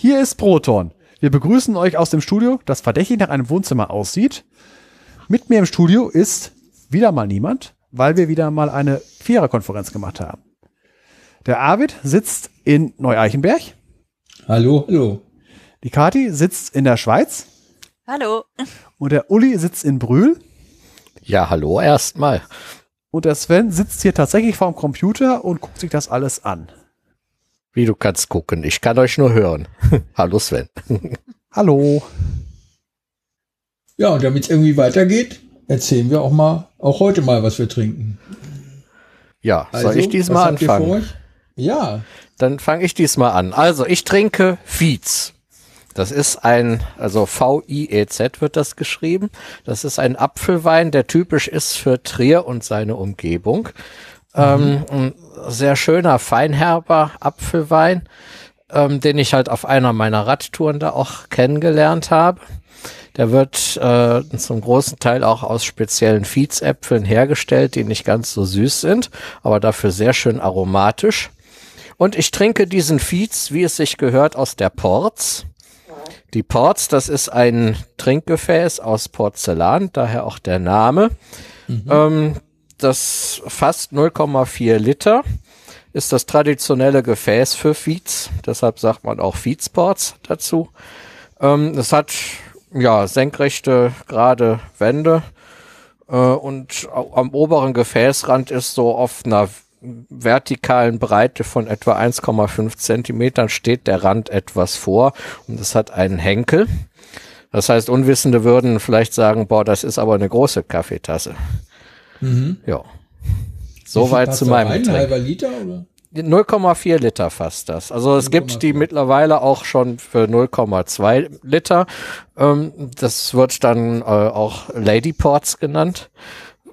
Hier ist Proton. Wir begrüßen euch aus dem Studio, das verdächtig nach einem Wohnzimmer aussieht. Mit mir im Studio ist wieder mal niemand, weil wir wieder mal eine Viererkonferenz gemacht haben. Der Arvid sitzt in Neu-Eichenberg. Hallo, hallo. Die Kati sitzt in der Schweiz. Hallo. Und der Uli sitzt in Brühl. Ja, hallo erstmal. Und der Sven sitzt hier tatsächlich vorm Computer und guckt sich das alles an. Wie du kannst gucken, ich kann euch nur hören. hallo Sven. hallo. Ja, und damit es irgendwie weitergeht, erzählen wir auch mal, auch heute mal, was wir trinken. Ja, also, soll ich diesmal anfangen? Ja. Dann fange ich diesmal an. Also, ich trinke Viez. Das ist ein, also V-I-E-Z wird das geschrieben. Das ist ein Apfelwein, der typisch ist für Trier und seine Umgebung. Ähm, ein sehr schöner, feinherber Apfelwein, ähm, den ich halt auf einer meiner Radtouren da auch kennengelernt habe. Der wird äh, zum großen Teil auch aus speziellen Viehzäpfeln hergestellt, die nicht ganz so süß sind, aber dafür sehr schön aromatisch. Und ich trinke diesen Viez, wie es sich gehört, aus der Porz. Die Porz, das ist ein Trinkgefäß aus Porzellan, daher auch der Name. Mhm. Ähm, das fast 0,4 Liter ist das traditionelle Gefäß für Viez. Deshalb sagt man auch Viezporz dazu. Ähm, es hat ja senkrechte, gerade Wände äh, und am oberen Gefäßrand ist so auf einer vertikalen Breite von etwa 1,5 Zentimetern steht der Rand etwas vor und es hat einen Henkel. Das heißt, Unwissende würden vielleicht sagen, boah, das ist aber eine große Kaffeetasse. Mhm. Ja. Soweit zu meinem Ein halber Liter oder? 0,4 Liter fast das. Also es gibt die mittlerweile auch schon für 0,2 Liter. Ähm, das wird dann äh, auch Ladyports genannt.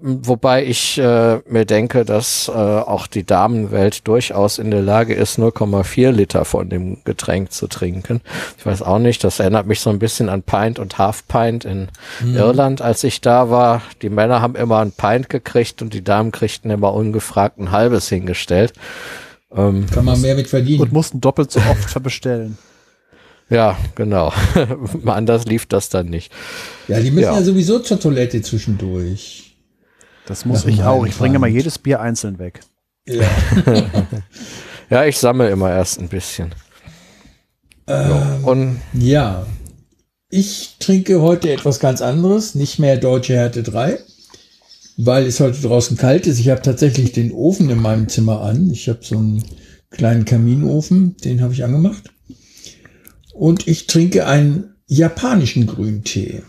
Wobei ich äh, mir denke, dass äh, auch die Damenwelt durchaus in der Lage ist, 0,4 Liter von dem Getränk zu trinken. Ich weiß auch nicht, das erinnert mich so ein bisschen an Pint und Half Pint in mhm. Irland, als ich da war. Die Männer haben immer ein Pint gekriegt und die Damen kriegten immer ungefragt ein halbes hingestellt. Ähm, Kann man mehr mit verdienen. Und mussten doppelt so oft bestellen. Ja, genau. Anders lief das dann nicht. Ja, die müssen ja, ja sowieso zur Toilette zwischendurch. Das muss das ich auch. Ich bringe mal jedes Bier einzeln weg. Ja, ja ich sammle immer erst ein bisschen. Ähm, Und ja, ich trinke heute etwas ganz anderes, nicht mehr Deutsche Härte 3, weil es heute draußen kalt ist. Ich habe tatsächlich den Ofen in meinem Zimmer an. Ich habe so einen kleinen Kaminofen, den habe ich angemacht. Und ich trinke einen japanischen Grüntee,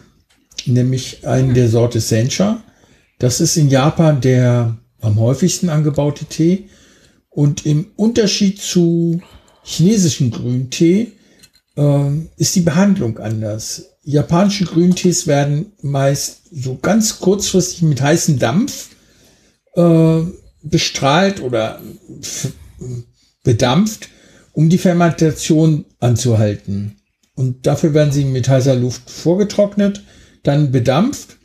nämlich einen der Sorte Sencha. Das ist in Japan der am häufigsten angebaute Tee. Und im Unterschied zu chinesischen Grüntee äh, ist die Behandlung anders. Japanische Grüntees werden meist so ganz kurzfristig mit heißem Dampf äh, bestrahlt oder bedampft, um die Fermentation anzuhalten. Und dafür werden sie mit heißer Luft vorgetrocknet, dann bedampft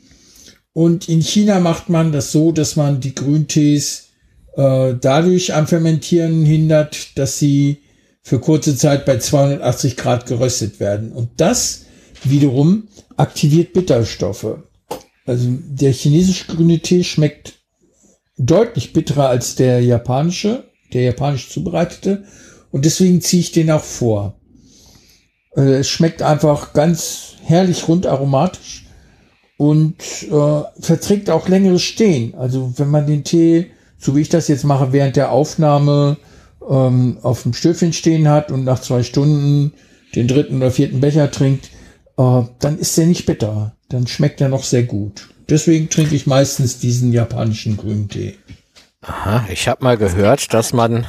und in China macht man das so, dass man die Grüntees äh, dadurch am Fermentieren hindert, dass sie für kurze Zeit bei 280 Grad geröstet werden. Und das wiederum aktiviert Bitterstoffe. Also der chinesische grüne Tee schmeckt deutlich bitterer als der japanische, der japanisch zubereitete. Und deswegen ziehe ich den auch vor. Äh, es schmeckt einfach ganz herrlich rund aromatisch und äh, verträgt auch längeres Stehen. Also wenn man den Tee, so wie ich das jetzt mache, während der Aufnahme ähm, auf dem Stöfchen stehen hat und nach zwei Stunden den dritten oder vierten Becher trinkt, äh, dann ist der nicht bitter. Dann schmeckt er noch sehr gut. Deswegen trinke ich meistens diesen japanischen grünen Tee. Aha, ich habe mal gehört, dass man,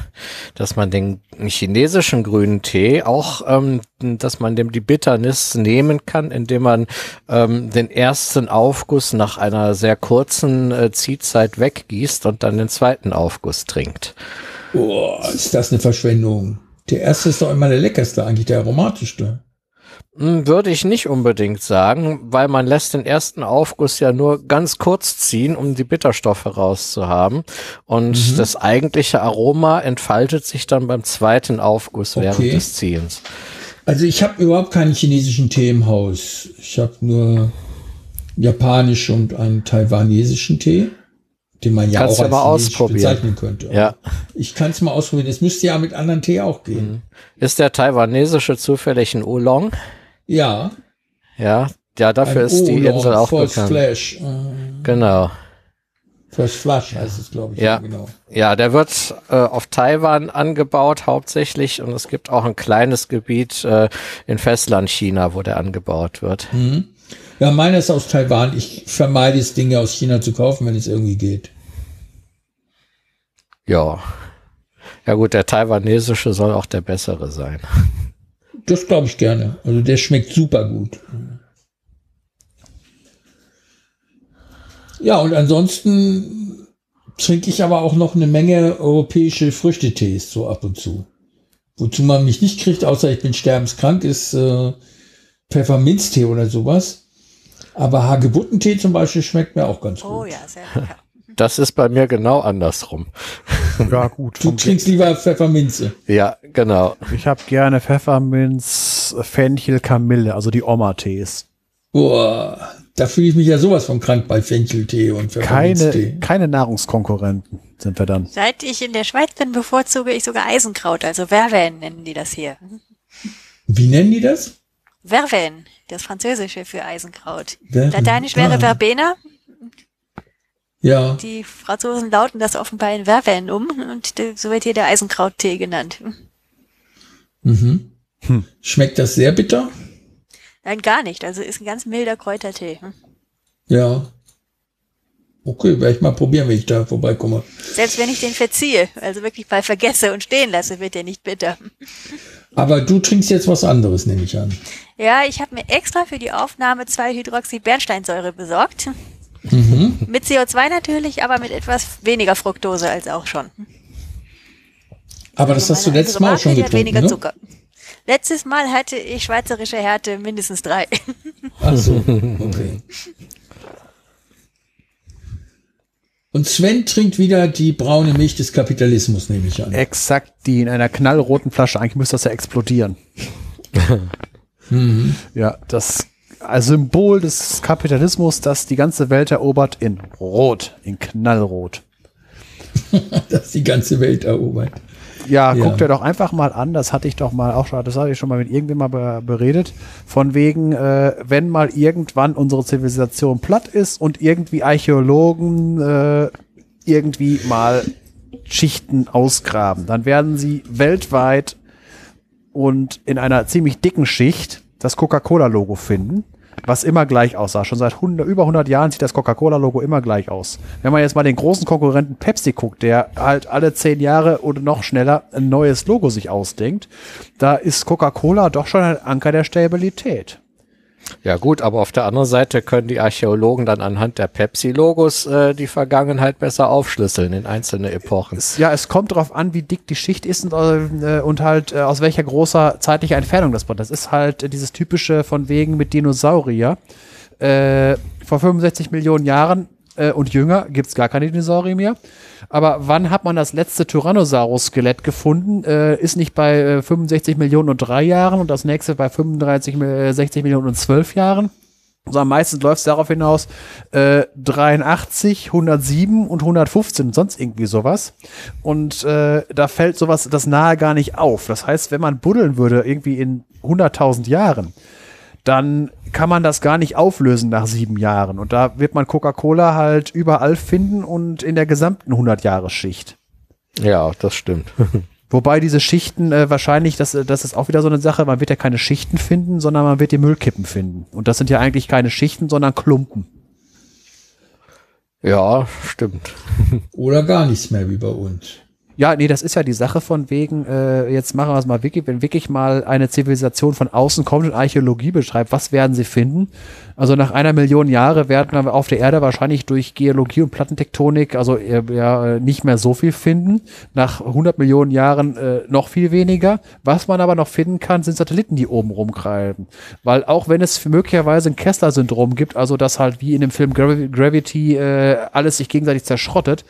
dass man den chinesischen grünen Tee auch, ähm, dass man dem die Bitternis nehmen kann, indem man ähm, den ersten Aufguss nach einer sehr kurzen äh, Ziehzeit weggießt und dann den zweiten Aufguss trinkt. Boah, ist das eine Verschwendung. Der erste ist doch immer der leckerste, eigentlich der aromatischste. Hm, würde ich nicht unbedingt sagen, weil man lässt den ersten Aufguss ja nur ganz kurz ziehen, um die Bitterstoffe rauszuhaben. Und mhm. das eigentliche Aroma entfaltet sich dann beim zweiten Aufguss okay. während des Ziehens. Also ich habe überhaupt keinen chinesischen Tee im Haus. Ich habe nur japanisch und einen taiwanesischen Tee, den man ja Kannst auch mal als chinesisch ausprobieren. bezeichnen könnte. Ja. Ich kann es mal ausprobieren. Es müsste ja mit anderen Tee auch gehen. Ist der taiwanesische zufällig ein Oolong? Ja. Ja, ja, dafür ein ist die Insel auch False bekannt. Flash. Äh, Genau. First Flush heißt es, glaube ich. Ja. genau. Ja, der wird äh, auf Taiwan angebaut hauptsächlich und es gibt auch ein kleines Gebiet äh, in Festlandchina, wo der angebaut wird. Mhm. Ja, meiner ist aus Taiwan. Ich vermeide es, Dinge aus China zu kaufen, wenn es irgendwie geht. Ja. Ja gut, der taiwanesische soll auch der bessere sein. Das glaube ich gerne. Also der schmeckt super gut. Ja, und ansonsten trinke ich aber auch noch eine Menge europäische Früchtetees so ab und zu. Wozu man mich nicht kriegt, außer ich bin sterbenskrank, ist äh, Pfefferminztee oder sowas. Aber Hagebuttentee zum Beispiel schmeckt mir auch ganz gut. Oh ja, sehr lecker. Das ist bei mir genau andersrum. Ja, gut. Du trinkst lieber Pfefferminze. Ja, genau. Ich habe gerne Pfefferminz, Fenchel, Kamille, also die Oma-Tees. Boah, da fühle ich mich ja sowas von krank bei Fencheltee und Keine, Pfefferminztee. keine Nahrungskonkurrenten sind wir dann. Seit ich in der Schweiz bin, bevorzuge ich sogar Eisenkraut, also Verveine nennen die das hier. Wie nennen die das? Verveine, das Französische für Eisenkraut. Lateinisch wäre Ah. Verbena, Ja, die Franzosen lauten das offenbar in Verveine um und so wird hier der Eisenkrauttee genannt. Mhm. Schmeckt das sehr bitter? Nein, gar nicht, also ist ein ganz milder Kräutertee. Ja. Okay, werde ich mal probieren, wenn ich da vorbeikomme. Selbst wenn ich den verziehe, also wirklich mal vergesse und stehen lasse, wird der nicht bitter. Aber du trinkst jetzt was anderes, nehme ich an. Ja, ich habe mir extra für die Aufnahme zwei Hydroxybernsteinsäure besorgt. Mit CO2 natürlich, aber mit etwas weniger Fructose als auch schon. Aber das hast du letztes Mal schon getrunken, weniger ne? Zucker. Letztes Mal hatte ich schweizerische Härte mindestens drei. Ach so, okay. Und Sven trinkt wieder die braune Milch des Kapitalismus, nehme ich an. Exakt die in einer knallroten Flasche. Eigentlich müsste das ja explodieren. Ja, das als Symbol des Kapitalismus, das die ganze Welt erobert, in Rot, in Knallrot. Das die ganze Welt erobert. Ja, Ja. guck dir doch einfach mal an, das hatte ich doch mal auch schon, das habe ich schon mal mit irgendjemandem mal be beredet, von wegen, äh, wenn mal irgendwann unsere Zivilisation platt ist und irgendwie Archäologen äh, irgendwie mal Schichten ausgraben, dann werden sie weltweit und in einer ziemlich dicken Schicht das Coca-Cola-Logo finden, was immer gleich aussah. Schon seit 100, über 100 Jahren sieht das Coca-Cola-Logo immer gleich aus. Wenn man jetzt mal den großen Konkurrenten Pepsi guckt, der halt alle zehn Jahre oder noch schneller ein neues Logo sich ausdenkt, da ist Coca-Cola doch schon ein Anker der Stabilität. Ja gut, aber auf der anderen Seite können die Archäologen dann anhand der Pepsi-Logos äh, die Vergangenheit besser aufschlüsseln in einzelne Epochen. Ja, es kommt darauf an, wie dick die Schicht ist und, äh, und halt äh, aus welcher großer zeitlicher Entfernung das war. Das ist halt äh, dieses typische von wegen mit Dinosaurier. Äh, vor 65 Millionen Jahren äh, und jünger gibt es gar keine Dinosaurier mehr. Aber wann hat man das letzte Tyrannosaurus-Skelett gefunden? Äh, ist nicht bei äh, 65 Millionen und drei Jahren und das nächste bei 35, äh, 60 Millionen und zwölf Jahren. sondern meistens läuft es darauf hinaus, äh, 83, 107 und 115 und sonst irgendwie sowas. Und äh, da fällt sowas das nahe gar nicht auf. Das heißt, wenn man buddeln würde, irgendwie in 100.000 Jahren, dann kann man das gar nicht auflösen nach sieben Jahren. Und da wird man Coca-Cola halt überall finden und in der gesamten 100-Jahres-Schicht. Ja, das stimmt. Wobei diese Schichten äh, wahrscheinlich, das, äh, das ist auch wieder so eine Sache, man wird ja keine Schichten finden, sondern man wird die Müllkippen finden. Und das sind ja eigentlich keine Schichten, sondern Klumpen. Ja, stimmt. Oder gar nichts mehr wie bei uns. Ja, nee, das ist ja die Sache von wegen, äh, jetzt machen wir es mal wirklich, wenn wirklich mal eine Zivilisation von außen kommt und Archäologie beschreibt, was werden sie finden? Also nach einer Million Jahre werden wir auf der Erde wahrscheinlich durch Geologie und Plattentektonik, also äh, ja, nicht mehr so viel finden. Nach 100 Millionen Jahren äh, noch viel weniger. Was man aber noch finden kann, sind Satelliten, die oben rumkreisen. Weil auch wenn es möglicherweise ein Kessler-Syndrom gibt, also dass halt wie in dem Film Gravi Gravity äh, alles sich gegenseitig zerschrottet,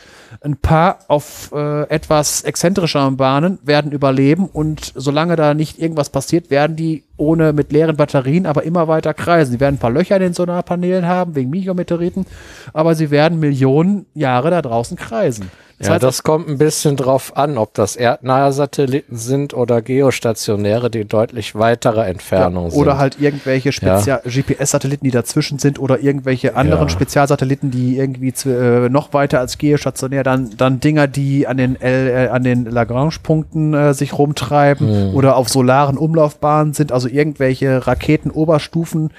ein paar auf äh, etwa etwas exzentrischeren Bahnen werden überleben und solange da nicht irgendwas passiert, werden die ohne mit leeren Batterien aber immer weiter kreisen. Sie werden ein paar Löcher in den Sonarpanelen haben, wegen Mikrometeoriten, aber sie werden Millionen Jahre da draußen kreisen. Das ja, das kommt ein bisschen drauf an, ob das erdnahe Satelliten sind oder geostationäre, die deutlich weitere Entfernung ja, sind. Oder halt irgendwelche ja. GPS-Satelliten, die dazwischen sind oder irgendwelche anderen Spezialsatelliten, die irgendwie äh, noch weiter als geostationär, dann, dann Dinger, die an den, L, äh, den Lagrange-Punkten äh, sich rumtreiben mhm. oder auf solaren Umlaufbahnen sind, also irgendwelche Raketenoberstufen.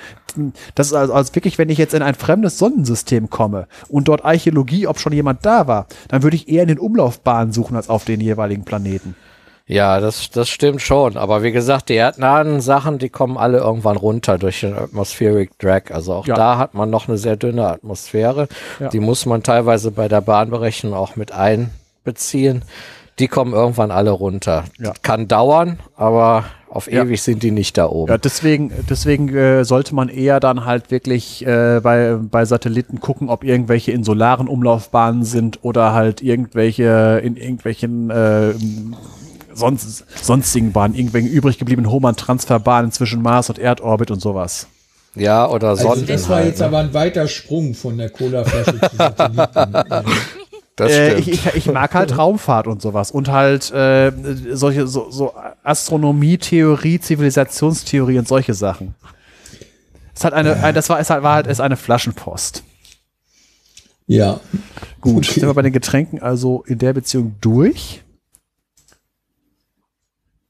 Das ist also, also wirklich, wenn ich jetzt in ein fremdes Sonnensystem komme und dort Archäologie, ob schon jemand da war, dann würde ich eher in den Umlaufbahnen suchen als auf den jeweiligen Planeten. Ja, das, das stimmt schon. Aber wie gesagt, die erdnahen Sachen, die kommen alle irgendwann runter durch den Atmospheric Drag. Also auch ja. da hat man noch eine sehr dünne Atmosphäre. Ja. Die muss man teilweise bei der Bahnberechnung auch mit einbeziehen. Die kommen irgendwann alle runter. Ja. Kann dauern, aber auf ewig ja. sind die nicht da oben. Ja, deswegen, deswegen äh, sollte man eher dann halt wirklich äh, bei, bei Satelliten gucken, ob irgendwelche in solaren Umlaufbahnen sind oder halt irgendwelche in irgendwelchen äh, sonst, sonstigen Bahnen, irgendwelchen übrig gebliebenen Hohmann-Transferbahnen zwischen Mars und Erdorbit und sowas. Ja, oder Sonnen. Also das war halt, jetzt ne? aber ein weiter Sprung von der Colaflasche zu Satelliten. Äh, ich, ich, ich, mag halt Raumfahrt und sowas und halt äh, solche so, so Astronomie-Theorie, Zivilisationstheorie und solche Sachen. Es hat eine, äh. das war, es war halt ist eine Flaschenpost. Ja. Gut, okay. sind wir bei den Getränken also in der Beziehung durch?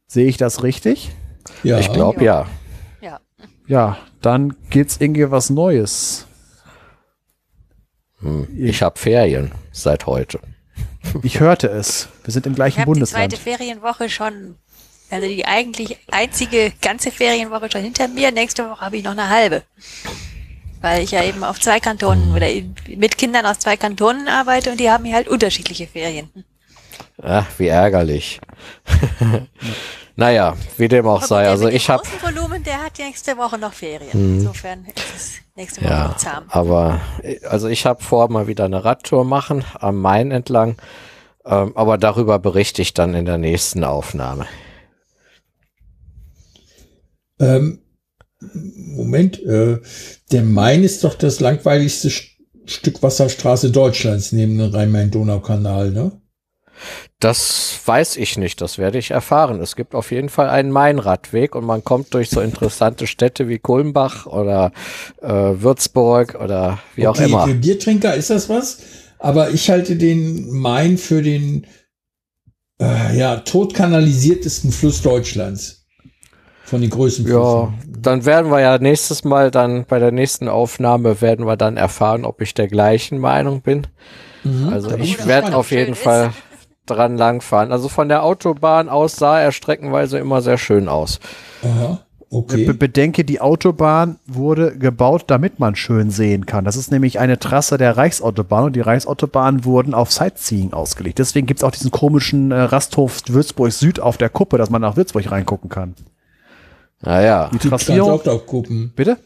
Sehe ich das richtig? Ja. Ich glaube ja. Ja. Ja, dann geht's irgendwie was Neues. Hm. Ich habe Ferien seit heute. Ich hörte es. Wir sind im gleichen ich Bundesland. Die zweite Ferienwoche schon, also die eigentlich einzige ganze Ferienwoche schon hinter mir. Nächste Woche habe ich noch eine halbe. Weil ich ja eben auf zwei Kantonen oder mit Kindern aus zwei Kantonen arbeite und die haben hier halt unterschiedliche Ferien. Ach, wie ärgerlich. Naja, wie dem auch sei. Also ich habe. Volumen, der hat nächste Woche noch Ferien. Hm. Insofern ist es nächste Woche ja, zahm. Aber also ich habe vor, mal wieder eine Radtour machen am Main entlang. Ähm, aber darüber berichte ich dann in der nächsten Aufnahme. Ähm, Moment, äh, der Main ist doch das langweiligste Stück Wasserstraße Deutschlands neben dem Rhein-Main-Donau-Kanal, ne? Das weiß ich nicht, das werde ich erfahren. Es gibt auf jeden Fall einen Mainradweg und man kommt durch so interessante Städte wie Kulmbach oder äh, Würzburg oder wie okay, auch immer. Für Biertrinker ist das was, aber ich halte den Main für den äh, ja, totkanalisiertesten Fluss Deutschlands. Von den größten Flüssen. Ja, dann werden wir ja nächstes Mal dann bei der nächsten Aufnahme werden wir dann erfahren, ob ich der gleichen Meinung bin. Mhm, also ich werde auf jeden Fall dran langfahren. Also von der Autobahn aus sah er streckenweise immer sehr schön aus. Aha. Okay. Be bedenke, die Autobahn wurde gebaut, damit man schön sehen kann. Das ist nämlich eine Trasse der Reichsautobahn und die Reichsautobahnen wurden auf Sightseeing ausgelegt. Deswegen gibt es auch diesen komischen äh, Rasthof Würzburg Süd auf der Kuppe, dass man nach Würzburg reingucken kann. Naja. Die Trassierung. Bitte?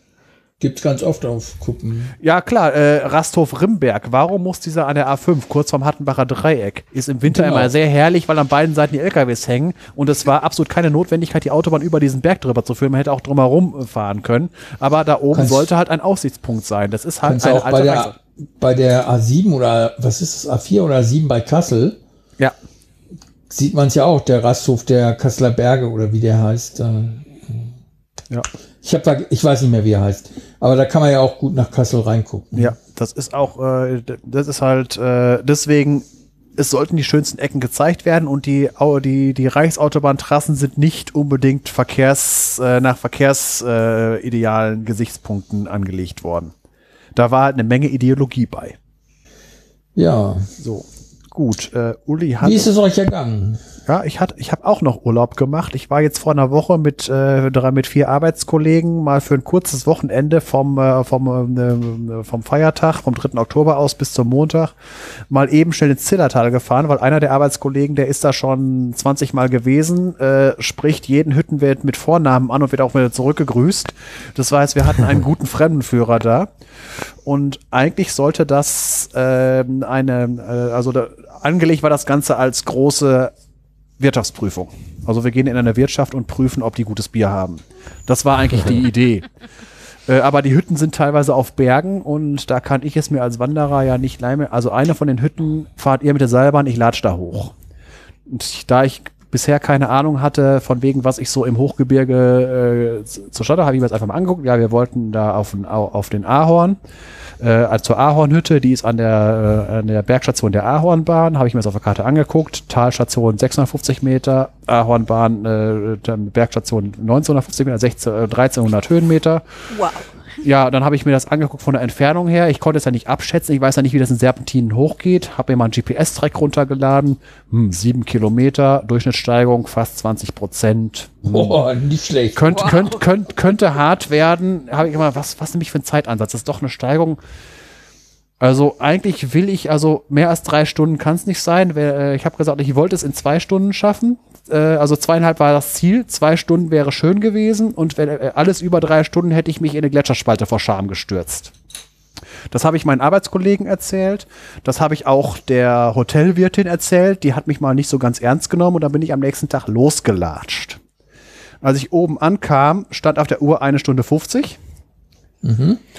Gibt's ganz oft auf Kuppen. Ja, klar, äh, Rasthof Rimberg. Warum muss dieser an der A5, kurz vorm Hattenbacher Dreieck? Ist im Winter genau. immer sehr herrlich, weil an beiden Seiten die LKWs hängen und es war absolut keine Notwendigkeit, die Autobahn über diesen Berg drüber zu führen. Man hätte auch drumherum fahren können. Aber da oben kannst, sollte halt ein Aussichtspunkt sein. Das ist halt eine auch bei der, bei der A7 oder was ist das, A4 oder A7 bei Kassel? Ja. Sieht man es ja auch, der Rasthof der Kasseler Berge oder wie der heißt. Äh, ja. Ich habe da, ich weiß nicht mehr, wie er heißt. Aber da kann man ja auch gut nach Kassel reingucken. Ja, das ist auch, äh, das ist halt, äh, deswegen, es sollten die schönsten Ecken gezeigt werden und die, die, die Reichsautobahntrassen sind nicht unbedingt Verkehrs, äh, nach verkehrsidealen äh, Gesichtspunkten angelegt worden. Da war halt eine Menge Ideologie bei. Ja. So. Gut, äh, Uli hat. Wie ist es euch ergangen? Ja, ich hatte, ich habe auch noch Urlaub gemacht. Ich war jetzt vor einer Woche mit äh, drei, mit vier Arbeitskollegen mal für ein kurzes Wochenende vom äh, vom äh, vom Feiertag vom 3. Oktober aus bis zum Montag mal eben schnell ins Zillertal gefahren, weil einer der Arbeitskollegen, der ist da schon 20 Mal gewesen, äh, spricht jeden Hüttenwelt mit Vornamen an und wird auch wieder zurückgegrüßt. Das jetzt, wir hatten einen guten Fremdenführer da und eigentlich sollte das ähm, eine, äh, also da, angelegt war das Ganze als große Wirtschaftsprüfung. Also wir gehen in eine Wirtschaft und prüfen, ob die gutes Bier haben. Das war eigentlich die Idee. Äh, aber die Hütten sind teilweise auf Bergen und da kann ich es mir als Wanderer ja nicht leime. Also eine von den Hütten fahrt ihr mit der Seilbahn, ich latsch da hoch. Und da ich bisher keine Ahnung hatte, von wegen, was ich so im Hochgebirge äh, zur Stadt habe, habe ich mir das einfach mal angeguckt. Ja, wir wollten da auf, auf den Ahorn, äh, zur Ahornhütte, die ist an der, äh, an der Bergstation der Ahornbahn, habe ich mir das auf der Karte angeguckt. Talstation 650 Meter, Ahornbahn, äh, Bergstation 1950 Meter, 16, äh, 1300 Höhenmeter. Wow. Ja, dann habe ich mir das angeguckt von der Entfernung her. Ich konnte es ja nicht abschätzen. Ich weiß ja nicht, wie das in Serpentinen hochgeht. Habe mir mal einen GPS-Track runtergeladen. Hm, sieben Kilometer, Durchschnittssteigung fast 20 Prozent. Oh, nicht schlecht. Könnte, Wow. könnte, könnte, könnte hart werden. Habe ich immer, was, was nämlich für ein Zeitansatz? Das ist doch eine Steigung. Also eigentlich will ich, also mehr als drei Stunden kann es nicht sein. Äh, Ich habe gesagt, ich wollte es in zwei Stunden schaffen. Äh, Also zweieinhalb war das Ziel. Zwei Stunden wäre schön gewesen. Und wenn, äh, alles über drei Stunden hätte ich mich in eine Gletscherspalte vor Scham gestürzt. Das habe ich meinen Arbeitskollegen erzählt. Das habe ich auch der Hotelwirtin erzählt. Die hat mich mal nicht so ganz ernst genommen und dann bin ich am nächsten Tag losgelatscht. Als ich oben ankam, stand auf der Uhr eine Stunde 50.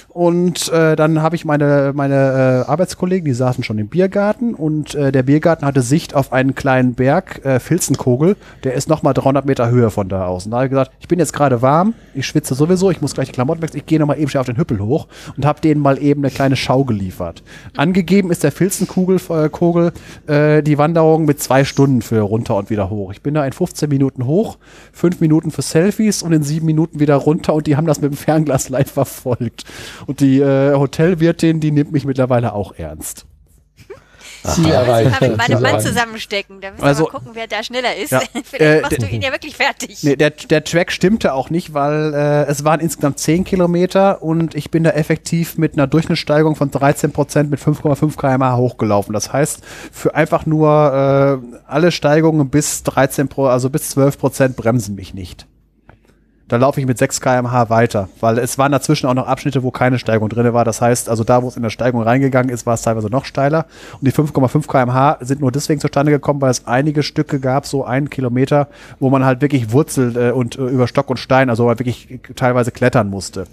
Und äh, dann habe ich meine, meine äh, Arbeitskollegen, die saßen schon im Biergarten und äh, der Biergarten hatte Sicht auf einen kleinen Berg, äh, Filzenkogel, der ist nochmal 300 Meter Höhe von da aus. Und da habe ich gesagt, ich bin jetzt gerade warm, ich schwitze sowieso, ich muss gleich die Klamotten wechseln, ich gehe nochmal eben schnell auf den Hüppel hoch und habe denen mal eben eine kleine Schau geliefert. Angegeben ist der Filzenkogel äh, Kogel, äh, die Wanderung mit zwei Stunden für runter und wieder hoch. Ich bin da in 15 Minuten hoch, fünf Minuten für Selfies und in sieben Minuten wieder runter und die haben das mit dem Fernglas live verfolgt. Und die äh, Hotelwirtin, die nimmt mich mittlerweile auch ernst. Ziel erreicht. Kann ich meinen Mann zusammenstecken. Da müssen Also- wir mal gucken, wer da schneller ist. Ja. Vielleicht Äh, machst du ihn ja wirklich fertig. Nee, der, der Track stimmte auch nicht, weil äh, es waren insgesamt 10 Kilometer und ich bin da effektiv mit einer Durchschnittssteigung von 13 Prozent mit 5,5 km/h hochgelaufen. Das heißt, für einfach nur äh, alle Steigungen bis 13 Pro, also bis 12 Prozent bremsen mich nicht. Da laufe ich mit 6 km/h weiter, weil es waren dazwischen auch noch Abschnitte, wo keine Steigung drin war. Das heißt, also da, wo es in der Steigung reingegangen ist, war es teilweise noch steiler. Und die 5,5 km/h sind nur deswegen zustande gekommen, weil es einige Stücke gab, so einen Kilometer, wo man halt wirklich Wurzel äh, und äh, über Stock und Stein, also wirklich teilweise klettern musste.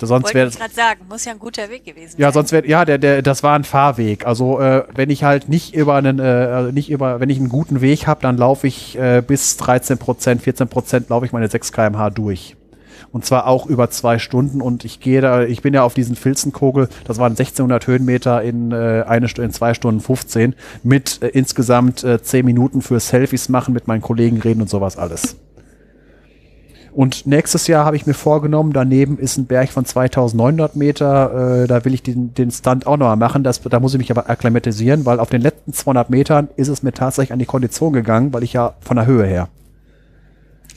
Sonst wäre ich gerade sagen, muss ja ein guter Weg gewesen ja, sein. sonst wäre ja der der das war ein Fahrweg. Also äh, wenn ich halt nicht über einen äh, also nicht über wenn ich einen guten Weg habe, dann laufe ich äh, bis 13 Prozent, 14 Prozent laufe ich meine 6 km/h durch. Und zwar auch über zwei Stunden und ich gehe da, ich bin ja auf diesen Filzenkogel, das waren 1600 Höhenmeter in äh, eine in zwei Stunden 15 mit äh, insgesamt äh, 10 Minuten für Selfies machen, mit meinen Kollegen reden und sowas alles. Und nächstes Jahr habe ich mir vorgenommen, daneben ist ein Berg von 2900 Meter, äh, da will ich den, den Stunt auch noch mal machen, das, da muss ich mich aber akklimatisieren, weil auf den letzten 200 Metern ist es mir tatsächlich an die Kondition gegangen, weil ich ja von der Höhe her.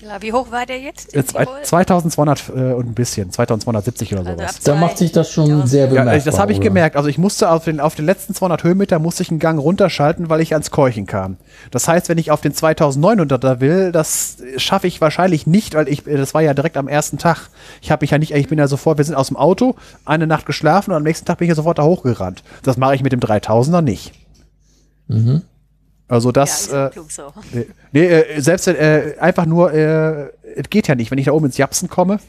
Ja, wie hoch war der jetzt? Äh, zwei- Tirol? 2200 äh, und ein bisschen, 2270 oder Also sowas. ab Da macht sich das schon sehr Ja, bemerkbar. ich- das habe ich oder? gemerkt. Also ich musste auf den, auf den letzten 200 Höhenmeter musste ich einen Gang runterschalten, weil ich ans Keuchen kam. Das heißt, wenn ich auf den 2900er will, das schaffe ich wahrscheinlich nicht, weil ich, das war ja direkt am ersten Tag. Ich habe mich ja nicht, ich bin ja sofort, wir sind aus dem Auto, eine Nacht geschlafen und am nächsten Tag bin ich ja sofort da hochgerannt. Das mache ich mit dem 3000er nicht. Also das, ja äh, so. Nee, nee äh, selbst äh, einfach nur, äh, es geht ja nicht, wenn ich da oben ins Japsen komme.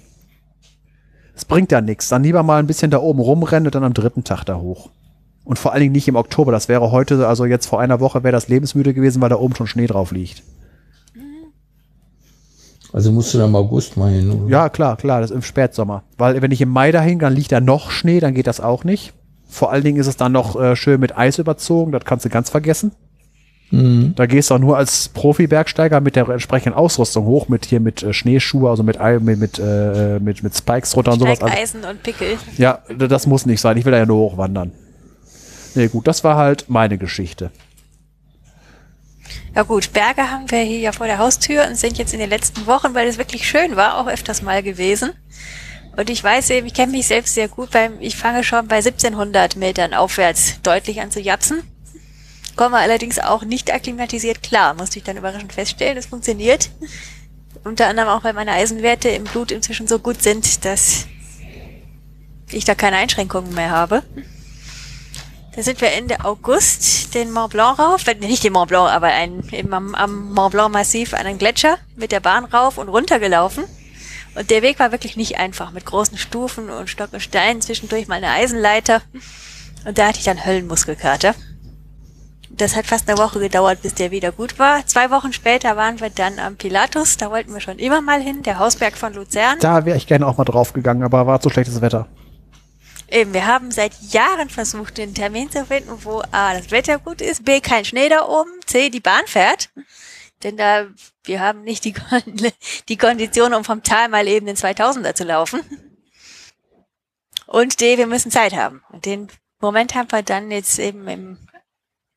Es bringt ja nichts. Dann lieber mal ein bisschen da oben rumrennen und dann am dritten Tag da hoch. Und vor allen Dingen nicht im Oktober. Das wäre heute, also jetzt vor einer Woche wäre das lebensmüde gewesen, weil da oben schon Schnee drauf liegt. Also musst du dann im August mal hin. oder? Ja, klar, klar, das ist im Spätsommer. Weil wenn ich im Mai dahin, dann liegt da noch Schnee, dann geht das auch nicht. Vor allen Dingen ist es dann noch äh, schön mit Eis überzogen, das kannst du ganz vergessen. Mhm. Da gehst du auch nur als Profi-Bergsteiger mit der entsprechenden Ausrüstung hoch, mit hier mit äh, Schneeschuhe, also mit, Ei- mit, mit, äh, mit, mit Spikes drunter und sowas. Also, Steigeisen und Pickel. ja, das muss nicht sein. Ich will da ja nur hochwandern. Nee, gut, das war halt meine Geschichte. Ja gut, Berge haben wir hier ja vor der Haustür und sind jetzt in den letzten Wochen, weil es wirklich schön war, auch öfters mal gewesen. Und ich weiß eben, ich kenne mich selbst sehr gut beim, ich fange schon bei 1700 Metern aufwärts deutlich an zu japsen. Komme allerdings auch nicht akklimatisiert klar, musste ich dann überraschend feststellen, es funktioniert. Unter anderem auch, weil meine Eisenwerte im Blut inzwischen so gut sind, dass ich da keine Einschränkungen mehr habe. Da sind wir Ende August den Mont Blanc rauf, äh, nicht den Mont Blanc, aber ein, eben am, am Mont Blanc Massiv einen Gletscher mit der Bahn rauf und runter gelaufen. Und der Weg war wirklich nicht einfach, mit großen Stufen und Stock und Steinen, zwischendurch mal eine Eisenleiter. Und da hatte ich dann Höllenmuskelkater. Das hat fast eine Woche gedauert, bis der wieder gut war. Zwei Wochen später waren wir dann am Pilatus, da wollten wir schon immer mal hin, der Hausberg von Luzern. Da wäre ich gerne auch mal drauf gegangen, aber war zu schlechtes Wetter. Eben, wir haben seit Jahren versucht, den Termin zu finden, wo A, das Wetter gut ist, B, kein Schnee da oben, C, die Bahn fährt. Denn da, wir haben nicht die, die Kondition, um vom Tal mal eben den 2000er zu laufen. Und D, wir müssen Zeit haben. Und den Moment haben wir dann jetzt eben im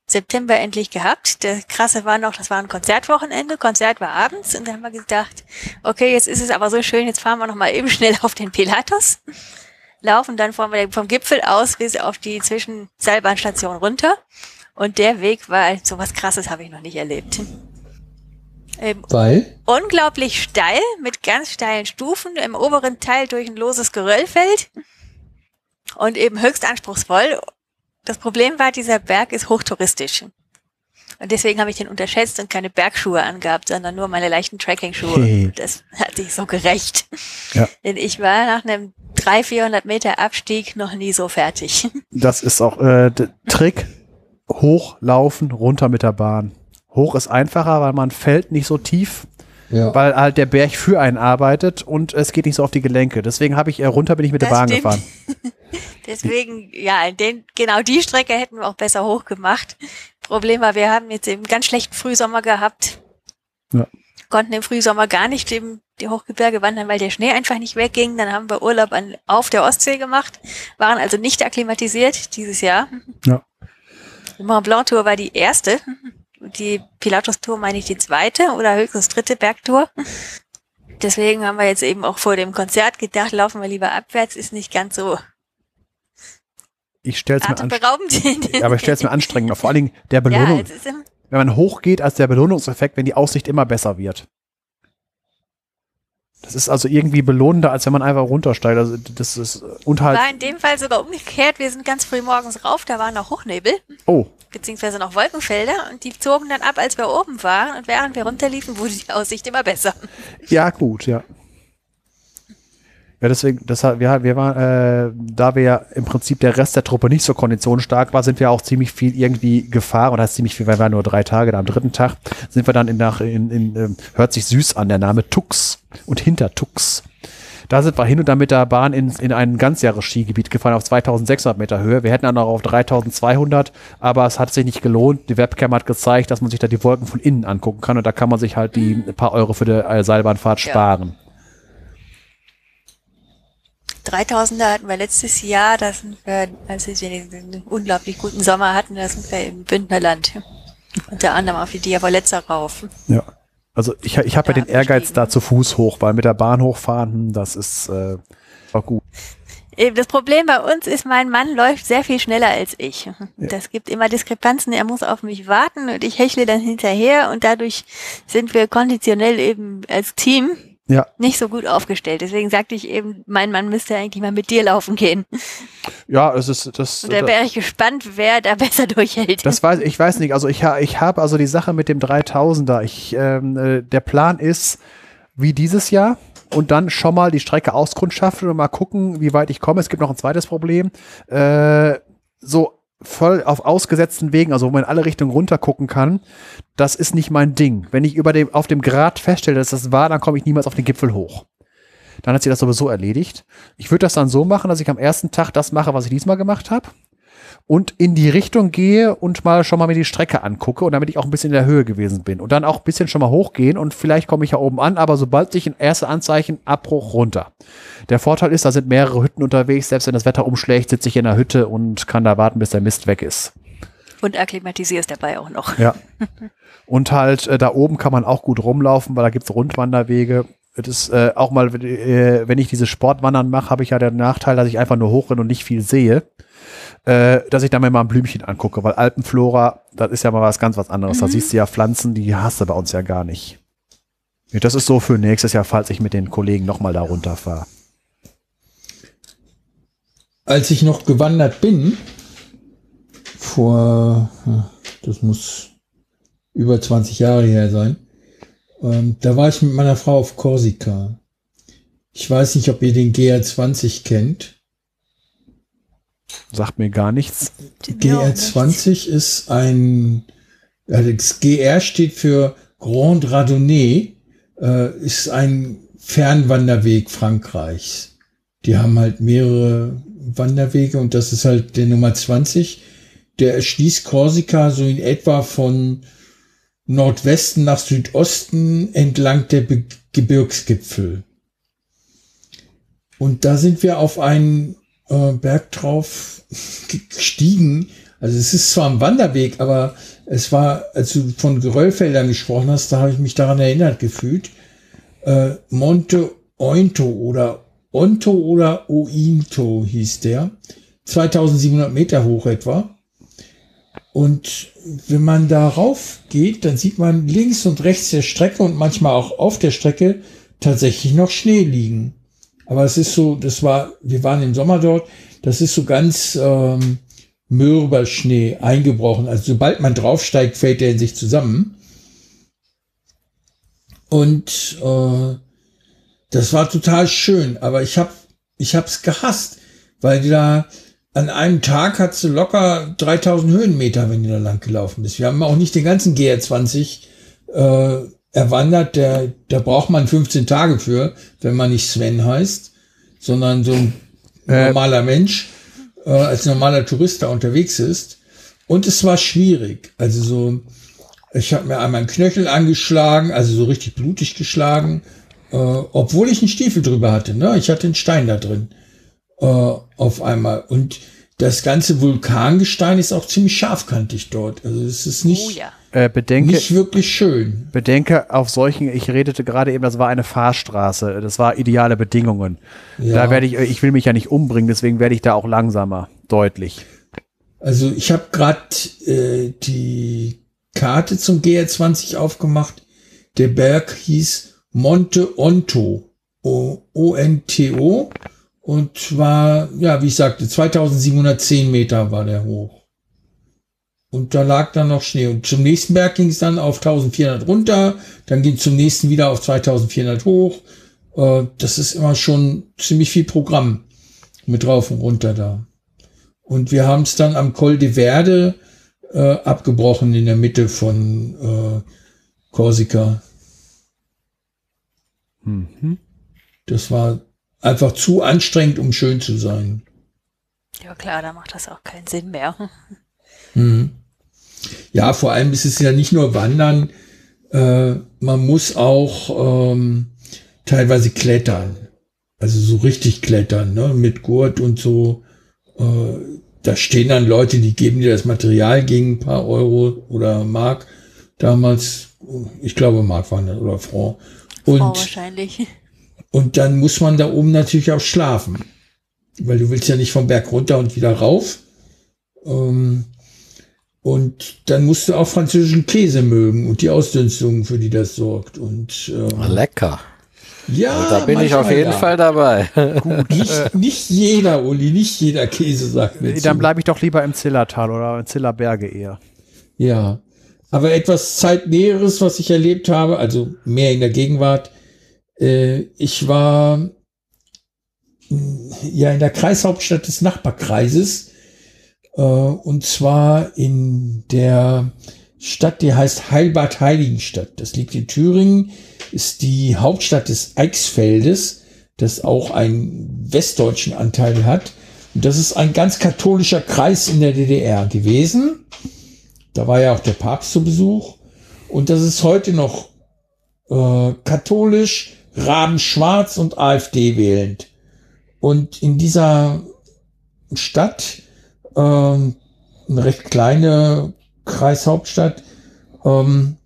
September endlich gehabt. Der krasse war noch, das war ein Konzertwochenende. Konzert war abends und dann haben wir gedacht, okay, jetzt ist es aber so schön, jetzt fahren wir noch mal eben schnell auf den Pilatus laufen dann vom, vom Gipfel aus bis auf die Zwischenseilbahnstation runter. Und der Weg war so was krasses habe ich noch nicht erlebt. Ähm, Weil? Unglaublich steil, mit ganz steilen Stufen, im oberen Teil durch ein loses Geröllfeld und eben höchst anspruchsvoll. Das Problem war, dieser Berg ist hochtouristisch. Und deswegen habe ich den unterschätzt und keine Bergschuhe angehabt, sondern nur meine leichten Tracking-Schuhe. Hey. Das hat sich so gerecht. Ja. Denn ich war nach einem 300, 400 Meter Abstieg noch nie so fertig. Das ist auch äh, Trick. Hochlaufen, runter mit der Bahn. Hoch ist einfacher, weil man fällt nicht so tief, ja. weil halt der Berg für einen arbeitet und es geht nicht so auf die Gelenke. Deswegen habe ich äh, runter bin ich mit das der Bahn stimmt. gefahren. Deswegen, ja, den, genau die Strecke hätten wir auch besser hochgemacht. Problem war, wir haben jetzt eben ganz schlechten Frühsommer gehabt. Ja. Konnten im Frühsommer gar nicht eben die Hochgebirge wandern, weil der Schnee einfach nicht wegging. Dann haben wir Urlaub an, auf der Ostsee gemacht, waren also nicht akklimatisiert dieses Jahr. Ja. Die Mont Blanc Tour war die erste. Die Pilatus Tour meine ich die zweite oder höchstens dritte Bergtour. Deswegen haben wir jetzt eben auch vor dem Konzert gedacht, laufen wir lieber abwärts, ist nicht ganz so ich stell's mir anstrengend. aber ich stell's mir anstrengend. Vor allen Dingen der Belohnung. Ja, wenn man hochgeht, als der Belohnungseffekt, wenn die Aussicht immer besser wird. Das ist also irgendwie belohnender, als wenn man einfach runtersteigt. Also das ist und halt. War in dem Fall sogar umgekehrt. Wir sind ganz früh morgens rauf, da war noch Hochnebel. Oh. Beziehungsweise noch Wolkenfelder und die zogen dann ab, als wir oben waren und während wir runterliefen, wurde die Aussicht immer besser. Ja, gut, ja. Ja, deswegen, das, wir, wir waren, äh, da wir ja im Prinzip der Rest der Truppe nicht so konditionsstark war, sind wir auch ziemlich viel irgendwie gefahren, oder heißt ziemlich viel, weil wir waren nur drei Tage, da am dritten Tag sind wir dann in, nach, in, in, in hört sich süß an, der Name Tux und hinter Tux. Da sind wir hin und dann mit der Bahn in, in ein Ganzjahres-Skigebiet gefahren auf 2600 Meter Höhe. Wir hätten dann auch auf 3200, aber es hat sich nicht gelohnt. Die Webcam hat gezeigt, dass man sich da die Wolken von innen angucken kann und da kann man sich halt die paar Euro für die äh, Seilbahnfahrt ja. sparen. 3000er hatten wir letztes Jahr, da sind wir, als wir einen unglaublich guten Sommer hatten, da sind wir im Bündnerland. Unter anderem auf die Diavoletzer rauf. Ja. Also ich, ich habe ja den Ehrgeiz da zu Fuß hoch, weil mit der Bahn hochfahren, das ist äh, auch gut. Das Problem bei uns ist, mein Mann läuft sehr viel schneller als ich. Das gibt immer Diskrepanzen, er muss auf mich warten und ich hechle dann hinterher und dadurch sind wir konditionell eben als Team ja. nicht so gut aufgestellt. Deswegen sagte ich eben, mein Mann müsste eigentlich mal mit dir laufen gehen. Ja, es ist das. Und da wäre ich gespannt, wer da besser durchhält. Das weiß ich weiß nicht. Also ich, ich habe also die Sache mit dem 3000er. Ich, ähm, äh, der Plan ist wie dieses Jahr und dann schon mal die Strecke auskundschaften und mal gucken, wie weit ich komme. Es gibt noch ein zweites Problem. Äh, so voll auf ausgesetzten Wegen, also wo man in alle Richtungen runter gucken kann, das ist nicht mein Ding. Wenn ich über dem, auf dem Grat feststelle, dass das war, dann komme ich niemals auf den Gipfel hoch. Dann hat sich das sowieso erledigt. Ich würde das dann so machen, dass ich am ersten Tag das mache, was ich diesmal gemacht habe und in die Richtung gehe und mal schon mal mir die Strecke angucke und damit ich auch ein bisschen in der Höhe gewesen bin und dann auch ein bisschen schon mal hochgehen und vielleicht komme ich ja oben an, aber sobald sich ein erste Anzeichen Abbruch runter. Der Vorteil ist, da sind mehrere Hütten unterwegs, selbst wenn das Wetter umschlägt, sitze ich in der Hütte und kann da warten, bis der Mist weg ist. Und akklimatisierst dabei auch noch. Ja. Und halt äh, da oben kann man auch gut rumlaufen, weil da gibt's Rundwanderwege. Das ist äh, auch mal, äh, wenn ich diese Sportwandern mache, habe ich ja den Nachteil, dass ich einfach nur hoch und nicht viel sehe äh, dass ich da mir mal ein Blümchen angucke, weil Alpenflora, das ist ja mal was ganz was anderes. Mhm. Da siehst du ja Pflanzen, die hast du bei uns ja gar nicht. Das ist so für nächstes Jahr, falls ich mit den Kollegen nochmal da runterfahre. als ich noch gewandert bin, vor, das muss über 20 Jahre her sein, ähm, da war ich mit meiner Frau auf Korsika. Ich weiß nicht, ob ihr den GR20 kennt. Sagt mir gar nichts. GR20 ist ein, also das GR steht für Grand Radonnée, äh, ist ein Fernwanderweg Frankreichs. Die haben halt mehrere Wanderwege und das ist halt der Nummer 20. Der erschließt Korsika so in etwa von Nordwesten nach Südosten entlang der Be Gebirgsgipfel. Und da sind wir auf einen äh, Berg drauf gestiegen. Also es ist zwar ein Wanderweg, aber es war, als du von Geröllfeldern gesprochen hast, da habe ich mich daran erinnert gefühlt. Äh, Monte Ointo oder Onto oder Ointo hieß der. 2700 Meter hoch etwa. Und wenn man darauf geht, dann sieht man links und rechts der Strecke und manchmal auch auf der Strecke tatsächlich noch Schnee liegen. Aber es ist so, das war, wir waren im Sommer dort, das ist so ganz ähm, mürber Schnee eingebrochen. Also sobald man draufsteigt, fällt er in sich zusammen. Und äh, das war total schön, aber ich habe ich hab's gehasst, weil da an einem Tag hat du locker 3000 Höhenmeter, wenn du da lang gelaufen bist. Wir haben auch nicht den ganzen GR20 äh, erwandert, der, da braucht man 15 Tage für, wenn man nicht Sven heißt, sondern so ein äh. normaler Mensch, äh, als normaler Tourist da unterwegs ist. Und es war schwierig. Also so, ich habe mir einmal einen Knöchel angeschlagen, also so richtig blutig geschlagen, äh, obwohl ich einen Stiefel drüber hatte. Ne? Ich hatte einen Stein da drin äh, auf einmal. Und das ganze Vulkangestein ist auch ziemlich scharfkantig dort. Also es ist nicht, oh ja. äh, bedenke, nicht wirklich schön. Bedenke auf solchen, ich redete gerade eben, das war eine Fahrstraße, das war ideale Bedingungen. Ja. Da werde ich, ich will mich ja nicht umbringen, deswegen werde ich da auch langsamer, deutlich. Also ich habe gerade äh, die Karte zum GR20 aufgemacht. Der Berg hieß Monte Onto. O-N-T-O und war, ja, wie ich sagte, 2710 Meter war der hoch. Und da lag dann noch Schnee. Und zum nächsten Berg ging es dann auf 1400 runter, dann ging zum nächsten wieder auf 2400 hoch. Äh, das ist immer schon ziemlich viel Programm mit drauf und runter da. Und wir haben es dann am Col de Verde äh, abgebrochen in der Mitte von äh, Korsika. Mhm. Das war einfach zu anstrengend, um schön zu sein. Ja klar, da macht das auch keinen Sinn mehr. Mhm. Ja, vor allem ist es ja nicht nur Wandern, äh, man muss auch ähm, teilweise klettern. Also so richtig klettern, ne? mit Gurt und so. Äh, da stehen dann Leute, die geben dir das Material gegen ein paar Euro oder Mark. Damals, ich glaube Mark waren das oder Franc. Und Frau wahrscheinlich. Und dann muss man da oben natürlich auch schlafen. Weil du willst ja nicht vom Berg runter und wieder rauf. Ähm, und dann musst du auch französischen Käse mögen und die Ausdünstung, für die das sorgt. Und ähm, lecker. Ja, also da bin ich auf jeden ja. Fall dabei. Gut, nicht, nicht jeder, Uli, nicht jeder Käse sagt mir. Dann bleibe ich doch lieber im Zillertal oder im Zillerberge eher. Ja, aber etwas zeitnäheres, was ich erlebt habe, also mehr in der Gegenwart, ich war ja in der Kreishauptstadt des Nachbarkreises äh, und zwar in der Stadt, die heißt Heilbad Heiligenstadt. Das liegt in Thüringen, ist die Hauptstadt des Eichsfeldes, das auch einen westdeutschen Anteil hat. Und das ist ein ganz katholischer Kreis in der DDR gewesen. Da war ja auch der Papst zu Besuch. Und das ist heute noch äh, katholisch, rabenschwarz und AfD wählend. Und in dieser Stadt, ähm, eine recht kleine Kreishauptstadt, ähm,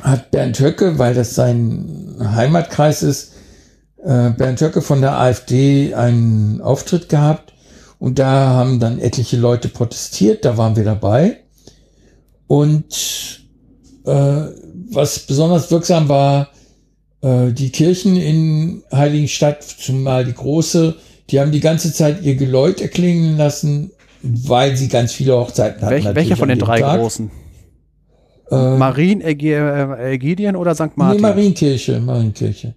hat Bernd Höcke, weil das sein Heimatkreis ist, äh, Bernd Höcke von der AfD einen Auftritt gehabt und da haben dann etliche Leute protestiert, da waren wir dabei. Und äh, was besonders wirksam war, äh, die Kirchen in Heiligenstadt, zumal die große, Die haben die ganze Zeit ihr Geläut erklingen lassen, weil sie ganz viele Hochzeiten hatten. Welch, welche natürlich von den drei Tag. großen? Äh, Marien, äh, Ägidien oder St. Nee, Martin? Marienkirche, Marienkirche.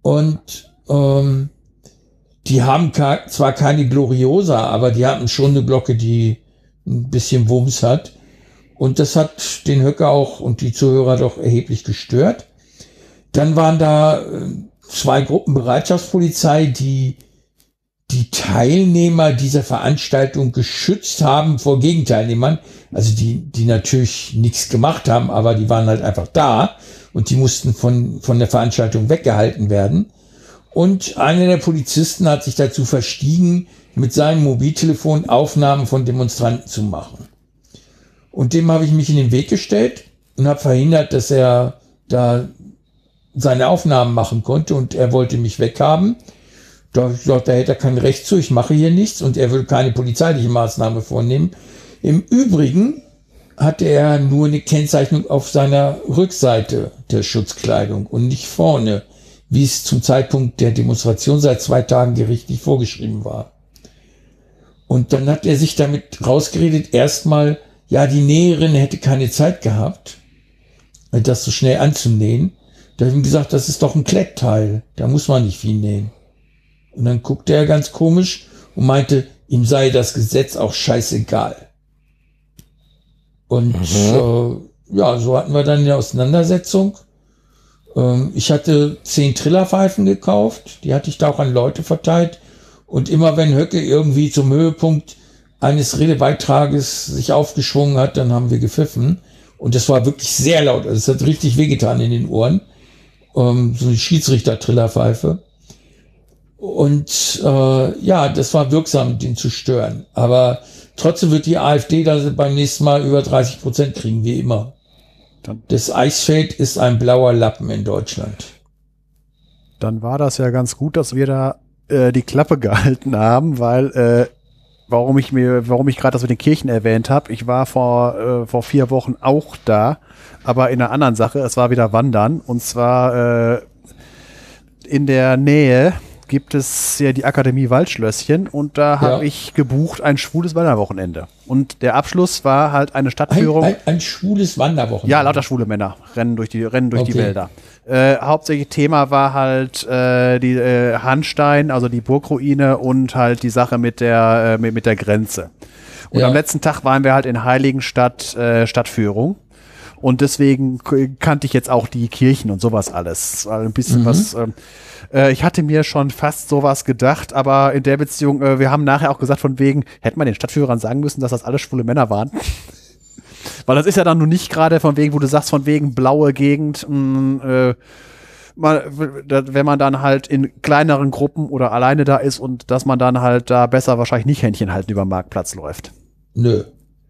Und ähm, die haben zwar keine Gloriosa, aber die hatten schon eine Glocke, die ein bisschen Wumms hat. Und das hat den Höcker auch und die Zuhörer doch erheblich gestört. Dann waren da äh, zwei Gruppen Bereitschaftspolizei, die die Teilnehmer dieser Veranstaltung geschützt haben vor Gegenteilnehmern. Also die, die natürlich nichts gemacht haben, aber die waren halt einfach da und die mussten von, von der Veranstaltung weggehalten werden. Und einer der Polizisten hat sich dazu verstiegen, mit seinem Mobiltelefon Aufnahmen von Demonstranten zu machen. Und dem habe ich mich in den Weg gestellt und habe verhindert, dass er da seine Aufnahmen machen konnte und er wollte mich weghaben. Da ich da hätte er kein Recht zu, ich mache hier nichts und er will keine polizeiliche Maßnahme vornehmen. Im Übrigen hatte er nur eine Kennzeichnung auf seiner Rückseite der Schutzkleidung und nicht vorne, wie es zum Zeitpunkt der Demonstration seit zwei Tagen gerichtlich vorgeschrieben war. Und dann hat er sich damit rausgeredet, erstmal, ja, die Näherin hätte keine Zeit gehabt, das so schnell anzunähen. Da habe ich ihm gesagt, das ist doch ein Klettteil, da muss man nicht viel nähen. Und dann guckte er ganz komisch und meinte, ihm sei das Gesetz auch scheißegal. Und äh, ja, so hatten wir dann eine Auseinandersetzung. Ähm, ich hatte zehn Trillerpfeifen gekauft, die hatte ich da auch an Leute verteilt. Und immer wenn Höcke irgendwie zum Höhepunkt eines Redebeitrages sich aufgeschwungen hat, dann haben wir gepfiffen. Und das war wirklich sehr laut. Also es hat richtig wehgetan in den Ohren. Ähm, so eine Schiedsrichter-Trillerpfeife. Und äh, ja, das war wirksam, den zu stören. Aber trotzdem wird die AfD da beim nächsten Mal über 30 Prozent kriegen, wie immer. Das Eisfeld ist ein blauer Lappen in Deutschland. Dann war das ja ganz gut, dass wir da äh, die Klappe gehalten haben, weil äh, warum ich mir, warum ich gerade das mit den Kirchen erwähnt habe, ich war vor äh, vor vier Wochen auch da, aber in einer anderen Sache. Es war wieder Wandern und zwar äh, in der Nähe gibt es ja die Akademie Waldschlösschen und da habe Ja. ich gebucht ein schwules Wanderwochenende. Und der Abschluss war halt eine Ein, Stadtführung. ein, ein schwules Wanderwochenende. Ja, lauter schwule Männer rennen durch die, rennen durch die Okay. Wälder. Äh, hauptsächlich Thema war halt äh, die äh, Handstein, also die Burgruine und halt die Sache mit der, äh, mit, mit der Grenze. Und Ja. am letzten Tag waren wir halt in Heiligenstadt äh, Stadtführung. Und deswegen kannte ich jetzt auch die Kirchen und sowas alles. War Ein bisschen Mhm. was. Ähm, äh, ich hatte mir schon fast sowas gedacht, aber in der Beziehung, äh, wir haben nachher auch gesagt, von wegen, hätte man den Stadtführern sagen müssen, dass das alles schwule Männer waren. Weil das ist ja dann nur nicht gerade von wegen, wo du sagst, von wegen blaue Gegend, mh, äh, mal, da- wenn man dann halt in kleineren Gruppen oder alleine da ist und dass man dann halt da besser wahrscheinlich nicht Händchen halten über den Marktplatz läuft. Nö,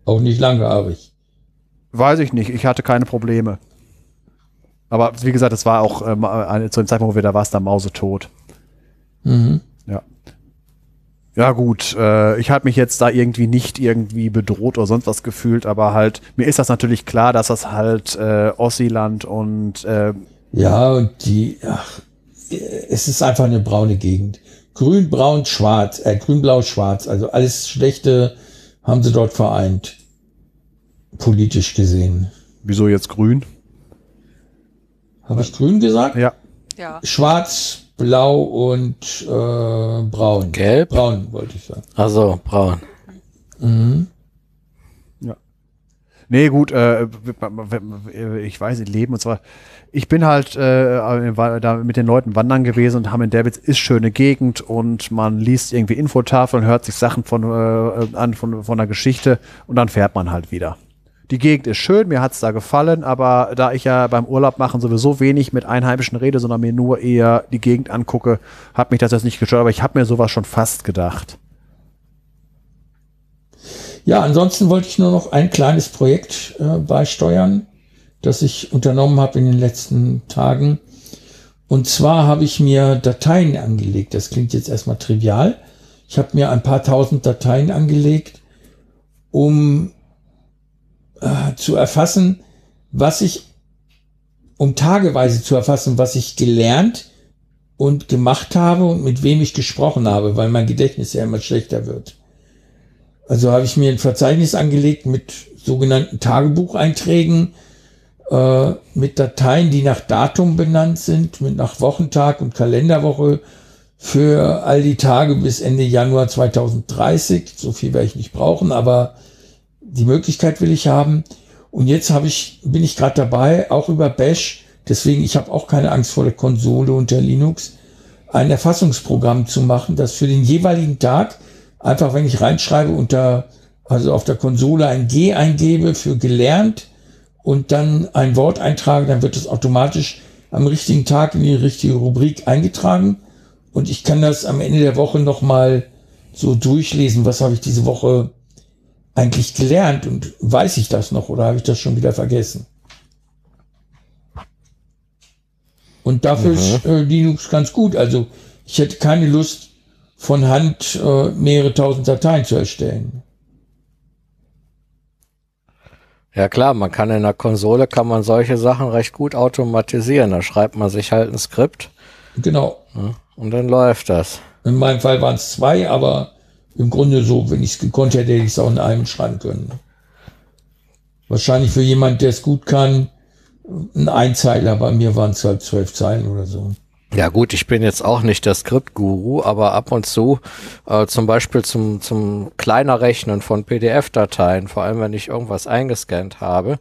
auch nicht langhaarig. Weiß ich nicht, ich hatte keine Probleme. Aber wie gesagt, es war auch eine- zu dem Zeitpunkt, wo wir da warst, da mausetot. Mhm. Ja. Ja, gut, äh, ich habe mich jetzt da irgendwie nicht irgendwie bedroht oder sonst was gefühlt, aber halt, mir ist das natürlich klar, dass das halt äh, Ossiland und äh, Ja, und die, ach, es ist einfach eine braune Gegend. Grün, braun, schwarz, äh, grün, blau, schwarz. Also alles Schlechte haben sie dort vereint. Politisch gesehen. wieso jetzt grün? Habe ich grün gesagt? Ja. Ja. Schwarz, blau und äh, braun. Gelb? Braun, wollte ich sagen. Also braun. Nee, gut, äh, ich weiß nicht, Leben und zwar, ich bin halt äh, da mit den Leuten wandern gewesen und haben in Davids ist schöne Gegend und man liest irgendwie Infotafeln, hört sich Sachen von, äh, an von, von der Geschichte und dann fährt man halt wieder. Die Gegend ist schön, mir hat's da gefallen, aber da ich ja beim Urlaub machen sowieso wenig mit Einheimischen rede, sondern mir nur eher die Gegend angucke, hat mich das jetzt nicht gestört, aber ich habe mir sowas schon fast gedacht. Ja, ansonsten wollte ich nur noch ein kleines Projekt äh, beisteuern, das ich unternommen habe in den letzten Tagen. Und zwar habe ich mir Dateien angelegt. Das klingt jetzt erstmal trivial. Ich habe mir ein paar tausend Dateien angelegt, um äh, zu erfassen, was ich, um tageweise zu erfassen, was ich gelernt und gemacht habe und mit wem ich gesprochen habe, weil mein Gedächtnis ja immer schlechter wird. Also habe ich mir ein Verzeichnis angelegt mit sogenannten Tagebucheinträgen, äh, mit Dateien, die nach Datum benannt sind, mit nach Wochentag und Kalenderwoche für all die Tage bis Ende Januar 2030. So viel werde ich nicht brauchen, aber die Möglichkeit will ich haben. Und jetzt habe ich, bin ich gerade dabei, auch über Bash, deswegen ich habe auch keine Angst vor der Konsole unter Linux, ein Erfassungsprogramm zu machen, das für den jeweiligen Tag einfach, wenn ich reinschreibe unter, also auf der Konsole ein G eingebe für gelernt und dann ein Wort eintrage, dann wird es automatisch am richtigen Tag in die richtige Rubrik eingetragen und ich kann das am Ende der Woche nochmal so durchlesen, was habe ich diese Woche eigentlich gelernt und weiß ich das noch oder habe ich das schon wieder vergessen? Und dafür mhm. ist äh, Linux ganz gut. Also ich hätte keine Lust, von Hand äh, mehrere tausend Dateien zu erstellen. Ja klar, man kann in der Konsole kann man solche Sachen recht gut automatisieren. Da schreibt man sich halt ein Skript. Genau. Und dann läuft das. In meinem Fall waren es zwei, aber im Grunde so, wenn ich es gekonnt hätte, hätte ich es auch in einem schreiben können. Wahrscheinlich für jemand, der es gut kann, ein Einzeiler. Bei mir waren es halt zwölf Zeilen oder so. Ja gut, ich bin jetzt auch nicht der Skriptguru, aber ab und zu, äh, zum Beispiel zum, zum kleiner Rechnen von PDF-Dateien, vor allem wenn ich irgendwas eingescannt habe,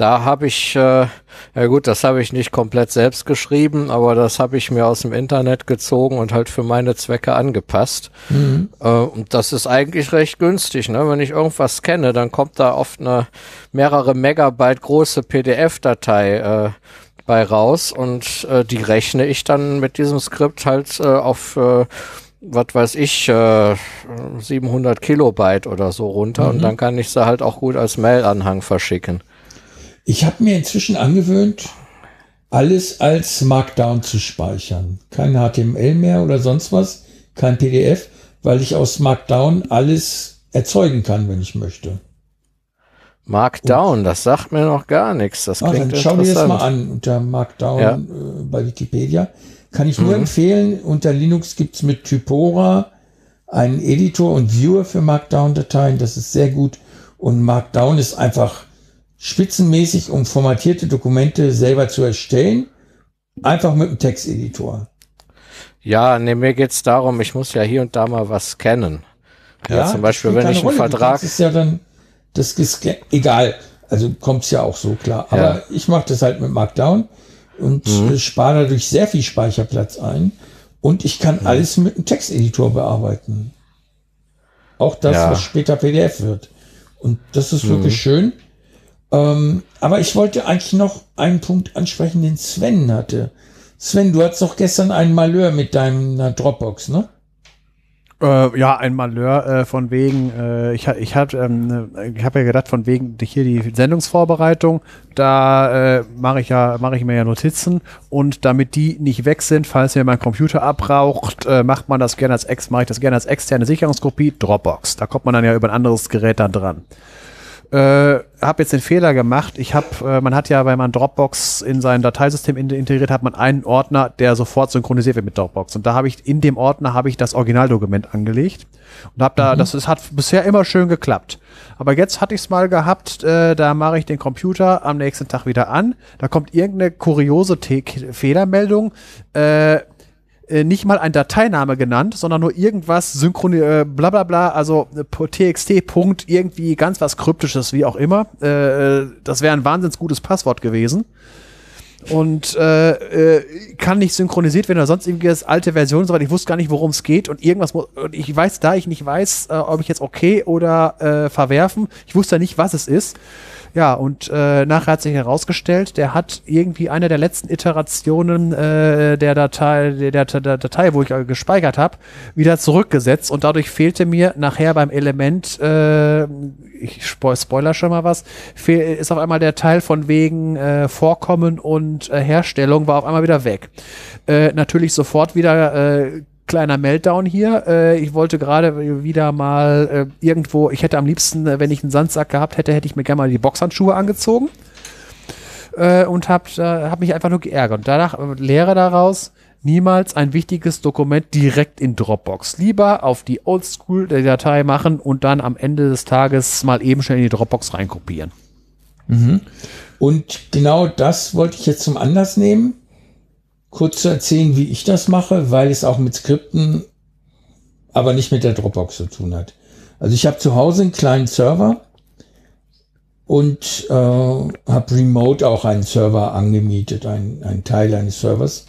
da habe ich, äh, ja gut, das habe ich nicht komplett selbst geschrieben, aber das habe ich mir aus dem Internet gezogen und halt für meine Zwecke angepasst. Mhm. Äh, und das ist eigentlich recht günstig. Ne? Wenn ich irgendwas kenne, dann kommt da oft eine mehrere Megabyte große PDF-Datei äh, bei raus und äh, die rechne ich dann mit diesem Skript halt äh, auf äh, was weiß ich, äh, 700 Kilobyte oder so runter mhm. und dann kann ich sie halt auch gut als Mail-Anhang verschicken. Ich habe mir inzwischen angewöhnt, alles als Markdown zu speichern. Kein HTML mehr oder sonst was, kein PDF, weil ich aus Markdown alles erzeugen kann, wenn ich möchte. Markdown, Und, das sagt mir noch gar nichts. Das klingt dann schau dir das mal an unter Markdown ja. äh, bei Wikipedia. Kann ich nur mhm. empfehlen. Unter Linux gibt's mit Typora einen Editor und Viewer für Markdown-Dateien. Das ist sehr gut. Und Markdown ist einfach spitzenmäßig, um formatierte Dokumente selber zu erstellen. Einfach mit einem Texteditor. Ja, nee, mir geht's darum, ich muss ja hier und da mal was scannen. Ja, ja zum Beispiel, wenn ich einen Rolle. Vertrag. Das ist ja dann, das ist egal. Also kommt's ja auch so klar. Aber ja. ich mache das halt mit Markdown und mhm. spare dadurch sehr viel Speicherplatz ein. Und ich kann mhm. alles mit einem Texteditor bearbeiten. Auch das, ja. was später PDF wird. Und das ist mhm. wirklich schön. Ähm, aber ich wollte eigentlich noch einen Punkt ansprechen, den Sven hatte. Sven, du hattest doch gestern einen Malheur mit deiner Dropbox, ne? Äh, ja, ein Malheur äh, von wegen, äh, ich, ich hatte, ähm, ich habe ja gedacht, von wegen hier die Sendungsvorbereitung, da äh, mache ich ja, mache ich mir ja Notizen und damit die nicht weg sind, falls mir mein Computer abraucht, äh, macht man das gerne als ex, ich das gerne als externe Sicherungskopie, Dropbox. Da kommt man dann ja über ein anderes Gerät dann dran äh, habe jetzt den Fehler gemacht. Ich habe, äh, man hat ja, wenn man Dropbox in sein Dateisystem integriert, hat man einen Ordner, der sofort synchronisiert wird mit Dropbox. Und da habe ich in dem Ordner habe ich das Originaldokument angelegt und habe da, mhm. das ist, hat bisher immer schön geklappt. Aber jetzt hatte ich es mal gehabt, äh, da mache ich den Computer am nächsten Tag wieder an. Da kommt irgendeine kuriose T Fehlermeldung. Äh, äh, nicht mal ein Dateiname genannt, sondern nur irgendwas synchron, äh, bla bla bla, also äh, txt. Punkt, irgendwie ganz was Kryptisches, wie auch immer. Äh, äh, das wäre ein wahnsinns gutes Passwort gewesen. Und äh, äh, kann nicht synchronisiert werden oder sonst irgendwie das alte Version, soweit ich wusste gar nicht, worum es geht und irgendwas muss, und ich weiß, da ich nicht weiß, äh, ob ich jetzt okay oder äh, verwerfen, ich wusste nicht, was es ist. Ja, und äh, nachher hat sich herausgestellt, der hat irgendwie eine der letzten Iterationen äh, der, Datei, der, der, der Datei, wo ich äh, gespeichert habe, wieder zurückgesetzt und dadurch fehlte mir nachher beim Element, äh, ich spoiler schon mal was, fehl, ist auf einmal der Teil von wegen äh, Vorkommen und äh, Herstellung war auf einmal wieder weg. Äh, natürlich sofort wieder äh, kleiner Meltdown hier. Äh, ich wollte gerade wieder mal äh, irgendwo, ich hätte am liebsten, äh, wenn ich einen Sandsack gehabt hätte, hätte ich mir gerne mal die Boxhandschuhe angezogen äh, und habe hab mich einfach nur geärgert. Und danach äh, Lehre daraus, niemals ein wichtiges Dokument direkt in Dropbox. Lieber auf die Oldschool der Datei machen und dann am Ende des Tages mal eben schnell in die Dropbox reinkopieren. Und genau das wollte ich jetzt zum Anlass nehmen, kurz zu erzählen, wie ich das mache, weil es auch mit Skripten, aber nicht mit der Dropbox zu tun hat. Also ich habe zu Hause einen kleinen Server und äh, habe remote auch einen Server angemietet, einen, einen Teil eines Servers.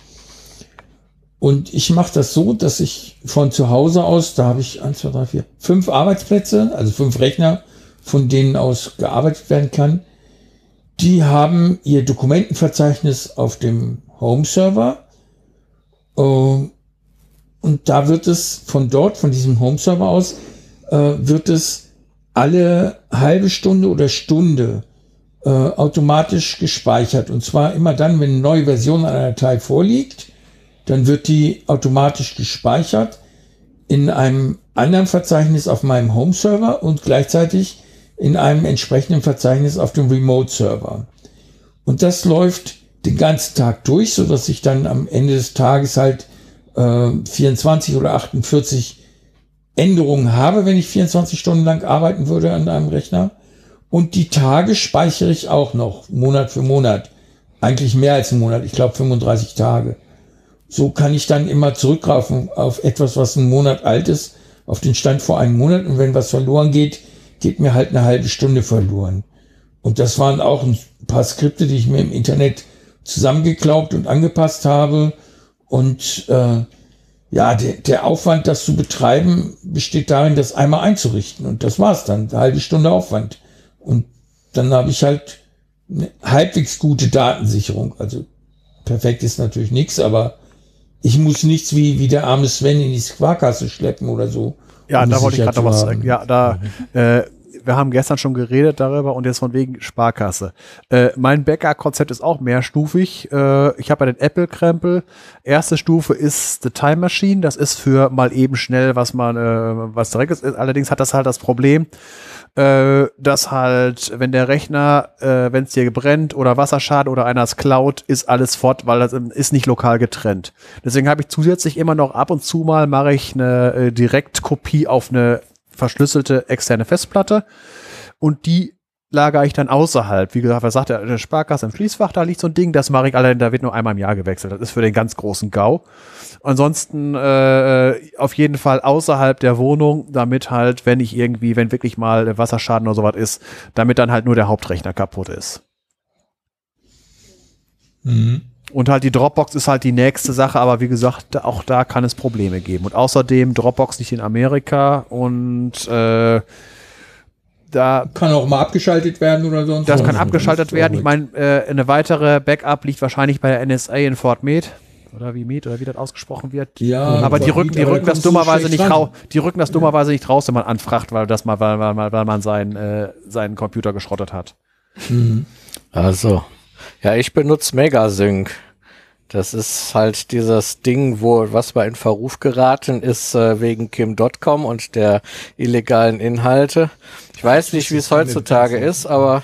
Und ich mache das so, dass ich von zu Hause aus, da habe ich eins, zwei, drei, vier, fünf Arbeitsplätze, also fünf Rechner, von denen aus gearbeitet werden kann. Die haben ihr Dokumentenverzeichnis auf dem Home-Server. Äh, Und da wird es von dort, von diesem Home-Server aus, äh, wird es alle halbe Stunde oder Stunde äh, automatisch gespeichert. Und zwar immer dann, wenn eine neue Version einer Datei vorliegt, dann wird die automatisch gespeichert in einem anderen Verzeichnis auf meinem Home-Server und gleichzeitig in einem entsprechenden Verzeichnis auf dem Remote-Server. Und das läuft den ganzen Tag durch, so dass ich dann am Ende des Tages halt äh, 24 oder 48 Änderungen habe, wenn ich 24 Stunden lang arbeiten würde an einem Rechner. Und die Tage speichere ich auch noch, Monat für Monat. Eigentlich mehr als einen Monat, ich glaube 35 Tage. So kann ich dann immer zurückgreifen auf etwas, was einen Monat alt ist, auf den Stand vor einem Monat. Und wenn was verloren geht, geht mir halt eine halbe Stunde verloren. Und das waren auch ein paar Skripte, die ich mir im Internet zusammengeklaubt und angepasst habe. Und äh, ja, der, der Aufwand, das zu betreiben, besteht darin, das einmal einzurichten. Und das war's dann, eine halbe Stunde Aufwand. Und dann habe ich halt eine halbwegs gute Datensicherung. Also perfekt ist natürlich nichts, aber ich muss nichts wie, wie der arme Sven in die Sparkasse schleppen oder so. Ja, um da wollte ich gerade noch was sagen. Ja, da, äh, wir haben gestern schon geredet darüber und jetzt von wegen Sparkasse. Äh, mein Backup-Konzept ist auch mehrstufig. Äh, ich habe ja den Apple-Krempel. Erste Stufe ist The Time Machine. Das ist für mal eben schnell, was man, äh, was direkt ist. Allerdings hat das halt das Problem, äh, dass halt, wenn der Rechner, äh, wenn es dir brennt oder Wasserschaden oder einer es klaut, ist alles fort, weil das ähm, ist nicht lokal getrennt. Deswegen habe ich zusätzlich immer noch ab und zu mal mache ich eine äh, Direktkopie auf eine verschlüsselte externe Festplatte und die lagere ich dann außerhalb. Wie gesagt, was sagt der, der Sparkasse im Schließfach, da liegt so ein Ding, das mache ich allein, da wird nur einmal im Jahr gewechselt. Das ist für den ganz großen GAU. Ansonsten äh, auf jeden Fall außerhalb der Wohnung, damit halt, wenn ich irgendwie, wenn wirklich mal Wasserschaden oder sowas ist, damit dann halt nur der Hauptrechner kaputt ist. Mhm. Und halt die Dropbox ist halt die nächste Sache, aber wie gesagt, auch da kann es Probleme geben. Und außerdem Dropbox nicht in Amerika und äh, da Kann auch mal abgeschaltet werden oder sonst das kann abgeschaltet werden. Ich meine, äh, eine weitere Backup liegt wahrscheinlich bei der NSA in Fort Meade. Oder wie Meade, oder wie das ausgesprochen wird. Ja, aber die rücken, die rücken das dummerweise nicht raus. Die rücken das dummerweise nicht raus, wenn man anfragt, weil das mal, weil, weil, weil, man seinen, äh, seinen Computer geschrottet hat. Also, ja, ich benutze Megasync. Das ist halt dieses Ding, wo was mal in Verruf geraten ist äh, wegen Kim.com und der illegalen Inhalte. Ich weiß nicht, wie es heutzutage ist, aber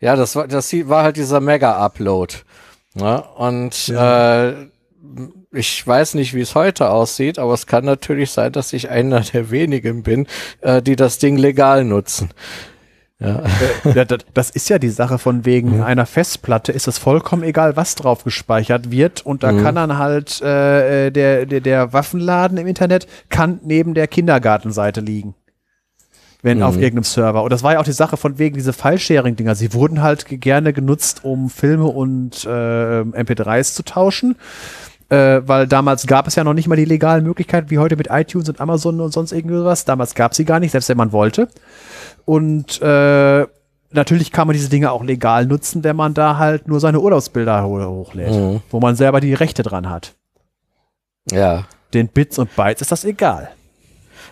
ja, das war das war halt dieser Mega-Upload. Ne? Und äh, ich weiß nicht, wie es heute aussieht, aber es kann natürlich sein, dass ich einer der wenigen bin, äh, die das Ding legal nutzen. Ja. Ja, das, ist ja die Sache von wegen einer Festplatte ist es vollkommen egal, was drauf gespeichert wird und da kann dann halt äh, der, der, der Waffenladen im Internet kann neben der Kindergartenseite liegen. Wenn auf irgendeinem Server. Und das war ja auch die Sache von wegen diese File-Sharing-Dinger. Sie wurden halt ge- gerne genutzt, um Filme und äh, MP3s zu tauschen. Äh, weil damals gab es ja noch nicht mal die legalen Möglichkeiten wie heute mit iTunes und Amazon und sonst irgendwas. Damals gab es sie gar nicht, selbst wenn man wollte. Und äh, natürlich kann man diese Dinge auch legal nutzen, wenn man da halt nur seine Urlaubsbilder ho hochlädt, Mhm. wo man selber die Rechte dran hat. ja. Den Bits und Bytes ist das egal.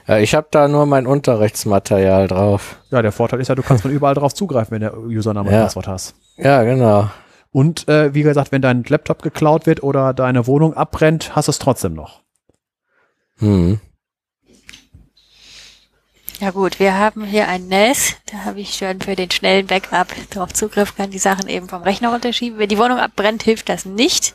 Ja, ich habe da nur mein Unterrichtsmaterial drauf. Ja, der Vorteil ist ja, du kannst von überall drauf zugreifen, wenn der Username und Ja. Passwort hast. Ja, genau. Und äh, wie gesagt, wenn dein Laptop geklaut wird oder deine Wohnung abbrennt, hast du es trotzdem noch. Hm. Ja gut, wir haben hier ein NAS, da habe ich schon für den schnellen Backup drauf Zugriff, kann die Sachen eben vom Rechner runterschieben. Wenn die Wohnung abbrennt, hilft das nicht.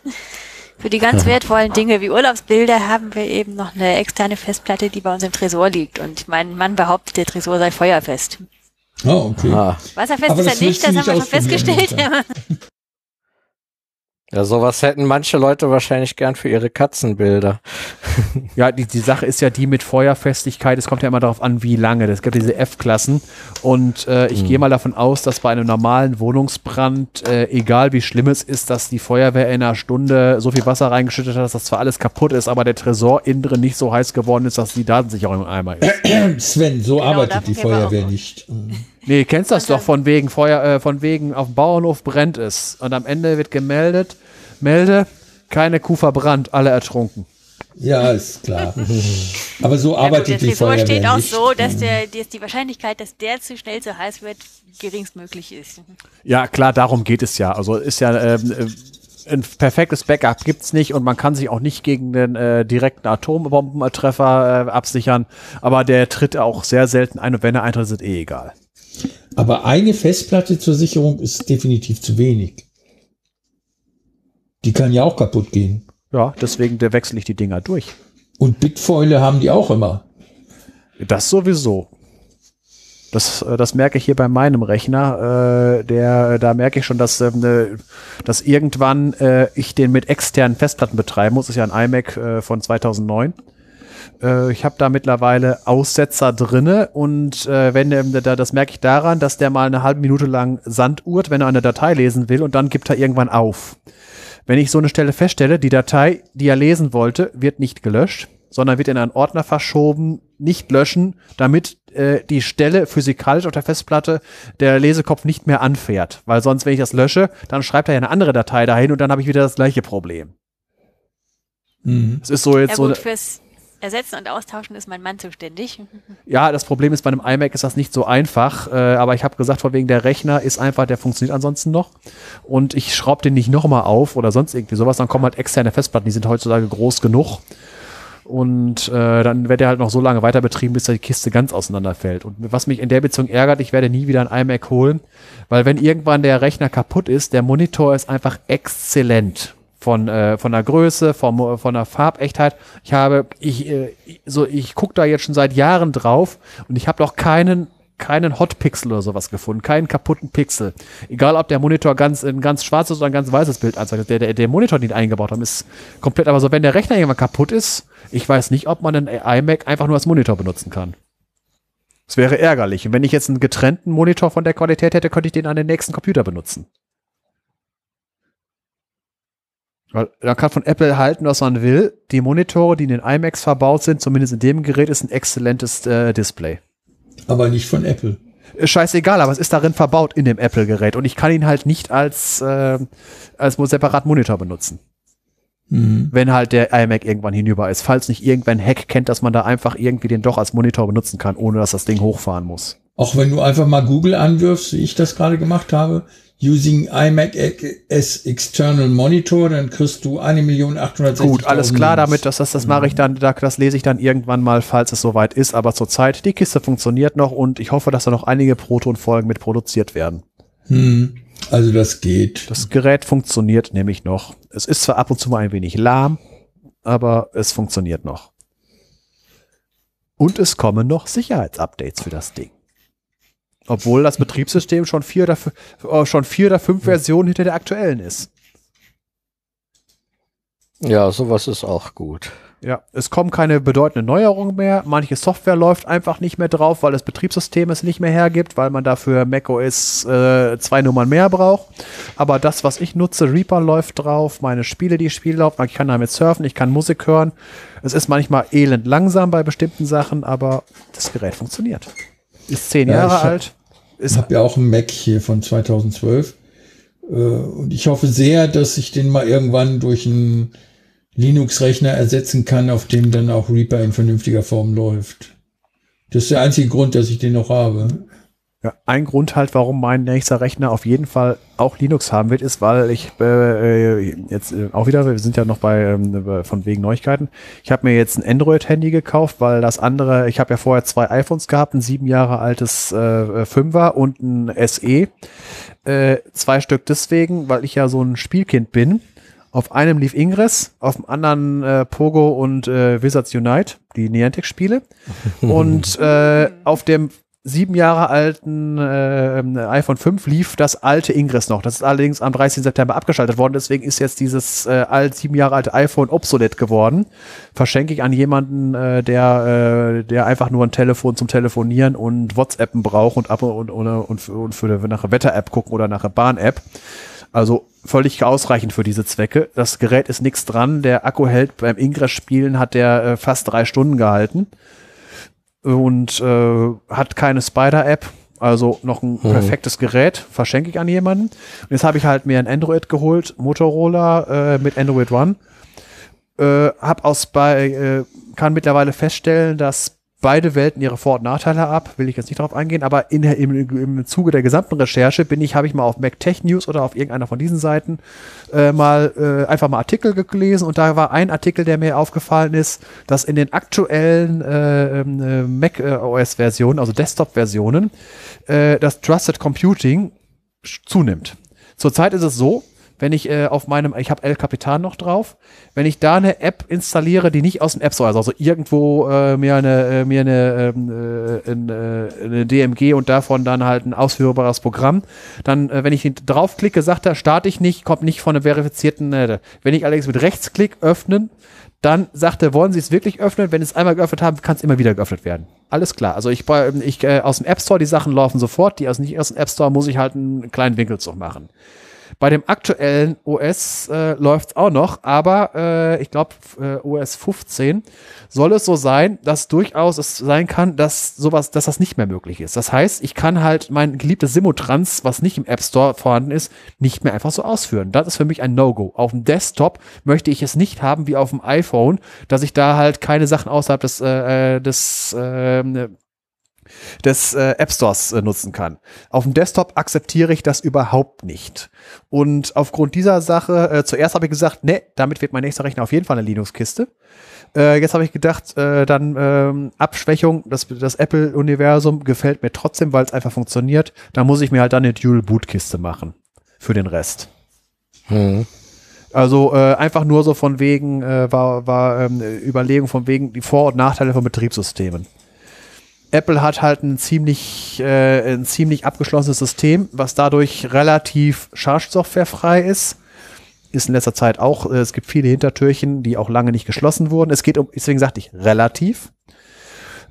Für die ganz wertvollen Dinge wie Urlaubsbilder haben wir eben noch eine externe Festplatte, die bei uns im Tresor liegt. Und mein Mann behauptet, der Tresor sei feuerfest. Oh, okay. Ah. Wasserfest Aber ist er nicht, das haben wir schon festgestellt. Ja, sowas hätten manche Leute wahrscheinlich gern für ihre Katzenbilder. Ja, die, die Sache ist ja die mit Feuerfestigkeit. Es kommt ja immer darauf an, wie lange. Es gibt diese F-Klassen. Und äh, ich gehe mal davon aus, dass bei einem normalen Wohnungsbrand, äh, egal wie schlimm es ist, dass die Feuerwehr in einer Stunde so viel Wasser reingeschüttet hat, dass das zwar alles kaputt ist, aber der Tresor innen drin nicht so heiß geworden ist, dass die Datensicherung im Eimer ist. Sven, so arbeitet davon die Feuerwehr nicht. Nee, kennst das dann- doch von wegen Feuer, äh, von wegen auf dem Bauernhof brennt es. Und am Ende wird gemeldet, melde, keine Kuh verbrannt, alle ertrunken. Ja, ist klar. Aber so Ja, gut, arbeitet der die Feuerwehr steht auch nicht. so, dass, der, dass die Wahrscheinlichkeit, dass der zu schnell zu heiß wird, geringstmöglich ist. Ja, klar, darum geht es ja. Also ist ja ähm, äh, ein perfektes Backup gibt's nicht und man kann sich auch nicht gegen den äh, direkten Atombombentreffer äh, absichern. Aber der tritt auch sehr selten ein und wenn er eintritt, ist es eh egal. Aber eine Festplatte zur Sicherung ist definitiv zu wenig. Die kann ja auch kaputt gehen. Ja, deswegen der wechsle ich die Dinger durch. Und Bitfäule haben die auch immer. Das sowieso. Das, äh, das merke ich hier bei meinem Rechner. Äh, der, da merke ich schon, dass, ähm, äh, dass irgendwann äh, ich den mit externen Festplatten betreiben muss. Das ist ja ein iMac äh, von 2009. Äh, ich habe da mittlerweile Aussetzer drinne und äh, wenn ähm, da, das merke ich daran, dass der mal eine halbe Minute lang Sanduhrt, wenn er eine Datei lesen will und dann gibt er irgendwann auf. Wenn ich so eine Stelle feststelle, die Datei, die er lesen wollte, wird nicht gelöscht, sondern wird in einen Ordner verschoben, nicht löschen, damit äh, die Stelle physikalisch auf der Festplatte der Lesekopf nicht mehr anfährt. Weil sonst, wenn ich das lösche, dann schreibt er ja eine andere Datei dahin und dann habe ich wieder das gleiche Problem. Mhm. Es ist so jetzt Ja so. gut, fürs Ersetzen und Austauschen ist mein Mann zuständig. Ja, das Problem ist, bei einem iMac ist das nicht so einfach. Äh, aber ich habe gesagt, von wegen der Rechner ist einfach, der funktioniert ansonsten noch. Und ich schraube den nicht nochmal auf oder sonst irgendwie sowas. Dann kommen halt externe Festplatten, die sind heutzutage groß genug. Und äh, dann wird er halt noch so lange weiter betrieben, bis die Kiste ganz auseinanderfällt. Und was mich in der Beziehung ärgert, ich werde nie wieder ein iMac holen, weil wenn irgendwann der Rechner kaputt ist, der Monitor ist einfach exzellent. Von, äh, von der Größe, vom, von der Farbechtheit. Ich habe, ich, äh, so, ich gucke da jetzt schon seit Jahren drauf und ich habe noch keinen keinen Hotpixel oder sowas gefunden, keinen kaputten Pixel. Egal, ob der Monitor ganz ein ganz schwarzes oder ein ganz weißes Bild anzeigt. Der, der, der Monitor, den die eingebaut haben, ist komplett. Aber so, wenn der Rechner irgendwann kaputt ist, ich weiß nicht, ob man einen iMac einfach nur als Monitor benutzen kann. Das wäre ärgerlich. Und wenn ich jetzt einen getrennten Monitor von der Qualität hätte, könnte ich den an den nächsten Computer benutzen. Weil man kann von Apple halten, was man will. Die Monitore, die in den iMacs verbaut sind, zumindest in dem Gerät, ist ein exzellentes äh, Display. Aber nicht von Apple. Scheißegal, aber es ist darin verbaut in dem Apple-Gerät und ich kann ihn halt nicht als, äh, als separat Monitor benutzen. Mhm. Wenn halt der iMac irgendwann hinüber ist. Falls nicht irgendwann Hack kennt, dass man da einfach irgendwie den doch als Monitor benutzen kann, ohne dass das Ding hochfahren muss. Auch wenn du einfach mal Google anwirfst, wie ich das gerade gemacht habe, using iMac as external monitor, dann kriegst du 1.860.000. Gut, alles klar damit, dass das, das mache ich dann, da- das lese ich dann irgendwann mal, falls es soweit ist, aber zurzeit, die Kiste funktioniert noch und ich hoffe, dass da noch einige Proton-Folgen mit produziert werden. Hm. Also das geht. Das Gerät funktioniert nämlich noch. Es ist zwar ab und zu mal ein wenig lahm, aber es funktioniert noch. Und es kommen noch Sicherheitsupdates für das Ding. Obwohl das Betriebssystem schon vier oder, äh, schon vier oder fünf Versionen hinter der aktuellen ist. Ja, sowas ist auch gut. Ja, es kommen keine bedeutenden Neuerungen mehr. Manche Software läuft einfach nicht mehr drauf, weil das Betriebssystem es nicht mehr hergibt, weil man dafür macOS äh, zwei Nummern mehr braucht. Aber das, was ich nutze, Reaper läuft drauf, meine Spiele, die ich spiele, laufen. Ich kann damit surfen, ich kann Musik hören. Es ist manchmal elend langsam bei bestimmten Sachen, aber das Gerät funktioniert. Ist zehn Ja, Jahre alt. Ich habe ja auch einen Mac hier von 2012. Äh, Und ich hoffe sehr, dass ich den mal irgendwann durch einen Linux-Rechner ersetzen kann, auf dem dann auch Reaper in vernünftiger Form läuft. Das ist der einzige Grund, dass ich den noch habe. Ja, ein Grund halt, warum mein nächster Rechner auf jeden Fall auch Linux haben wird, ist, weil ich äh, jetzt äh, auch wieder, wir sind ja noch bei ähm, von wegen Neuigkeiten. Ich habe mir jetzt ein Android-Handy gekauft, weil das andere, ich habe ja vorher zwei iPhones gehabt, ein sieben Jahre altes äh, Fünfer und ein SE. Äh, zwei Stück deswegen, weil ich ja so ein Spielkind bin Auf einem lief Ingress, auf dem anderen äh, Pogo und äh, Wizards Unite, die Niantic-Spiele. und äh, auf dem sieben Jahre alten äh, iPhone 5 lief das alte Ingress noch. Das ist allerdings am 30. September abgeschaltet worden. Deswegen ist jetzt dieses äh, alt, sieben Jahre alte iPhone obsolet geworden. Verschenke ich an jemanden, äh, der, äh, der einfach nur ein Telefon zum Telefonieren und WhatsAppen braucht und ab und, und, und, und für nach einer Wetter-App gucken oder nach einer Bahn-App. Also völlig ausreichend für diese Zwecke. Das Gerät ist nichts dran. Der Akku hält beim Ingress-Spielen hat der äh, fast drei Stunden gehalten und äh, hat keine Spider-App. Also noch ein mhm. perfektes Gerät, verschenke ich an jemanden. Und jetzt habe ich halt mir ein Android geholt, Motorola äh, mit Android One. Äh, hab aus bei, äh, kann mittlerweile feststellen, dass beide Welten ihre Vor- und Nachteile ab, will ich jetzt nicht darauf eingehen, aber in, im, im Zuge der gesamten Recherche bin ich, habe ich mal auf MacTech News oder auf irgendeiner von diesen Seiten äh, mal äh, einfach mal Artikel gelesen und da war ein Artikel, der mir aufgefallen ist, dass in den aktuellen äh, ähm, äh, Mac OS-Versionen, also Desktop-Versionen, äh, das Trusted Computing zunimmt. Zurzeit ist es so, wenn ich äh, auf meinem, ich habe El Capitan noch drauf, wenn ich da eine App installiere, die nicht aus dem App Store ist, also irgendwo äh, mir eine, äh, mir eine, ähm, äh, äh, eine DMG und davon dann halt ein ausführbares Programm, dann, äh, wenn ich draufklicke, sagt er, starte ich nicht, kommt nicht von einer verifizierten, äh, wenn ich allerdings mit Rechtsklick öffnen, dann sagt er, wollen Sie es wirklich öffnen? Wenn es einmal geöffnet haben, kann es immer wieder geöffnet werden. Alles klar. Also ich, ich äh, aus dem App Store, die Sachen laufen sofort, die aus nicht aus dem App Store muss ich halt einen kleinen Winkelzug machen. Bei dem aktuellen OS äh, läuft es auch noch, aber äh, ich glaube, äh, OS 15 soll es so sein, dass durchaus es sein kann, dass sowas, dass das nicht mehr möglich ist. Das heißt, ich kann halt mein geliebtes Simotrans, was nicht im App Store vorhanden ist, nicht mehr einfach so ausführen. Das ist für mich ein No-Go. Auf dem Desktop möchte ich es nicht haben wie auf dem iPhone, dass ich da halt keine Sachen außerhalb des, äh, äh des äh, des äh, App Stores äh, nutzen kann. Auf dem Desktop akzeptiere ich das überhaupt nicht. Und aufgrund dieser Sache, äh, zuerst habe ich gesagt, ne, damit wird mein nächster Rechner auf jeden Fall eine Linux-Kiste. Äh, jetzt habe ich gedacht, äh, dann ähm, Abschwächung, das, das Apple-Universum gefällt mir trotzdem, weil es einfach funktioniert. Da muss ich mir halt dann eine Dual-Boot-Kiste machen. Für den Rest. Hm. Also äh, einfach nur so von wegen, äh, war, war ähm, Überlegung von wegen die Vor- und Nachteile von Betriebssystemen. Apple hat halt ein ziemlich, äh, ein ziemlich abgeschlossenes System, was dadurch relativ schadstoffwerfrei ist. Ist in letzter Zeit auch, äh, es gibt viele Hintertürchen, die auch lange nicht geschlossen wurden. Es geht um, deswegen sagte ich, relativ.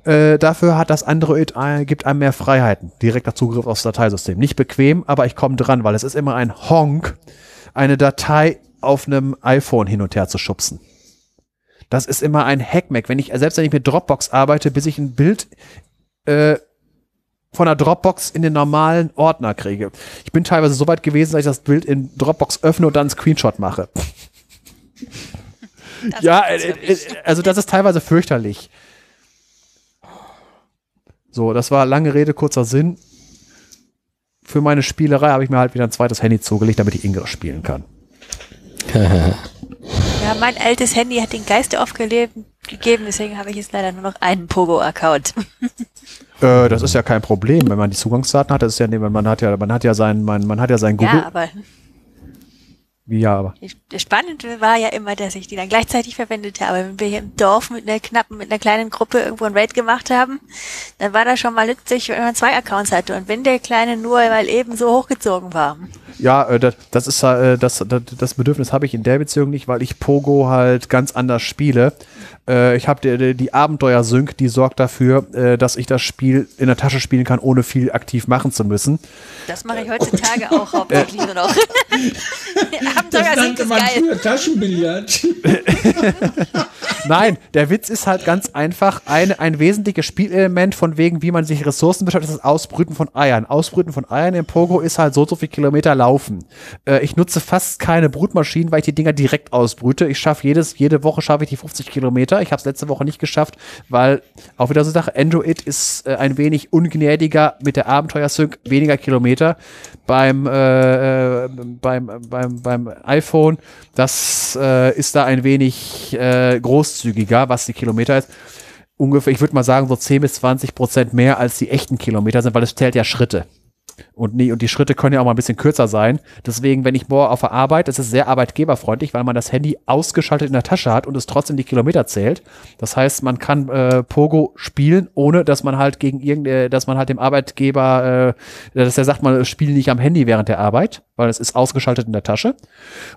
Äh, dafür hat das Android äh, gibt einem mehr Freiheiten, direkter Zugriff aufs Dateisystem. Nicht bequem, aber ich komme dran, weil es ist immer ein Honk, eine Datei auf einem iPhone hin und her zu schubsen. Das ist immer ein Hackmack. Wenn ich, selbst wenn ich mit Dropbox arbeite, bis ich ein Bild äh, von der Dropbox in den normalen Ordner kriege. Ich bin teilweise so weit gewesen, dass ich das Bild in Dropbox öffne und dann einen Screenshot mache. ja, äh, äh, also das ist teilweise fürchterlich. So, das war lange Rede, kurzer Sinn. Für meine Spielerei habe ich mir halt wieder ein zweites Handy zugelegt, damit ich Ingress spielen kann. ja, mein altes Handy hat den Geist aufgegeben, deswegen habe ich jetzt leider nur noch einen Pogo-Account. Äh, das ist ja kein Problem, wenn man die Zugangsdaten hat. Das ist ja, man hat ja, man hat ja sein, man, man hat ja sein Google. Ja, aber. Wie ja, aber. Das Spannende war ja immer, dass ich die dann gleichzeitig verwendet habe. Wenn wir hier im Dorf mit einer knappen, mit einer kleinen Gruppe irgendwo ein Raid gemacht haben, dann war das schon mal nützlich, wenn man zwei Accounts hatte. Und wenn der Kleine nur mal eben so hochgezogen war. Ja, äh, das, das ist äh, das, das Bedürfnis habe ich in der Beziehung nicht, weil ich Pogo halt ganz anders spiele. Äh, ich habe die, die Abenteuer-Sync, die sorgt dafür, äh, dass ich das Spiel in der Tasche spielen kann, ohne viel aktiv machen zu müssen. Das mache ich heutzutage auch hauptsächlich nur noch. Abenteuer-Sync ist geil. Früher Taschenbillard. Nein, der Witz ist halt ganz einfach ein, ein wesentliches Spielelement von wegen, wie man sich Ressourcen beschafft, ist das Ausbrüten von Eiern. Ausbrüten von Eiern im Pogo ist halt so so viel Kilometer laufen. Äh, ich nutze fast keine Brutmaschinen, weil ich die Dinger direkt ausbrüte. Ich schaffe jedes, jede Woche schaffe ich die 50 Kilometer. Ich habe es letzte Woche nicht geschafft, weil auch wieder so Sache, Android ist äh, ein wenig ungnädiger mit der Abenteuersync, weniger Kilometer. Beim, äh, äh beim, beim, beim iPhone, das äh, ist da ein wenig äh, großzügiger, was die Kilometer ist ungefähr, ich würde mal sagen, so 10 bis 20 Prozent mehr als die echten Kilometer sind, weil es zählt ja Schritte. Und, nee, und die Schritte können ja auch mal ein bisschen kürzer sein. Deswegen, wenn ich boah, auf der Arbeit, das ist sehr arbeitgeberfreundlich, weil man das Handy ausgeschaltet in der Tasche hat und es trotzdem die Kilometer zählt. Das heißt, man kann äh, Pogo spielen, ohne dass man halt gegen irgendeine, dass man halt dem Arbeitgeber, äh, dass er sagt, man spielt nicht am Handy während der Arbeit, weil es ist ausgeschaltet in der Tasche.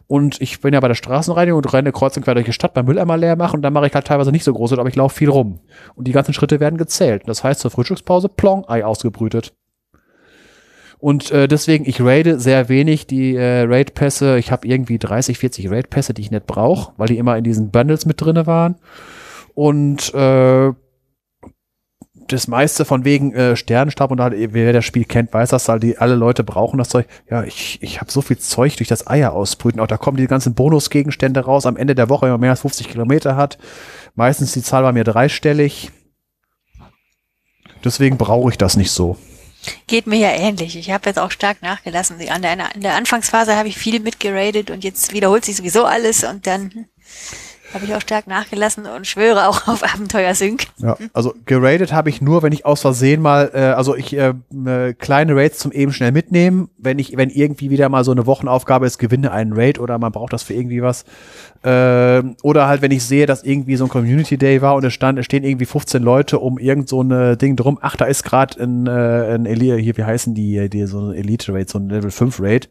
Und ich bin ja bei der Straßenreinigung und renne kreuz und quer durch die Stadt beim Mülleimer leer machen und dann mache ich halt teilweise nicht so große, aber ich laufe viel rum. Und die ganzen Schritte werden gezählt. Das heißt, zur Frühstückspause, plong, Ei ausgebrütet. Und äh, deswegen, ich raide sehr wenig die äh, Raid-Pässe. Ich habe irgendwie 30, 40 Raid-Pässe, die ich nicht brauche, weil die immer in diesen Bundles mit drinne waren. Und äh, das meiste von wegen äh, Sternenstab und halt, wer das Spiel kennt, weiß das, halt, die alle Leute brauchen das Zeug. Ja, ich, ich habe so viel Zeug durch das Eier ausbrüten. Auch da kommen die ganzen Bonusgegenstände raus am Ende der Woche, wenn man mehr als 50 Kilometer hat. Meistens die Zahl war mir dreistellig. Deswegen brauche ich das nicht so. Geht mir ja ähnlich. Ich habe jetzt auch stark nachgelassen. In der Anfangsphase habe ich viel mitgeradet und jetzt wiederholt sich sowieso alles und dann habe ich auch stark nachgelassen und schwöre auch auf Abenteuer Sync. Ja, also geradet habe ich nur, wenn ich aus Versehen mal, äh, also ich äh, äh, kleine Raids zum eben schnell mitnehmen, wenn ich, wenn irgendwie wieder mal so eine Wochenaufgabe ist, gewinne einen Raid oder man braucht das für irgendwie was. Äh, oder halt, wenn ich sehe, dass irgendwie so ein Community Day war und es stand, es stehen irgendwie 15 Leute um irgend so ein Ding drum. Ach, da ist gerade ein, äh, ein Elite, hier, wie heißen die, die so ein Elite Raid, so ein Level 5 Raid.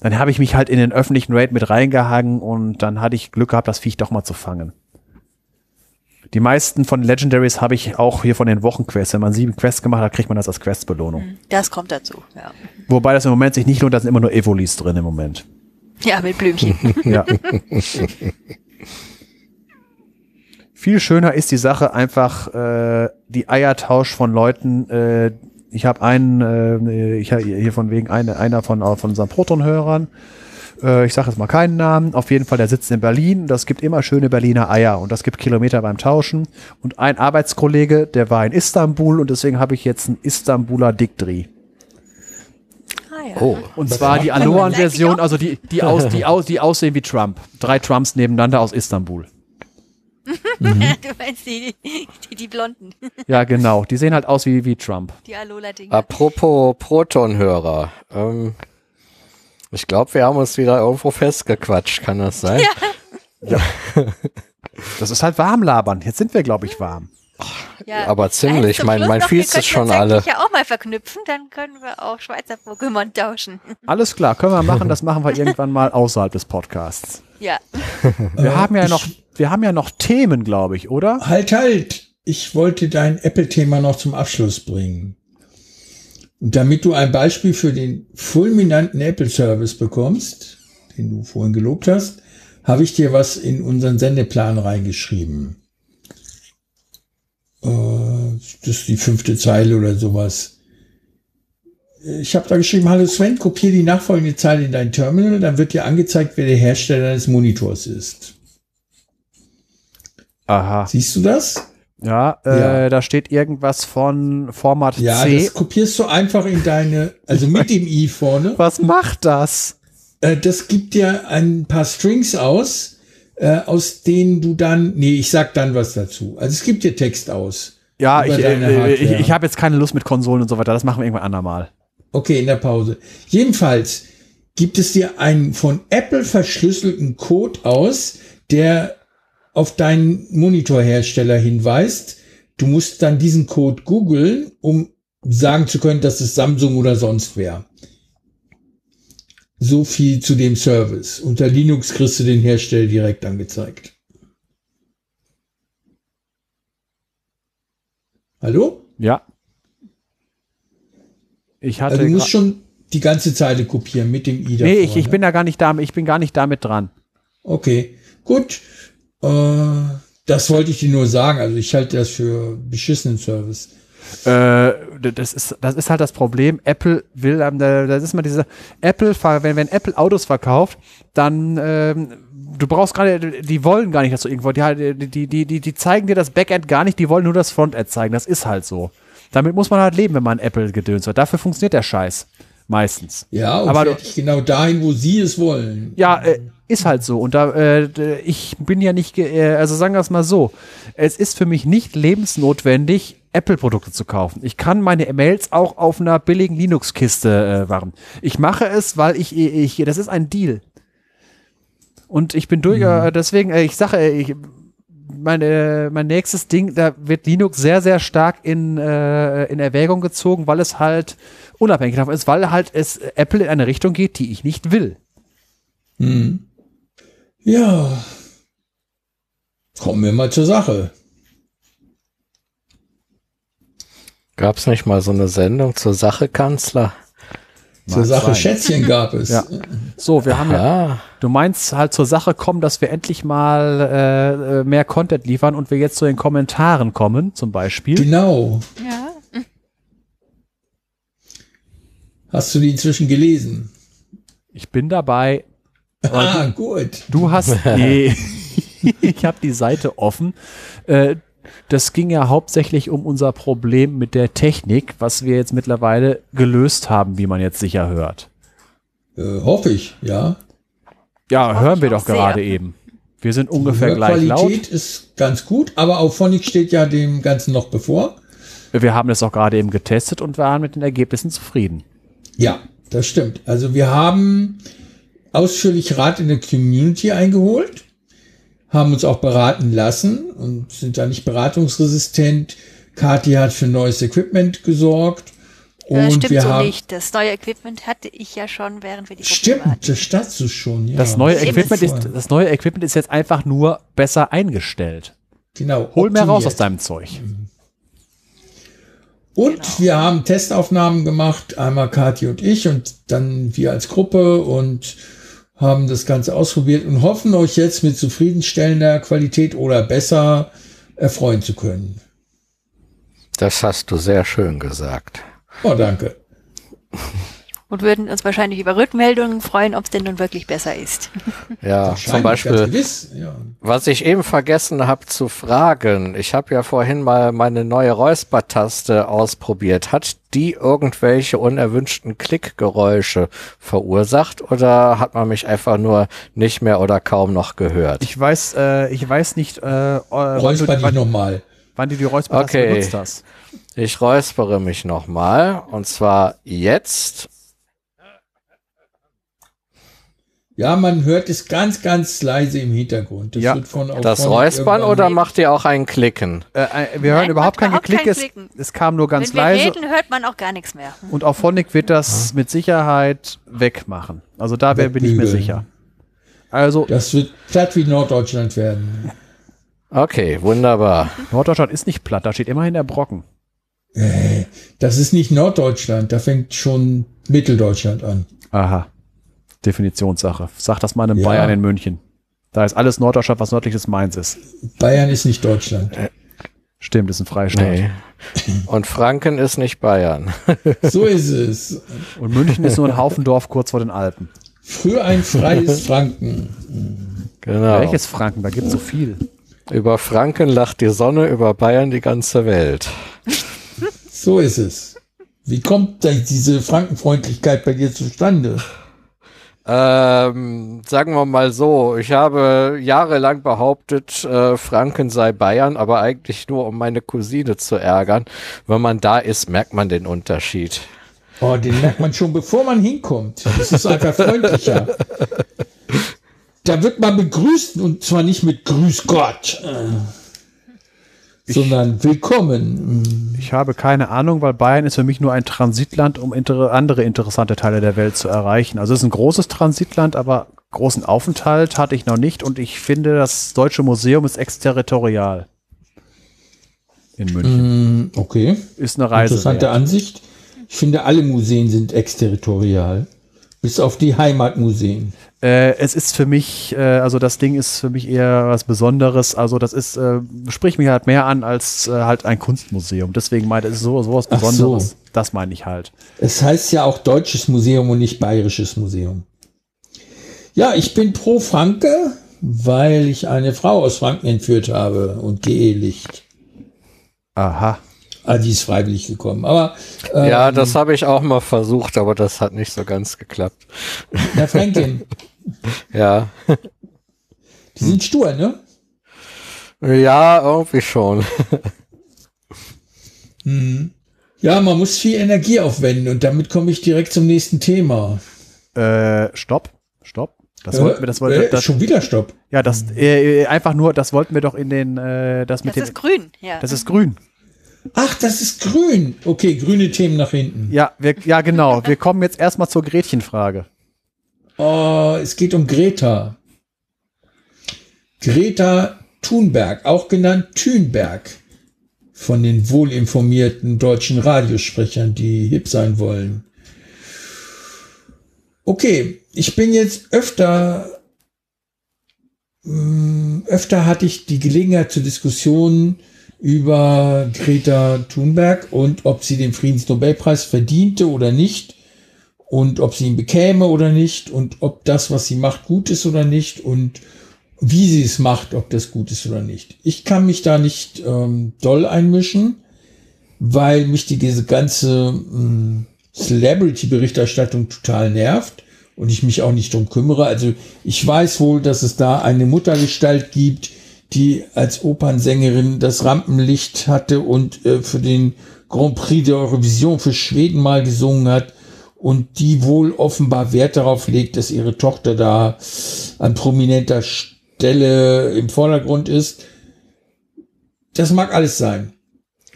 Dann habe ich mich halt in den öffentlichen Raid mit reingehangen und dann hatte ich Glück gehabt, das Viech doch mal zu fangen. Die meisten von Legendaries habe ich auch hier von den Wochenquests. Wenn man sieben Quests gemacht hat, kriegt man das als Questbelohnung. Das kommt dazu, ja. Wobei das im Moment sich nicht lohnt, da sind immer nur Evolis drin im Moment. Ja, mit Blümchen. Ja. Viel schöner ist die Sache einfach äh, die Eiertausch von Leuten. Äh, ich habe einen, äh, ich hab hier von wegen eine, einer von, von unseren Proton-Hörern. Äh, ich sage jetzt mal keinen Namen. Auf jeden Fall, der sitzt in Berlin. Das gibt immer schöne Berliner Eier und das gibt Kilometer beim Tauschen. Und ein Arbeitskollege, der war in Istanbul und deswegen habe ich jetzt einen Istanbuler Dickdri. Ah, ja. Oh. Und zwar die? Alohan-Version, also die, die, aus, die, aus, die aussehen wie Trump. Drei Trumps nebeneinander aus Istanbul. du meinst die, die, die Blonden, Ja, genau. Die sehen halt aus wie, wie Trump. die Alola-Dinger. Apropos Protonhörer. Ähm, ich glaube, wir haben uns wieder irgendwo festgequatscht. Kann das sein? Das ist halt warm labern. Jetzt sind wir, glaube ich, warm. Ja, aber ziemlich. Mein- mein wir ist schon alle. ja auch mal verknüpfen, dann können wir auch Schweizer Pokémon tauschen. Alles klar, können wir machen. Das machen wir irgendwann mal außerhalb des Podcasts. Ja, Wir haben ja ich- noch, wir haben ja noch Themen, glaube ich, oder? Halt, halt! Ich wollte dein Apple-Thema noch zum Abschluss bringen. Und damit du ein Beispiel für den fulminanten Apple-Service bekommst, den du vorhin gelobt hast, habe ich dir was in unseren Sendeplan reingeschrieben. Äh, das ist die fünfte Zeile oder sowas. Ich habe da geschrieben, hallo Sven, kopiere die nachfolgende Zeile in dein Terminal, dann wird dir angezeigt, wer der Hersteller des Monitors ist. Aha. Siehst du das? Ja, äh, Ja. da steht irgendwas von Format Ja, C. das kopierst du einfach in deine, also mit dem i vorne. Was macht das? Äh, das gibt dir ein paar Strings aus, äh, aus denen du dann, nee, ich sag dann was dazu. Also es gibt dir Text aus. Ja, ich, äh, ich, Hardware. ich habe jetzt keine Lust mit Konsolen und so weiter. Das machen wir irgendwann andermal. Okay, in der Pause. Jedenfalls gibt es dir einen von Apple verschlüsselten Code aus, der auf deinen Monitorhersteller hinweist. Du musst dann diesen Code googeln, um sagen zu können, dass es Samsung oder sonst wer. So viel zu dem Service. Unter Linux kriegst du den Hersteller direkt angezeigt. Hallo? Ja. Ich hatte. Also du musst schon die ganze Zeile kopieren mit dem i nee, ich, ich ne? bin da gar nicht da, ich bin gar nicht damit dran. Okay, gut. Äh, das wollte ich dir nur sagen. Also ich halte das für beschissenen Service. Äh, das ist, das ist halt das Problem. Apple will, da- das ist mal diese Apple, wenn, wenn Apple Autos verkauft, dann, ähm, du brauchst gerade, die wollen gar nicht, dass du irgendwo, die, die, die, die, die zeigen dir das Backend gar nicht, die wollen nur das Frontend zeigen. Das ist halt so. Damit muss man halt leben, wenn man Apple gedöns wird. Dafür funktioniert der Scheiß. Meistens. Ja, Aber genau dahin, wo sie es wollen. Ja, äh, Ist halt so. Und da, äh, ich bin ja nicht, äh, also sagen wir es mal so. Es ist für mich nicht lebensnotwendig, Apple-Produkte zu kaufen. Ich kann meine Mails auch auf einer billigen Linux-Kiste äh, warten. Ich mache es, weil ich, ich, das ist ein Deal. Und ich bin durch, äh, deswegen, äh, ich sage, äh, ich, mein, äh, mein nächstes Ding, da wird Linux sehr, sehr stark in, äh, in Erwägung gezogen, weil es halt unabhängig davon ist, weil halt es Apple in eine Richtung geht, die ich nicht will. Ja. Kommen wir mal zur Sache. Gab's nicht mal so eine Sendung zur Sache, Kanzler? Zur Sache sein. Schätzchen gab es. Ja. So, wir haben ja, du meinst halt zur Sache kommen, dass wir endlich mal äh, mehr Content liefern und wir jetzt zu den Kommentaren kommen, zum Beispiel. Genau. Ja. Hast du die inzwischen gelesen? Ich bin dabei. Ah, gut. Du hast, nee, ich habe die Seite offen. Äh, das ging ja hauptsächlich um unser Problem mit der Technik, was wir jetzt mittlerweile gelöst haben, wie man jetzt sicher hört. Äh, hoffe ich, ja. Ja, hören wir doch gerade sehr. eben. Wir sind ungefähr gleich laut. ist ganz gut, aber auch Phonic steht ja dem Ganzen noch bevor. Wir haben das auch gerade eben getestet und waren mit den Ergebnissen zufrieden. Ja, das stimmt. Also wir haben ausführlich Rat in der Community eingeholt, haben uns auch beraten lassen und sind da nicht beratungsresistent. Kathi hat für neues Equipment gesorgt. Und das stimmt wir so haben, nicht. Das neue Equipment hatte ich ja schon, während wir die Gruppe waren. Stimmt, das statst du schon. Ja. Das neue Stimmt. Equipment ist, das neue Equipment ist jetzt einfach nur besser eingestellt. Genau. Hol mehr raus aus deinem Zeug. Und Genau. wir haben Testaufnahmen gemacht, einmal Kathi und ich und dann wir als Gruppe und haben das Ganze ausprobiert und hoffen euch jetzt mit zufriedenstellender Qualität oder besser erfreuen zu können. das hast du sehr schön gesagt. Oh, danke. Und würden uns wahrscheinlich über Rückmeldungen freuen, ob es denn nun wirklich besser ist. Ja, zum Beispiel, Gewiss, ja. was ich eben vergessen habe zu fragen. Ich habe ja vorhin mal meine neue Räuspertaste ausprobiert. Hat die irgendwelche unerwünschten Klickgeräusche verursacht oder hat man mich einfach nur nicht mehr oder kaum noch gehört? Ich weiß, äh, ich weiß nicht, äh, äh, wann, Räusper dich wann, nochmal. wann du die Räuspertaste Okay. benutzt hast. Ich räuspere mich nochmal und zwar jetzt. Ja, man hört es ganz, ganz leise im Hintergrund. Das Ja, wird von Das Räuspern oder macht ihr auch ein Klicken? Äh, äh, wir hören Nein, überhaupt kein Geklick. Es, Klicken. es kam nur ganz Wenn wir leise. reden, hört man auch gar nichts mehr. Und auf Phonic wird das mit Sicherheit wegmachen. Also da bin ich mir sicher. Also Das wird platt wie Norddeutschland werden. Okay, wunderbar. Norddeutschland ist nicht platt, da steht immerhin der Brocken. Das ist nicht Norddeutschland, da fängt schon Mitteldeutschland an. Aha. Definitionssache. Sag das mal einem Ja. Bayern in München. Da ist alles Norddeutschland, was nördlich des Mainz ist. Bayern ist nicht Deutschland. Stimmt, ist ein Freistaat. Nee. Und Franken ist nicht Bayern. So ist es. Und München ist nur ein Haufendorf kurz vor den Alpen. Früher ein freies Franken. Genau. Welches Franken? Da gibt's so viel. Über Franken lacht die Sonne, über Bayern die ganze Welt. So ist es. Wie kommt diese Frankenfreundlichkeit bei dir zustande? Ähm, sagen wir mal so, ich habe jahrelang behauptet, äh, Franken sei Bayern, aber eigentlich nur, um meine Cousine zu ärgern. Wenn man da ist, merkt man den Unterschied. Oh, den merkt man schon, bevor man hinkommt. Das ist einfach freundlicher. Da wird man begrüßt und zwar nicht mit Grüß Gott, äh, sondern Willkommen. Ich habe keine Ahnung, weil Bayern ist für mich nur ein Transitland, um inter andere interessante Teile der Welt zu erreichen. Also es ist ein großes Transitland, aber großen Aufenthalt hatte ich noch nicht und ich finde, das Deutsche Museum ist exterritorial. In München. Mm, Okay, Ist eine Reise. interessante wert. Ansicht. Ich finde, alle Museen sind exterritorial. Bis auf die Heimatmuseen. Äh, es ist für mich, äh, also das Ding ist für mich eher was Besonderes. Also das ist, äh, spricht mich halt mehr an als äh, halt ein Kunstmuseum. Deswegen meinte ich, es ist so, sowas Ach so. Besonderes. Das meine ich halt. Es heißt ja auch Deutsches Museum und nicht Bayerisches Museum. Ja, ich bin pro Franke, weil ich eine Frau aus Franken entführt habe und geehelicht. Aha. Ah, die ist freiwillig gekommen. Aber ähm, ja, das habe ich auch mal versucht, aber das hat nicht so ganz geklappt. Herr Franklin, Ja. Die sind stur, ne? Ja, irgendwie schon. Ja, man muss viel Energie aufwenden und damit komme ich direkt zum nächsten Thema. Äh, stopp, stopp. Das Äh, wollten wir, das wollten äh, das, schon wieder Stopp. ja, das, äh, einfach nur, das wollten wir doch in den, äh, das mit Das dem, ist grün, ja. das ist grün. Ach, das ist grün. Okay, grüne Themen nach hinten. Ja, wir, ja, genau. Wir kommen jetzt erstmal zur Gretchenfrage. Oh, es geht um Greta. Greta Thunberg, auch genannt Thunberg, von den wohlinformierten deutschen Radiosprechern, die hip sein wollen. Okay, ich bin jetzt öfter, mh, öfter hatte ich die Gelegenheit zur Diskussion über Greta Thunberg und ob sie den Friedensnobelpreis verdiente oder nicht und ob sie ihn bekäme oder nicht und ob das, was sie macht, gut ist oder nicht und wie sie es macht, ob das gut ist oder nicht. Ich kann mich da nicht ähm, doll einmischen, weil mich die, diese ganze mh, Celebrity-Berichterstattung total nervt und ich mich auch nicht drum kümmere. Also ich weiß wohl, dass es da eine Muttergestalt gibt, die als Opernsängerin das Rampenlicht hatte und äh, für den Grand Prix der Eurovision für Schweden mal gesungen hat und die wohl offenbar Wert darauf legt, dass ihre Tochter da an prominenter Stelle im Vordergrund ist. Das mag alles sein.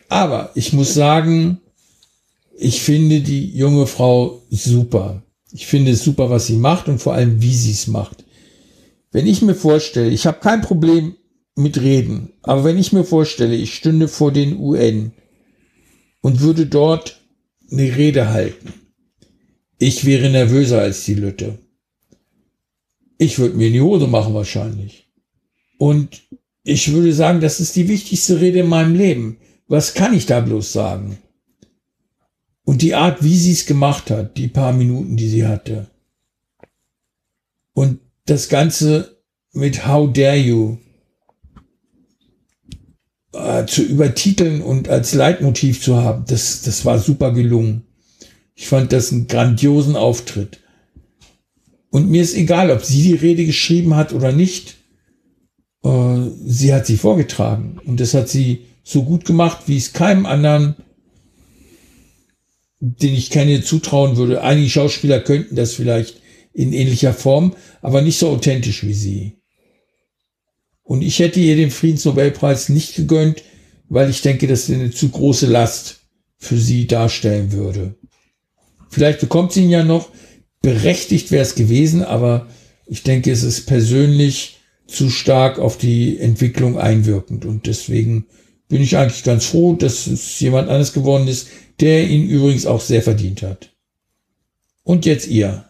Aber ich muss sagen, ich finde die junge Frau super. Ich finde es super, was sie macht und vor allem, wie sie es macht. Wenn ich mir vorstelle, ich habe kein Problem mit Reden, aber wenn ich mir vorstelle, ich stünde vor den UN und würde dort eine Rede halten, ich wäre nervöser als die Lütte. Ich würde mir in die Hose machen wahrscheinlich. Und ich würde sagen, das ist die wichtigste Rede in meinem Leben. Was kann ich da bloß sagen? Und die Art, wie sie es gemacht hat, die paar Minuten, die sie hatte. Und das Ganze mit How dare you äh, zu übertiteln und als Leitmotiv zu haben, das, das war super gelungen. Ich fand das einen grandiosen Auftritt. Und mir ist egal, ob sie die Rede geschrieben hat oder nicht. Äh, sie hat sie vorgetragen. Und das hat sie so gut gemacht, wie es keinem anderen, den ich kenne, zutrauen würde. Einige Schauspieler könnten das vielleicht in ähnlicher Form, aber nicht so authentisch wie sie. Und ich hätte ihr den Friedensnobelpreis nicht gegönnt, weil ich denke, dass sie eine zu große Last für sie darstellen würde. Vielleicht bekommt sie ihn ja noch. Berechtigt wäre es gewesen, aber ich denke, es ist persönlich zu stark auf die Entwicklung einwirkend. Und deswegen bin ich eigentlich ganz froh, dass es jemand anderes geworden ist, der ihn übrigens auch sehr verdient hat. Und jetzt ihr.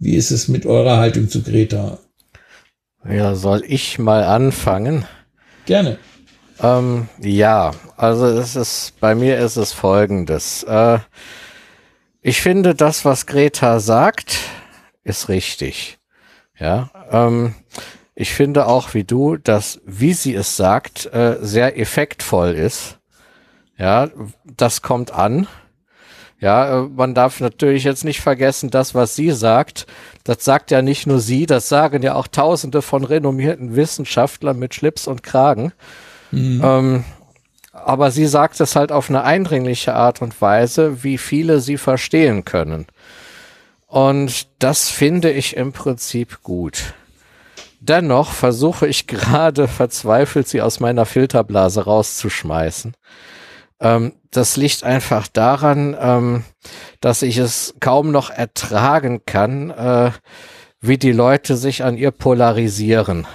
Wie ist es mit eurer Haltung zu Greta? Ja, soll ich mal anfangen? Gerne. Ähm, ja, also es ist, bei mir ist es folgendes. Äh, ich finde, das, was Greta sagt, ist richtig. Ja, ähm, ich finde auch wie du, dass, wie sie es sagt, äh, sehr effektvoll ist. Ja, das kommt an. Ja, äh, man darf natürlich jetzt nicht vergessen, das, was sie sagt, das sagt ja nicht nur sie, das sagen ja auch tausende von renommierten Wissenschaftlern mit Schlips und Kragen. Ähm, aber sie sagt es halt auf eine eindringliche Art und Weise, wie viele sie verstehen können. Und das finde ich im Prinzip gut. Dennoch versuche ich gerade verzweifelt, sie aus meiner Filterblase rauszuschmeißen. Ähm, das liegt einfach daran, ähm, dass ich es kaum noch ertragen kann, äh, wie die Leute sich an ihr polarisieren.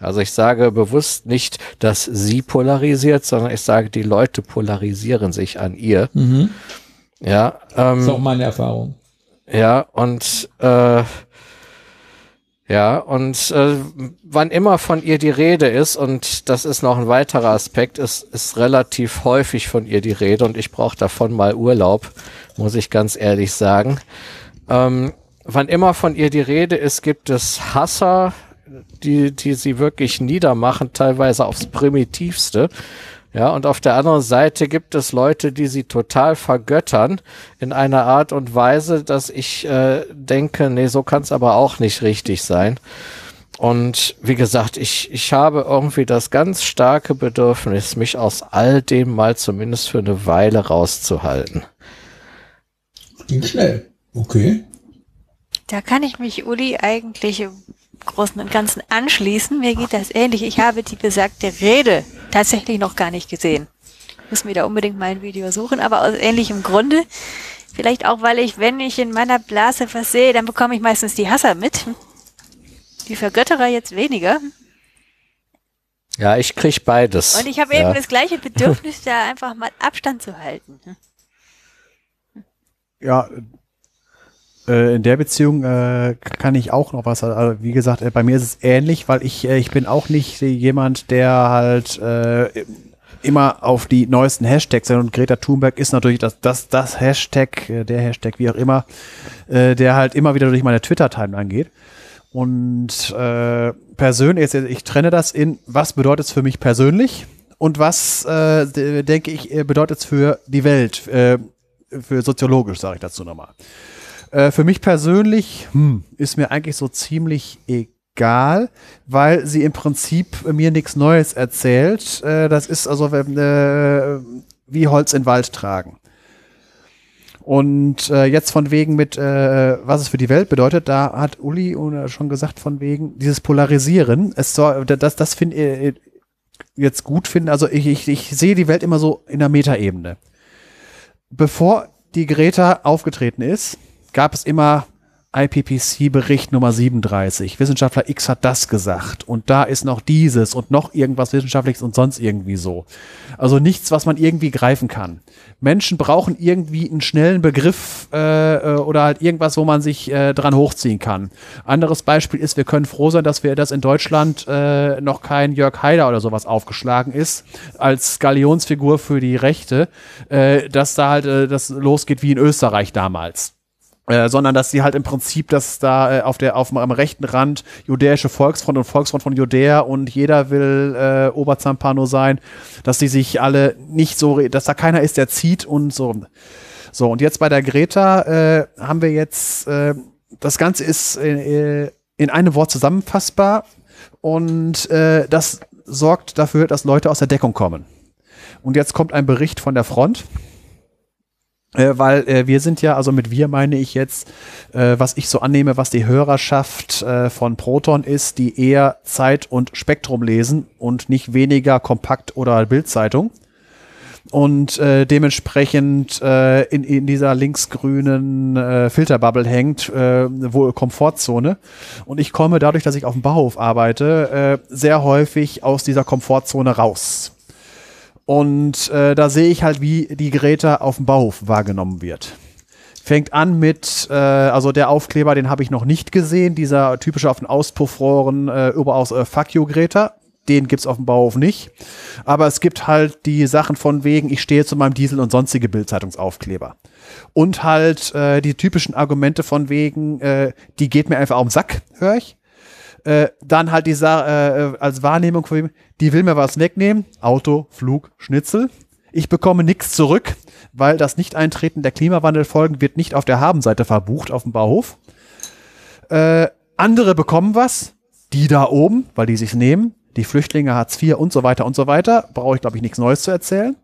Also ich sage bewusst nicht, dass sie polarisiert, sondern ich sage, die Leute polarisieren sich an ihr. Mhm. Ja, Das ist auch ähm, meine Erfahrung. ja, und äh, ja, und äh, wann immer von ihr die Rede ist, und das ist noch ein weiterer Aspekt, ist, ist relativ häufig von ihr die Rede und ich brauche davon mal Urlaub, muss ich ganz ehrlich sagen. Ähm, wann immer von ihr die Rede ist, gibt es Hasser, die, die sie wirklich niedermachen, teilweise aufs Primitivste. Ja, und auf der anderen Seite gibt es Leute, die sie total vergöttern in einer Art und Weise, dass ich äh, denke, nee, so kann es aber auch nicht richtig sein. Und wie gesagt, ich, ich habe irgendwie das ganz starke Bedürfnis, mich aus all dem mal zumindest für eine Weile rauszuhalten. Ging schnell. Okay. Da kann ich mich Uli eigentlich Großen und Ganzen anschließen. Mir geht das ähnlich. Ich habe die besagte Rede tatsächlich noch gar nicht gesehen. Muss mir da unbedingt mal ein Video suchen, aber aus ähnlichem Grunde. Vielleicht auch, weil ich, wenn ich in meiner Blase was sehe, dann bekomme ich meistens die Hasser mit. Die Vergötterer jetzt weniger. Ja, ich krieg beides. Und ich habe ja. eben das gleiche Bedürfnis, da einfach mal Abstand zu halten. Ja, äh, in der Beziehung äh, kann ich auch noch was. Also, wie gesagt, äh, bei mir ist es ähnlich, weil ich äh, ich bin auch nicht jemand, der halt äh, immer auf die neuesten Hashtags und Greta Thunberg ist natürlich das das das Hashtag, äh, der Hashtag wie auch immer, der halt immer wieder durch meine Twitter-Timeline geht. Und äh, persönlich, ich trenne das in, was bedeutet es für mich persönlich und was, äh, denke ich, bedeutet es für die Welt, äh, für soziologisch, sage ich dazu nochmal. Äh, für mich persönlich hm, ist mir eigentlich so ziemlich egal, weil sie im Prinzip mir nichts Neues erzählt. Äh, das ist also äh, wie Holz in Wald tragen. Und äh, jetzt von wegen mit, äh, was es für die Welt bedeutet, da hat Uli schon gesagt, von wegen dieses Polarisieren. Es soll, das, das finde ich jetzt gut finden. Also ich, ich, ich sehe die Welt immer so in der Metaebene. Bevor die Greta aufgetreten ist, gab es immer IPPC-Bericht Nummer 37. Wissenschaftler X hat das gesagt und da ist noch dieses und noch irgendwas Wissenschaftliches und sonst irgendwie so. Also nichts, was man irgendwie greifen kann. Menschen brauchen irgendwie einen schnellen Begriff äh, äh, oder halt irgendwas, wo man sich äh, dran hochziehen kann. Anderes Beispiel ist, wir können froh sein, dass wir das in Deutschland äh, noch kein Jörg Haider oder sowas aufgeschlagen ist als Galionsfigur für die Rechte, äh, dass da halt äh, das losgeht wie in Österreich damals. Äh, sondern dass sie halt im Prinzip, dass da äh, auf der auf am rechten Rand judäische Volksfront und Volksfront von Judäa und jeder will äh, Oberzampano sein, dass die sich alle nicht so, dass da keiner ist, der zieht und so. So und jetzt bei der Greta äh, haben wir jetzt äh, das Ganze ist äh, in einem Wort zusammenfassbar und äh, das sorgt dafür, dass Leute aus der Deckung kommen. Und jetzt kommt ein Bericht von der Front äh, weil äh, wir sind ja, also mit wir meine ich jetzt, äh, was ich so annehme, was die Hörerschaft äh, von Proton ist, die eher Zeit und Spektrum lesen und nicht weniger Kompakt oder Bildzeitung. Und äh, dementsprechend äh, in, in dieser linksgrünen Filterbubble hängt, wohl Komfortzone. Und ich komme dadurch, dass ich auf dem Bauhof arbeite, sehr häufig aus dieser Komfortzone raus. Und äh, da sehe ich halt, wie die Geräte auf dem Bauhof wahrgenommen wird. Fängt an mit, äh, also der Aufkleber, den habe ich noch nicht gesehen, dieser typische auf den Auspuffrohren äh, überaus äh, Fuck you Greta. Den gibt's auf dem Bauhof nicht. Aber es gibt halt die Sachen von wegen, ich stehe zu meinem Diesel und sonstige Bildzeitungsaufkleber. Und halt äh, die typischen Argumente von wegen, äh, die geht mir einfach auf den Sack, höre ich. Äh, dann halt die äh, als Wahrnehmung, die will mir was wegnehmen. Auto, Flug, Schnitzel. Ich bekomme nichts zurück, weil das Nicht-Eintreten der Klimawandelfolgen wird nicht auf der Habenseite verbucht auf dem Bauhof. Äh, andere bekommen was, die da oben, weil die sich nehmen, die Flüchtlinge Hartz IV und so weiter und so weiter, brauche ich glaube ich nichts Neues zu erzählen.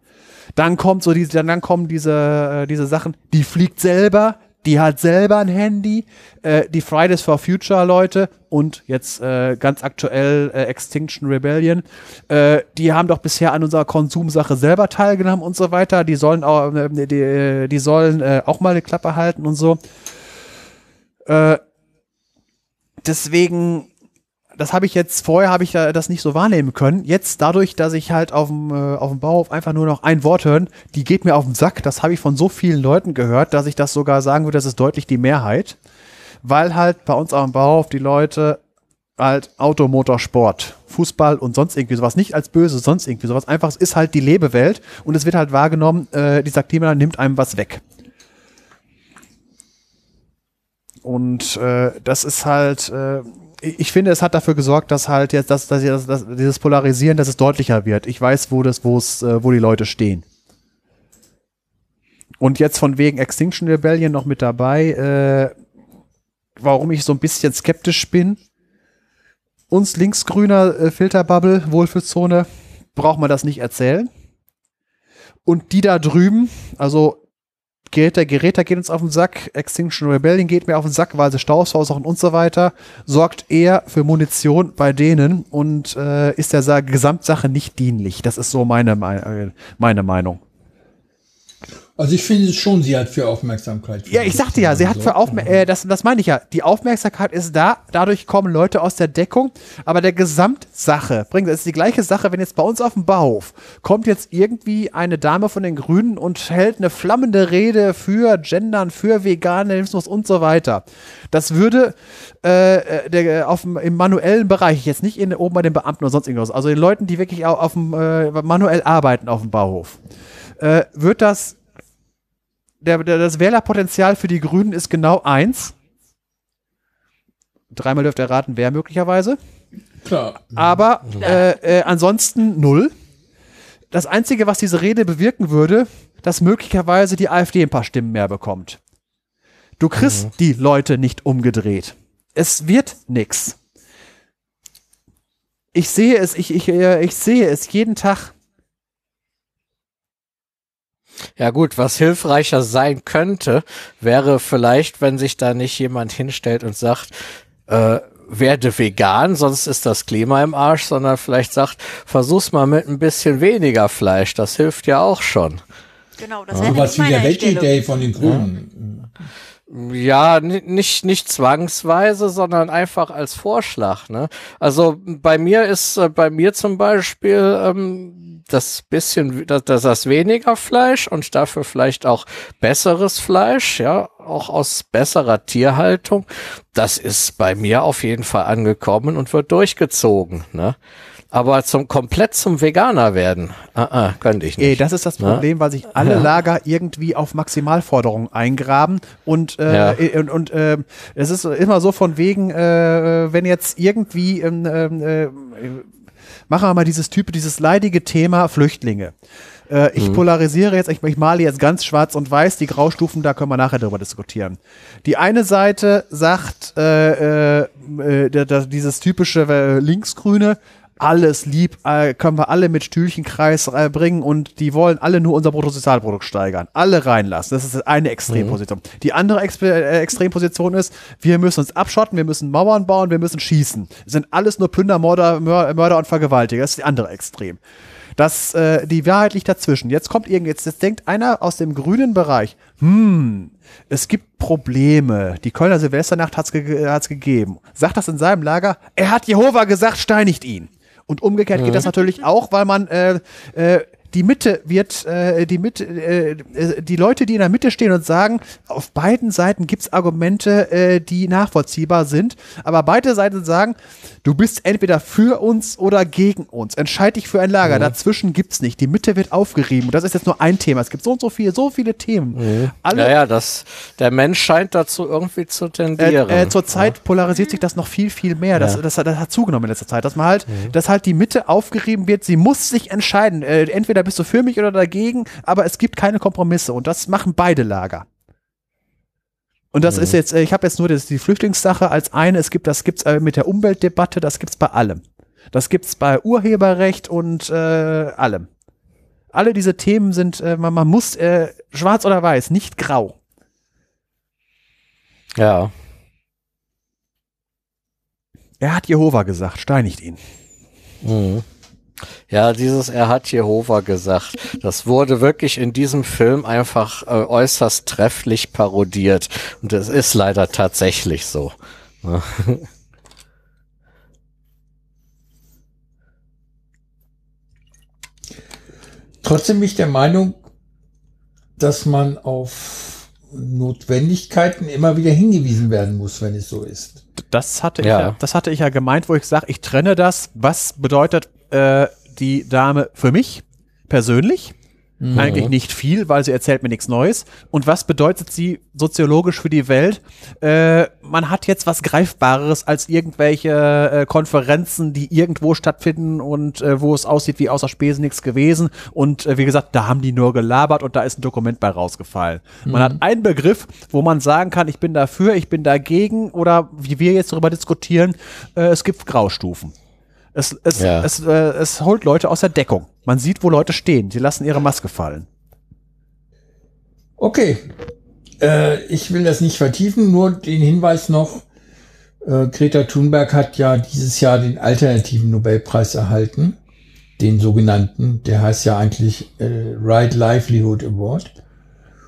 Dann kommt so diese, dann kommen diese, äh, diese Sachen, die fliegt selber, die hat selber ein Handy, äh, die Fridays for Future Leute und jetzt äh, ganz aktuell äh, Extinction Rebellion, äh, die haben doch bisher an unserer Konsumsache selber teilgenommen und so weiter. Die sollen auch, äh, die, die sollen äh, auch mal eine Klappe halten und so. Äh, deswegen das habe ich jetzt, vorher habe ich das nicht so wahrnehmen können. Jetzt dadurch, dass ich halt auf dem, äh, auf dem Bauhof einfach nur noch ein Wort hören, die geht mir auf den Sack. Das habe ich von so vielen Leuten gehört, dass ich das sogar sagen würde, das ist deutlich die Mehrheit. Weil halt bei uns auf dem Bauhof die Leute halt Automotorsport, Fußball und sonst irgendwie sowas, nicht als böse, sonst irgendwie sowas. Einfach, es ist halt die Lebewelt und es wird halt wahrgenommen, äh, dieser Klima nimmt einem was weg. Und äh, das ist halt, äh, ich finde, es hat dafür gesorgt, dass halt jetzt dass, dass, dass, dass dieses Polarisieren, dass es deutlicher wird. Ich weiß, wo das, wo es, äh, wo die Leute stehen. Und jetzt von wegen Extinction Rebellion noch mit dabei, äh, warum ich so ein bisschen skeptisch bin. Uns linksgrüner äh, Filterbubble, Wohlfühlzone, braucht man das nicht erzählen. Und die da drüben, also Geräte, Geräte geht uns auf den Sack, Extinction Rebellion geht mir auf den Sack, weil sie Staus und so weiter, sorgt eher für Munition bei denen und äh, ist der Sa Gesamtsache nicht dienlich. Das ist so meine, meine, meine Meinung. Also ich finde schon, sie hat für Aufmerksamkeit. Ja, ich sagte ja, sie hat für Aufmerksamkeit, äh, das, das meine ich ja, die Aufmerksamkeit ist da, dadurch kommen Leute aus der Deckung, aber der Gesamtsache bringt, es ist die gleiche Sache, wenn jetzt bei uns auf dem Bauhof kommt jetzt irgendwie eine Dame von den Grünen und hält eine flammende Rede für Gendern, für Veganismus und so weiter. Das würde äh, der, auf dem, im manuellen Bereich, jetzt nicht in, oben bei den Beamten oder sonst irgendwas, also den Leuten, die wirklich auf, auf dem äh, manuell arbeiten auf dem Bauhof, äh, wird das der, der, das Wählerpotenzial für die Grünen ist genau eins. Dreimal dürft ihr raten, wer möglicherweise. Klar. Aber äh, äh, ansonsten null. Das Einzige, was diese Rede bewirken würde, dass möglicherweise die AfD ein paar Stimmen mehr bekommt. Du kriegst die Leute nicht umgedreht. Es wird nix. Ich sehe es, ich, ich, äh, ich sehe es jeden Tag. Ja gut, was hilfreicher sein könnte, wäre vielleicht, wenn sich da nicht jemand hinstellt und sagt, äh, werde vegan, sonst ist das Klima im Arsch, sondern vielleicht sagt, versuch's mal mit ein bisschen weniger Fleisch, das hilft ja auch schon. Genau, das Was wie der meine Einstellung. Veggie Day von den Grünen. Ja, ni- nicht, nicht zwangsweise, sondern einfach als Vorschlag. Ne? Also bei mir ist, äh, bei mir zum Beispiel ähm, das bisschen, das, das, weniger Fleisch und dafür vielleicht auch besseres Fleisch, ja, auch aus besserer Tierhaltung. Das ist bei mir auf jeden Fall angekommen und wird durchgezogen. Ne? Aber zum komplett zum Veganer werden, ah, ah, könnte ich Ey, nicht. das ist das Na? Problem, weil sich alle Lager irgendwie auf Maximalforderungen eingraben und äh, Ja. äh, und, und äh, es ist immer so von wegen, äh, wenn jetzt irgendwie ähm, ähm, äh, machen wir mal dieses Typ, dieses leidige Thema Flüchtlinge. Äh, ich polarisiere jetzt, ich, ich male jetzt ganz schwarz und weiß, die Graustufen, da können wir nachher drüber diskutieren. Die eine Seite sagt, äh, äh, äh, dieses typische äh, Linksgrüne, alles lieb, äh, können wir alle mit Stühlchenkreis äh, bringen und die wollen alle nur unser Bruttosozialprodukt steigern. Alle reinlassen. Das ist eine Extremposition. Die andere Expe äh, Extremposition ist, wir müssen uns abschotten, wir müssen Mauern bauen, wir müssen schießen. Das sind alles nur Plünder, Mörder, Mör- Mörder und Vergewaltiger. Das ist die andere Extrem. Das, äh, die Wahrheit liegt dazwischen. Jetzt kommt irgend, jetzt, jetzt denkt einer aus dem grünen Bereich, hm, es gibt Probleme. Die Kölner Silvesternacht hat's, ge hat's gegeben. Sagt das in seinem Lager, er hat Jehova gesagt, steinigt ihn. Und umgekehrt geht das natürlich auch, weil man äh, äh, die Mitte wird, äh, die Mitte, äh, äh, die Leute, die in der Mitte stehen und sagen, auf beiden Seiten gibt's Argumente, äh, die nachvollziehbar sind, aber beide Seiten sagen, du bist entweder für uns oder gegen uns. Entscheid dich für ein Lager. Dazwischen gibt's nicht. Die Mitte wird aufgerieben. Und das ist jetzt nur ein Thema. Es gibt so und so viele, so viele Themen. Alle, Naja, das, der Mensch scheint dazu irgendwie zu tendieren. äh, äh, Zurzeit polarisiert sich das noch viel, viel mehr. Das, das, das hat zugenommen in letzter Zeit, dass man halt, dass halt die Mitte aufgerieben wird. Sie muss sich entscheiden. Äh, entweder bist du für mich oder dagegen, aber es gibt keine Kompromisse und das machen beide Lager. Und das ist jetzt, äh, ich habe jetzt nur das, die Flüchtlingssache als eine. Es gibt, das gibt's äh, mit der Umweltdebatte, das gibt's bei allem. Das gibt's bei Urheberrecht und äh, allem. Alle diese Themen sind, äh, man, man muss äh, schwarz oder weiß, nicht grau. ja. Er hat Jehova gesagt, steinigt ihn. Mhm. Ja, dieses Er hat Jehova gesagt, das wurde wirklich in diesem Film einfach äh, äußerst trefflich parodiert. Und es ist leider tatsächlich so. Trotzdem bin ich der Meinung, dass man auf Notwendigkeiten immer wieder hingewiesen werden muss, wenn es so ist. Das hatte, Ja. ich, ja, das hatte ich ja gemeint, wo ich sage, ich trenne das. Was bedeutet äh, die Dame für mich persönlich? Eigentlich nicht viel, weil sie erzählt mir nichts Neues. Und was bedeutet sie soziologisch für die Welt? Äh, man hat jetzt was Greifbareres als irgendwelche äh, Konferenzen, die irgendwo stattfinden und äh, wo es aussieht wie außer Spesen nichts gewesen. Und äh, wie gesagt, da haben die nur gelabert und da ist ein Dokument bei rausgefallen. Man hat einen Begriff, wo man sagen kann, ich bin dafür, ich bin dagegen oder wie wir jetzt darüber diskutieren, äh, es gibt Graustufen. Es, es, Ja. es, äh, es holt Leute aus der Deckung. Man sieht, wo Leute stehen. Sie lassen ihre Maske fallen. Okay. Äh, ich will das nicht vertiefen, nur den Hinweis noch. Äh, Greta Thunberg hat ja dieses Jahr den alternativen Nobelpreis erhalten. Den sogenannten. Der heißt ja eigentlich äh, Right Livelihood Award.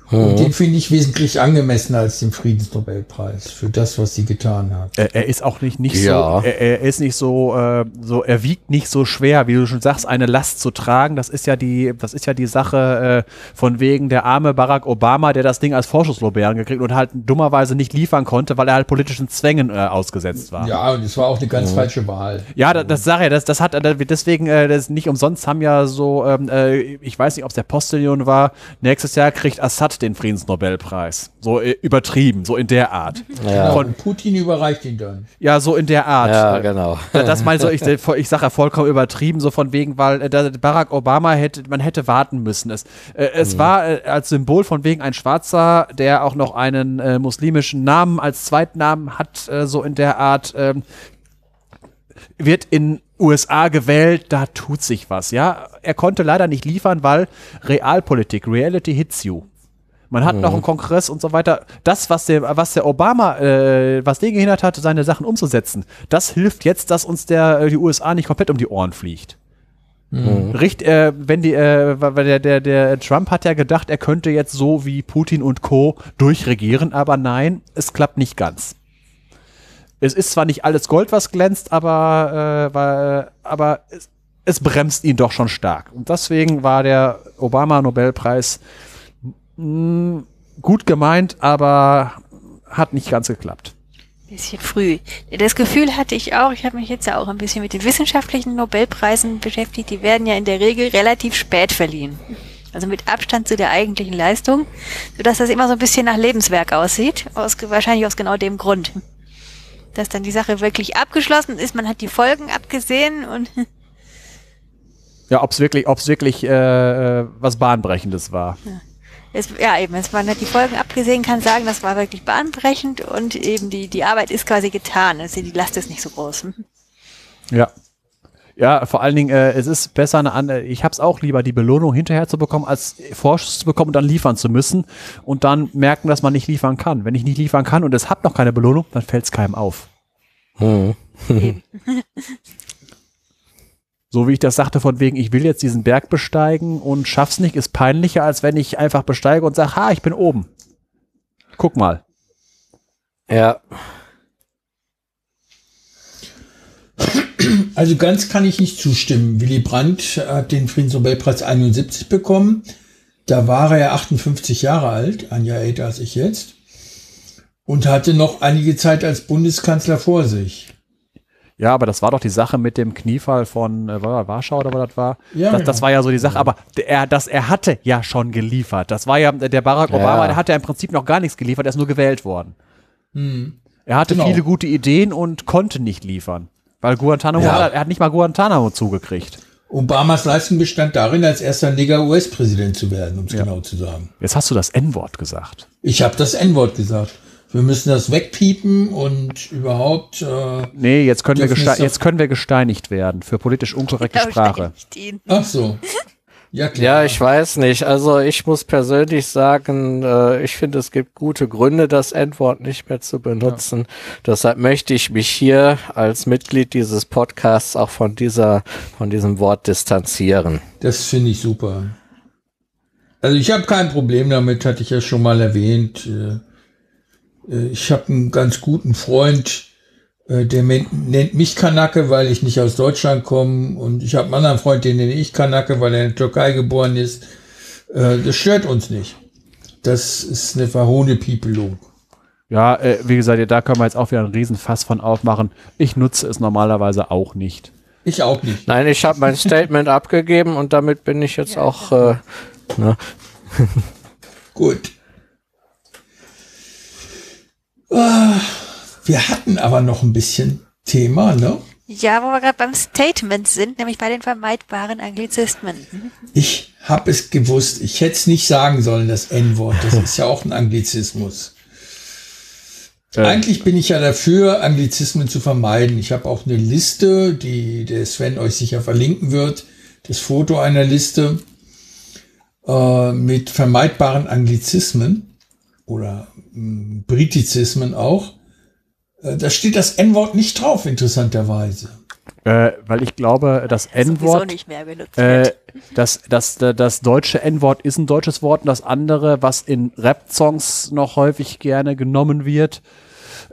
Und den finde ich wesentlich angemessener als den Friedensnobelpreis für das, was sie getan hat. Er, er ist auch nicht, nicht Ja. so, er, er ist nicht so, äh, so, er wiegt nicht so schwer, wie du schon sagst, eine Last zu tragen. Das ist ja die, das ist ja die Sache äh, von wegen der arme Barack Obama, der das Ding als Vorschusslorbeeren gekriegt und halt dummerweise nicht liefern konnte, weil er halt politischen Zwängen äh, ausgesetzt war. Ja, und es war auch eine ganz falsche Wahl. Ja, das, das sag ja, das, das hat deswegen, äh, das nicht umsonst haben ja so, ähm, äh, ich weiß nicht, ob es der Postillon war, nächstes Jahr kriegt Assad den Friedensnobelpreis. So äh, übertrieben, so in der Art. Ja. Von, Putin überreicht ihn dann. ja, so in der Art. Ja, Äh, genau. Das meine so, ich, ich sage ja vollkommen übertrieben, so von wegen, weil äh, Barack Obama hätte, man hätte warten müssen. Es, äh, es war äh, als Symbol von wegen ein Schwarzer, der auch noch einen äh, muslimischen Namen als Zweitnamen hat, äh, so in der Art, ähm, wird in USA gewählt, da tut sich was, ja. Er konnte leider nicht liefern, weil Realpolitik, Reality hits you. Man hat noch einen Kongress und so weiter. Das, was der, was der Obama, äh, was den gehindert hat, seine Sachen umzusetzen, das hilft jetzt, dass uns der, äh, die USA nicht komplett um die Ohren fliegt. Richt, äh, wenn die, äh, der, der, der Trump hat ja gedacht, er könnte jetzt so wie Putin und Co. durchregieren, aber nein, es klappt nicht ganz. Es ist zwar nicht alles Gold, was glänzt, aber, äh, weil, aber es, es bremst ihn doch schon stark. Und deswegen war der Obama-Nobelpreis mh, gut gemeint, aber hat nicht ganz geklappt. Bisschen früh. Das Gefühl hatte ich auch, ich habe mich jetzt ja auch ein bisschen mit den wissenschaftlichen Nobelpreisen beschäftigt, die werden ja in der Regel relativ spät verliehen. Also mit Abstand zu der eigentlichen Leistung, sodass das immer so ein bisschen nach Lebenswerk aussieht, aus, wahrscheinlich aus genau dem Grund. Dass dann die Sache wirklich abgeschlossen ist, man hat die Folgen abgesehen und Ja, ob es wirklich, ob's wirklich äh, äh, was Bahnbrechendes war. Es, ja eben, es, man hat die Folgen abgesehen, kann sagen, das war wirklich bahnbrechend und eben die, die Arbeit ist quasi getan, also die Last ist nicht so groß. Ja. Ja, vor allen Dingen, äh, es ist besser, eine, ich hab's auch lieber, die Belohnung hinterher zu bekommen, als Vorschuss zu bekommen und dann liefern zu müssen und dann merken, dass man nicht liefern kann. Wenn ich nicht liefern kann und es hat noch keine Belohnung, dann fällt's keinem auf. Hm. So wie ich das sagte, von wegen, ich will jetzt diesen Berg besteigen und schaff's nicht, ist peinlicher, als wenn ich einfach besteige und sage, ha, ich bin oben. Guck mal. Ja. Also ganz kann ich nicht zustimmen. Willy Brandt hat den Friedensnobelpreis 71 bekommen. Da war er 58 Jahre alt, ein Jahr älter als ich jetzt. Und hatte noch einige Zeit als Bundeskanzler vor sich. Ja, aber das war doch die Sache mit dem Kniefall von äh, war das Warschau oder was das war. Ja, das, das genau. war ja so die Sache. Aber er, das, er hatte ja schon geliefert. Das war ja der Barack Obama, Ja. der hatte ja im Prinzip noch gar nichts geliefert. Er ist nur gewählt worden. Er hatte Genau. viele gute Ideen und konnte nicht liefern. Weil Guantanamo, Ja. hat, er hat nicht mal Guantanamo zugekriegt. Obamas Leistung bestand darin, als erster Neger US-Präsident zu werden, um es genau zu sagen. Jetzt hast du das N-Wort gesagt. Ich habe das N-Wort gesagt. Wir müssen das wegpiepen und überhaupt. Äh, Nee, jetzt können, wir geste jetzt können wir gesteinigt werden für politisch unkorrekte ich Sprache. ach so. Ja, klar. Ja, ich weiß nicht. Also ich muss persönlich sagen, äh, ich finde, es gibt gute Gründe, das Endwort nicht mehr zu benutzen. Deshalb möchte ich mich hier als Mitglied dieses Podcasts auch von dieser, von diesem Wort distanzieren. Das finde ich super. Also ich habe kein Problem damit, hatte ich ja schon mal erwähnt. Äh, äh, Ich habe einen ganz guten Freund, äh, der nennt mich Kanake, weil ich nicht aus Deutschland komme. Und ich habe einen anderen Freund, den nenne ich Kanake, weil er in der Türkei geboren ist. Äh, Das stört uns nicht. Das ist eine verhohne Piepelung. Ja, äh, wie gesagt, da können wir jetzt auch wieder einen Riesenfass von aufmachen. Ich nutze es normalerweise auch nicht. Ich auch nicht. Nein, ich habe mein Statement abgegeben und damit bin ich jetzt auch. Äh, ne? Gut. Ah, Wir hatten aber noch ein bisschen Thema, ne? Ja, wo wir gerade beim Statement sind, nämlich bei den vermeidbaren Anglizismen. Ich habe es gewusst. Ich hätte es nicht sagen sollen, das N-Wort. Das ist ja auch ein Anglizismus. Eigentlich bin ich ja dafür, Anglizismen zu vermeiden. Ich habe auch eine Liste, die der Sven euch sicher verlinken wird. Das Foto einer Liste äh, mit vermeidbaren Anglizismen oder Britizismen auch. Äh, da steht das N-Wort nicht drauf, interessanterweise. Äh, weil ich glaube, das N-Wort, nicht mehr benutzt äh, das, das, das deutsche N-Wort ist ein deutsches Wort und das andere, was in Rap-Songs noch häufig gerne genommen wird,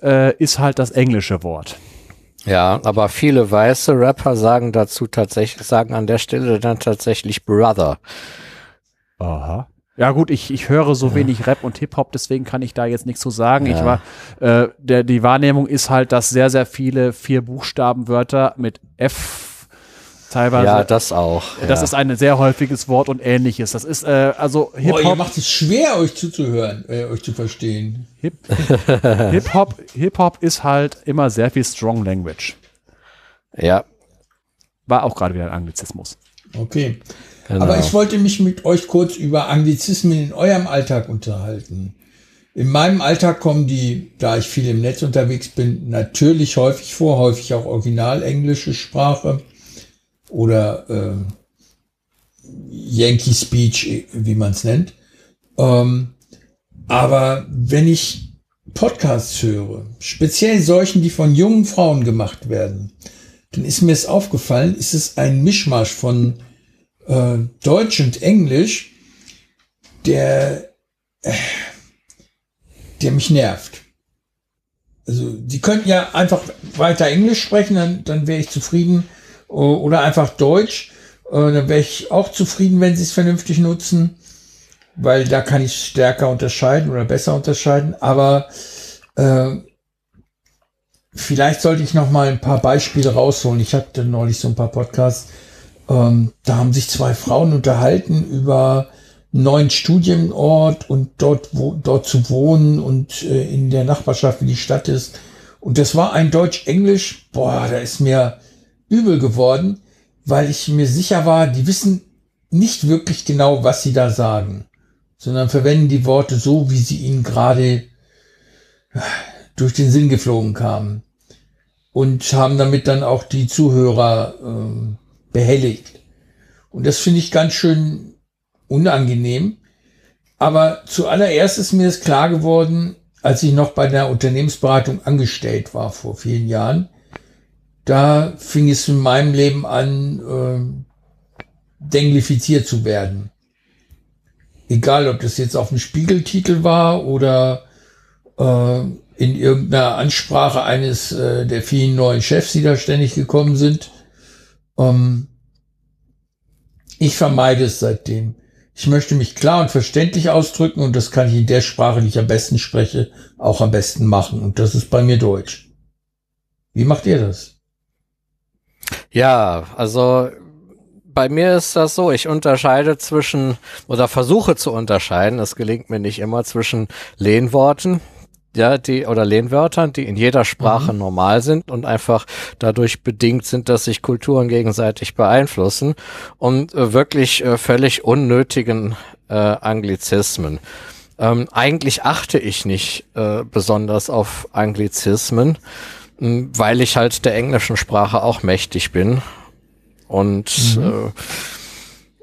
äh, ist halt das englische Wort. Ja, aber viele weiße Rapper sagen dazu tatsächlich, sagen an der Stelle dann tatsächlich Brother. Aha. Ja gut, ich, ich höre so wenig Rap und Hip-Hop, deswegen kann ich da jetzt nichts zu sagen. Ich Ja. war, äh, der, die Wahrnehmung ist halt, dass sehr, sehr viele vier Buchstabenwörter mit F teilweise, Ja, das auch. das ja. ist ein sehr häufiges Wort und ähnliches. Das ist, äh, also Boah, ihr Hip-Hop, macht es schwer, euch zuzuhören, äh, euch zu verstehen. Hip, Hip-Hop, Hip-Hop ist halt immer sehr viel Strong Language. ja, War auch gerade wieder ein Anglizismus. Okay. Genau. Aber ich wollte mich mit euch kurz über Anglizismen in eurem Alltag unterhalten. In meinem Alltag kommen die, da ich viel im Netz unterwegs bin, natürlich häufig vor, häufig auch original englische Sprache oder äh, Yankee Speech, wie man es nennt. Ähm, aber wenn ich Podcasts höre, speziell solchen, die von jungen Frauen gemacht werden, dann ist mir es aufgefallen, ist es ein Mischmasch von äh, Deutsch und Englisch, der, äh, der mich nervt. Also, die könnten ja einfach weiter Englisch sprechen, dann, dann wäre ich zufrieden. Oder einfach Deutsch, äh, dann wäre ich auch zufrieden, wenn sie es vernünftig nutzen, weil da kann ich stärker unterscheiden oder besser unterscheiden. Aber äh, vielleicht sollte ich noch mal ein paar Beispiele rausholen. Ich hatte neulich so ein paar Podcasts, ähm, da haben sich zwei Frauen unterhalten über einen neuen Studienort und dort, wo, dort zu wohnen und äh, in der Nachbarschaft, wie die Stadt ist. Und das war ein Deutsch-Englisch. Boah, da ist mir übel geworden, weil ich mir sicher war, die wissen nicht wirklich genau, was sie da sagen, sondern verwenden die Worte so, wie sie ihnen gerade äh, durch den Sinn geflogen kamen. Und haben damit dann auch die Zuhörer ähm, behelligt. Und das finde ich ganz schön unangenehm. Aber zuallererst ist mir das klar geworden, als ich noch bei der Unternehmensberatung angestellt war vor vielen Jahren. Da fing es in meinem Leben an, äh, denglifiziert zu werden. Egal, ob das jetzt auf dem Spiegeltitel war oder äh, in irgendeiner Ansprache eines äh, der vielen neuen Chefs, die da ständig gekommen sind. Ähm, ich vermeide es seitdem. Ich möchte mich klar und verständlich ausdrücken und das kann ich in der Sprache, die ich am besten spreche, auch am besten machen. Und das ist bei mir Deutsch. Wie macht ihr das? Ja, also bei mir ist das so, ich unterscheide zwischen oder versuche zu unterscheiden, es gelingt mir nicht immer zwischen Lehnworten, ja, die oder Lehnwörtern, die in jeder Sprache normal sind und einfach dadurch bedingt sind, dass sich Kulturen gegenseitig beeinflussen und äh, wirklich äh, völlig unnötigen äh, Anglizismen. Ähm, eigentlich achte ich nicht äh, besonders auf Anglizismen, mh, weil ich halt der englischen Sprache auch mächtig bin. Und äh,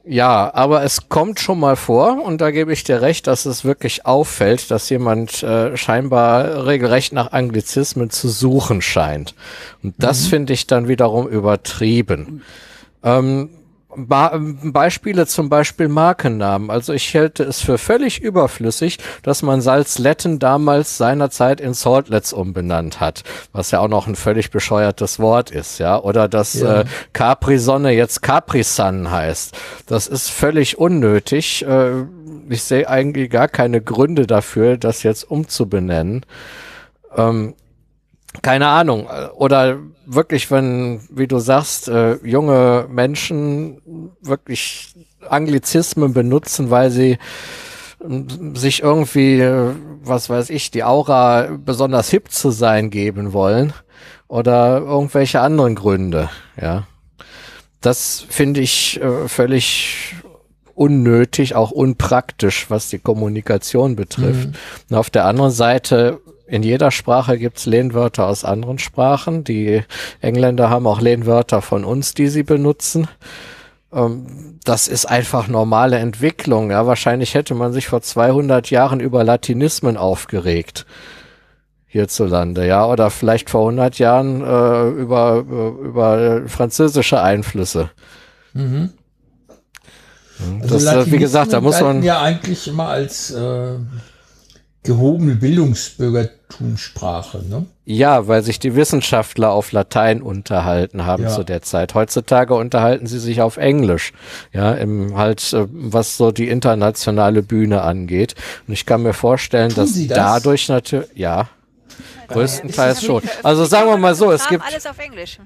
ja, aber es kommt schon mal vor, und da gebe ich dir recht, dass es wirklich auffällt, dass jemand äh, scheinbar regelrecht nach Anglizismen zu suchen scheint. Und das finde ich dann wiederum übertrieben. Ähm, Ba Beispiele zum Beispiel Markennamen. Also ich hätte es für völlig überflüssig, dass man Salzletten damals seinerzeit in Saltlets umbenannt hat, was ja auch noch ein völlig bescheuertes Wort ist, ja. Oder dass Ja. äh, Capri-Sonne jetzt Capri-Sun heißt. Das ist völlig unnötig. Äh, ich sehe eigentlich gar keine Gründe dafür, das jetzt umzubenennen. Ähm, keine Ahnung, oder wirklich, wenn, wie du sagst, äh, junge Menschen wirklich Anglizismen benutzen, weil sie sich irgendwie, äh, was weiß ich, die Aura besonders hip zu sein geben wollen oder irgendwelche anderen Gründe, ja. Das finde ich äh, völlig unnötig, auch unpraktisch, was die Kommunikation betrifft. Mhm. Und auf der anderen Seite in jeder Sprache gibt's Lehnwörter aus anderen Sprachen. Die Engländer haben auch Lehnwörter von uns, die sie benutzen. Ähm, das ist einfach normale Entwicklung. Ja, wahrscheinlich hätte man sich vor 200 Jahren über Latinismen aufgeregt hierzulande, ja, oder vielleicht vor 100 Jahren äh, über, über französische Einflüsse. Mhm. Also das, äh, wie gesagt, da muss man ja eigentlich immer als äh, gehobene Bildungsbürgertumssprache, ne? Ja, weil sich die Wissenschaftler auf Latein unterhalten haben ja. zu der Zeit. Heutzutage unterhalten sie sich auf Englisch. Ja, im halt, äh, was so die internationale Bühne angeht. Und ich kann mir vorstellen, dass das? dadurch natürlich, ja, größtenteils schon. Also sagen wir mal so, es gibt alles auf Englisch.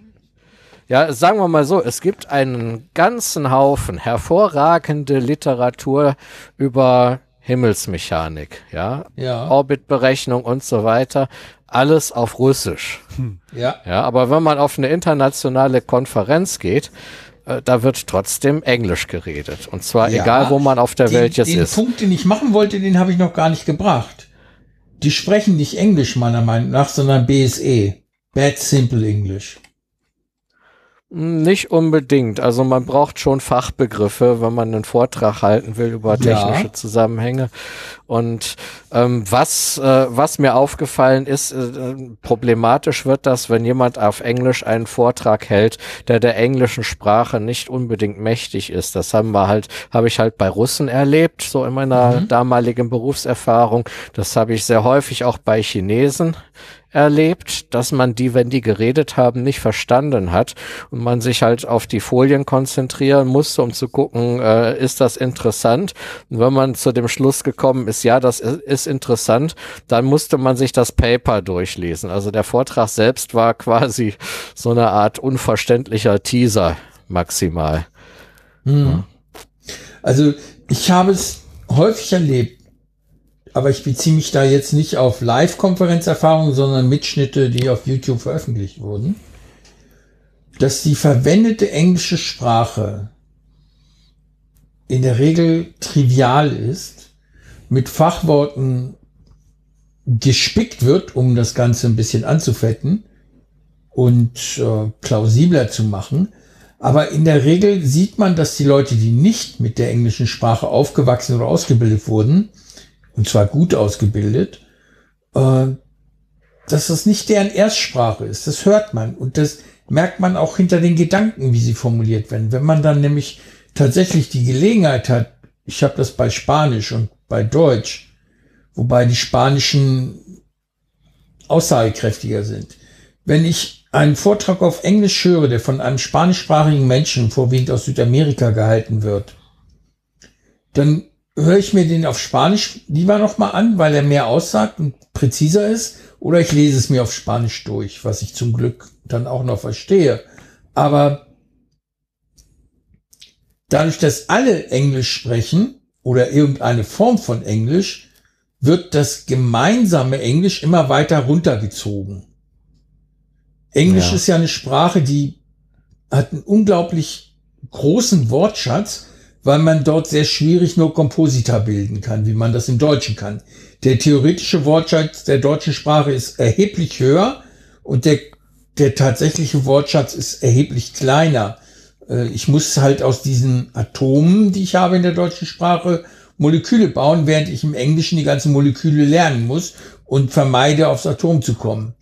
Ja, sagen wir mal so, es gibt einen ganzen Haufen hervorragende Literatur über Himmelsmechanik, ja, ja. Orbitberechnung und so weiter, alles auf Russisch. Hm. Ja. Ja, aber wenn man auf eine internationale Konferenz geht, äh, da wird trotzdem Englisch geredet. Und zwar ja, egal, wo man auf der den, Welt jetzt den ist. Den Punkt, den ich machen wollte, den habe ich noch gar nicht gebracht. Die sprechen nicht Englisch meiner Meinung nach, sondern BSE. Bad Simple English. Nicht unbedingt. Also man braucht schon Fachbegriffe, wenn man einen Vortrag halten will über technische ja. Zusammenhänge. Und ähm, was, äh, was mir aufgefallen ist, äh, problematisch wird das, wenn jemand auf Englisch einen Vortrag hält, der der englischen Sprache nicht unbedingt mächtig ist. Das haben wir halt, habe ich halt bei Russen erlebt, so in meiner mhm. damaligen Berufserfahrung. Das habe ich sehr häufig auch bei Chinesen erlebt, dass man die, wenn die geredet haben, nicht verstanden hat und man sich halt auf die Folien konzentrieren musste, um zu gucken, äh, ist das interessant? Und wenn man zu dem Schluss gekommen ist, ja, das ist, interessant, dann musste man sich das Paper durchlesen. Also der Vortrag selbst war quasi so eine Art unverständlicher Teaser maximal. Hm. Also ich habe es häufig erlebt, aber ich beziehe mich da jetzt nicht auf Live-Konferenzerfahrungen, sondern Mitschnitte, die auf YouTube veröffentlicht wurden, dass die verwendete englische Sprache in der Regel trivial ist, mit Fachworten gespickt wird, um das Ganze ein bisschen anzufetten und äh, plausibler zu machen. Aber in der Regel sieht man, dass die Leute, die nicht mit der englischen Sprache aufgewachsen oder ausgebildet wurden, und zwar gut ausgebildet, äh, dass das nicht deren Erstsprache ist. Das hört man und das merkt man auch hinter den Gedanken, wie sie formuliert werden. Wenn man dann nämlich tatsächlich die Gelegenheit hat, ich habe das bei Spanisch und bei Deutsch, wobei die spanischen aussagekräftiger sind. Wenn ich einen Vortrag auf Englisch höre, der von einem spanischsprachigen Menschen, vorwiegend aus Südamerika, gehalten wird, dann höre ich mir den auf Spanisch lieber nochmal an, weil er mehr aussagt und präziser ist, oder ich lese es mir auf Spanisch durch, was ich zum Glück dann auch noch verstehe. Aber dadurch, dass alle Englisch sprechen oder irgendeine Form von Englisch, wird das gemeinsame Englisch immer weiter runtergezogen. Englisch ja. ist ja eine Sprache, die hat einen unglaublich großen Wortschatz, weil man dort sehr schwierig nur Komposita bilden kann, wie man das im Deutschen kann. Der theoretische Wortschatz der deutschen Sprache ist erheblich höher und der, der tatsächliche Wortschatz ist erheblich kleiner. Äh, ich muss halt aus diesen Atomen, die ich habe in der deutschen Sprache, Moleküle bauen, während ich im Englischen die ganzen Moleküle lernen muss und vermeide, aufs Atom zu kommen,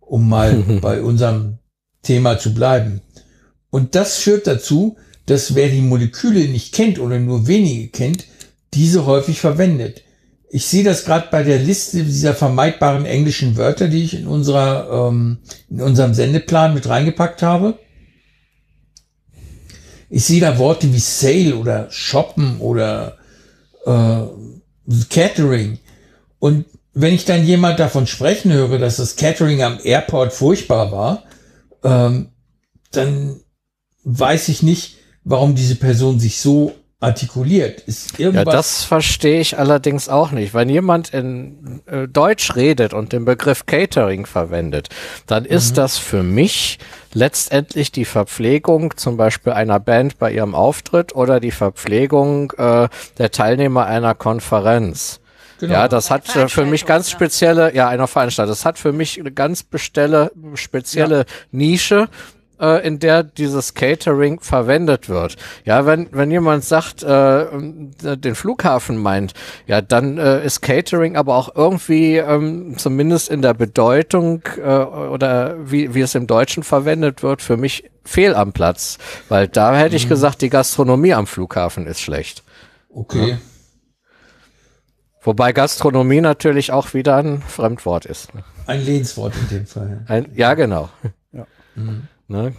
um mal bei unserem Thema zu bleiben. Und das führt dazu, dass wer die Moleküle nicht kennt oder nur wenige kennt, diese häufig verwendet. Ich sehe das gerade bei der Liste dieser vermeidbaren englischen Wörter, die ich in unserer ähm, in unserem Sendeplan mit reingepackt habe. Ich sehe da Worte wie Sale oder Shoppen oder äh, Catering. Und wenn ich dann jemand davon sprechen höre, dass das Catering am Airport furchtbar war, ähm, dann weiß ich nicht, warum diese Person sich so artikuliert. Ist irgendwas Ja, das verstehe ich allerdings auch nicht. Wenn jemand in äh, Deutsch redet und den Begriff Catering verwendet, dann ist das für mich letztendlich die Verpflegung zum Beispiel einer Band bei ihrem Auftritt oder die Verpflegung äh, der Teilnehmer einer Konferenz. Genau. Ja, das hat äh, für mich ganz ja. spezielle, ja, einer Veranstaltung. Das hat für mich eine ganz bestelle, spezielle Nische, äh, in der dieses Catering verwendet wird. Ja, wenn, wenn jemand sagt, äh, den Flughafen meint, ja, dann äh, ist Catering aber auch irgendwie, ähm, zumindest in der Bedeutung äh, oder wie, wie es im Deutschen verwendet wird, für mich fehl am Platz. Weil da hätte ich gesagt, die Gastronomie am Flughafen ist schlecht. okay. Wobei Gastronomie natürlich auch wieder ein Fremdwort ist. ne? Ein Lehnswort in dem Fall. Ein, ja, genau. Ja. Ne?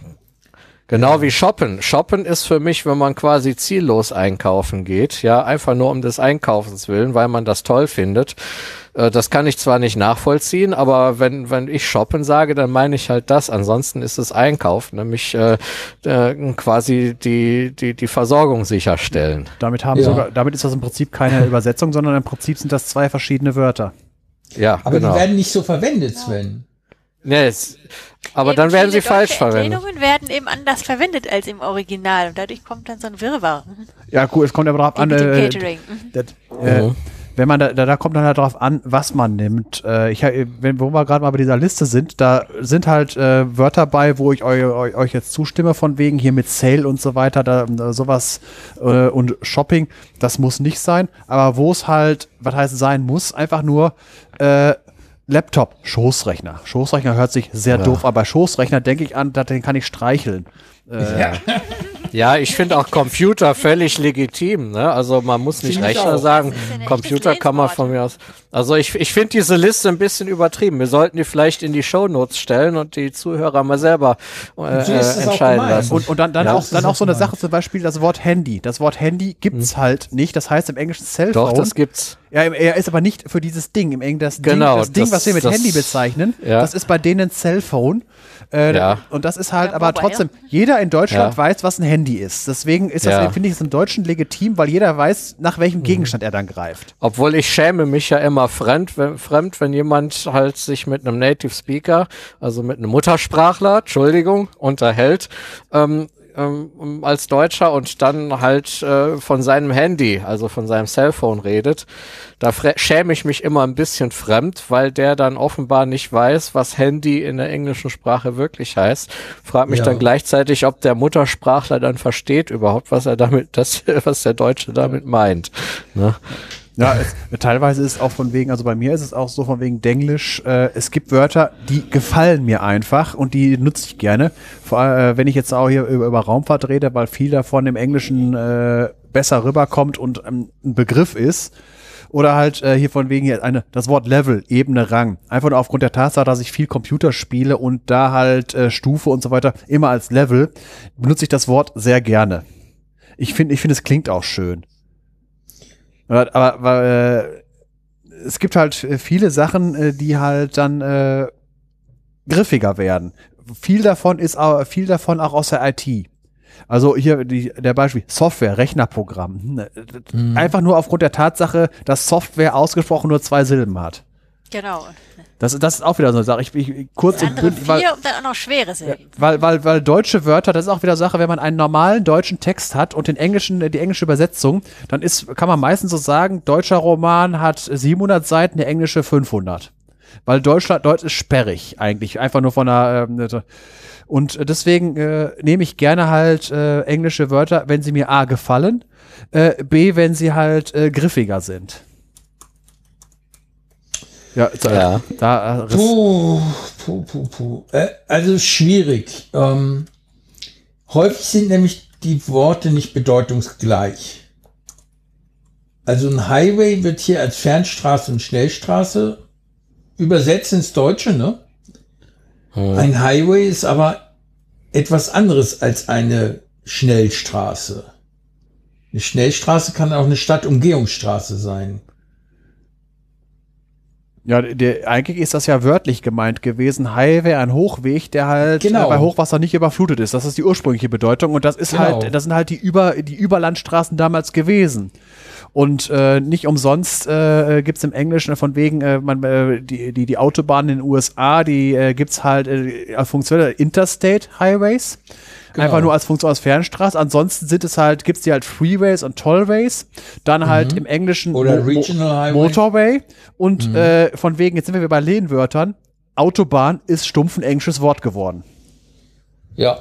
Genau wie Shoppen. Shoppen ist für mich, wenn man quasi ziellos einkaufen geht, ja, einfach nur um des Einkaufens willen, weil man das toll findet. Äh, das kann ich zwar nicht nachvollziehen, aber wenn, wenn ich Shoppen sage, dann meine ich halt das. Ansonsten ist es Einkauf, nämlich äh, äh, quasi die, die, die Versorgung sicherstellen. Damit haben Ja. sogar, damit ist das im Prinzip keine Übersetzung, sondern im Prinzip sind das zwei verschiedene Wörter. Ja, Aber genau. die werden nicht so verwendet, Sven. Nee, es, aber Eben dann werden sie falsch verwendet. Entlehmungen werden eben anders verwendet als im Original und dadurch kommt dann so ein Wirrwarr. Ja, cool, es kommt aber drauf an, äh, Catering. Mhm. das, äh, Mhm. wenn man da, da, da kommt dann halt drauf an, was man nimmt. Äh, ich, wenn, wo wir gerade mal bei dieser Liste sind, da sind halt äh, Wörter bei, wo ich eu, eu, euch jetzt zustimme, von wegen hier mit Sale und so weiter, da, da sowas äh, und Shopping, das muss nicht sein. Aber wo es halt, was heißt sein muss, einfach nur äh, Laptop, Schoßrechner. Schoßrechner hört sich sehr doof, aber Schoßrechner denke ich an, den kann ich streicheln. Ja, ich finde auch Computer völlig legitim. Ne? Also man muss nicht Rechner sagen, Computer kann man von mir aus. Also ich, ich finde diese Liste ein bisschen übertrieben. Wir sollten die vielleicht in die Shownotes stellen und die Zuhörer mal selber äh, so entscheiden lassen. Und, und dann, dann Ja, auch, dann auch so eine. Sache, zum Beispiel das Wort Handy. Das Wort Handy gibt's halt nicht. Das heißt im Englischen Cellphone. Doch, das gibt's. Ja, er ist aber nicht für dieses Ding. Im Englischen das Genau, Ding, das Ding, das- was wir mit das- Handy bezeichnen, ja. das ist bei denen Cellphone. Äh, Ja. Und das ist halt Ja, aber trotzdem, jeder in Deutschland Ja. weiß, was ein Handy ist. Deswegen ist das, Ja. finde ich, es im Deutschen legitim, weil jeder weiß, nach welchem Gegenstand er dann greift. Obwohl ich schäme mich ja immer fremd, wenn, fremd, wenn jemand halt sich mit einem Native Speaker, also mit einem Muttersprachler, Entschuldigung, unterhält, ähm, ähm, als Deutscher und dann halt äh, von seinem Handy, also von seinem Cellphone redet. Da schäme ich mich immer ein bisschen fremd, weil der dann offenbar nicht weiß, was Handy in der englischen Sprache wirklich heißt. Frag mich Ja. dann gleichzeitig, ob der Muttersprachler dann versteht überhaupt, was er damit, das, was der Deutsche damit meint. Ne? Ja, es, teilweise ist auch von wegen, also bei mir ist es auch so von wegen Denglisch, äh, es gibt Wörter, die gefallen mir einfach und die nutze ich gerne. Vor allem, äh, wenn ich jetzt auch hier über, über Raumfahrt rede, weil viel davon im Englischen äh, besser rüberkommt und ähm, ein Begriff ist. Oder halt äh, hier von wegen eine, das Wort Level, Ebene, Rang. Einfach nur aufgrund der Tatsache, dass ich viel Computer spiele und da halt äh, Stufe und so weiter immer als Level, benutze ich das Wort sehr gerne. Ich finde, ich finde, es klingt auch schön. Aber, aber, äh, es gibt halt äh, viele Sachen, äh, die halt dann äh, griffiger werden. Viel davon ist auch, viel davon auch aus der IT. Also hier die, der Beispiel Software, Rechnerprogramm. Hm, äh, Mhm. Einfach nur aufgrund der Tatsache, dass Software ausgesprochen nur zwei Silben hat. Genau. Das, das ist auch wieder so eine Sache. Ich, ich kurz und bündig, weil, und dann auch noch schwere Silben. weil, weil, weil deutsche Wörter, das ist auch wieder Sache, wenn man einen normalen deutschen Text hat und den englischen, die englische Übersetzung, dann ist, kann man meistens so sagen, deutscher Roman hat 700 Seiten, der englische 500. Weil Deutschland, Deutsch ist sperrig eigentlich, einfach nur von der, ähm, und deswegen äh, nehme ich gerne halt äh, englische Wörter, wenn sie mir A gefallen, äh, B, wenn sie halt äh, griffiger sind. Ja, da, Ja. da äh, Riss- Puh, puh, puh, puh. Äh, also schwierig. Ähm, häufig sind nämlich die Worte nicht bedeutungsgleich. Also ein Highway wird hier als Fernstraße und Schnellstraße übersetzt ins Deutsche, ne? Ein Highway ist aber etwas anderes als eine Schnellstraße. Eine Schnellstraße kann auch eine Stadtumgehungsstraße sein. Ja, der, eigentlich ist das ja wörtlich gemeint gewesen. Highway, ein Hochweg, der halt Genau. äh, bei Hochwasser nicht überflutet ist. Das ist die ursprüngliche Bedeutung. Und das ist Genau. halt, das sind halt die Über, die Überlandstraßen damals gewesen. Und äh, nicht umsonst äh, gibt es im Englischen von wegen, äh, man, äh, die, die, die Autobahnen in den USA, die äh, gibt's halt äh, als Funktion Interstate Highways. Genau. Einfach nur als Funktion als Fernstraße. Ansonsten sind es halt, gibt's die halt Freeways und Tollways. Dann halt im Englischen Mhm. Oder Mo- Mo- Regional Highway. Motorway. Und Mhm. äh, von wegen, jetzt sind wir bei Lehnwörtern. Autobahn ist stumpf ein englisches Wort geworden. Ja.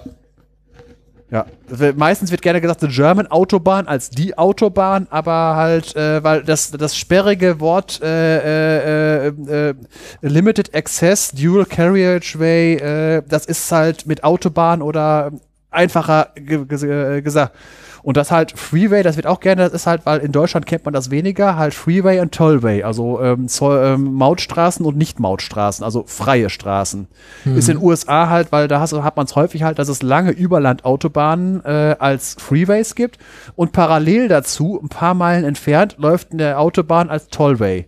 Ja, meistens wird gerne gesagt, the German Autobahn als die Autobahn, aber halt, äh, weil das, das sperrige Wort äh, äh, äh, äh, Limited Access, Dual Carriageway, äh, das ist halt mit Autobahn oder einfacher äh, gesagt. Und das halt Freeway, das wird auch gerne, das ist halt, weil in Deutschland kennt man das weniger, halt Freeway und Tollway, also ähm, Zoll, ähm, Mautstraßen und Nicht-Mautstraßen, also freie Straßen. Ist in den USA halt, weil da hast, hat man es häufig halt, dass es lange Überlandautobahnen äh, als Freeways gibt und parallel dazu, ein paar Meilen entfernt, läuft eine Autobahn als Tollway.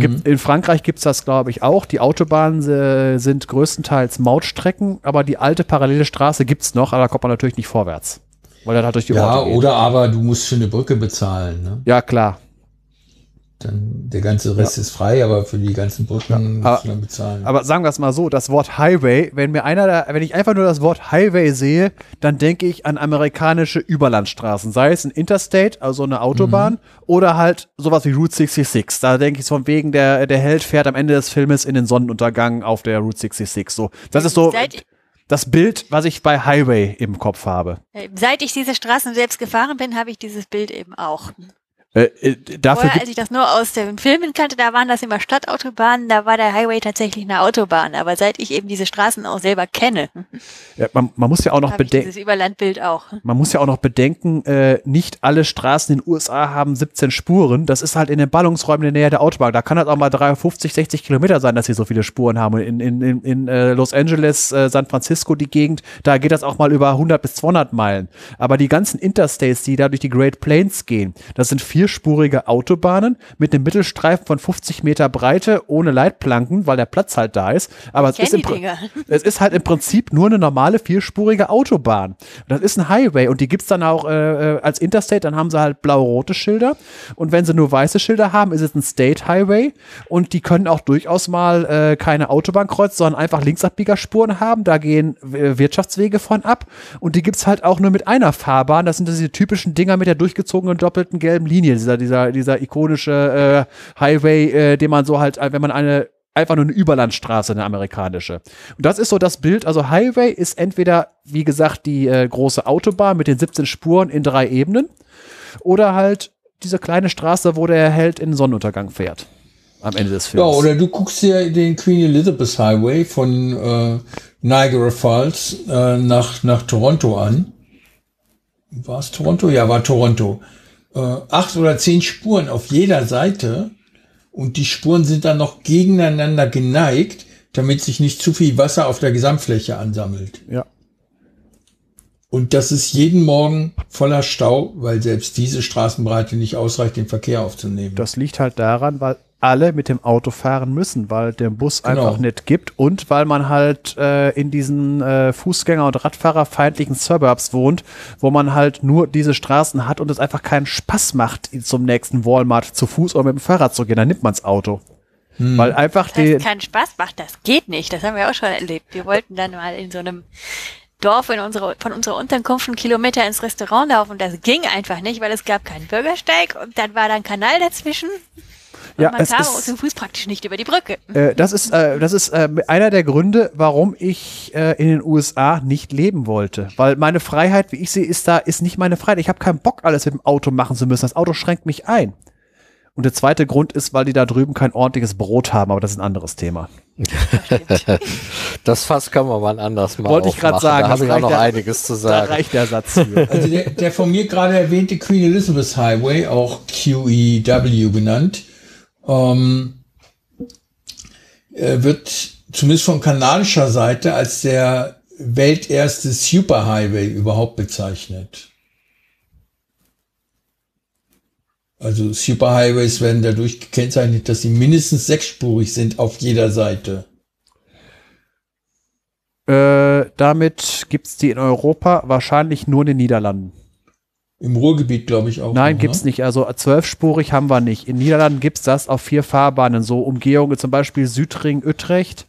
Gibt, in Frankreich gibt's das, glaube ich, auch. Die Autobahnen äh, sind größtenteils Mautstrecken, aber die alte parallele Straße gibt's noch, aber da kommt man natürlich nicht vorwärts. Weil er halt durch die Ja, Orte geht. oder aber du musst für eine Brücke bezahlen. Ne? Ja, klar. Dann der ganze Rest ist frei, aber für die ganzen Brücken Ja, dann bezahlen. Aber sagen wir es mal so, das Wort Highway, wenn mir einer da, wenn ich einfach nur das Wort Highway sehe, dann denke ich an amerikanische Überlandstraßen, sei es ein Interstate, also eine Autobahn, oder halt sowas wie Route 66. Da denke ich von wegen, der, der Held fährt am Ende des Filmes in den Sonnenuntergang auf der Route 66. So, das ist so das Bild, was ich bei Highway im Kopf habe. seit ich diese Straßen selbst gefahren bin, habe ich dieses Bild eben auch. Äh, äh, dafür Vorher, als ich das nur aus den Filmen kannte, da waren das immer Stadtautobahnen, da war der Highway tatsächlich eine Autobahn. Aber seit ich eben diese Straßen auch selber kenne, ja, man, man muss ja auch noch bedenken. dieses Überlandbild auch. Man muss ja auch noch bedenken, äh, nicht alle Straßen in den USA haben 17 Spuren. Das ist halt in den Ballungsräumen in der Nähe der Autobahn. Da kann das auch mal 350, 60 Kilometer sein, dass sie so viele Spuren haben. Und in, in, in, in äh, Los Angeles, äh, San Francisco, die Gegend, da geht das auch mal über 100 bis 200 Meilen. Aber die ganzen Interstates, die da durch die Great Plains gehen, das sind vierspurige Autobahnen mit einem Mittelstreifen von 50 Meter Breite ohne Leitplanken, weil der Platz halt da ist. Aber es ist, es ist halt im Prinzip nur eine normale vierspurige Autobahn. Und das ist ein Highway und die gibt's dann auch äh, äh, als Interstate, dann haben sie halt blau-rote Schilder. Und wenn sie nur weiße Schilder haben, ist es ein State Highway. Und die können auch durchaus mal äh, keine Autobahn kreuzen, sondern einfach Linksabbiegerspuren haben. Da gehen äh, Wirtschaftswege von ab. Und die gibt's halt auch nur mit einer Fahrbahn. Das sind diese typischen Dinger mit der durchgezogenen doppelten gelben Linie. Dieser, dieser, dieser ikonische äh, Highway, äh, den man so halt, äh, wenn man eine einfach nur eine Überlandstraße, eine amerikanische. Und das ist so das Bild. Also Highway ist entweder, wie gesagt, die äh, große Autobahn mit den 17 Spuren in drei Ebenen oder halt diese kleine Straße, wo der Held in den Sonnenuntergang fährt. Am Ende des ja, Films. oder du guckst dir den Queen Elizabeth Highway von äh, Niagara Falls äh, nach, nach Toronto an. War es Toronto? Ja, war Toronto. Äh, acht oder zehn Spuren auf jeder Seite und die Spuren sind dann noch gegeneinander geneigt, damit sich nicht zu viel Wasser auf der Gesamtfläche ansammelt. ja. Und das ist jeden Morgen voller Stau, weil selbst diese Straßenbreite nicht ausreicht, den Verkehr aufzunehmen. Das liegt halt daran, weil alle mit dem Auto fahren müssen, weil der Bus Genau. einfach nicht gibt und weil man halt äh, in diesen äh, Fußgänger- und Radfahrerfeindlichen Suburbs wohnt, wo man halt nur diese Straßen hat und es einfach keinen Spaß macht, zum nächsten Walmart zu Fuß oder mit dem Fahrrad zu gehen. Dann nimmt man's Auto. Weil einfach Das die, heißt, keinen Spaß macht, das geht nicht. Das haben wir auch schon erlebt. Wir wollten dann mal in so einem Dorf in unsere, von unserer Unterkunft einen Kilometer ins Restaurant laufen. Das ging einfach nicht, weil es gab keinen Bürgersteig und dann war da ein Kanal dazwischen. Und Ja, man es kam ist- zu Fuß praktisch nicht über die Brücke. Äh, das ist, äh, das ist äh, einer der Gründe, warum ich äh, in den USA nicht leben wollte. Weil meine Freiheit, wie ich sie ist da, ist nicht meine Freiheit. Ich habe keinen Bock, alles mit dem Auto machen zu müssen. Das Auto schränkt mich ein. Und der zweite Grund ist, weil die da drüben kein ordentliches Brot haben, aber das ist ein anderes Thema. Das Fass kann man mal anders mal Wollte ich aufmachen. sagen, Da habe ich auch noch ja- einiges zu Da sagen. reicht der Satz für. Also der, der von mir gerade erwähnte Queen Elizabeth Highway, auch QEW genannt, ähm, äh, wird zumindest von kanadischer Seite als der welterste Superhighway überhaupt bezeichnet. Also Superhighways werden dadurch gekennzeichnet, dass sie mindestens sechsspurig sind auf jeder Seite. Äh, damit gibt's die in Europa wahrscheinlich nur in den Niederlanden. Im Ruhrgebiet, glaube ich, auch. Nein, noch, gibt's ne? nicht. Also zwölfspurig haben wir nicht. In Niederlanden gibt's das auf vier Fahrbahnen, so Umgehungen, zum Beispiel Südring, Utrecht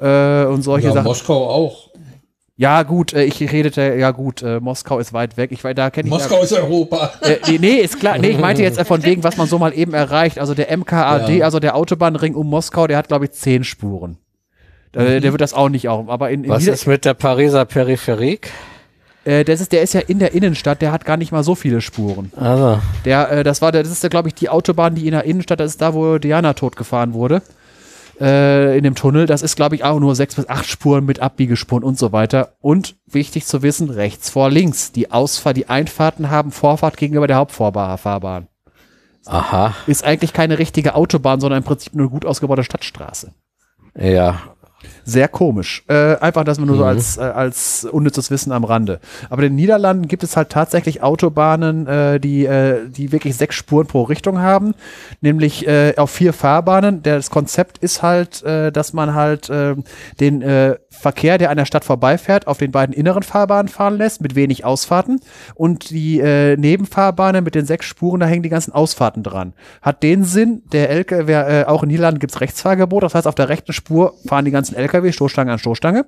äh, und solche Ja, Sachen. Moskau auch. Ja, gut, äh, ich redete, ja gut, äh, Moskau ist weit weg. Ich, weiß, da kenne ich Moskau ist Europa. Äh, nee, nee, ist klar. Nee, ich meinte jetzt von wegen, was man so mal eben erreicht. Also der MKAD, Ja. also der Autobahnring um Moskau, der hat, glaube ich, zehn Spuren. Äh, Der wird das auch nicht auch. Aber in, in Was ist mit der Pariser Peripherik? Äh, das ist, der ist ja in der Innenstadt, der hat gar nicht mal so viele Spuren. Also, Der, äh, das war, der, das ist, glaube ich, die Autobahn, die in der Innenstadt, das ist da, wo Diana totgefahren wurde. Äh, in dem Tunnel. Das ist, glaube ich, auch nur sechs bis acht Spuren mit Abbiegespuren und so weiter. Und wichtig zu wissen, rechts vor links. Die Ausfahrt, die Einfahrten haben Vorfahrt gegenüber der Hauptfahrbahn. aha, Ist eigentlich keine richtige Autobahn, sondern im Prinzip nur eine gut ausgebaute Stadtstraße. ja. Sehr komisch. Äh, einfach das nur so als, äh, als unnützes Wissen am Rande. Aber in den Niederlanden gibt es halt tatsächlich Autobahnen, äh, die, äh, die wirklich sechs Spuren pro Richtung haben, nämlich äh, auf vier Fahrbahnen. Das Konzept ist halt, äh, dass man halt äh, den äh, Verkehr, der an der Stadt vorbeifährt, auf den beiden inneren Fahrbahnen fahren lässt, mit wenig Ausfahrten. Und die äh, Nebenfahrbahnen mit den sechs Spuren, da hängen die ganzen Ausfahrten dran. Hat den Sinn, der LKW, äh, auch in Niederlanden gibt's Rechtsfahrgebot, das heißt, auf der rechten Spur fahren die ganzen LKW Stoßstange an Stoßstange.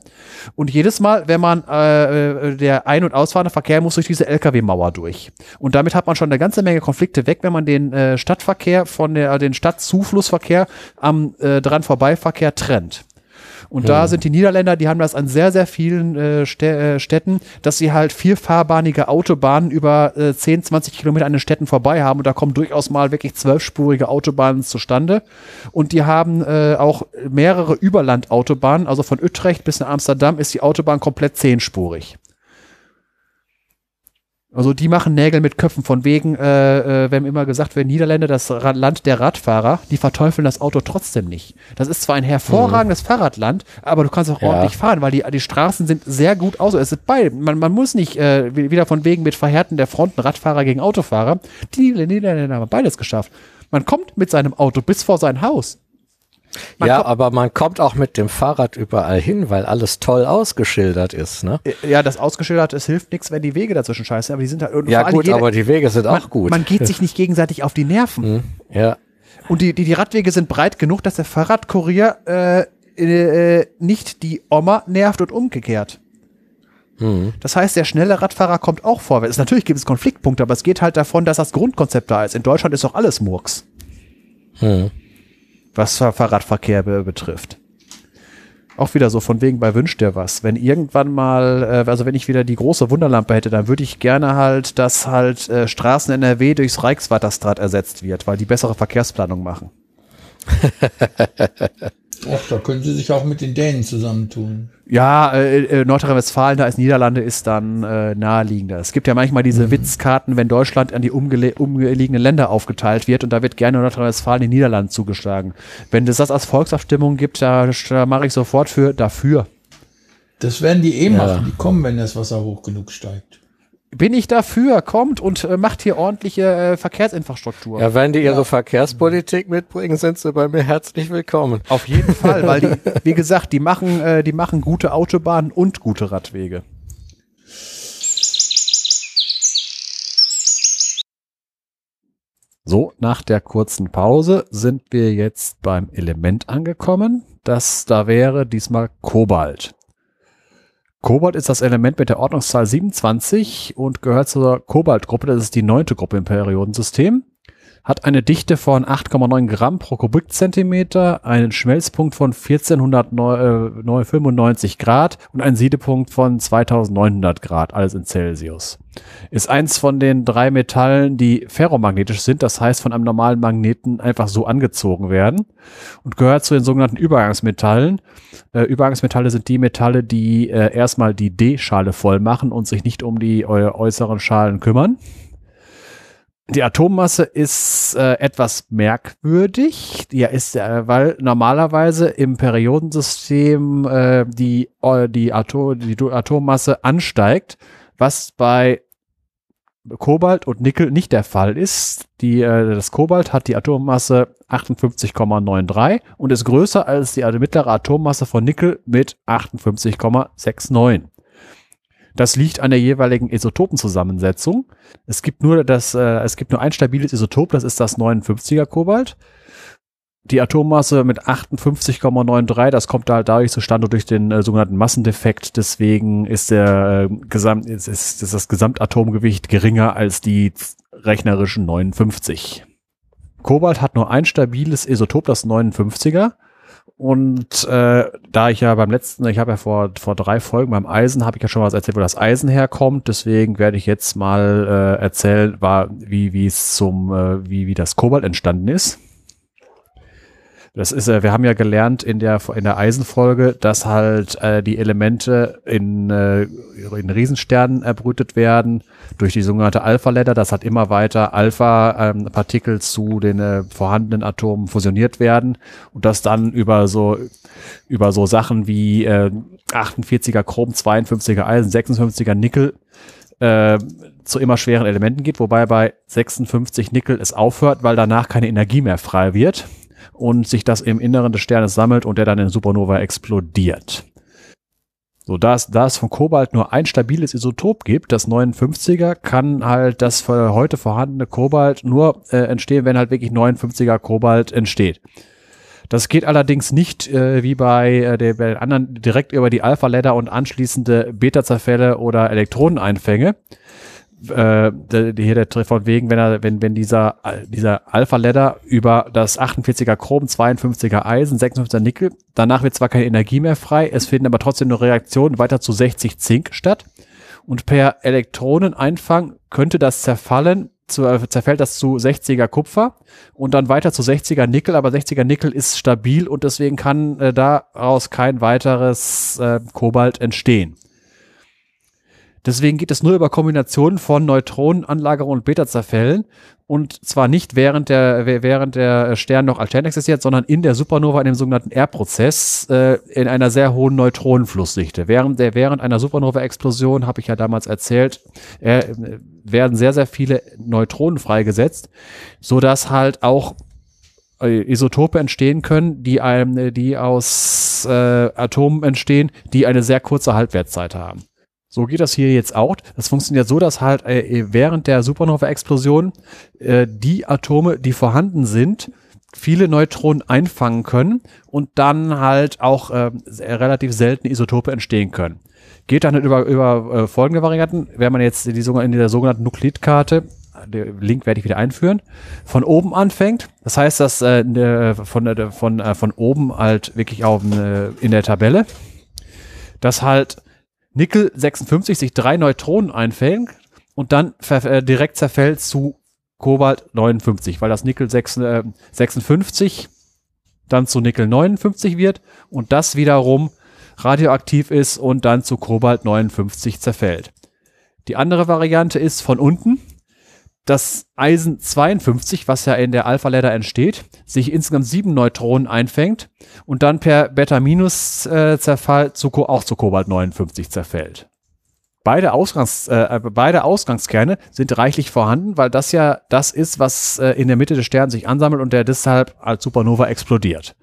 Und jedes Mal, wenn man äh, äh, der ein- und ausfahrende Verkehr muss durch diese LKW-Mauer durch. Und damit hat man schon eine ganze Menge Konflikte weg, wenn man den äh, Stadtverkehr von der, den Stadtzuflussverkehr am äh, dran Vorbeiverkehr trennt. Und da sind die Niederländer, die haben das an sehr, sehr vielen äh, äh, Städten, dass sie halt vierfahrbahnige Autobahnen über äh, 10, 20 Kilometer an den Städten vorbei haben. Und da kommen durchaus mal wirklich zwölfspurige Autobahnen zustande. Und die haben äh, auch mehrere Überlandautobahnen. Also von Utrecht bis nach Amsterdam ist die Autobahn komplett zehnspurig. Also die machen Nägel mit Köpfen von wegen, äh, äh, wenn immer gesagt wird, Niederländer das Ra Land der Radfahrer, die verteufeln das Auto trotzdem nicht. Das ist zwar ein hervorragendes Fahrradland, aber du kannst auch Ja. ordentlich fahren, weil die, die Straßen sind sehr gut aus. Es ist beide. Man, man muss nicht äh, wie- wieder von wegen mit Verhärten der Fronten Radfahrer gegen Autofahrer. Die Niederländer haben beides geschafft. Man kommt mit seinem Auto bis vor sein Haus. Man ja, aber man kommt auch mit dem Fahrrad überall hin, weil alles toll ausgeschildert ist, ne? Ja, das ausgeschildert, es hilft nichts, wenn die Wege dazwischen scheiße, aber die sind halt. Ja gut, jeder- aber die Wege sind man, auch gut. Man geht sich nicht gegenseitig auf die Nerven. ja, Und die, die, die Radwege sind breit genug, dass der Fahrradkurier äh, äh, nicht die Oma nervt und umgekehrt. Das heißt, der schnelle Radfahrer kommt auch vorwärts. Natürlich gibt es Konfliktpunkte, aber es geht halt davon, dass das Grundkonzept da ist. In Deutschland ist doch alles Murks, hm. Was Fahr- Fahrradverkehr be betrifft. Auch wieder so von wegen bei Wünsch dir was. Wenn irgendwann mal, äh, also wenn ich wieder die große Wunderlampe hätte, dann würde ich gerne halt, dass halt äh, Straßen NRW durchs Reichswatterstrat ersetzt wird, weil die bessere Verkehrsplanung machen. Och, da können sie sich auch mit den Dänen zusammentun. Ja, äh, äh, Nordrhein-Westfalen, da ist Niederlande, ist dann äh, naheliegender. Es gibt ja manchmal diese Witzkarten, wenn Deutschland an die umliegenden Länder aufgeteilt wird und da wird gerne Nordrhein-Westfalen den Niederlanden zugeschlagen. Wenn es das als Volksabstimmung gibt, da, da mache ich sofort für dafür. Das werden die eh Ja. machen. Die kommen, wenn das Wasser hoch genug steigt. Bin ich dafür, kommt und äh, macht hier ordentliche äh, Verkehrsinfrastruktur. ja, wenn die ihre Verkehrspolitik mitbringen, sind sie bei mir herzlich willkommen. Auf jeden Fall, weil die, wie gesagt, die machen, äh, die machen gute Autobahnen und gute Radwege. So, nach der kurzen Pause sind wir jetzt beim Element angekommen. Das da wäre diesmal Kobalt. Kobalt ist das Element mit der Ordnungszahl 27 und gehört zur Kobaltgruppe. Das ist die neunte Gruppe im Periodensystem hat eine Dichte von 8,9 Gramm pro Kubikzentimeter, einen Schmelzpunkt von 1495 Grad und einen Siedepunkt von 2900 Grad, alles in Celsius. Ist eins von den drei Metallen, die ferromagnetisch sind, das heißt von einem normalen Magneten einfach so angezogen werden und gehört zu den sogenannten Übergangsmetallen. Äh, Übergangsmetalle sind die Metalle, die äh, erstmal die D-Schale voll machen und sich nicht um die äh, äußeren Schalen kümmern. Die Atommasse ist äh, etwas merkwürdig. Ja, ist, äh, weil normalerweise im Periodensystem äh, die, äh, die, Atom, die Atommasse ansteigt, was bei Kobalt und Nickel nicht der Fall ist. Die, äh, das Kobalt hat die Atommasse 58,93 und ist größer als die mittlere Atommasse von Nickel mit 58,69. Das liegt an der jeweiligen Isotopenzusammensetzung. Es gibt nur das, äh, es gibt nur ein stabiles Isotop, das ist das 59er Kobalt. Die Atommasse mit 58,93, das kommt halt dadurch zustande durch den äh, sogenannten Massendefekt. Deswegen ist der äh, Gesamt, ist, ist, ist das Gesamtatomgewicht geringer als die rechnerischen 59. Kobalt hat nur ein stabiles Isotop, das 59er. Und äh, da ich ja beim letzten, ich habe ja vor, vor drei Folgen beim Eisen, habe ich ja schon was erzählt, wo das Eisen herkommt. Deswegen werde ich jetzt mal äh, erzählen, war, wie wie es zum, äh, wie, wie das Kobalt entstanden ist. Das ist, äh, wir haben ja gelernt in der in der Eisenfolge, dass halt äh, die Elemente in, äh, in Riesensternen erbrütet werden durch die sogenannte Alpha-Ladder, dass halt immer weiter Alpha-Partikel zu den äh, vorhandenen Atomen fusioniert werden. Und das dann über so über so Sachen wie äh, 48er Chrom, 52er Eisen, 56er Nickel äh, zu immer schweren Elementen geht, wobei bei 56 Nickel es aufhört, weil danach keine Energie mehr frei wird und sich das im Inneren des Sternes sammelt und der dann in Supernova explodiert. So, da es, da es von Kobalt nur ein stabiles Isotop gibt, das 59er, kann halt das für heute vorhandene Kobalt nur äh, entstehen, wenn halt wirklich 59er Kobalt entsteht. Das geht allerdings nicht äh, wie bei, äh, der, bei den anderen direkt über die Alpha-Ladder und anschließende Beta-Zerfälle oder Elektroneneinfänge, äh, hier der von wegen, wenn er, wenn, wenn dieser, dieser Alpha-Ladder über das 48er Chrom, 52er Eisen, 56er Nickel, danach wird zwar keine Energie mehr frei, es finden aber trotzdem nur Reaktionen weiter zu 60 Zink statt. Und per Elektroneneinfang könnte das zerfallen, zu, äh, zerfällt das zu 60er Kupfer und dann weiter zu 60er Nickel, aber 60er Nickel ist stabil und deswegen kann äh, daraus kein weiteres äh, Kobalt entstehen. Deswegen geht es nur über Kombinationen von Neutronenanlagerung und Beta-Zerfällen und zwar nicht während der, während der Stern noch altern existiert, sondern in der Supernova in dem sogenannten R-Prozess äh, in einer sehr hohen Neutronenflussdichte. Während, der, während einer Supernova-Explosion, habe ich ja damals erzählt, äh, werden sehr, sehr viele Neutronen freigesetzt, so dass halt auch äh, Isotope entstehen können, die, einem, die aus äh, Atomen entstehen, die eine sehr kurze Halbwertszeit haben. So geht das hier jetzt auch. Das funktioniert so, dass halt äh, während der Supernova-Explosion äh, die Atome, die vorhanden sind, viele Neutronen einfangen können und dann halt auch äh, relativ seltene Isotope entstehen können. Geht dann halt über, über äh, folgende Varianten. Wenn man jetzt die, in der sogenannten Nuklidkarte, den Link werde ich wieder einführen, von oben anfängt. Das heißt, dass äh, von, äh, von, äh, von oben halt wirklich auf, äh, in der Tabelle, dass halt Nickel 56 sich drei Neutronen einfängt und dann äh, direkt zerfällt zu Kobalt 59, weil das Nickel 6, äh, 56 dann zu Nickel 59 wird und das wiederum radioaktiv ist und dann zu Kobalt 59 zerfällt. Die andere Variante ist von unten, das Eisen 52, was ja in der Alpha-Ladder entsteht, sich insgesamt sieben Neutronen einfängt und dann per Beta-Minus-Zerfall zu, auch zu Kobalt 59 zerfällt. Beide, Ausgangs, äh, beide Ausgangskerne sind reichlich vorhanden, weil das ja das ist, was äh, in der Mitte des Sterns sich ansammelt und der deshalb als Supernova explodiert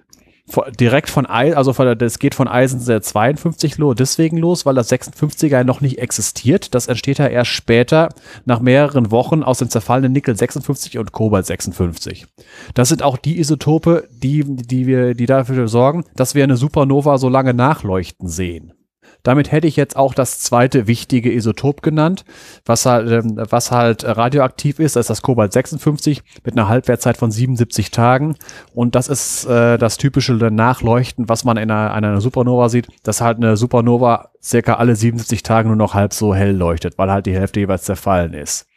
direkt von Eisen, also von, das geht von Eisen 52 los, deswegen los, weil das 56er noch nicht existiert. Das entsteht ja erst später, nach mehreren Wochen, aus dem zerfallenen Nickel 56 und Kobalt 56. Das sind auch die Isotope, die, die wir, die dafür sorgen, dass wir eine Supernova so lange nachleuchten sehen. Damit hätte ich jetzt auch das zweite wichtige Isotop genannt, was halt, ähm, was halt radioaktiv ist. Das ist das Kobalt 56 mit einer Halbwertzeit von 77 Tagen. Und das ist äh, das typische Nachleuchten, was man in einer, Supernova sieht, dass halt eine Supernova circa alle 77 Tage nur noch halb so hell leuchtet, weil halt die Hälfte jeweils zerfallen ist.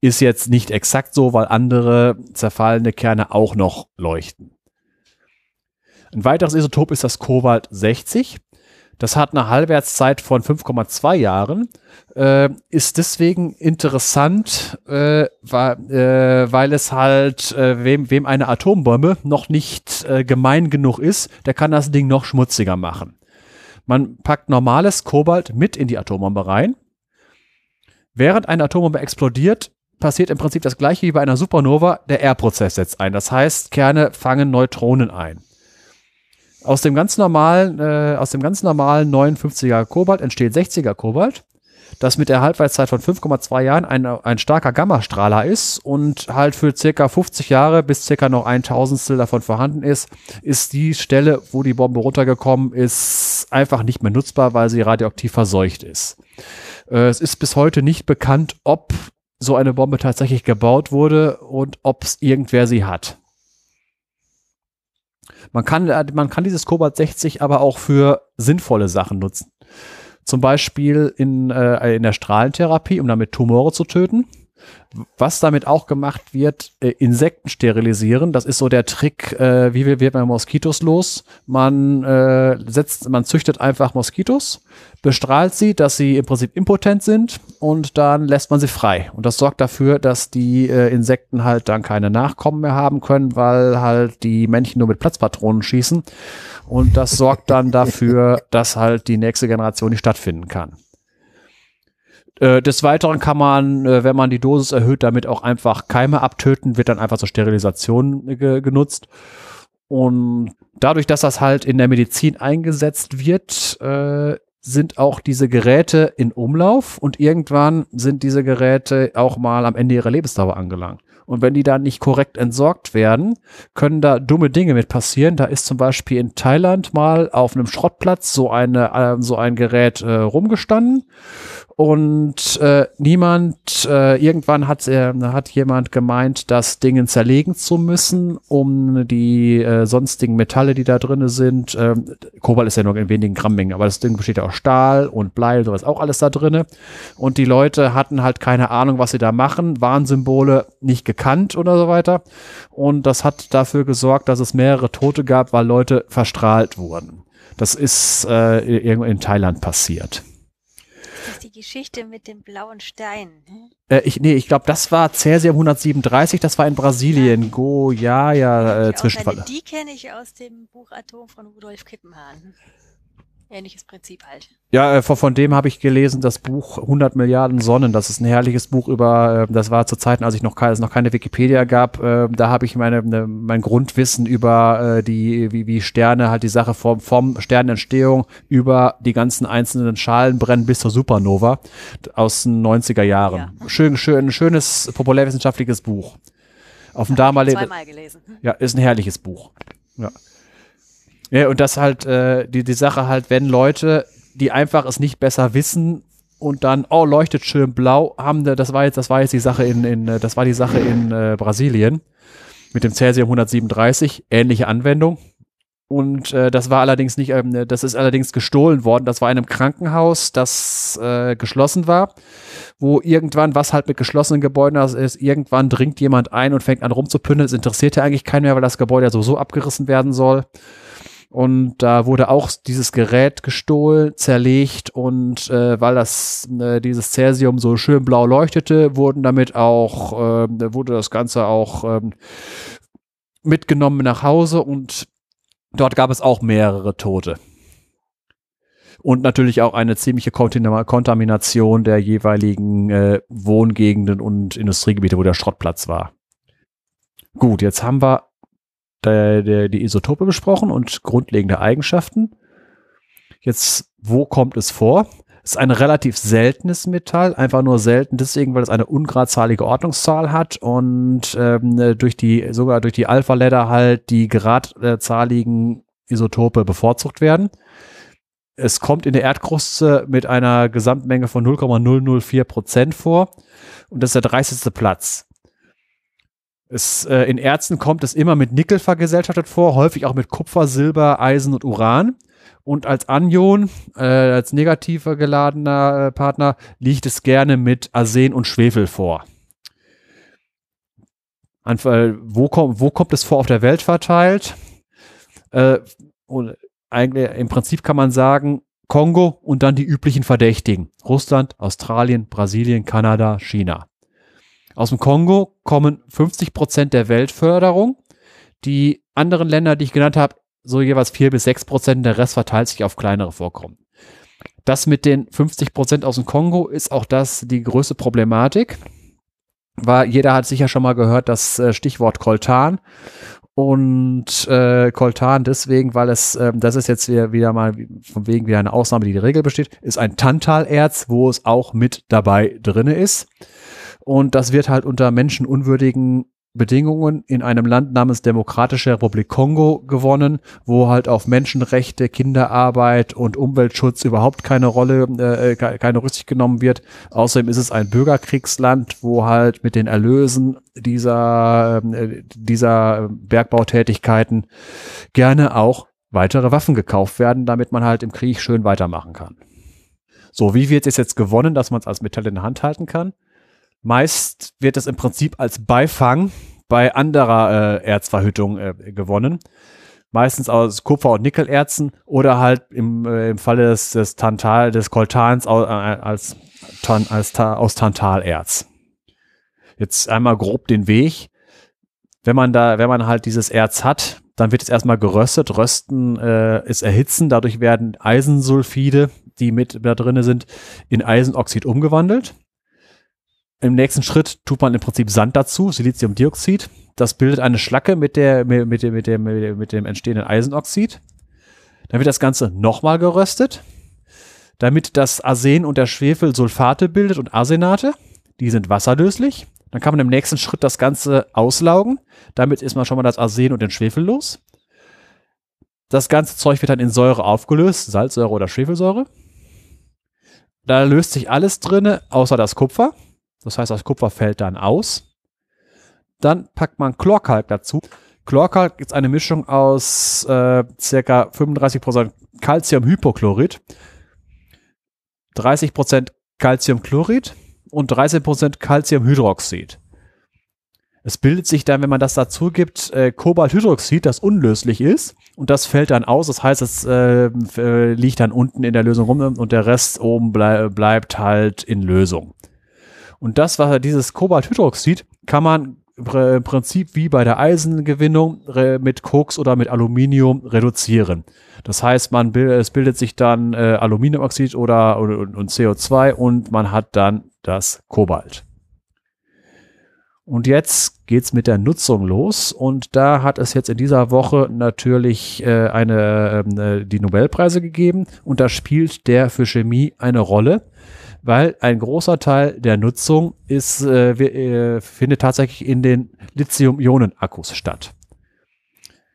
Ist jetzt nicht exakt so, weil andere zerfallene Kerne auch noch leuchten. Ein weiteres Isotop ist das Kobalt 60. Das hat eine Halbwertszeit von 5,2 Jahren, äh, ist deswegen interessant, äh, weil, äh, weil es halt, äh, wem, wem eine Atombombe noch nicht äh, gemein genug ist, der kann das Ding noch schmutziger machen. Man packt normales Kobalt mit in die Atombombe rein. Während eine Atombombe explodiert, passiert im Prinzip das gleiche wie bei einer Supernova. Der R-Prozess setzt ein. Das heißt, Kerne fangen Neutronen ein. Aus dem ganz normalen, äh, aus dem ganz normalen 59er Kobalt entsteht 60er Kobalt, das mit der Halbwertszeit von 5,2 Jahren ein, ein starker Gammastrahler ist und halt für circa 50 Jahre bis circa noch ein Tausendstel davon vorhanden ist, ist die Stelle, wo die Bombe runtergekommen ist, einfach nicht mehr nutzbar, weil sie radioaktiv verseucht ist. Äh, es ist bis heute nicht bekannt, ob so eine Bombe tatsächlich gebaut wurde und ob es irgendwer sie hat. Man kann, äh, man kann dieses Cobalt 60 aber auch für sinnvolle Sachen nutzen. Zum Beispiel in, äh, in der Strahlentherapie, um damit Tumore zu töten. Was damit auch gemacht wird, äh, Insekten sterilisieren. Das ist so der Trick, äh, wie wird man Moskitos los? Man äh, setzt, man züchtet einfach Moskitos, bestrahlt sie, dass sie im Prinzip impotent sind und dann lässt man sie frei. Und das sorgt dafür, dass die äh, Insekten halt dann keine Nachkommen mehr haben können, weil halt die Männchen nur mit Platzpatronen schießen. Und das sorgt dann dafür, dass halt die nächste Generation nicht stattfinden kann. Äh, des Weiteren kann man, äh, wenn man die Dosis erhöht, damit auch einfach Keime abtöten, wird dann einfach zur Sterilisation ge genutzt. Und dadurch, dass das halt in der Medizin eingesetzt wird, äh, sind auch diese Geräte in Umlauf und irgendwann sind diese Geräte auch mal am Ende ihrer Lebensdauer angelangt. Und wenn die dann nicht korrekt entsorgt werden, können da dumme Dinge mit passieren. Da ist zum Beispiel in Thailand mal auf einem Schrottplatz so eine, äh, so ein Gerät äh, rumgestanden und äh, niemand, äh, irgendwann hat, äh, hat jemand gemeint, das Ding zerlegen zu müssen, um die äh, sonstigen Metalle, die da drin sind, äh, Kobalt ist ja nur in wenigen Grammmengen, aber das Ding besteht ja aus Stahl und Blei und sowas auch alles da drinne. Und die Leute hatten halt keine Ahnung, was sie da machen, Warnsymbole nicht gekannt oder so weiter. Und das hat dafür gesorgt, dass es mehrere Tote gab, weil Leute verstrahlt wurden. Das ist äh, irgendwo in Thailand passiert die Geschichte mit dem blauen Stein. Äh, ich, nee, ich glaube, das war Cäsium 137, das war in Brasilien. Ja. Go, ja, ja, äh, Zwischenfall. Die kenne ich aus dem Buch Atom von Rudolf Kippenhahn ähnliches Prinzip halt. Ja, äh, von, dem habe ich gelesen, das Buch 100 Milliarden Sonnen. Das ist ein herrliches Buch über, äh, das war zu Zeiten, als ich noch, es noch keine Wikipedia gab. Äh, da habe ich meine, ne, mein Grundwissen über die, wie, wie Sterne halt die Sache vom, vom Sternentstehung über die ganzen einzelnen Schalen brennen bis zur Supernova aus den 90er Jahren. Ja. Schön, schön, schönes populärwissenschaftliches Buch. Auf dem damaligen. Zweimal gelesen. Ja, ist ein herrliches Buch. Ja. Ja, und das halt, äh, die, die Sache halt, wenn Leute, die einfach es nicht besser wissen und dann, oh, leuchtet schön blau, haben, das war jetzt, das war jetzt die Sache in, in äh, das war die Sache in äh, Brasilien mit dem Cäsium 137, ähnliche Anwendung. Und äh, das war allerdings nicht, ähm, das ist allerdings gestohlen worden. Das war in einem Krankenhaus, das äh, geschlossen war, wo irgendwann, was halt mit geschlossenen Gebäuden ist, irgendwann dringt jemand ein und fängt an rumzupündeln. Es interessiert ja eigentlich keinen mehr, weil das Gebäude ja sowieso abgerissen werden soll. Und da wurde auch dieses Gerät gestohlen, zerlegt und äh, weil das äh, dieses Cäsium so schön blau leuchtete, wurden damit auch äh, wurde das Ganze auch ähm, mitgenommen nach Hause und dort gab es auch mehrere Tote. Und natürlich auch eine ziemliche Kontamination der jeweiligen äh, Wohngegenden und Industriegebiete, wo der Schrottplatz war. Gut, jetzt haben wir der, der, die Isotope besprochen und grundlegende Eigenschaften. Jetzt, wo kommt es vor? Es ist ein relativ seltenes Metall, einfach nur selten deswegen, weil es eine ungradzahlige Ordnungszahl hat und ähm, durch die, sogar durch die Alpha-Ladder halt die geradzahligen Isotope bevorzugt werden. Es kommt in der Erdkruste mit einer Gesamtmenge von 0,004 Prozent vor und das ist der 30. Platz. Es, äh, in Erzen kommt es immer mit Nickel vergesellschaftet vor, häufig auch mit Kupfer, Silber, Eisen und Uran. Und als Anion, äh, als negativer geladener äh, Partner, liegt es gerne mit Arsen und Schwefel vor. An, äh, wo, komm, wo kommt es vor auf der Welt verteilt? Äh, und eigentlich, Im Prinzip kann man sagen, Kongo und dann die üblichen Verdächtigen. Russland, Australien, Brasilien, Kanada, China. Aus dem Kongo kommen 50 Prozent der Weltförderung. Die anderen Länder, die ich genannt habe, so jeweils vier bis sechs Prozent. Der Rest verteilt sich auf kleinere Vorkommen. Das mit den 50 Prozent aus dem Kongo ist auch das die größte Problematik. war, jeder hat sicher schon mal gehört, das äh, Stichwort Koltan. Und äh, Koltan deswegen, weil es, äh, das ist jetzt wieder, mal von wegen wieder eine Ausnahme, die die Regel besteht, ist ein Tantalerz, wo es auch mit dabei drinne ist. Und das wird halt unter menschenunwürdigen Bedingungen in einem Land namens Demokratische Republik Kongo gewonnen, wo halt auf Menschenrechte, Kinderarbeit und Umweltschutz überhaupt keine Rolle, äh, keine Rücksicht genommen wird. Außerdem ist es ein Bürgerkriegsland, wo halt mit den Erlösen dieser, äh, dieser Bergbautätigkeiten gerne auch weitere Waffen gekauft werden, damit man halt im Krieg schön weitermachen kann. So, wie wird es jetzt gewonnen, dass man es als Metall in der Hand halten kann? Meist wird es im Prinzip als Beifang bei anderer äh, Erzverhüttung äh, gewonnen. Meistens aus Kupfer- und Nickelerzen oder halt im, äh, im Falle des, des Tantal, des Koltans au, äh, als, tan, als ta, aus Tantalerz. Jetzt einmal grob den Weg. Wenn man da, wenn man halt dieses Erz hat, dann wird es erstmal geröstet. Rösten äh, ist erhitzen. Dadurch werden Eisensulfide, die mit da drinne sind, in Eisenoxid umgewandelt. Im nächsten Schritt tut man im Prinzip Sand dazu, Siliziumdioxid. Das bildet eine Schlacke mit, der, mit, mit, mit, dem, mit dem entstehenden Eisenoxid. Dann wird das Ganze nochmal geröstet, damit das Arsen und der Schwefel Sulfate bildet und Arsenate. Die sind wasserlöslich. Dann kann man im nächsten Schritt das Ganze auslaugen. Damit ist man schon mal das Arsen und den Schwefel los. Das ganze Zeug wird dann in Säure aufgelöst, Salzsäure oder Schwefelsäure. Da löst sich alles drinne, außer das Kupfer. Das heißt, das Kupfer fällt dann aus. Dann packt man Chlorkalk dazu. Chlorkalk ist eine Mischung aus äh, circa 35% Calciumhypochlorid, 30% Calciumchlorid und 30% Calciumhydroxid. Es bildet sich dann, wenn man das dazu gibt, äh, Kobalthydroxid, das unlöslich ist. Und das fällt dann aus. Das heißt, es äh, äh liegt dann unten in der Lösung rum und der Rest oben blei bleibt halt in Lösung. Und das war dieses Kobalthydroxid, kann man im Prinzip wie bei der Eisengewinnung mit Koks oder mit Aluminium reduzieren. Das heißt, man bildet, es bildet sich dann äh, Aluminiumoxid oder, oder und CO2 und man hat dann das Kobalt. Und jetzt geht's mit der Nutzung los und da hat es jetzt in dieser Woche natürlich äh, eine äh, die Nobelpreise gegeben und da spielt der für Chemie eine Rolle weil ein großer Teil der Nutzung ist, äh, äh, findet tatsächlich in den Lithium-Ionen-Akkus statt.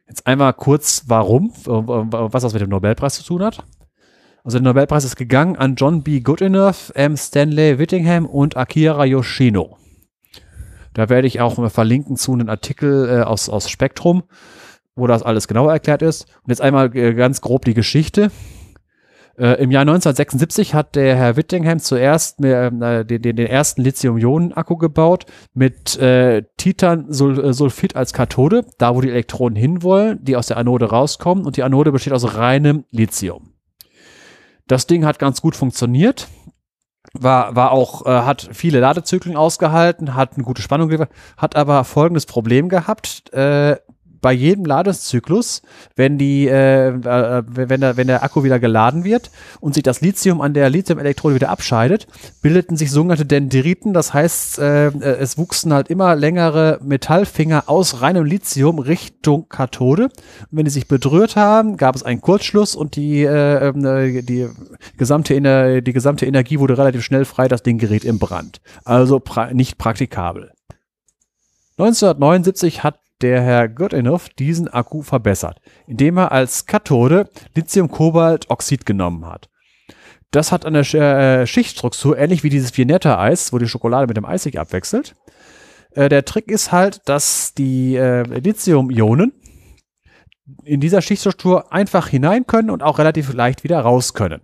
Jetzt einmal kurz, warum, was das mit dem Nobelpreis zu tun hat. Also der Nobelpreis ist gegangen an John B. Goodenough, M. Stanley Whittingham und Akira Yoshino. Da werde ich auch verlinken zu einem Artikel äh, aus, aus Spektrum, wo das alles genauer erklärt ist. Und jetzt einmal äh, ganz grob die Geschichte. Äh, Im Jahr 1976 hat der Herr Whittingham zuerst äh, den, den, den, ersten Lithium-Ionen-Akku gebaut mit äh, Titansulfid als Kathode, da wo die Elektronen hinwollen, die aus der Anode rauskommen und die Anode besteht aus reinem Lithium. Das Ding hat ganz gut funktioniert, war, war auch, äh, hat viele Ladezyklen ausgehalten, hat eine gute Spannung geliefert, hat aber folgendes Problem gehabt. Äh, bei jedem Ladezyklus, wenn die, äh, äh, wenn, der, wenn der Akku wieder geladen wird und sich das Lithium an der Lithium-Elektrode wieder abscheidet, bildeten sich sogenannte Dendriten. Das heißt, äh, äh, es wuchsen halt immer längere Metallfinger aus reinem Lithium Richtung Kathode. Und wenn die sich berührt haben, gab es einen Kurzschluss und die, äh, die, gesamte, die gesamte Energie wurde relativ schnell frei. Das Ding gerät im Brand. Also pra nicht praktikabel. 1979 hat der Herr Goodenough diesen Akku verbessert, indem er als Kathode Lithium-Kobalt-Oxid genommen hat. Das hat eine äh, Schichtstruktur, ähnlich wie dieses Viennetta-Eis, wo die Schokolade mit dem Eis sich abwechselt. Äh, der Trick ist halt, dass die äh, Lithium-Ionen in dieser Schichtstruktur einfach hinein können und auch relativ leicht wieder raus können.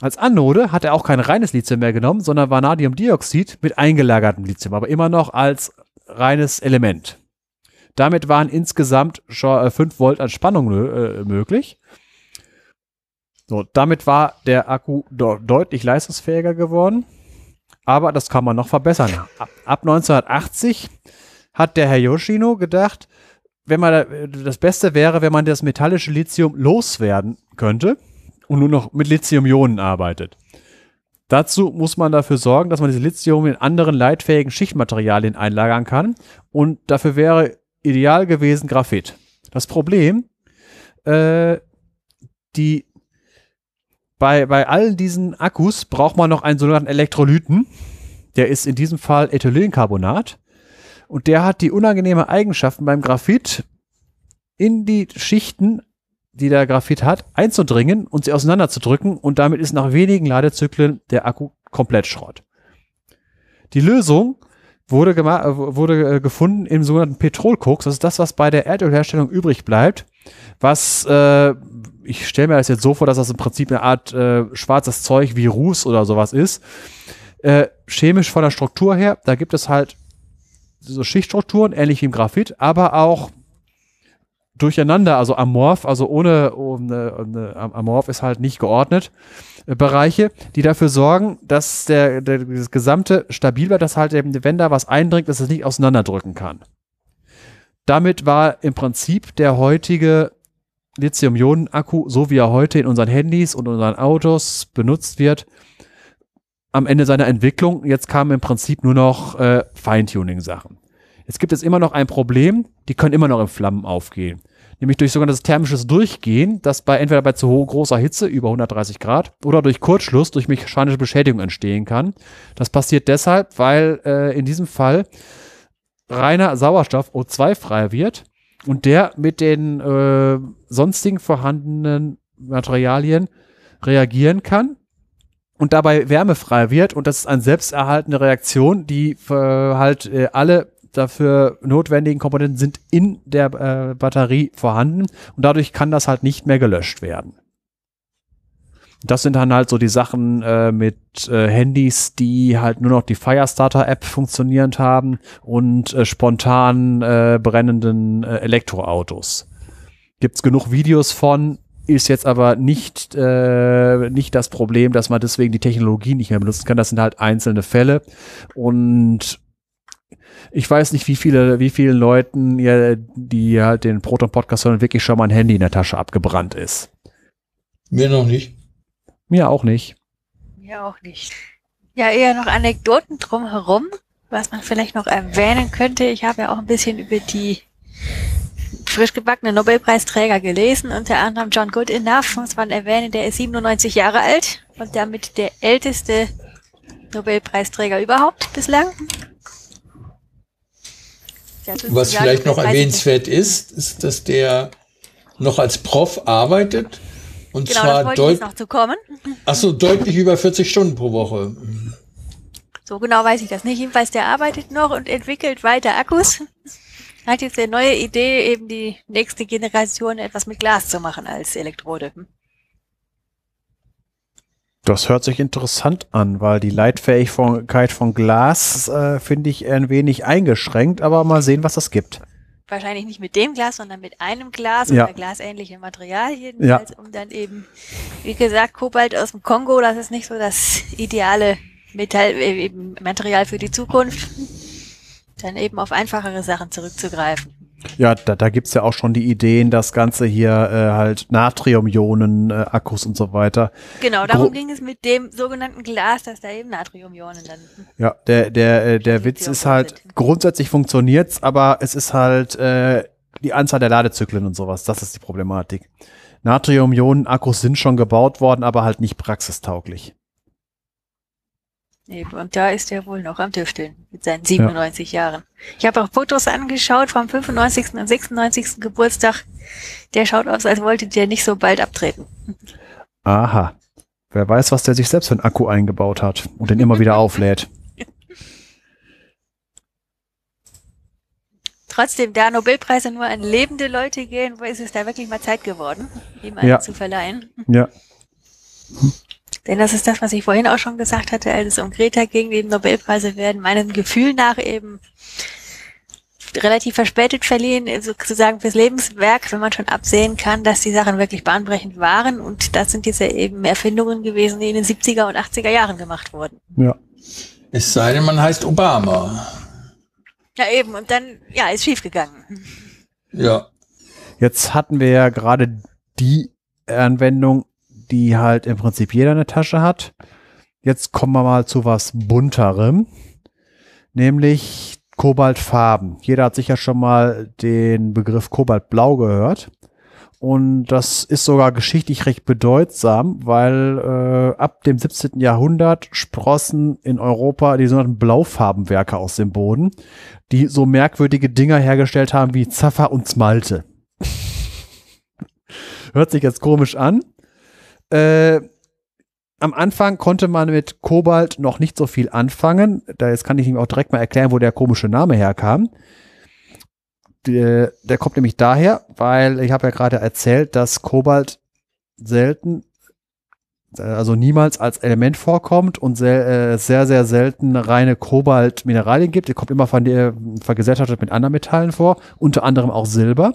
Als Anode hat er auch kein reines Lithium mehr genommen, sondern Vanadiumdioxid mit eingelagertem Lithium, aber immer noch als reines Element. Damit waren insgesamt schon 5 äh, Volt an Spannung äh, möglich. So, damit war der Akku deutlich leistungsfähiger geworden. Aber das kann man noch verbessern. Ab, ab 1980 hat der Herr Yoshino gedacht, wenn man das Beste wäre, wenn man das metallische Lithium loswerden könnte und nur noch mit Lithium-Ionen arbeitet. Dazu muss man dafür sorgen, dass man diese Lithium in anderen leitfähigen Schichtmaterialien einlagern kann. Und dafür wäre ideal gewesen Graphit. Das Problem, äh, die bei, bei all diesen Akkus braucht man noch einen sogenannten Elektrolyten. Der ist in diesem Fall Ethylencarbonat. Und der hat die unangenehme Eigenschaften beim Graphit in die Schichten, die der Graphit hat, einzudringen und sie auseinanderzudrücken. Und damit ist nach wenigen Ladezyklen der Akku komplett Schrott. Die Lösung wurde, äh, wurde äh, gefunden im sogenannten Petrolkoks. Das ist das, was bei der Erdölherstellung übrig bleibt. Was, äh, ich stelle mir das jetzt so vor, dass das im Prinzip eine Art äh, schwarzes Zeug wie Ruß oder sowas ist. Äh, chemisch von der Struktur her, da gibt es halt so Schichtstrukturen, ähnlich wie im Graphit, aber auch durcheinander, also amorph, also ohne, ohne, ohne amorph ist halt nicht geordnet, äh, Bereiche, die dafür sorgen, dass der, der das gesamte stabil bleibt, dass halt eben, wenn da was eindringt, dass es nicht auseinanderdrücken kann. Damit war im Prinzip der heutige Lithium-Ionen-Akku, so wie er heute in unseren Handys und unseren Autos benutzt wird, am Ende seiner Entwicklung. Jetzt kamen im Prinzip nur noch äh, Feintuning-Sachen. Jetzt gibt es immer noch ein Problem, die können immer noch in Flammen aufgehen. Nämlich durch sogenanntes thermisches Durchgehen, das bei entweder bei zu großer Hitze über 130 Grad oder durch Kurzschluss durch mechanische Beschädigung entstehen kann. Das passiert deshalb, weil äh, in diesem Fall reiner Sauerstoff O2 frei wird und der mit den äh, sonstigen vorhandenen Materialien reagieren kann und dabei wärmefrei wird und das ist eine selbsterhaltende Reaktion, die äh, halt äh, alle dafür notwendigen Komponenten sind in der äh, Batterie vorhanden und dadurch kann das halt nicht mehr gelöscht werden. Das sind dann halt so die Sachen äh, mit äh, Handys, die halt nur noch die Firestarter-App funktionierend haben und äh, spontan äh, brennenden äh, Elektroautos. Gibt's genug Videos von, ist jetzt aber nicht, äh, nicht das Problem, dass man deswegen die Technologie nicht mehr benutzen kann. Das sind halt einzelne Fälle. Und ich weiß nicht, wie viele, wie vielen Leuten, ja, die halt den Proton-Podcast hören, wirklich schon mal ein Handy in der Tasche abgebrannt ist. Mir noch nicht. Mir auch nicht. Mir auch nicht. Ja, eher noch Anekdoten drumherum, was man vielleicht noch erwähnen könnte. Ich habe ja auch ein bisschen über die frisch gebackene Nobelpreisträger gelesen, unter anderem John Goodenough, muss man erwähnen, der ist 97 Jahre alt und damit der älteste Nobelpreisträger überhaupt bislang. Hat Was vielleicht noch das 30. erwähnenswert ist, ist, dass der noch als Prof arbeitet und Genau, zwar wollte ich jetzt deut noch zu kommen. ach so, deutlich über 40 Stunden pro Woche. So genau weiß ich das nicht. Jedenfalls, der arbeitet noch und entwickelt weiter Akkus. Hat jetzt eine neue Idee, eben die nächste Generation etwas mit Glas zu machen als Elektrode. Das hört sich interessant an, weil die Leitfähigkeit von Glas äh, finde ich ein wenig eingeschränkt, aber mal sehen, was das gibt. Wahrscheinlich nicht mit dem Glas, sondern mit einem Glas Ja. oder glasähnliche Materialien, jedenfalls, um dann eben, wie gesagt, Kobalt aus dem Kongo, das ist nicht so das ideale Metall, äh, eben Material für die Zukunft. Dann eben auf einfachere Sachen zurückzugreifen. Ja, da, da gibt's ja auch schon die Ideen, das Ganze hier äh, halt Natrium-Ionen, äh, Akkus und so weiter. Genau, darum Gro- ging es mit dem sogenannten Glas, dass da eben Natriumionen dann Ja, der, der, äh, der Witz ist halt, sind. grundsätzlich funktioniert's, aber es ist halt äh, die Anzahl der Ladezyklen und sowas, das ist die Problematik. Natrium-Ionen-Akkus sind schon gebaut worden, aber halt nicht praxistauglich. Eben, und da ist er wohl noch am Tüfteln mit seinen 97 Jahren. Ich habe auch Fotos angeschaut vom 95. und 96. Geburtstag. Der schaut aus, als wollte der nicht so bald abtreten. Aha. Wer weiß, was der sich selbst für einen Akku eingebaut hat und den immer wieder auflädt. Trotzdem, da Nobelpreise nur an lebende Leute gehen, wo ist es da wirklich mal Zeit geworden, ihm einen Ja. zu verleihen? Ja. Denn das ist das, was ich vorhin auch schon gesagt hatte, als es um Greta ging, eben Nobelpreise werden meinem Gefühl nach eben relativ verspätet verliehen, sozusagen fürs Lebenswerk, wenn man schon absehen kann, dass die Sachen wirklich bahnbrechend waren. Und das sind jetzt ja eben Erfindungen gewesen, die in den 70er und 80er Jahren gemacht wurden. Ja. Es sei denn, man heißt Obama. Ja, eben. Und dann, ja, ist schiefgegangen. Ja. Jetzt hatten wir ja gerade die Anwendung, die halt im Prinzip jeder eine Tasche hat. Jetzt kommen wir mal zu was bunterem, nämlich Kobaltfarben. Jeder hat sicher schon mal den Begriff Kobaltblau gehört. Und das ist sogar geschichtlich recht bedeutsam, weil äh, ab dem 17. Jahrhundert sprossen in Europa die sogenannten Blaufarbenwerke aus dem Boden, die so merkwürdige Dinger hergestellt haben wie Zaffer und Smalte. Hört sich jetzt komisch an. Äh, am Anfang konnte man mit Kobalt noch nicht so viel anfangen. Da jetzt kann ich Ihnen auch direkt mal erklären, wo der komische Name herkam. Der, der kommt nämlich daher, weil ich habe ja gerade erzählt, dass Kobalt selten, also niemals als Element vorkommt und sehr, äh, sehr, sehr selten reine Kobalt-Mineralien gibt. Die kommt immer von der vergesellschaftet mit anderen Metallen vor, unter anderem auch Silber.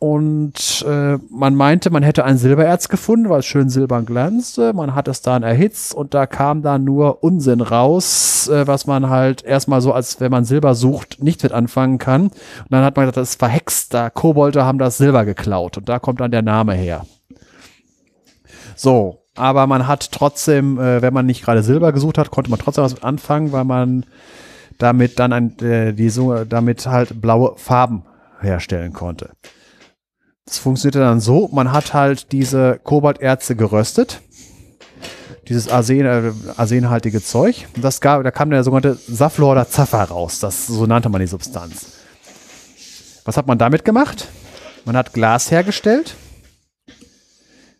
Und äh, man meinte, man hätte ein Silbererz gefunden, weil es schön silbern glänzte. Man hat es dann erhitzt und da kam dann nur Unsinn raus, äh, was man halt erstmal so, als wenn man Silber sucht, nicht mit anfangen kann. Und dann hat man gesagt, das ist verhext, da Kobolde haben das Silber geklaut. Und da kommt dann der Name her. So, aber man hat trotzdem, äh, wenn man nicht gerade Silber gesucht hat, konnte man trotzdem was mit anfangen, weil man damit dann ein, äh, die damit halt blaue Farben herstellen konnte. Das funktionierte dann so, man hat halt diese Kobalterze geröstet, dieses Arsen, äh, arsenhaltige Zeug. Und das gab, da kam der sogenannte Saflor oder Zaffer raus. Das, so nannte man die Substanz. Was hat man damit gemacht? Man hat Glas hergestellt,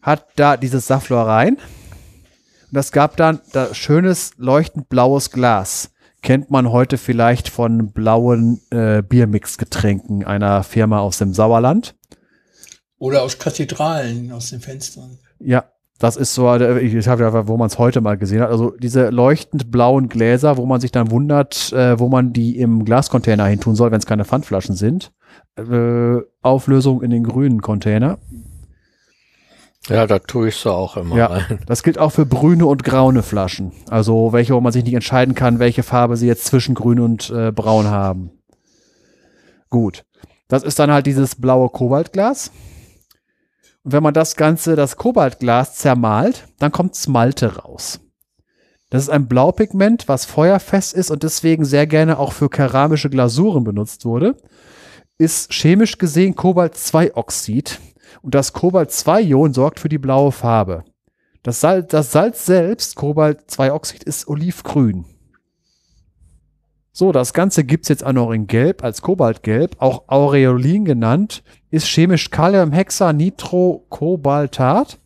hat da dieses Saflor rein. Und das gab dann da schönes, leuchtend blaues Glas. Kennt man heute vielleicht von blauen äh, Biermixgetränken einer Firma aus dem Sauerland. Oder aus Kathedralen, aus den Fenstern. Ja, das ist so, äh, ich habe ja, wo man es heute mal gesehen hat, also diese leuchtend blauen Gläser, wo man sich dann wundert, äh, wo man die im Glascontainer hin tun soll, wenn es keine Pfandflaschen sind. Äh, Auflösung in den grünen Container. Ja, da tue ich so auch immer Ja, rein. das gilt auch für grüne und graue Flaschen. Also welche, wo man sich nicht entscheiden kann, welche Farbe sie jetzt zwischen grün und äh, braun haben. Gut. Das ist dann halt dieses blaue Kobaltglas. Und wenn man das Ganze, das Kobaltglas zermalt, dann kommt Smalte raus. Das ist ein Blaupigment, was feuerfest ist und deswegen sehr gerne auch für keramische Glasuren benutzt wurde. Ist chemisch gesehen Kobalt-2-Oxid. Und das Kobalt-2-Ion sorgt für die blaue Farbe. Das Salz, das Salz selbst, Kobalt-2-Oxid, ist olivgrün. So, das Ganze gibt's jetzt auch noch in Gelb, als Kobaltgelb, auch Aureolin genannt, ist chemisch Kaliumhexanitrocobaltat.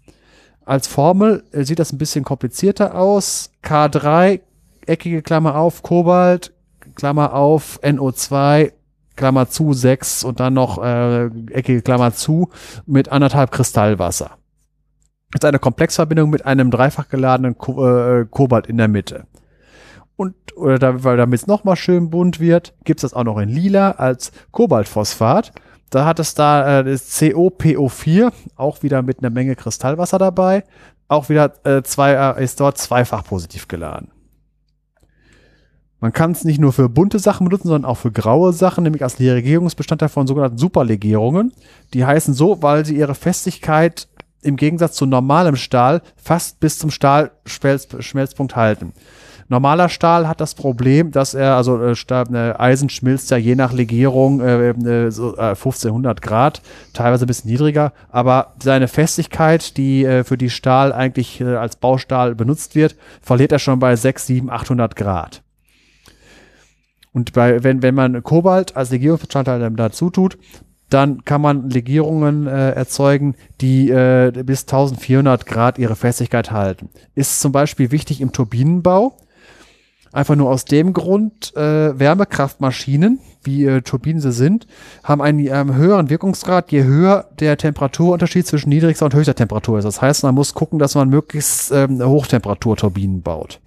Als Formel äh, sieht das ein bisschen komplizierter aus. K3, eckige Klammer auf, Kobalt, Klammer auf, NO2, Klammer zu, 6 und dann noch äh, eckige Klammer zu mit anderthalb Kristallwasser. Das ist eine Komplexverbindung mit einem dreifach geladenen Ko äh, Kobalt in der Mitte. Und oder weil damit es nochmal schön bunt wird, gibt es das auch noch in lila als Kobaltphosphat. Da hat es da äh, das COPO4, auch wieder mit einer Menge Kristallwasser dabei. Auch wieder äh, zwei, äh, ist dort zweifach positiv geladen. Man kann es nicht nur für bunte Sachen benutzen, sondern auch für graue Sachen, nämlich als Legierungsbestandteil von sogenannten Superlegierungen. Die heißen so, weil sie ihre Festigkeit im Gegensatz zu normalem Stahl fast bis zum Stahlschmelzpunkt halten. Normaler Stahl hat das Problem, dass er, also äh, Stahl, äh, Eisen schmilzt ja je nach Legierung äh, äh, so, äh, 1500 Grad, teilweise ein bisschen niedriger, aber seine Festigkeit, die äh, für die Stahl eigentlich äh, als Baustahl benutzt wird, verliert er schon bei 6, 7, 800 Grad. Und bei, wenn, wenn man Kobalt als Legierungsbestandteil dazu tut, dann kann man Legierungen äh, erzeugen, die äh, bis 1400 Grad ihre Festigkeit halten. Ist zum Beispiel wichtig im Turbinenbau. Einfach nur aus dem Grund, äh, Wärmekraftmaschinen, wie äh, Turbinen sie sind, haben einen ähm, höheren Wirkungsgrad, je höher der Temperaturunterschied zwischen niedrigster und höchster Temperatur ist. Das heißt, man muss gucken, dass man möglichst ähm, Hochtemperaturturbinen baut.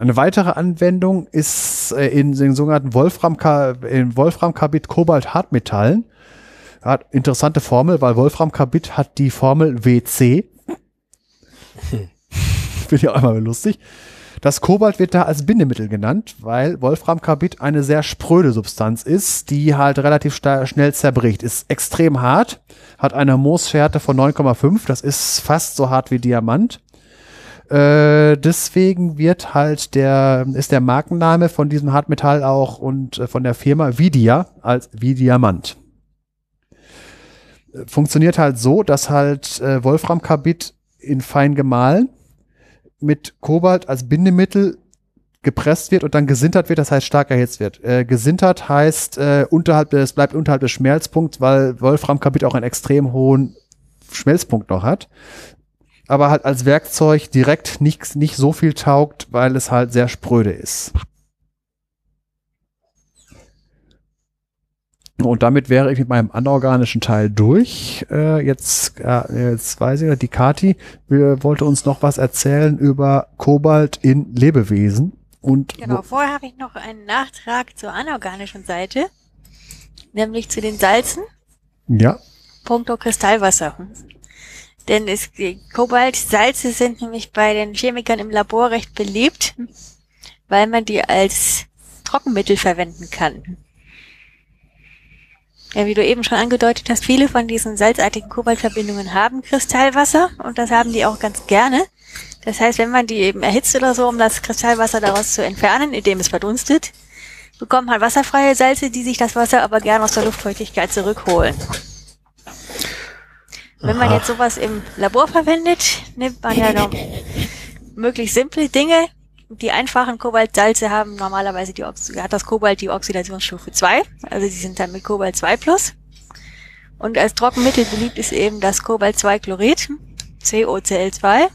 Eine weitere Anwendung ist äh, in den sogenannten Wolfram in Wolframkarbid Kobalt Hartmetallen. Hat interessante Formel, weil Wolframkarbid hat die Formel WC. Finde ich auch immer lustig. Das Kobalt wird da als Bindemittel genannt, weil Wolframkarbid eine sehr spröde Substanz ist, die halt relativ schnell zerbricht. Ist extrem hart, hat eine Mohsschärfe von 9,5, das ist fast so hart wie Diamant Äh, deswegen wird halt der, ist der Markenname von diesem Hartmetall auch und äh, von der Firma Vidia als Vidiamant. Funktioniert halt so, dass halt äh, Wolframkarbid in fein gemahlen mit Kobalt als Bindemittel gepresst wird und dann gesintert wird, das heißt stark erhitzt wird. Äh, gesintert heißt äh, unterhalb des, bleibt unterhalb des Schmelzpunkts, weil Wolframkarbid auch einen extrem hohen Schmelzpunkt noch hat. Aber halt als Werkzeug direkt nicht, nicht so viel taugt, weil es halt sehr spröde ist. Und damit wäre ich mit meinem anorganischen Teil durch. Äh, jetzt, äh, jetzt weiß ich, die Kati äh, wollte uns noch was erzählen über Kobalt in Lebewesen. Und Genau, vorher habe ich noch einen Nachtrag zur anorganischen Seite, nämlich zu den Salzen, ja, puncto Kristallwasser. Denn es, Kobaltsalze sind nämlich bei den Chemikern im Labor recht beliebt, weil man die als Trockenmittel verwenden kann. Ja, wie du eben schon angedeutet hast, viele von diesen salzartigen Kobaltverbindungen haben Kristallwasser und das haben die auch ganz gerne. Das heißt, wenn man die eben erhitzt oder so, um das Kristallwasser daraus zu entfernen, indem es verdunstet, bekommt man wasserfreie Salze, die sich das Wasser aber gerne aus der Luftfeuchtigkeit zurückholen. Wenn man jetzt sowas im Labor verwendet, nimmt man ja noch möglichst simple Dinge. Die einfachen Kobaltsalze haben normalerweise die, Ox- hat das Kobalt die Oxidationsstufe 2, also die sind dann mit Kobalt 2 plus. Und als Trockenmittel beliebt ist eben das Kobalt 2 Chlorid, COCl2.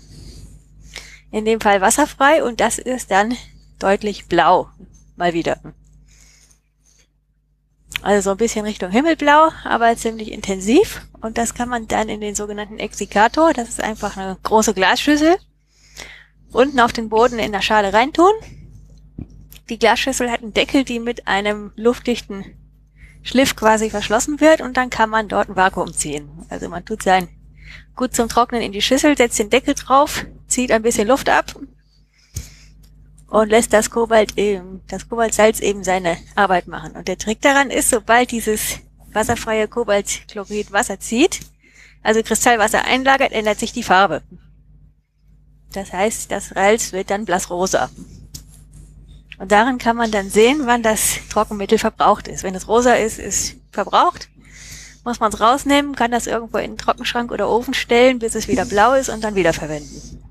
In dem Fall wasserfrei und das ist dann deutlich blau. Mal wieder. Also so ein bisschen Richtung Himmelblau, aber ziemlich intensiv. Und das kann man dann in den sogenannten Exikator, das ist einfach eine große Glasschüssel, unten auf den Boden in der Schale reintun. Die Glasschüssel hat einen Deckel, die mit einem luftdichten Schliff quasi verschlossen wird und dann kann man dort ein Vakuum ziehen. Also man tut sein gut zum Trocknen in die Schüssel, setzt den Deckel drauf, zieht ein bisschen Luft ab und lässt das Kobalt eben, das Kobaltsalz eben seine Arbeit machen. Und der Trick daran ist, sobald dieses wasserfreie Kobaltchlorid Wasser zieht, also Kristallwasser einlagert, ändert sich die Farbe. Das heißt, das Salz wird dann blassrosa. Und darin kann man dann sehen, wann das Trockenmittel verbraucht ist. Wenn es rosa ist, ist verbraucht. Muss man es rausnehmen, kann das irgendwo in den Trockenschrank oder Ofen stellen, bis es wieder blau ist und dann wieder verwenden.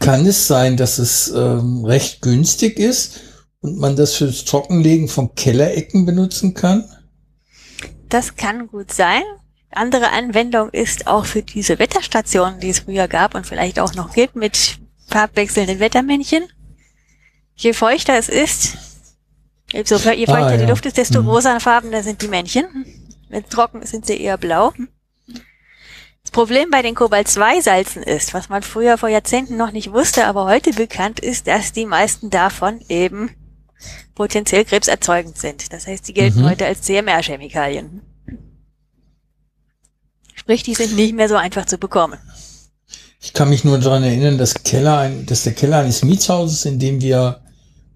Kann es sein, dass es ähm, recht günstig ist und man das fürs Trockenlegen von Kellerecken benutzen kann? Das kann gut sein. Andere Anwendung ist auch für diese Wetterstationen, die es früher gab und vielleicht auch noch gibt, mit farbwechselnden Wettermännchen. Je feuchter es ist, so, je feuchter Ah, die ja. Luft ist, desto Mhm. rosafarbener sind die Männchen. Wenn es trocken ist, sind sie eher blau. Das Problem bei den Kobalt-2-Salzen ist, was man früher vor Jahrzehnten noch nicht wusste, aber heute bekannt ist, dass die meisten davon eben potenziell krebserzeugend sind. Das heißt, die gelten Mhm. heute als CMR-Chemikalien. Sprich, die sind nicht mehr so einfach zu bekommen. Ich kann mich nur daran erinnern, dass, Keller ein, dass der Keller eines Mietshauses, in dem wir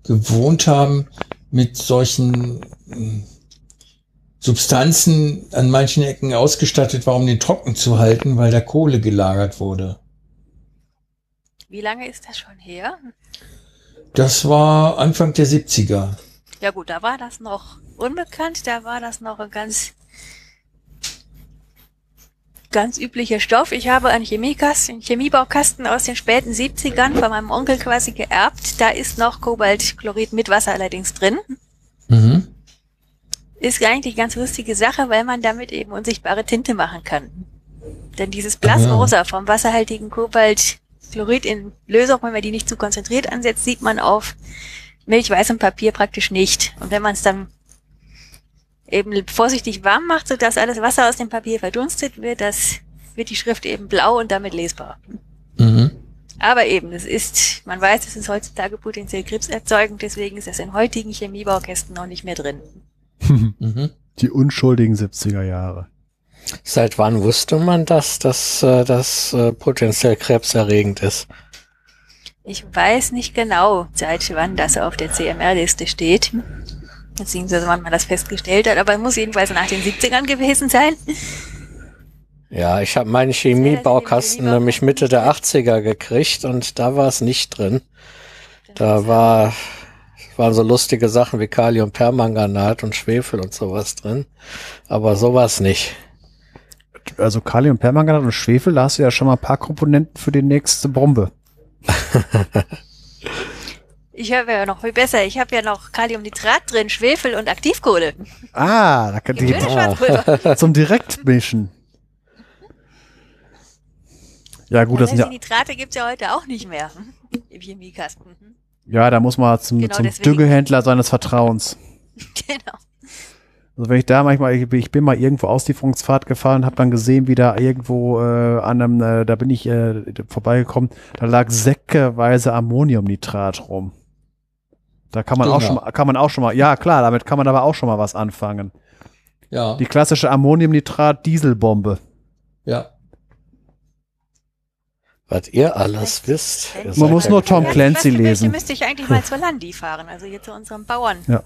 gewohnt haben, mit solchen mm, Substanzen an manchen Ecken ausgestattet war, um den trocken zu halten, weil da Kohle gelagert wurde. Wie lange ist das schon her? Das war Anfang der 70er. Ja gut, da war das noch unbekannt, da war das noch ein ganz ganz üblicher Stoff. Ich habe einen Chemiekasten, einen Chemiebaukasten aus den späten 70ern von meinem Onkel quasi geerbt. Da ist noch Kobaltchlorid mit Wasser allerdings drin. Mhm. Ist eigentlich ganz lustige Sache, weil man damit eben unsichtbare Tinte machen kann. Denn dieses Blassrosa vom wasserhaltigen Kobaltchlorid in Lösung, wenn man die nicht zu konzentriert ansetzt, sieht man auf milchweißem Papier praktisch nicht. Und wenn man es dann eben vorsichtig warm macht, sodass alles Wasser aus dem Papier verdunstet wird, das wird die Schrift eben blau und damit lesbar. Mhm. Aber eben, es ist, man weiß, es ist heutzutage potenziell krebserzeugend, deswegen ist es in heutigen Chemiebaukästen noch nicht mehr drin. Mhm. Die unschuldigen 70er Jahre. Seit wann wusste man, dass das, äh, das äh, potenziell krebserregend ist? Ich weiß nicht genau, seit wann das auf der CMR-Liste steht. Beziehungsweise wann man das festgestellt hat, aber es muss jedenfalls nach den 70ern gewesen sein. Ja, ich habe meinen Chemiebaukasten Chemiebaukasten nämlich Mitte der 80er gekriegt und da war es nicht drin. Da war, waren so lustige Sachen wie Kaliumpermanganat und Schwefel und sowas drin. Aber sowas nicht. Also Kaliumpermanganat und Schwefel, da hast du ja schon mal ein paar Komponenten für die nächste Bombe. Ich habe ja noch viel besser. Ich habe ja noch Kaliumnitrat drin, Schwefel und Aktivkohle. Ah, da kann die Schwarzpulver. zum Direktmischen. Ja, gut, das das sind ja, Nitrate gibt's ja heute auch nicht mehr im Chemiekasten. ja, da muss man zum, Genau zum. Düngehändler seines Vertrauens. Genau. Also wenn ich da manchmal, ich, bin- ich bin mal irgendwo Auslieferungsfahrt gefahren, habe dann gesehen, wie da irgendwo äh, an einem, äh, da bin ich äh, vorbeigekommen, da lag säckeweise Ammoniumnitrat rum. Da kann man auch Dünger. schon mal, kann man auch schon mal, ja klar, damit kann man aber auch schon mal was anfangen. Ja, Die klassische Ammoniumnitrat-Dieselbombe. ja. Was ihr alles wisst. Ihr Man muss nur Tom. Clancy Welche lesen. müsste ich eigentlich mal zur Landi fahren, also hier zu unserem Bauern. Ja.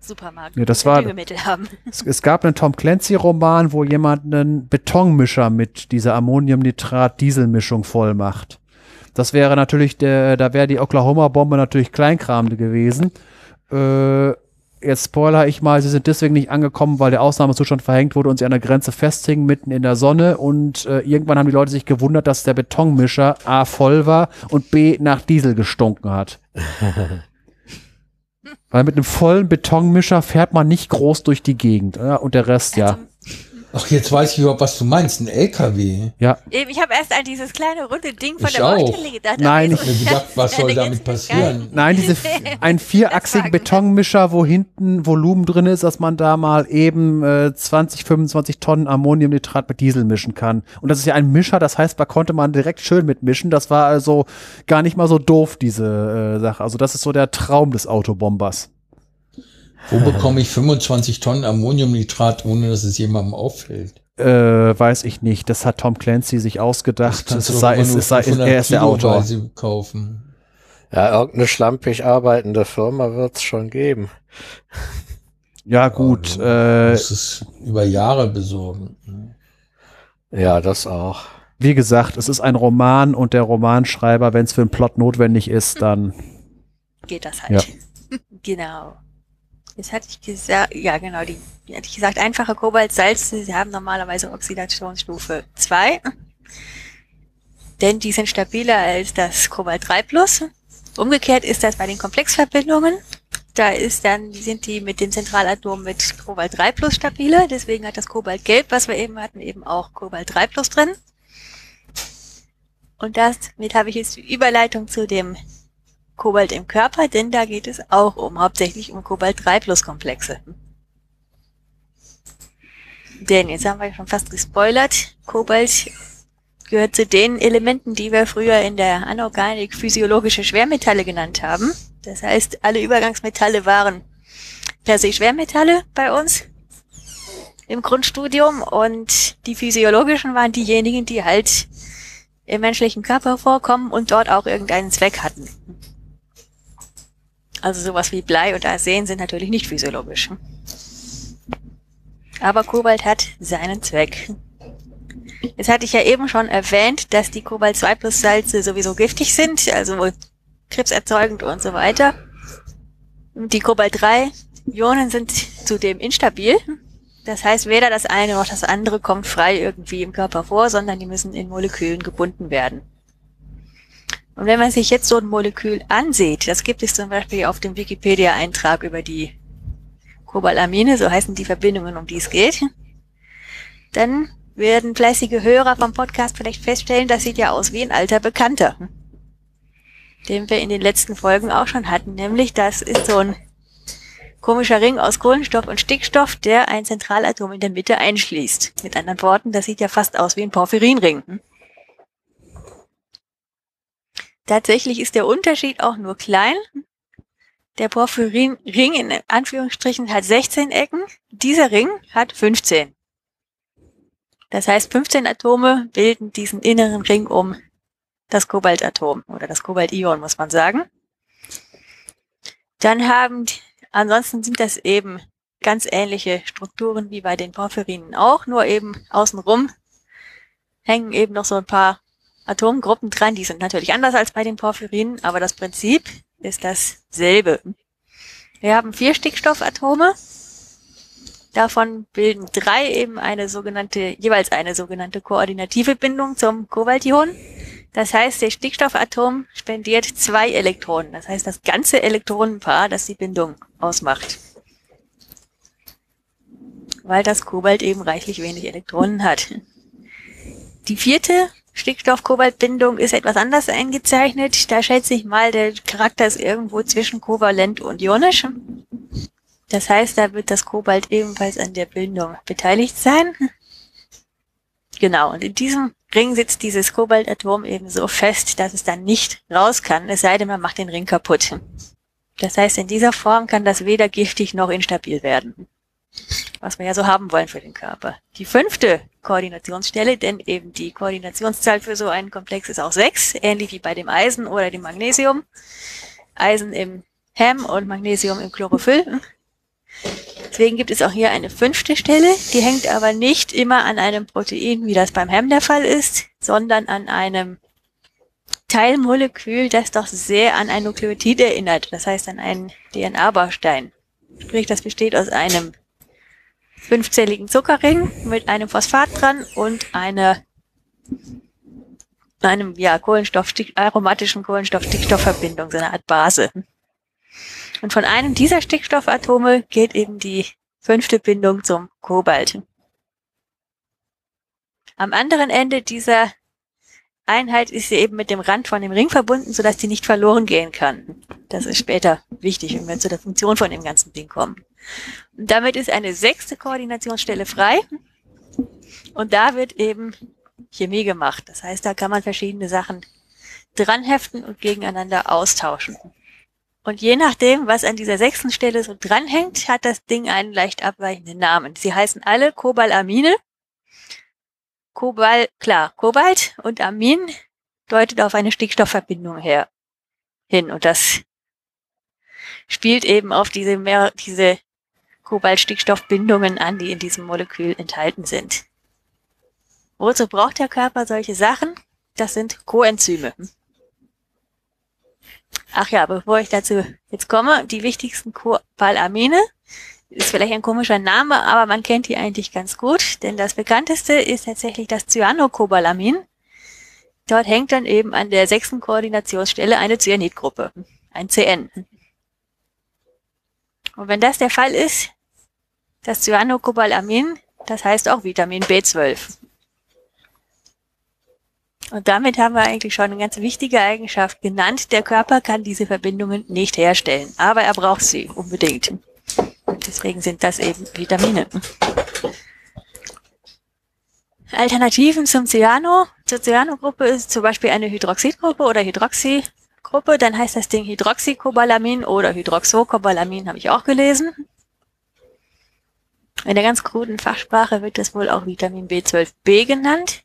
Supermarkt. Ja, das war- haben. Es, es gab einen Tom Clancy-Roman, wo jemand einen Betonmischer mit dieser Ammoniumnitrat-Dieselmischung voll macht. Das wäre natürlich der, da wäre die Oklahoma-Bombe natürlich Kleinkram gewesen. Äh, jetzt spoiler ich mal, sie sind deswegen nicht angekommen, weil der Ausnahmezustand verhängt wurde und sie an der Grenze festhingen, mitten in der Sonne. Und äh, irgendwann haben die Leute sich gewundert, dass der Betonmischer A voll war und B nach Diesel gestunken hat. weil mit einem vollen Betonmischer fährt man nicht groß durch die Gegend. Ja, und der Rest, ja. Ach, jetzt weiß ich überhaupt, was du meinst. Ein LKW. Ja, Eben, ich habe erst an dieses kleine runde Ding von Ich der auch. Baustelle gedacht. Nein, jetzt- ich- Ich hab gedacht, was soll damit passieren? Nein, diese, ein vierachsigen. Betonmischer, wo hinten Volumen drin ist, dass man da mal eben äh, 20, 25 Tonnen Ammoniumnitrat mit Diesel mischen kann. Und das ist ja ein Mischer, das heißt, da konnte man direkt schön mitmischen. Das war also gar nicht mal so doof, diese äh, Sache. Also das ist so der Traum des Autobombers. Wo bekomme ich 25 Tonnen Ammoniumnitrat, ohne dass es jemandem auffällt? Äh, weiß ich nicht. Das hat Tom Clancy sich ausgedacht. kannst Es du sei, es, nur es sei, 500 er ist der Autor. Kaufen. Ja, irgendeine schlampig arbeitende Firma wird's schon geben. Ja, gut. Du Äh, musst es über Jahre besorgen. Ja, das auch. wie gesagt, es ist ein Roman und der Romanschreiber, wenn es für einen Plot notwendig ist, dann geht das halt. genau. Jetzt hatte ich gesagt, ja genau, die, die hatte ich gesagt, einfache Kobaltsalze, sie haben normalerweise Oxidationsstufe 2. Denn die sind stabiler als das Kobalt 3 Plus. Umgekehrt ist das bei den Komplexverbindungen. Da ist dann, sind die mit dem Zentralatom mit Kobalt 3 Plus stabiler. Deswegen hat das Kobalt Gelb, was wir eben hatten, eben auch Kobalt 3 Plus drin. Und damit habe ich jetzt die Überleitung zu dem Kobalt im Körper, denn da geht es auch um, hauptsächlich um Kobalt-3-Plus-Komplexe. Denn, jetzt haben wir schon fast gespoilert, Kobalt gehört zu den Elementen, die wir früher in der Anorganik physiologische Schwermetalle genannt haben. Das heißt, alle Übergangsmetalle waren per se Schwermetalle bei uns im Grundstudium und die physiologischen waren diejenigen, die halt im menschlichen Körper vorkommen und dort auch irgendeinen Zweck hatten. Also sowas wie Blei und Arsen sind natürlich nicht physiologisch. Aber Kobalt hat seinen Zweck. Jetzt hatte ich ja eben schon erwähnt, dass die Kobalt-2-Plus-Salze sowieso giftig sind, also krebserzeugend und so weiter. Die Kobalt-3-Ionen sind zudem instabil. Das heißt, weder das eine noch das andere kommt frei irgendwie im Körper vor, sondern die müssen in Molekülen gebunden werden. Und wenn man sich jetzt so ein Molekül ansieht, das gibt es zum Beispiel auf dem Wikipedia-Eintrag über die Kobalamine, so heißen die Verbindungen, um die es geht, dann werden fleißige Hörer vom Podcast vielleicht feststellen, das sieht ja aus wie ein alter Bekannter, den wir in den letzten Folgen auch schon hatten, nämlich das ist so ein komischer Ring aus Kohlenstoff und Stickstoff, der ein Zentralatom in der Mitte einschließt. Mit anderen Worten, das sieht ja fast aus wie ein Porphyrinring. Tatsächlich ist der Unterschied auch nur klein. Der Porphyrinring in Anführungsstrichen hat 16 Ecken, dieser Ring hat 15. Das heißt, 15 Atome bilden diesen inneren Ring um das Kobaltatom oder das Kobaltion, muss man sagen. Dann haben, ansonsten sind das eben ganz ähnliche Strukturen wie bei den Porphyrinen auch, nur eben außenrum hängen eben noch so ein paar Atomgruppen dran. Die sind natürlich anders als bei den Porphyrinen, aber das Prinzip ist dasselbe. Wir haben vier Stickstoffatome. Davon bilden drei eben eine sogenannte, jeweils eine sogenannte koordinative Bindung zum Kobaltion. Das heißt, der Stickstoffatom spendiert zwei Elektronen. Das heißt, das ganze Elektronenpaar, das die Bindung ausmacht. Weil das Kobalt eben reichlich wenig Elektronen hat. Die vierte Stickstoff-Kobalt-Bindung ist etwas anders eingezeichnet. Da schätze ich mal, der Charakter ist irgendwo zwischen kovalent und ionisch. Das heißt, da wird das Kobalt ebenfalls an der Bindung beteiligt sein. Genau, und in diesem Ring sitzt dieses Kobaltatom eben so fest, dass es dann nicht raus kann, es sei denn, man macht den Ring kaputt. Das heißt, in dieser Form kann das weder giftig noch instabil werden. Was wir ja so haben wollen für den Körper. Die fünfte Koordinationsstelle, denn eben die Koordinationszahl für so einen Komplex ist auch sechs, ähnlich wie bei dem Eisen oder dem Magnesium. Eisen im Hem und Magnesium im Chlorophyll. Deswegen gibt es auch hier eine fünfte Stelle, die hängt aber nicht immer an einem Protein, wie das beim Hem der Fall ist, sondern an einem Teilmolekül, das doch sehr an ein Nukleotid erinnert, das heißt an einen DNA-Baustein. Sprich, das besteht aus einem fünfzelligen Zuckerring mit einem Phosphat dran und einer einem ja Kohlenstoff aromatischen Kohlenstoff-Stickstoffverbindung, so eine Art Base. Und von einem dieser Stickstoffatome geht eben die fünfte Bindung zum Kobalt. Am anderen Ende dieser Einheit ist sie eben mit dem Rand von dem Ring verbunden, sodass die nicht verloren gehen kann. Das ist später wichtig, wenn wir zu der Funktion von dem ganzen Ding kommen. Und damit ist eine sechste Koordinationsstelle frei. Und da wird eben Chemie gemacht. Das heißt, da kann man verschiedene Sachen dranheften und gegeneinander austauschen. Und je nachdem, was an dieser sechsten Stelle so dranhängt, hat das Ding einen leicht abweichenden Namen. Sie heißen alle Kobalamine. Kobalt, klar, Kobalt und Amin deutet auf eine Stickstoffverbindung her, hin. Und das spielt eben auf diese, mehr, diese Kobalt-Stickstoffbindungen an, die in diesem Molekül enthalten sind. Wozu braucht der Körper solche Sachen? Das sind Coenzyme. Ach ja, bevor ich dazu jetzt komme, die wichtigsten Cobalamine ist vielleicht ein komischer Name, aber man kennt die eigentlich ganz gut, denn das bekannteste ist tatsächlich das Cyanocobalamin. Dort hängt dann eben an der sechsten Koordinationsstelle eine Cyanidgruppe, ein CN. Und wenn das der Fall ist, das Cyanocobalamin, das heißt auch Vitamin B12. Und damit haben wir eigentlich schon eine ganz wichtige Eigenschaft genannt. Der Körper kann diese Verbindungen nicht herstellen, aber er braucht sie unbedingt. Deswegen sind das eben Vitamine. Alternativen zum Cyano. Zur Cyanogruppe ist zum Beispiel eine Hydroxidgruppe oder Hydroxygruppe. Dann heißt das Ding Hydroxycobalamin oder Hydroxocobalamin, habe ich auch gelesen. In der ganz kruden Fachsprache wird das wohl auch Vitamin B12b genannt.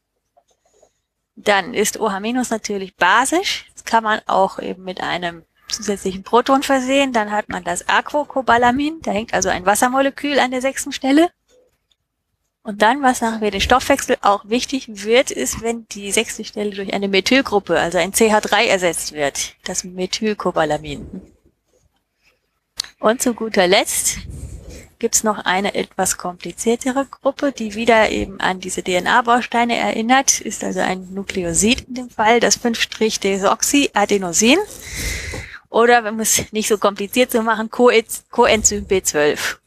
Dann ist OH- natürlich basisch. Das kann man auch eben mit einem zusätzlichen Proton versehen. Dann hat man das Aquocobalamin. Da hängt also ein Wassermolekül an der sechsten Stelle. Und dann, was nachher den Stoffwechsel auch wichtig wird, ist, wenn die sechste Stelle durch eine Methylgruppe, also ein CH3 ersetzt wird. Das Methylcobalamin. Und zu guter Letzt gibt's noch eine etwas kompliziertere Gruppe, die wieder eben an diese DNA-Bausteine erinnert, ist also ein Nukleosid in dem Fall, das 5-Desoxyadenosin. Oder, wir es nicht so kompliziert zu machen, Coenzym B12.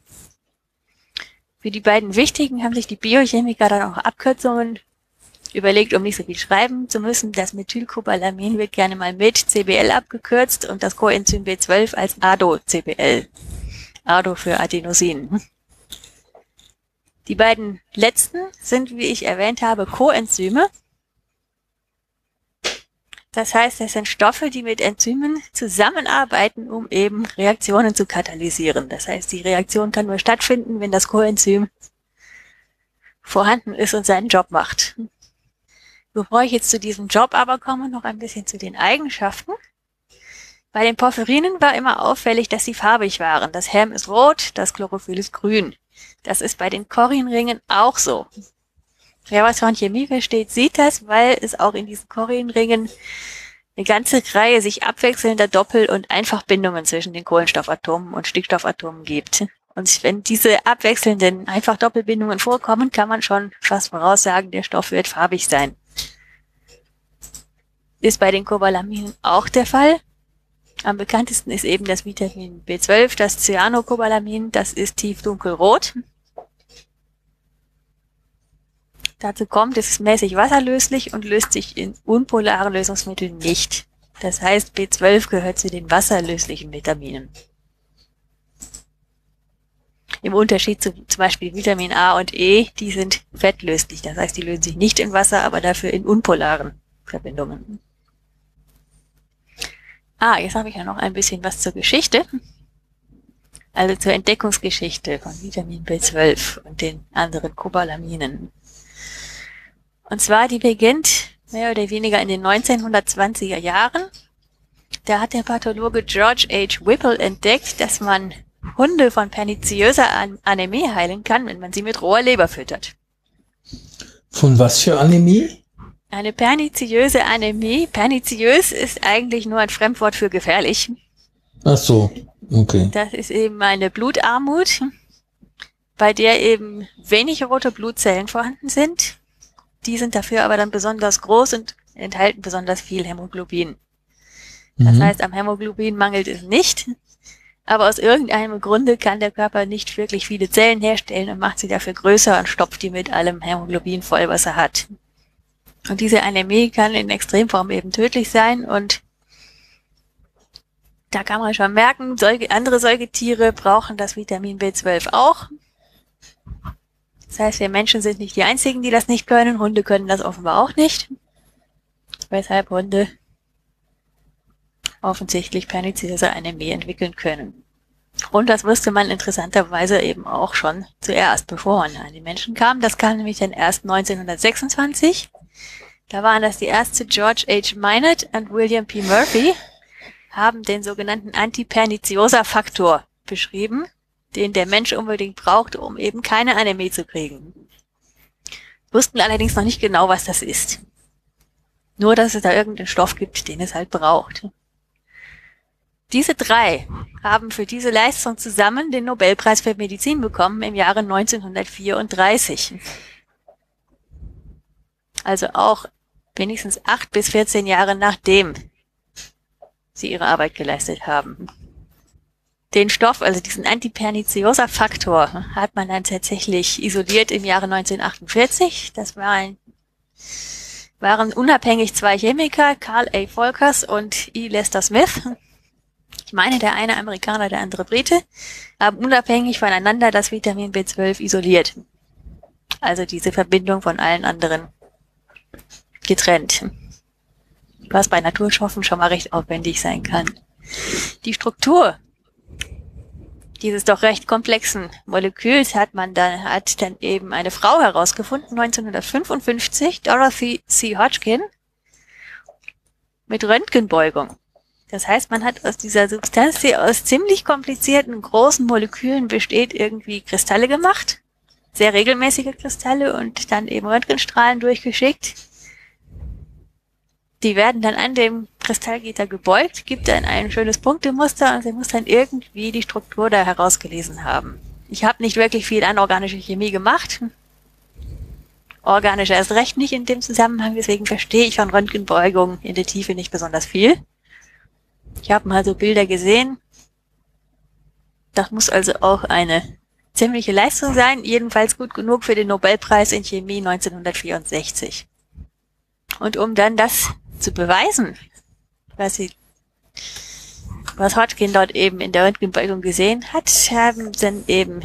Für die beiden wichtigen haben sich die Biochemiker dann auch Abkürzungen überlegt, um nicht so viel schreiben zu müssen. Das Methylcobalamin wird gerne mal mit CBL abgekürzt und das Coenzym B12 als ADO-CBL. ADO für Adenosin. Die beiden letzten sind, wie ich erwähnt habe, Coenzyme. Das heißt, es sind Stoffe, die mit Enzymen zusammenarbeiten, um eben Reaktionen zu katalysieren. Das heißt, die Reaktion kann nur stattfinden, wenn das Coenzym vorhanden ist und seinen Job macht. Bevor ich jetzt zu diesem Job aber komme, noch ein bisschen zu den Eigenschaften. Bei den Porphyrinen war immer auffällig, dass sie farbig waren. Das Hem ist rot, das Chlorophyll ist grün. Das ist bei den Korinringen auch so. Wer was von Chemie versteht, sieht das, weil es auch in diesen Korinringen eine ganze Reihe sich abwechselnder Doppel- und Einfachbindungen zwischen den Kohlenstoffatomen und Stickstoffatomen gibt. Und wenn diese abwechselnden Einfachdoppelbindungen vorkommen, kann man schon fast voraussagen, der Stoff wird farbig sein. Ist bei den Cobalaminen auch der Fall. Am bekanntesten ist eben das Vitamin B12, das Cyanocobalamin, das ist tiefdunkelrot. Dazu kommt, es ist mäßig wasserlöslich und löst sich in unpolaren Lösungsmitteln nicht. Das heißt, B12 gehört zu den wasserlöslichen Vitaminen. Im Unterschied zu zum Beispiel Vitamin A und E, die sind fettlöslich. Das heißt, die lösen sich nicht in Wasser, aber dafür in unpolaren Verbindungen. Ah, jetzt habe ich ja noch ein bisschen was zur Geschichte. Also zur Entdeckungsgeschichte von Vitamin B12 und den anderen Cobalaminen. Und zwar, die beginnt mehr oder weniger in den 1920er Jahren. Da hat der Pathologe George H. Whipple entdeckt, dass man Hunde von perniziöser Anämie heilen kann, wenn man sie mit roher Leber füttert. Von was für Anämie? Eine perniziöse Anämie. Perniziös ist eigentlich nur ein Fremdwort für gefährlich. Ach so, okay. Das ist eben eine Blutarmut, bei der eben wenig rote Blutzellen vorhanden sind. Die sind dafür aber dann besonders groß und enthalten besonders viel Hämoglobin. Das mhm. heißt, am Hämoglobin mangelt es nicht. Aber aus irgendeinem Grunde kann der Körper nicht wirklich viele Zellen herstellen und macht sie dafür größer und stopft die mit allem Hämoglobin voll, was er hat. Und diese Anämie kann in Extremform eben tödlich sein und da kann man schon merken, Säuge, andere Säugetiere brauchen das Vitamin B12 auch. Das heißt, wir Menschen sind nicht die einzigen, die das nicht können. Hunde können das offenbar auch nicht. Weshalb Hunde offensichtlich perniziöse Anämie entwickeln können. Und das wusste man interessanterweise eben auch schon zuerst, bevor man an die Menschen kam. Das kam nämlich dann erst 1926. Da waren das die Ärzte George H. Minot und William P. Murphy, haben den sogenannten Antiperniziosa-Faktor beschrieben, den der Mensch unbedingt braucht, um eben keine Anämie zu kriegen. Wussten allerdings noch nicht genau, was das ist. Nur, dass es da irgendeinen Stoff gibt, den es halt braucht. Diese drei haben für diese Leistung zusammen den Nobelpreis für Medizin bekommen im Jahre 1934. Also auch wenigstens acht bis 14 Jahre nachdem sie ihre Arbeit geleistet haben. Den Stoff, also diesen Antiperniziosa-Faktor, hat man dann tatsächlich isoliert im Jahre 1948. Das war ein, waren unabhängig zwei Chemiker, Carl A. Volkers und E. Lester Smith ich meine, der eine Amerikaner, der andere Brite, haben unabhängig voneinander das Vitamin B12 isoliert. Also diese Verbindung von allen anderen getrennt. Was bei Naturstoffen schon mal recht aufwendig sein kann. Die Struktur dieses doch recht komplexen Moleküls hat man dann, hat dann eben eine Frau herausgefunden, 1955, Dorothy C. Hodgkin, mit Röntgenbeugung. Das heißt, man hat aus dieser Substanz, die aus ziemlich komplizierten großen Molekülen besteht, irgendwie Kristalle gemacht. Sehr regelmäßige Kristalle und dann eben Röntgenstrahlen durchgeschickt. Die werden dann an dem Kristallgitter gebeugt, gibt dann ein schönes Punktemuster und sie muss dann irgendwie die Struktur da herausgelesen haben. Ich habe nicht wirklich viel anorganische Chemie gemacht. Organische erst recht nicht in dem Zusammenhang, deswegen verstehe ich von Röntgenbeugung in der Tiefe nicht besonders viel. Ich habe mal so Bilder gesehen. Das muss also auch eine ziemliche Leistung sein, jedenfalls gut genug für den Nobelpreis in Chemie 1964. Und um dann das zu beweisen, was sie, was Hodgkin dort eben in der Röntgenbeugung gesehen hat, haben dann eben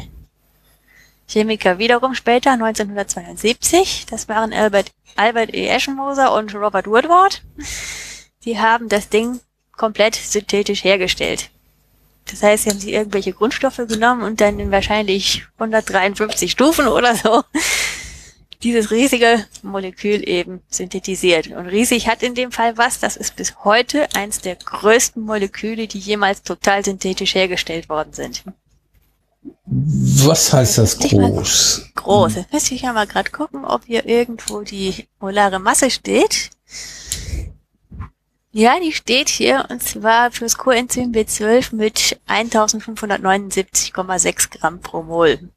Chemiker wiederum später, 1972, das waren Albert, Albert E. Eschenmoser und Robert Woodward, die haben das Ding komplett synthetisch hergestellt. Das heißt, sie haben sich irgendwelche Grundstoffe genommen und dann in wahrscheinlich 153 Stufen oder so dieses riesige Molekül eben synthetisiert. Und riesig hat in dem Fall was, das ist bis heute eins der größten Moleküle, die jemals total synthetisch hergestellt worden sind. Was heißt das groß? Groß. Jetzt müsste ich ja mal gerade gucken, ob hier irgendwo die molare Masse steht. Ja, die steht hier und zwar fürs Coenzym B12 mit 1579,6 Gramm pro Mol.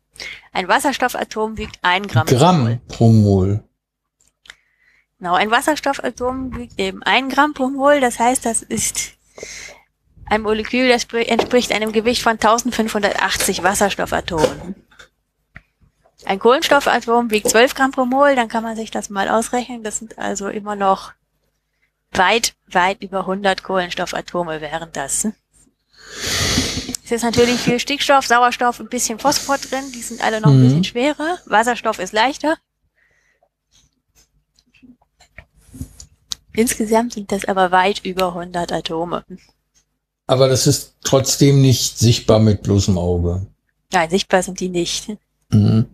Ein Wasserstoffatom wiegt 1 Gramm, pro Mol. Gramm pro Mol. Genau, ein Wasserstoffatom wiegt eben 1 Gramm pro Mol. Das heißt, das ist ein Molekül, das spr- entspricht einem Gewicht von 1580 Wasserstoffatomen. Ein Kohlenstoffatom wiegt 12 Gramm pro Mol, dann kann man sich das mal ausrechnen. Das sind also immer noch weit, weit über 100 Kohlenstoffatome wären das. Es ist natürlich viel Stickstoff, Sauerstoff, ein bisschen Phosphor drin. Die sind alle noch ein Mhm. bisschen schwerer. Wasserstoff ist leichter. Insgesamt sind das aber weit über 100 Atome. Aber das ist trotzdem nicht sichtbar mit bloßem Auge. Nein, sichtbar sind die nicht. Mhm.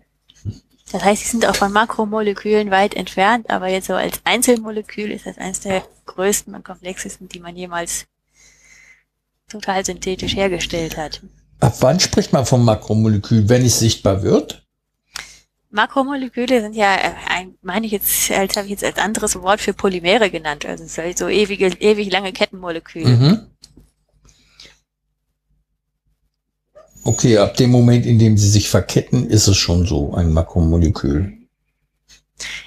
Das heißt, sie sind auch von Makromolekülen weit entfernt, aber jetzt so als Einzelmolekül ist das eines der größten und komplexesten, die man jemals total synthetisch hergestellt hat. Ab wann spricht man vom Makromolekül, wenn es sichtbar wird? Makromoleküle sind ja, äh, ein, meine ich jetzt, als habe ich jetzt als anderes Wort für Polymere genannt, also so so ewige, ewig lange Kettenmoleküle. Mhm. Okay, ab dem Moment, in dem sie sich verketten, ist es schon so ein Makromolekül.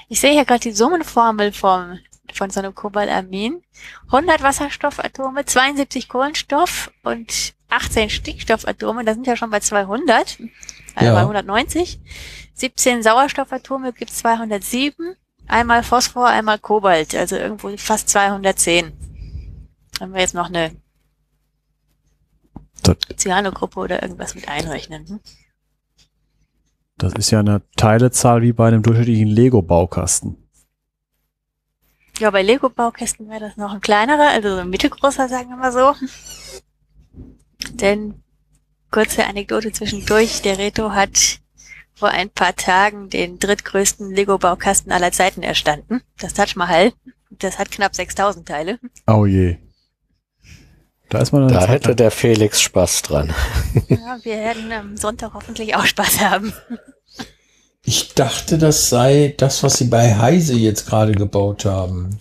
Ich sehe hier gerade die Summenformel vom, von so einem Cobalamin. 100 Wasserstoffatome, 72 Kohlenstoff und 18 Stickstoffatome, das sind ja schon bei 200, also Ja. bei 190. 17 Sauerstoffatome gibt 207, einmal Phosphor, einmal Kobalt, also irgendwo fast 210. Wenn wir jetzt noch eine Cyanogruppe oder irgendwas mit einrechnen. Hm? das ist ja eine Teilezahl wie bei einem durchschnittlichen Lego-Baukasten. Ja, bei Lego-Baukästen wäre das noch ein kleinerer, also so ein mittelgroßer, sagen wir mal so. Denn, kurze Anekdote zwischendurch, der Reto hat vor ein paar Tagen den drittgrößten Lego-Baukasten aller Zeiten erstanden. Das Taj Mahal. Das hat knapp 6000 Teile. Oh je. Da ist man Da Zeit hätte der Felix Spaß dran. Ja, wir werden am Sonntag hoffentlich auch Spaß haben. Ich dachte, das sei das, was sie bei Heise jetzt gerade gebaut haben.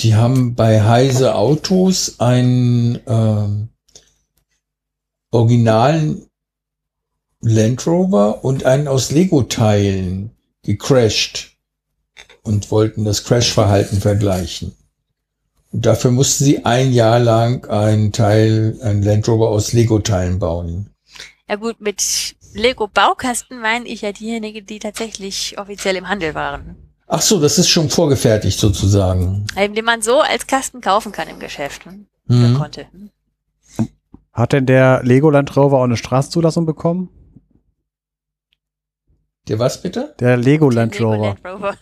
Die haben bei Heise Autos einen ähm, originalen Land Rover und einen aus Lego-Teilen gecrashed und wollten das Crash-Verhalten vergleichen. Und dafür mussten sie ein Jahr lang einen Teil, einen Land Rover aus Lego-Teilen bauen. Ja gut, mit Lego-Baukasten meine ich ja diejenigen, die tatsächlich offiziell im Handel waren. Ach so, das ist schon vorgefertigt sozusagen. Eben, den man so als Kasten kaufen kann im Geschäft. Hm? Oder Mhm. konnte. Hm? Hat denn der Legoland Rover auch eine Straßenzulassung bekommen? Der was bitte? Der Legoland Lego Rover. Land Rover.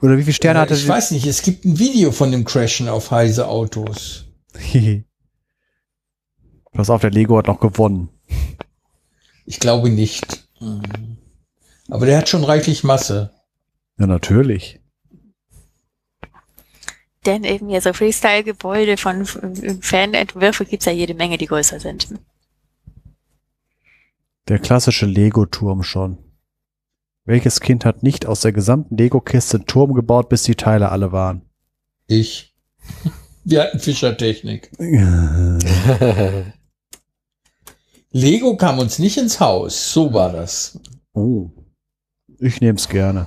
Oder wie viele Sterne hatte ich sie? weiß nicht, es gibt ein Video von dem Crashen auf Heise Autos. Pass auf, der Lego hat noch gewonnen. Ich glaube nicht. Aber der hat schon reichlich Masse. Ja, natürlich. Denn eben ja so Freestyle-Gebäude von von Fanentwürfe gibt's ja jede Menge, die größer sind. Der klassische Lego-Turm schon. Welches Kind hat nicht aus der gesamten Lego-Kiste einen Turm gebaut, bis die Teile alle waren? Ich. Wir hatten Fischertechnik. Lego kam uns nicht ins Haus. So war das. Oh. Ich nehm's gerne.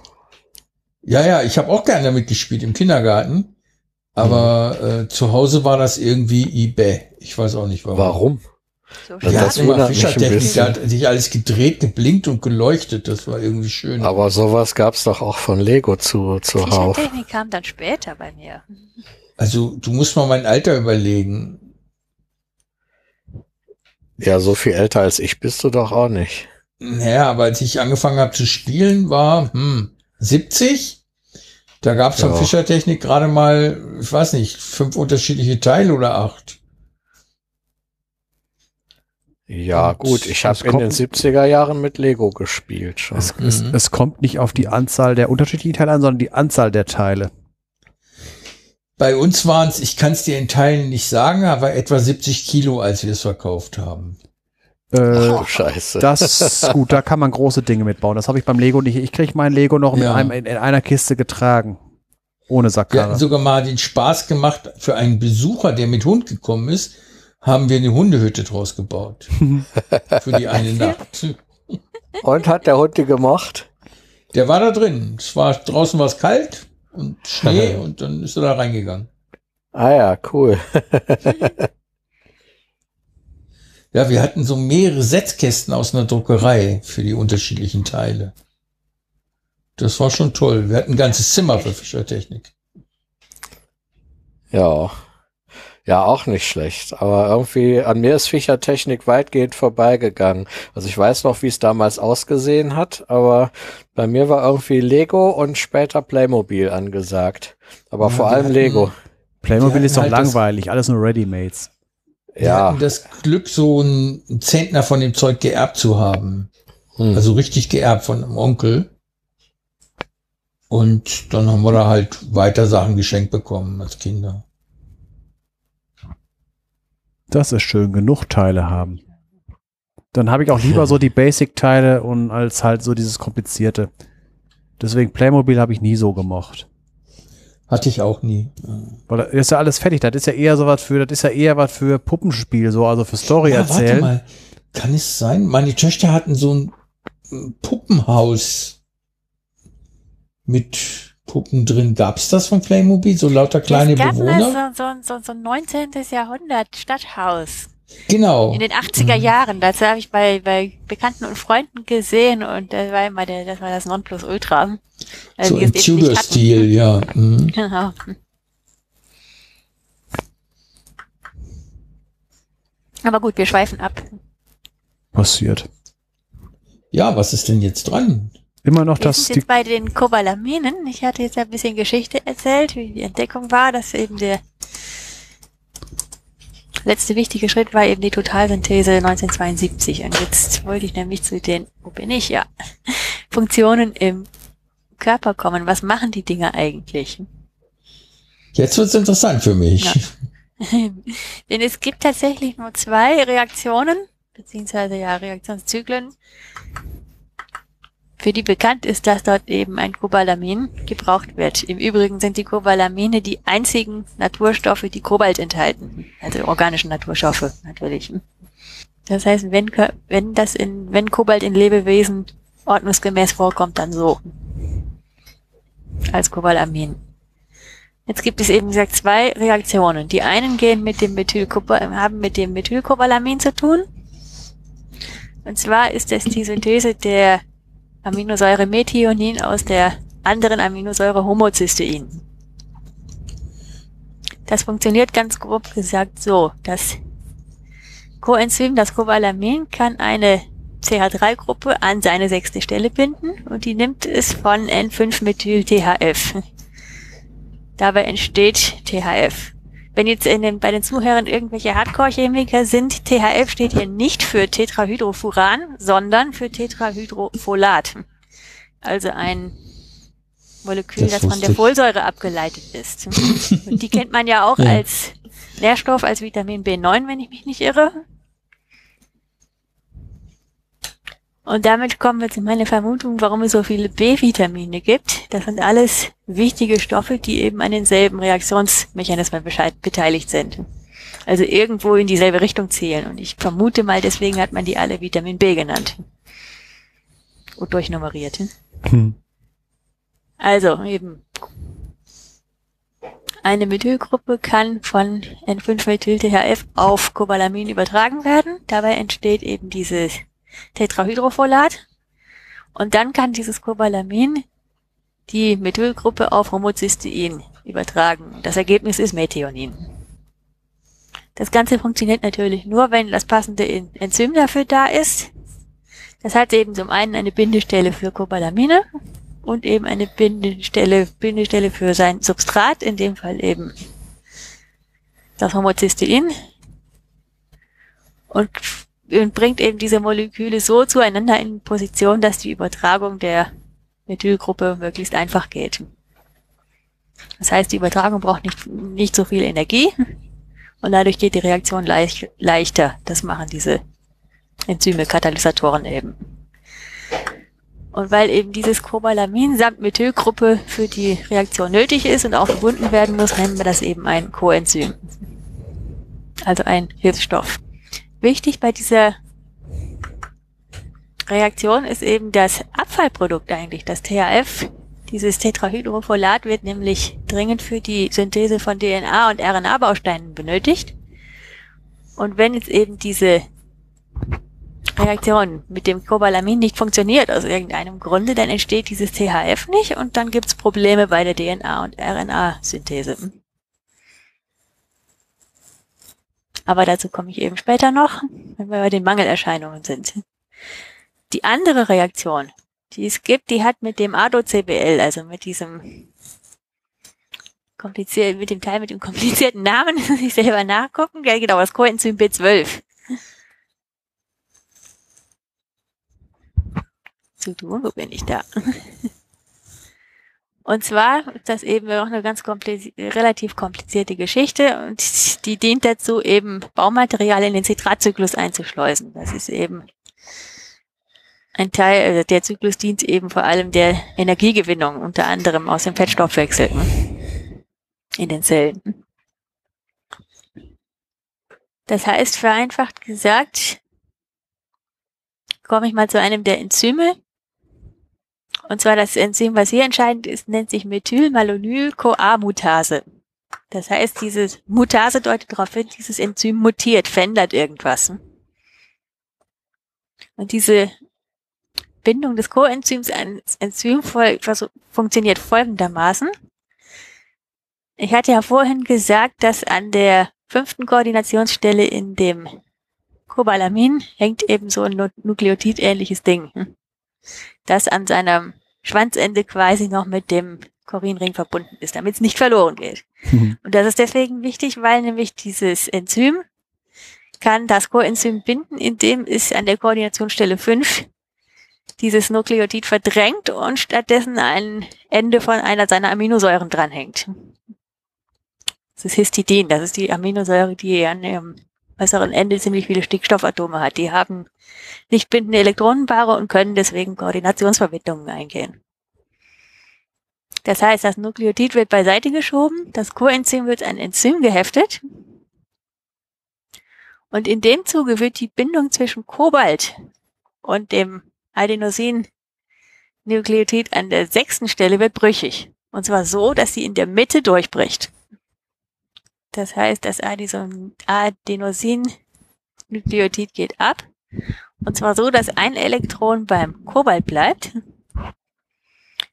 Ja, ja, ich habe auch gerne damit gespielt im Kindergarten. Aber äh, zu Hause war das irgendwie eBay. Ich weiß auch nicht warum. Warum? So Ja, das immer Fischertechnik, da hat sich alles gedreht, geblinkt und geleuchtet. Das war irgendwie schön. Aber sowas gab's doch auch von Lego zu, zuhauf. Fischertechnik kam dann später bei mir. Also du musst mal mein Alter überlegen. Ja, so viel älter als ich bist du doch auch nicht. Naja, aber als ich angefangen habe zu spielen, war hm, 70. Da gab es von Ja. Fischertechnik gerade mal, ich weiß nicht, fünf unterschiedliche Teile oder acht. Ja, Und gut, ich es habe in den 70er Jahren mit Lego gespielt schon. Es, es, Mhm. es kommt nicht auf die Anzahl der unterschiedlichen Teile an, sondern die Anzahl der Teile. Bei uns waren es, ich kann es dir in Teilen nicht sagen, aber etwa 70 Kilo, als wir es verkauft haben. Äh, Oh, scheiße. das, gut, da kann man große Dinge mitbauen. Das habe ich beim Lego nicht. Ich kriege mein Lego noch Ja. einem, in, in einer Kiste getragen. Ohne Wir Sackkarre. hatten sogar mal den Spaß gemacht, für einen Besucher, der mit Hund gekommen ist, haben wir eine Hundehütte draus gebaut. für die eine Nacht. Und hat der Hund die gemocht? Der war da drin. Es war, draußen war es kalt und Schnee und dann ist er da reingegangen. Ah ja, cool. Ja, wir hatten so mehrere Setzkästen aus einer Druckerei für die unterschiedlichen Teile. Das war schon toll. Wir hatten ein ganzes Zimmer für Fischertechnik. Ja. Ja, auch nicht schlecht. Aber irgendwie, an mir ist Fischertechnik weitgehend vorbeigegangen. Also ich weiß noch, wie es damals ausgesehen hat, aber bei mir war irgendwie Lego und später Playmobil angesagt. Aber Ja, vor allem hatten- Lego. Playmobil ist doch halt das- langweilig. Alles nur Readymates. Wir Ja. hatten das Glück, so einen Zentner von dem Zeug geerbt zu haben. Hm. Also richtig geerbt von einem Onkel. Und dann haben wir da halt weiter Sachen geschenkt bekommen als Kinder. Das ist schön. Genug Teile haben. Dann habe ich auch lieber so die Basic-Teile und als halt so dieses komplizierte. Deswegen Playmobil habe ich nie so gemocht. Hatte ich auch nie. Weil da ist ja alles fertig. Das ist ja eher so was für, das ist ja eher was für Puppenspiel, so, also für Story Ja, warte erzählen. mal. Kann es sein? Meine Töchter hatten so ein ein Puppenhaus mit Puppen drin. Gab's das von Playmobil? So lauter kleine es gab Bewohner? mal so, so, so, so ein 19. Jahrhundert Stadthaus Genau. in den 80er Jahren. Das habe ich bei, bei Bekannten und Freunden gesehen und das war immer der, das war das Nonplusultra. Also so im es. Tudor-Stil, ja. Mhm. Genau. Aber gut, wir schweifen ab. Passiert. Ja, was ist denn jetzt dran? Immer noch Wir das, sind jetzt bei den Kobalaminen. Ich hatte jetzt ein bisschen Geschichte erzählt, wie die Entdeckung war, dass eben der letzte wichtige Schritt war eben die Totalsynthese 1972. Und jetzt wollte ich nämlich zu den, wo bin ich? Ja, Funktionen im Körper kommen. Was machen die Dinge eigentlich? Jetzt wird's interessant für mich. Ja. Denn es gibt tatsächlich nur zwei Reaktionen, beziehungsweise ja Reaktionszyklen, für die bekannt ist, dass dort eben ein Cobalamin gebraucht wird. Im Übrigen sind die Cobalamine die einzigen Naturstoffe, die Kobalt enthalten. Also organische Naturstoffe natürlich. Das heißt, wenn, wenn das in, wenn Kobalt in Lebewesen ordnungsgemäß vorkommt, dann so. Als Cobalamin. Jetzt gibt es eben wie gesagt zwei Reaktionen. Die einen gehen mit dem Methylcoba haben mit dem Methylcobalamin zu tun. Und zwar ist es die Synthese der Aminosäure Methionin aus der anderen Aminosäure Homocystein. Das funktioniert ganz grob gesagt so. Das Coenzym, das Cobalamin, kann eine CH3-Gruppe an seine sechste Stelle binden und die nimmt es von N5-Methyl-THF. Dabei entsteht THF. Wenn jetzt in den, bei den Zuhörern irgendwelche Hardcore-Chemiker sind, THF steht hier nicht für Tetrahydrofuran, sondern für Tetrahydrofolat. Also ein Molekül, Das das, von der. Folsäure abgeleitet ist. Und die kennt man ja auch Ja. als Nährstoff, als Vitamin B9, wenn ich mich nicht irre. Und damit kommen wir zu meiner Vermutung, warum es so viele B-Vitamine gibt. Das sind alles wichtige Stoffe, die eben an denselben Reaktionsmechanismen beteiligt sind. Also irgendwo in dieselbe Richtung zählen. Und ich vermute mal, deswegen hat man die alle Vitamin B genannt. Und durchnummeriert. hm. Also eben. Eine Methylgruppe kann von N5-Methyl-THF auf Cobalamin übertragen werden. Dabei entsteht eben dieses Tetrahydrofolat. Und dann kann dieses Cobalamin die Methylgruppe auf Homocystein übertragen. Das Ergebnis ist Methionin. Das Ganze funktioniert natürlich nur, wenn das passende En- Enzym dafür da ist. Das hat eben zum einen eine Bindestelle für Cobalamine und eben eine Bindestelle, Bindestelle für sein Substrat, in dem Fall eben das Homocystein. Und, und bringt eben diese Moleküle so zueinander in Position, dass die Übertragung der Methylgruppe möglichst einfach geht. Das heißt, die Übertragung braucht nicht, nicht so viel Energie und dadurch geht die Reaktion leicht, leichter. Das machen diese Enzyme, Katalysatoren eben. Und weil eben dieses Cobalamin samt Methylgruppe für die Reaktion nötig ist und auch verbunden werden muss, nennen wir das eben ein Coenzym. Also ein Hilfsstoff. Wichtig bei dieser Reaktion ist eben das Abfallprodukt eigentlich, das THF. Dieses Tetrahydrofolat wird nämlich dringend für die Synthese von DNA und RNA-Bausteinen benötigt. Und wenn jetzt eben diese Reaktion mit dem Cobalamin nicht funktioniert aus irgendeinem Grunde, dann entsteht dieses THF nicht und dann gibt's Probleme bei der DNA- und RNA-Synthese. Aber dazu komme ich eben später noch, wenn wir bei den Mangelerscheinungen sind. Die andere Reaktion, die es gibt, die hat mit dem ADO-CBL, also mit diesem kompliziert, mit dem Teil mit dem komplizierten Namen, muss ich selber nachgucken, ja genau, das Coenzym B12. Zu tun, wo bin ich da? Und zwar ist das eben auch eine ganz kompliz relativ komplizierte Geschichte und die dient dazu, eben Baumaterial in den Zitratzyklus einzuschleusen. Das ist eben ein Teil, also der Zyklus dient eben vor allem der Energiegewinnung, unter anderem aus dem Fettstoffwechsel in den Zellen. Das heißt, vereinfacht gesagt, komme ich mal zu einem der Enzyme, und zwar das Enzym, was hier entscheidend ist, nennt sich Methylmalonyl-CoA-Mutase. Das heißt, diese Mutase deutet darauf hin, dieses Enzym mutiert, verändert irgendwas. Und diese Bindung des Coenzyms ans Enzym funktioniert folgendermaßen. Ich hatte ja vorhin gesagt, dass an der fünften Koordinationsstelle in dem Cobalamin hängt eben so ein Nukleotid-ähnliches Ding, das an seinem Schwanzende quasi noch mit dem Chorinring verbunden ist, damit es nicht verloren geht. Mhm. Und das ist deswegen wichtig, weil nämlich dieses Enzym kann das Coenzym binden, indem es an der Koordinationsstelle 5 dieses Nukleotid verdrängt und stattdessen ein Ende von einer seiner Aminosäuren dranhängt. Das ist Histidin, das ist die Aminosäure, die an ihrem äußeren Ende ziemlich viele Stickstoffatome hat. Die haben nicht bindende Elektronenpaare und können deswegen Koordinationsverbindungen eingehen. Das heißt, das Nukleotid wird beiseite geschoben, das Coenzym wird an Enzym geheftet und in dem Zuge wird die Bindung zwischen Kobalt und dem Adenosin-Nukleotid an der sechsten Stelle wird brüchig. Und zwar so, dass sie in der Mitte durchbricht. Das heißt, das Adenosin-Nukleotid geht ab. Und zwar so, dass ein Elektron beim Kobalt bleibt.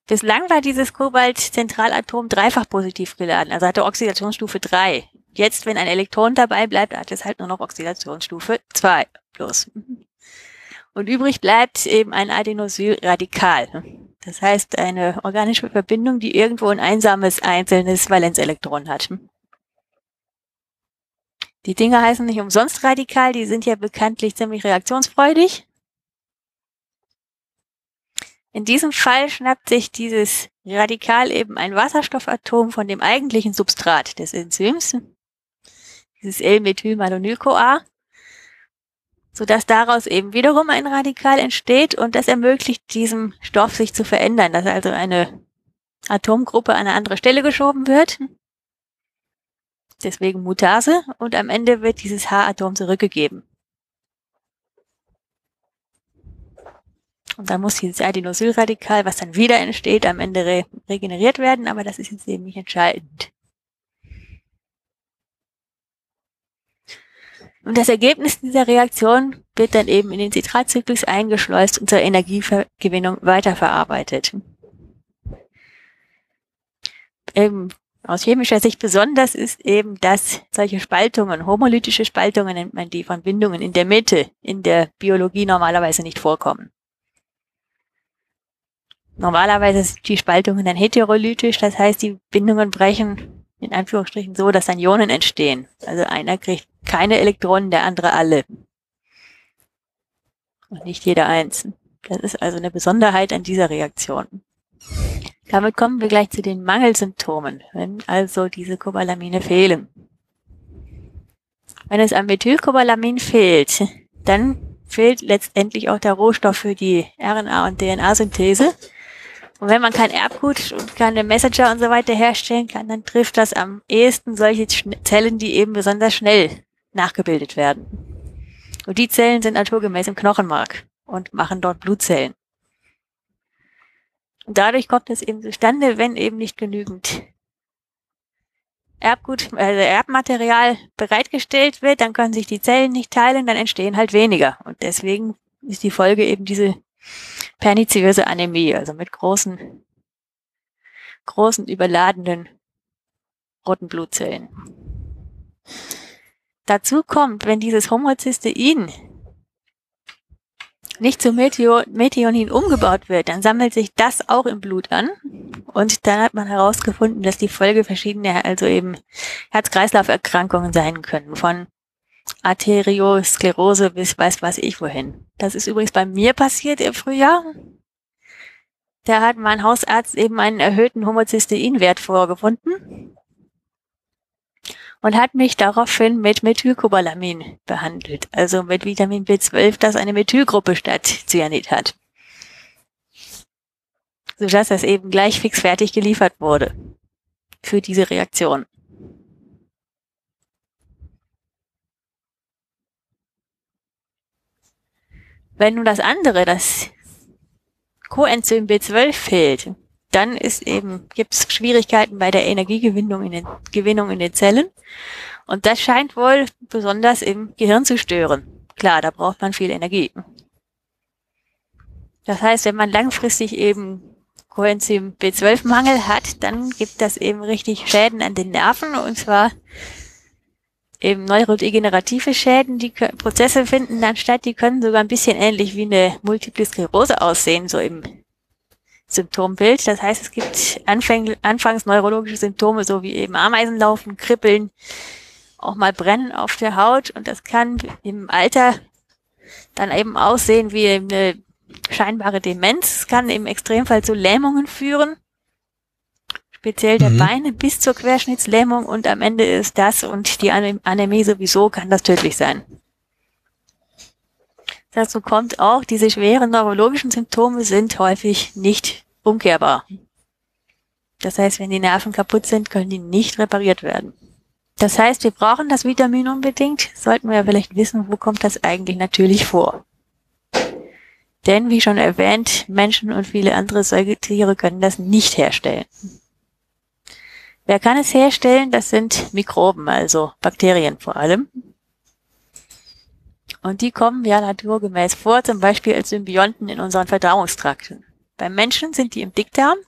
Bislang war dieses Kobalt-Zentralatom dreifach positiv geladen, also hatte Oxidationsstufe 3. Jetzt, wenn ein Elektron dabei bleibt, hat es halt nur noch Oxidationsstufe 2 plus. Und übrig bleibt eben ein Adenosylradikal. Das heißt, eine organische Verbindung, die irgendwo ein einsames, einzelnes Valenzelektron hat. Die Dinge heißen nicht umsonst radikal, die sind ja bekanntlich ziemlich reaktionsfreudig. In diesem Fall schnappt sich dieses Radikal eben ein Wasserstoffatom von dem eigentlichen Substrat des Enzyms, dieses L-Methylmalonyl-CoA, sodass daraus eben wiederum ein Radikal entsteht und das ermöglicht diesem Stoff sich zu verändern, dass also eine Atomgruppe an eine andere Stelle geschoben wird deswegen Mutase, und am Ende wird dieses H-Atom zurückgegeben. Und dann muss dieses Adenosylradikal, was dann wieder entsteht, am Ende re regeneriert werden, aber das ist jetzt eben nicht entscheidend. Und das Ergebnis dieser Reaktion wird dann eben in den Zitratzyklus eingeschleust und zur Energiegewinnung weiterverarbeitet. Eben aus chemischer Sicht besonders ist eben, dass solche Spaltungen, homolytische Spaltungen nennt man die von Bindungen in der Mitte, in der Biologie normalerweise nicht vorkommen. Normalerweise sind die Spaltungen dann heterolytisch, das heißt, die Bindungen brechen in Anführungsstrichen so, dass dann Ionen entstehen. Also einer kriegt keine Elektronen, der andere alle. Und nicht jeder eins. Das ist also eine Besonderheit an dieser Reaktion. Damit kommen wir gleich zu den Mangelsymptomen, wenn also diese Cobalamine fehlen. Wenn es am Methylcobalamin fehlt, dann fehlt letztendlich auch der Rohstoff für die RNA- und DNA-Synthese. Und wenn man kein Erbgut und keine Messenger und so weiter herstellen kann, dann trifft das am ehesten solche Zellen, die eben besonders schnell nachgebildet werden. Und die Zellen sind naturgemäß im Knochenmark und machen dort Blutzellen. Und dadurch kommt es eben zustande, wenn eben nicht genügend Erbgut, also Erbmaterial bereitgestellt wird, dann können sich die Zellen nicht teilen, dann entstehen halt weniger. Und deswegen ist die Folge eben diese perniziöse Anämie, also mit großen, großen überladenen roten Blutzellen. Dazu kommt, wenn dieses Homozystein nicht zu Methio Methionin umgebaut wird, dann sammelt sich das auch im Blut an. Und dann hat man herausgefunden, dass die Folge verschiedener, also eben Herz-Kreislauf-Erkrankungen sein können. Von Arteriosklerose bis weiß was ich wohin. Das ist übrigens bei mir passiert im Frühjahr. Da hat mein Hausarzt eben einen erhöhten Homozysteinwert vorgefunden und hat mich daraufhin mit Methylcobalamin behandelt, also mit Vitamin B12, das eine Methylgruppe statt Cyanid hat. Sodass das eben gleich fix fertig geliefert wurde für diese Reaktion. Wenn nun das andere, das Coenzym B12 fehlt, dann ist eben, gibt es Schwierigkeiten bei der Energiegewinnung in den, Gewinnung in den Zellen. Und das scheint wohl besonders im Gehirn zu stören. Klar, da braucht man viel Energie. Das heißt, wenn man langfristig eben Coenzym B12-Mangel hat, dann gibt das eben richtig Schäden an den Nerven und zwar eben neurodegenerative Schäden, die Prozesse finden dann statt, die können sogar ein bisschen ähnlich wie eine Multiple Sklerose aussehen, so im Symptombild. Das heißt, es gibt Anfäng anfangs neurologische Symptome, so wie eben Ameisenlaufen, Kribbeln, auch mal Brennen auf der Haut und das kann im Alter dann eben aussehen wie eine scheinbare Demenz. Es kann im Extremfall zu Lähmungen führen speziell der mhm. Beine bis zur Querschnittslähmung und am Ende ist das und die Anämie sowieso kann das tödlich sein. Dazu kommt auch, diese schweren neurologischen Symptome sind häufig nicht umkehrbar. Das heißt, wenn die Nerven kaputt sind, können die nicht repariert werden. Das heißt, wir brauchen das Vitamin unbedingt, sollten wir vielleicht wissen, wo kommt das eigentlich natürlich vor. Denn, wie schon erwähnt, Menschen und viele andere Säugetiere können das nicht herstellen. Wer kann es herstellen? Das sind Mikroben, also Bakterien vor allem. Und die kommen ja naturgemäß vor, zum Beispiel als Symbionten in unseren Verdauungstrakten. Beim Menschen sind die im Dickdarm.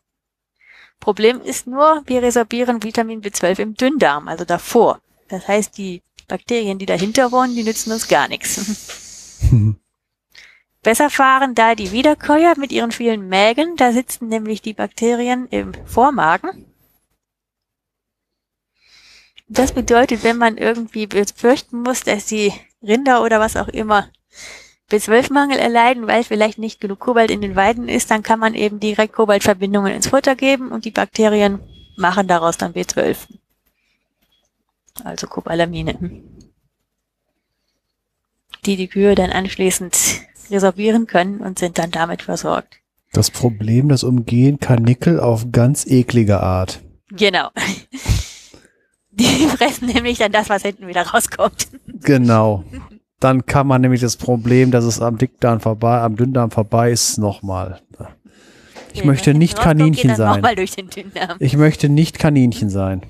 Problem ist nur, wir resorbieren Vitamin B12 im Dünndarm, also davor. Das heißt, die Bakterien, die dahinter wohnen, die nützen uns gar nichts. Besser fahren da die Wiederkäuer mit ihren vielen Mägen. Da sitzen nämlich die Bakterien im Vormagen das bedeutet, wenn man irgendwie befürchten muss, dass die Rinder oder was auch immer B12-Mangel erleiden, weil vielleicht nicht genug Kobalt in den Weiden ist, dann kann man eben direkt Kobaltverbindungen ins Futter geben und die Bakterien machen daraus dann B12. Also Cobalamine. Die die Kühe dann anschließend resorbieren können und sind dann damit versorgt. Das Problem, das Umgehen Karnickel auf ganz eklige Art. Genau. Die fressen nämlich dann das, was hinten wieder rauskommt. Genau. Dann kann man nämlich das Problem, dass es am Dickdarm vorbei, am Dünndarm vorbei ist, nochmal. Ich ja, möchte nicht Kaninchen sein. Ich möchte nicht Kaninchen sein.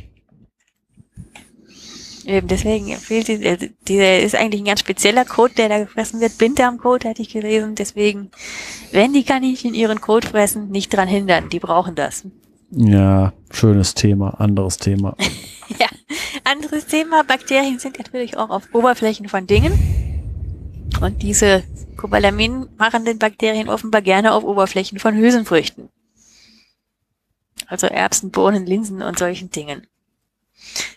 Eben, deswegen fehlt die, also, dieser ist eigentlich ein ganz spezieller Code, der da gefressen wird. Blinddarmcode hatte ich gelesen. Deswegen, wenn die Kaninchen ihren Code fressen, nicht dran hindern. Die brauchen das. Ja, schönes Thema, anderes Thema. ja, anderes Thema. Bakterien sind natürlich auch auf Oberflächen von Dingen. Und diese Cobalamin machen den Bakterien offenbar gerne auf Oberflächen von Hülsenfrüchten. Also Erbsen, Bohnen, Linsen und solchen Dingen.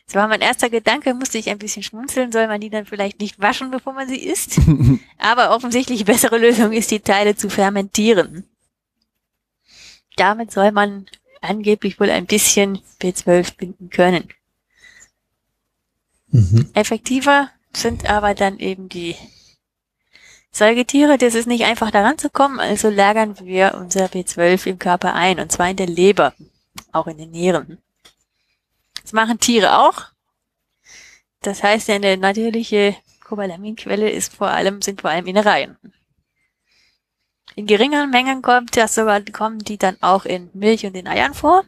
Das war mein erster Gedanke, musste ich ein bisschen schmunzeln, soll man die dann vielleicht nicht waschen, bevor man sie isst? Aber offensichtlich bessere Lösung ist, die Teile zu fermentieren. Damit soll man angeblich wohl ein bisschen B12 binden können. Mhm. Effektiver sind aber dann eben die Säugetiere, das ist nicht einfach daran zu kommen, also lagern wir unser B12 im Körper ein, und zwar in der Leber, auch in den Nieren. Das machen Tiere auch. Das heißt, eine natürliche Cobalaminquelle ist vor allem, sind vor allem Innereien. In geringeren Mengen kommt das sogar, kommen die dann auch in Milch und in Eiern vor.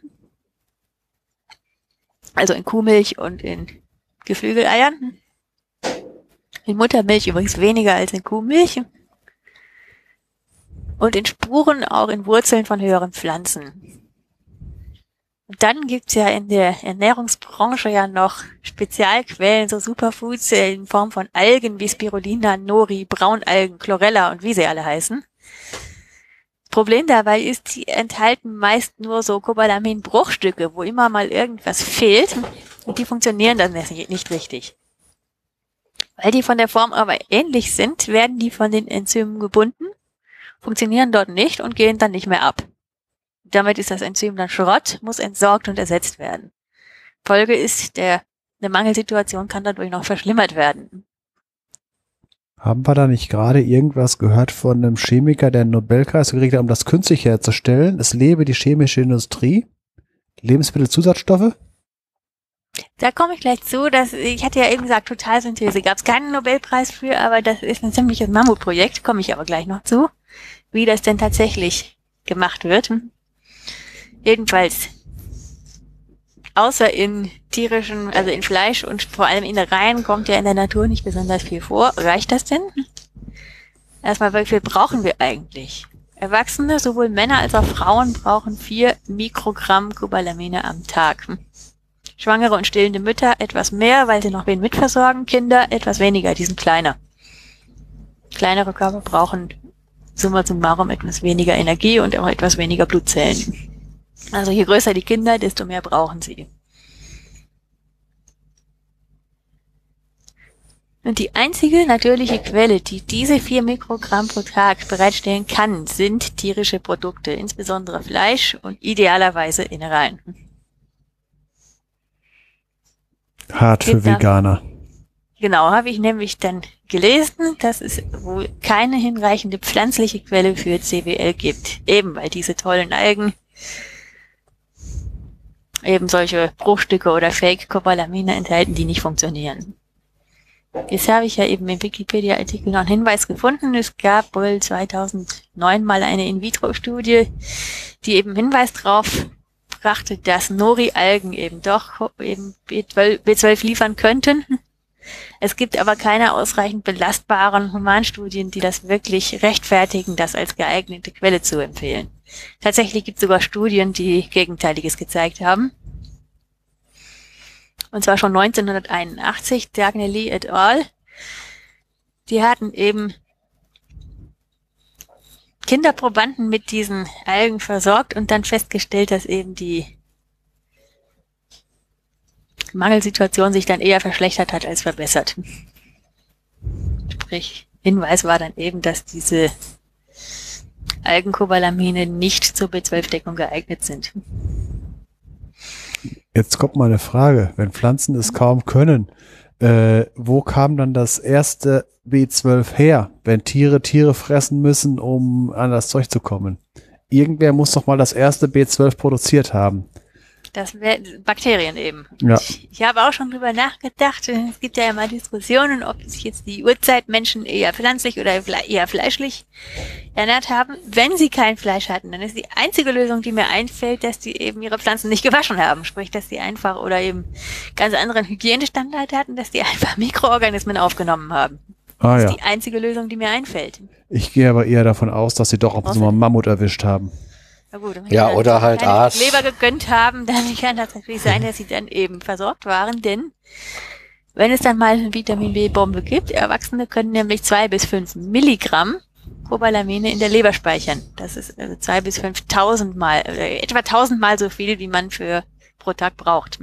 Also in Kuhmilch und in Geflügeleiern. In Muttermilch übrigens weniger als in Kuhmilch. Und in Spuren auch in Wurzeln von höheren Pflanzen. Und dann gibt's ja in der Ernährungsbranche ja noch Spezialquellen, so Superfoods in Form von Algen wie Spirulina, Nori, Braunalgen, Chlorella und wie sie alle heißen. Problem dabei ist, die enthalten meist nur so Cobalamin-Bruchstücke, wo immer mal irgendwas fehlt und die funktionieren dann nicht richtig. Weil die von der Form aber ähnlich sind, werden die von den Enzymen gebunden, funktionieren dort nicht und gehen dann nicht mehr ab. Damit ist das Enzym dann Schrott, muss entsorgt und ersetzt werden. Folge ist, der, eine Mangelsituation kann dadurch noch verschlimmert werden. Haben wir da nicht gerade irgendwas gehört von einem Chemiker, der einen Nobelpreis gekriegt hat, um das künstlich herzustellen? Es lebe die chemische Industrie. Lebensmittelzusatzstoffe? Da komme ich gleich zu, dass ich hatte ja eben gesagt, Totalsynthese gab es keinen Nobelpreis für, aber das ist ein ziemliches Mammutprojekt, komme ich aber gleich noch zu, wie das denn tatsächlich gemacht wird. Jedenfalls, außer in tierischen, also in Fleisch und vor allem Innereien kommt ja in der Natur nicht besonders viel vor. Reicht das denn? Erstmal, wie viel brauchen wir eigentlich? Erwachsene, sowohl Männer als auch Frauen, brauchen vier Mikrogramm Cobalamine am Tag. Schwangere und stillende Mütter etwas mehr, weil sie noch wen mitversorgen. Kinder etwas weniger, die sind kleiner. Kleinere Körper brauchen summa summarum etwas weniger Energie und auch etwas weniger Blutzellen. Also je größer die Kinder, desto mehr brauchen sie. Und die einzige natürliche Quelle, die diese vier Mikrogramm pro Tag bereitstellen kann, sind tierische Produkte, insbesondere Fleisch und idealerweise Innereien. Hart für Kinder. Veganer. Genau, habe ich nämlich dann gelesen, dass es wohl keine hinreichende pflanzliche Quelle für CWL gibt. Eben weil diese tollen Algen eben solche Bruchstücke oder Fake-Cobalamine enthalten, die nicht funktionieren. Jetzt habe ich ja eben im Wikipedia-Artikel noch einen Hinweis gefunden. Es gab wohl 2009 mal eine In-vitro-Studie, die eben Hinweis drauf brachte, dass Nori-Algen eben doch eben B12, B12 liefern könnten. Es gibt aber keine ausreichend belastbaren Humanstudien, die das wirklich rechtfertigen, das als geeignete Quelle zu empfehlen. Tatsächlich gibt es sogar Studien, die Gegenteiliges gezeigt haben. Und zwar schon 1981, Dagnelli et al. Die hatten eben Kinderprobanden mit diesen Algen versorgt und dann festgestellt, dass eben die Mangelsituation sich dann eher verschlechtert hat als verbessert. Sprich, Hinweis war dann eben, dass diese Algencobalamine nicht zur B12-Deckung geeignet sind. Jetzt kommt mal eine Frage. Wenn Pflanzen es kaum können, äh, wo kam dann das erste B12 her, wenn Tiere Tiere fressen müssen, um an das Zeug zu kommen? Irgendwer muss doch mal das erste B12 produziert haben. Das wär, Bakterien eben. Ja. Ich, ich habe auch schon drüber nachgedacht. Es gibt ja immer Diskussionen, ob sich jetzt die Urzeitmenschen eher pflanzlich oder eher fleischlich ernährt haben. Wenn sie kein Fleisch hatten, dann ist die einzige Lösung, die mir einfällt, dass die eben ihre Pflanzen nicht gewaschen haben. Sprich, dass die einfach oder eben ganz anderen Hygienestandard hatten, dass die einfach Mikroorganismen aufgenommen haben. Ah Das ja. ist die einzige Lösung, die mir einfällt. Ich gehe aber eher davon aus, dass sie doch ab und zu mal Mammut erwischt haben. Na gut, wenn Ja, oder halt Aas. Leber gegönnt haben, dann kann das natürlich sein, dass sie dann eben versorgt waren, denn wenn es dann mal eine Vitamin B-Bombe gibt, Erwachsene können nämlich zwei bis fünf Milligramm Cobalamine in der Leber speichern. Das ist also zwei bis fünftausend Mal, äh, etwa tausendmal so viel, wie man für pro Tag braucht.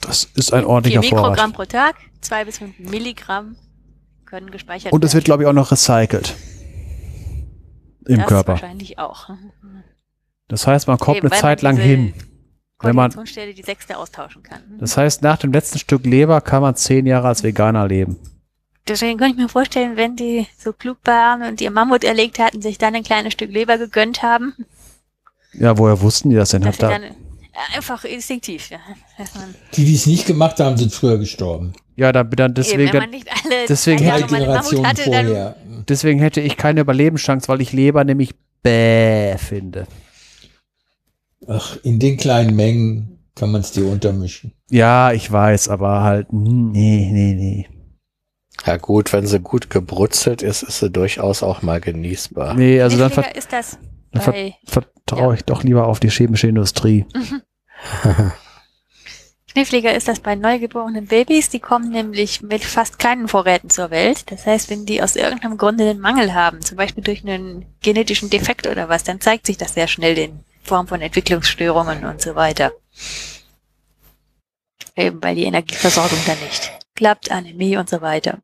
Das ist ein Vier ordentlicher Mikrogramm Vorrat. pro Tag, zwei bis fünf Milligramm können gespeichert Und es wird, glaube ich, auch noch recycelt. Im das Körper. wahrscheinlich auch. Das heißt, man kommt Eben, eine Zeit lang hin. Wenn man, die sechste austauschen kann. das heißt, nach dem letzten Stück Leber kann man zehn Jahre als Veganer leben. deswegen könnte ich mir vorstellen, wenn die so klug waren und ihr Mammut erlegt hatten, sich dann ein kleines Stück Leber gegönnt haben, Ja, woher wussten die das denn? dass Hat sie da, dann einfach instinktiv, ja. Die, die es nicht gemacht haben, sind früher gestorben. ja, dann, dann eben, deswegen, wenn man nicht alle deswegen Generationen hatte, dann vorher. deswegen hätte ich keine Überlebenschance, weil ich Leber nämlich bäh finde. Ach, in den kleinen Mengen kann man es dir untermischen. Ja, ich weiß, aber halt, nee, nee, nee. Ja gut, wenn sie gut gebrutzelt ist, ist sie durchaus auch mal genießbar. Nee, also dann, ver Kniffliger ist das dann ver vertraue ich doch lieber auf die chemische Industrie. Kniffliger ist das bei neugeborenen Babys. Die kommen nämlich mit fast keinen Vorräten zur Welt. Das heißt, wenn die aus irgendeinem Grunde einen Mangel haben, zum Beispiel durch einen genetischen Defekt oder was, dann zeigt sich das sehr schnell in Form von Entwicklungsstörungen und so weiter. Eben weil die Energieversorgung dann nicht klappt, Anämie und so weiter.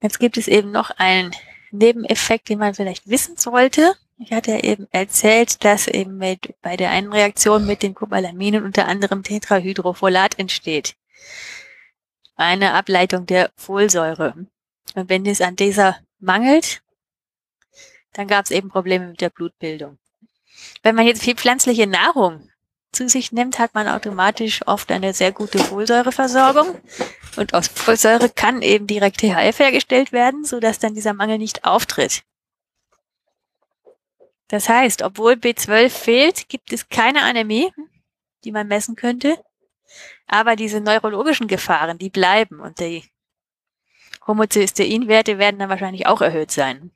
Jetzt gibt es eben noch einen Nebeneffekt, den man vielleicht wissen sollte. Ich hatte ja eben erzählt, dass eben mit, bei der einen Reaktion mit den Cobalaminen unter anderem Tetrahydrofolat entsteht. Eine Ableitung der Folsäure. Und wenn es an dieser mangelt, dann gab es eben Probleme mit der Blutbildung. Wenn man jetzt viel pflanzliche Nahrung zu sich nimmt, hat man automatisch oft eine sehr gute Folsäureversorgung. Und aus Folsäure kann eben direkt THF hergestellt werden, sodass dann dieser Mangel nicht auftritt. Das heißt, obwohl B12 fehlt, gibt es keine Anämie, die man messen könnte. Aber diese neurologischen Gefahren, die bleiben und die Homozysteinwerte werden dann wahrscheinlich auch erhöht sein.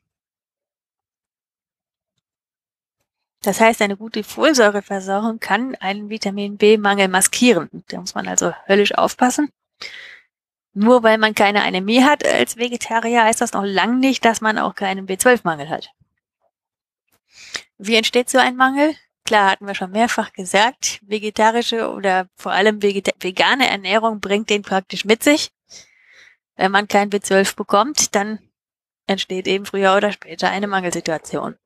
Das heißt, eine gute Folsäureversorgung kann einen Vitamin B-Mangel maskieren. Da muss man also höllisch aufpassen. Nur weil man keine Anämie hat als Vegetarier, heißt das noch lange nicht, dass man auch keinen B12-Mangel hat. Wie entsteht so ein Mangel? Klar, hatten wir schon mehrfach gesagt, vegetarische oder vor allem vegane Ernährung bringt den praktisch mit sich. Wenn man kein B12 bekommt, dann entsteht eben früher oder später eine Mangelsituation.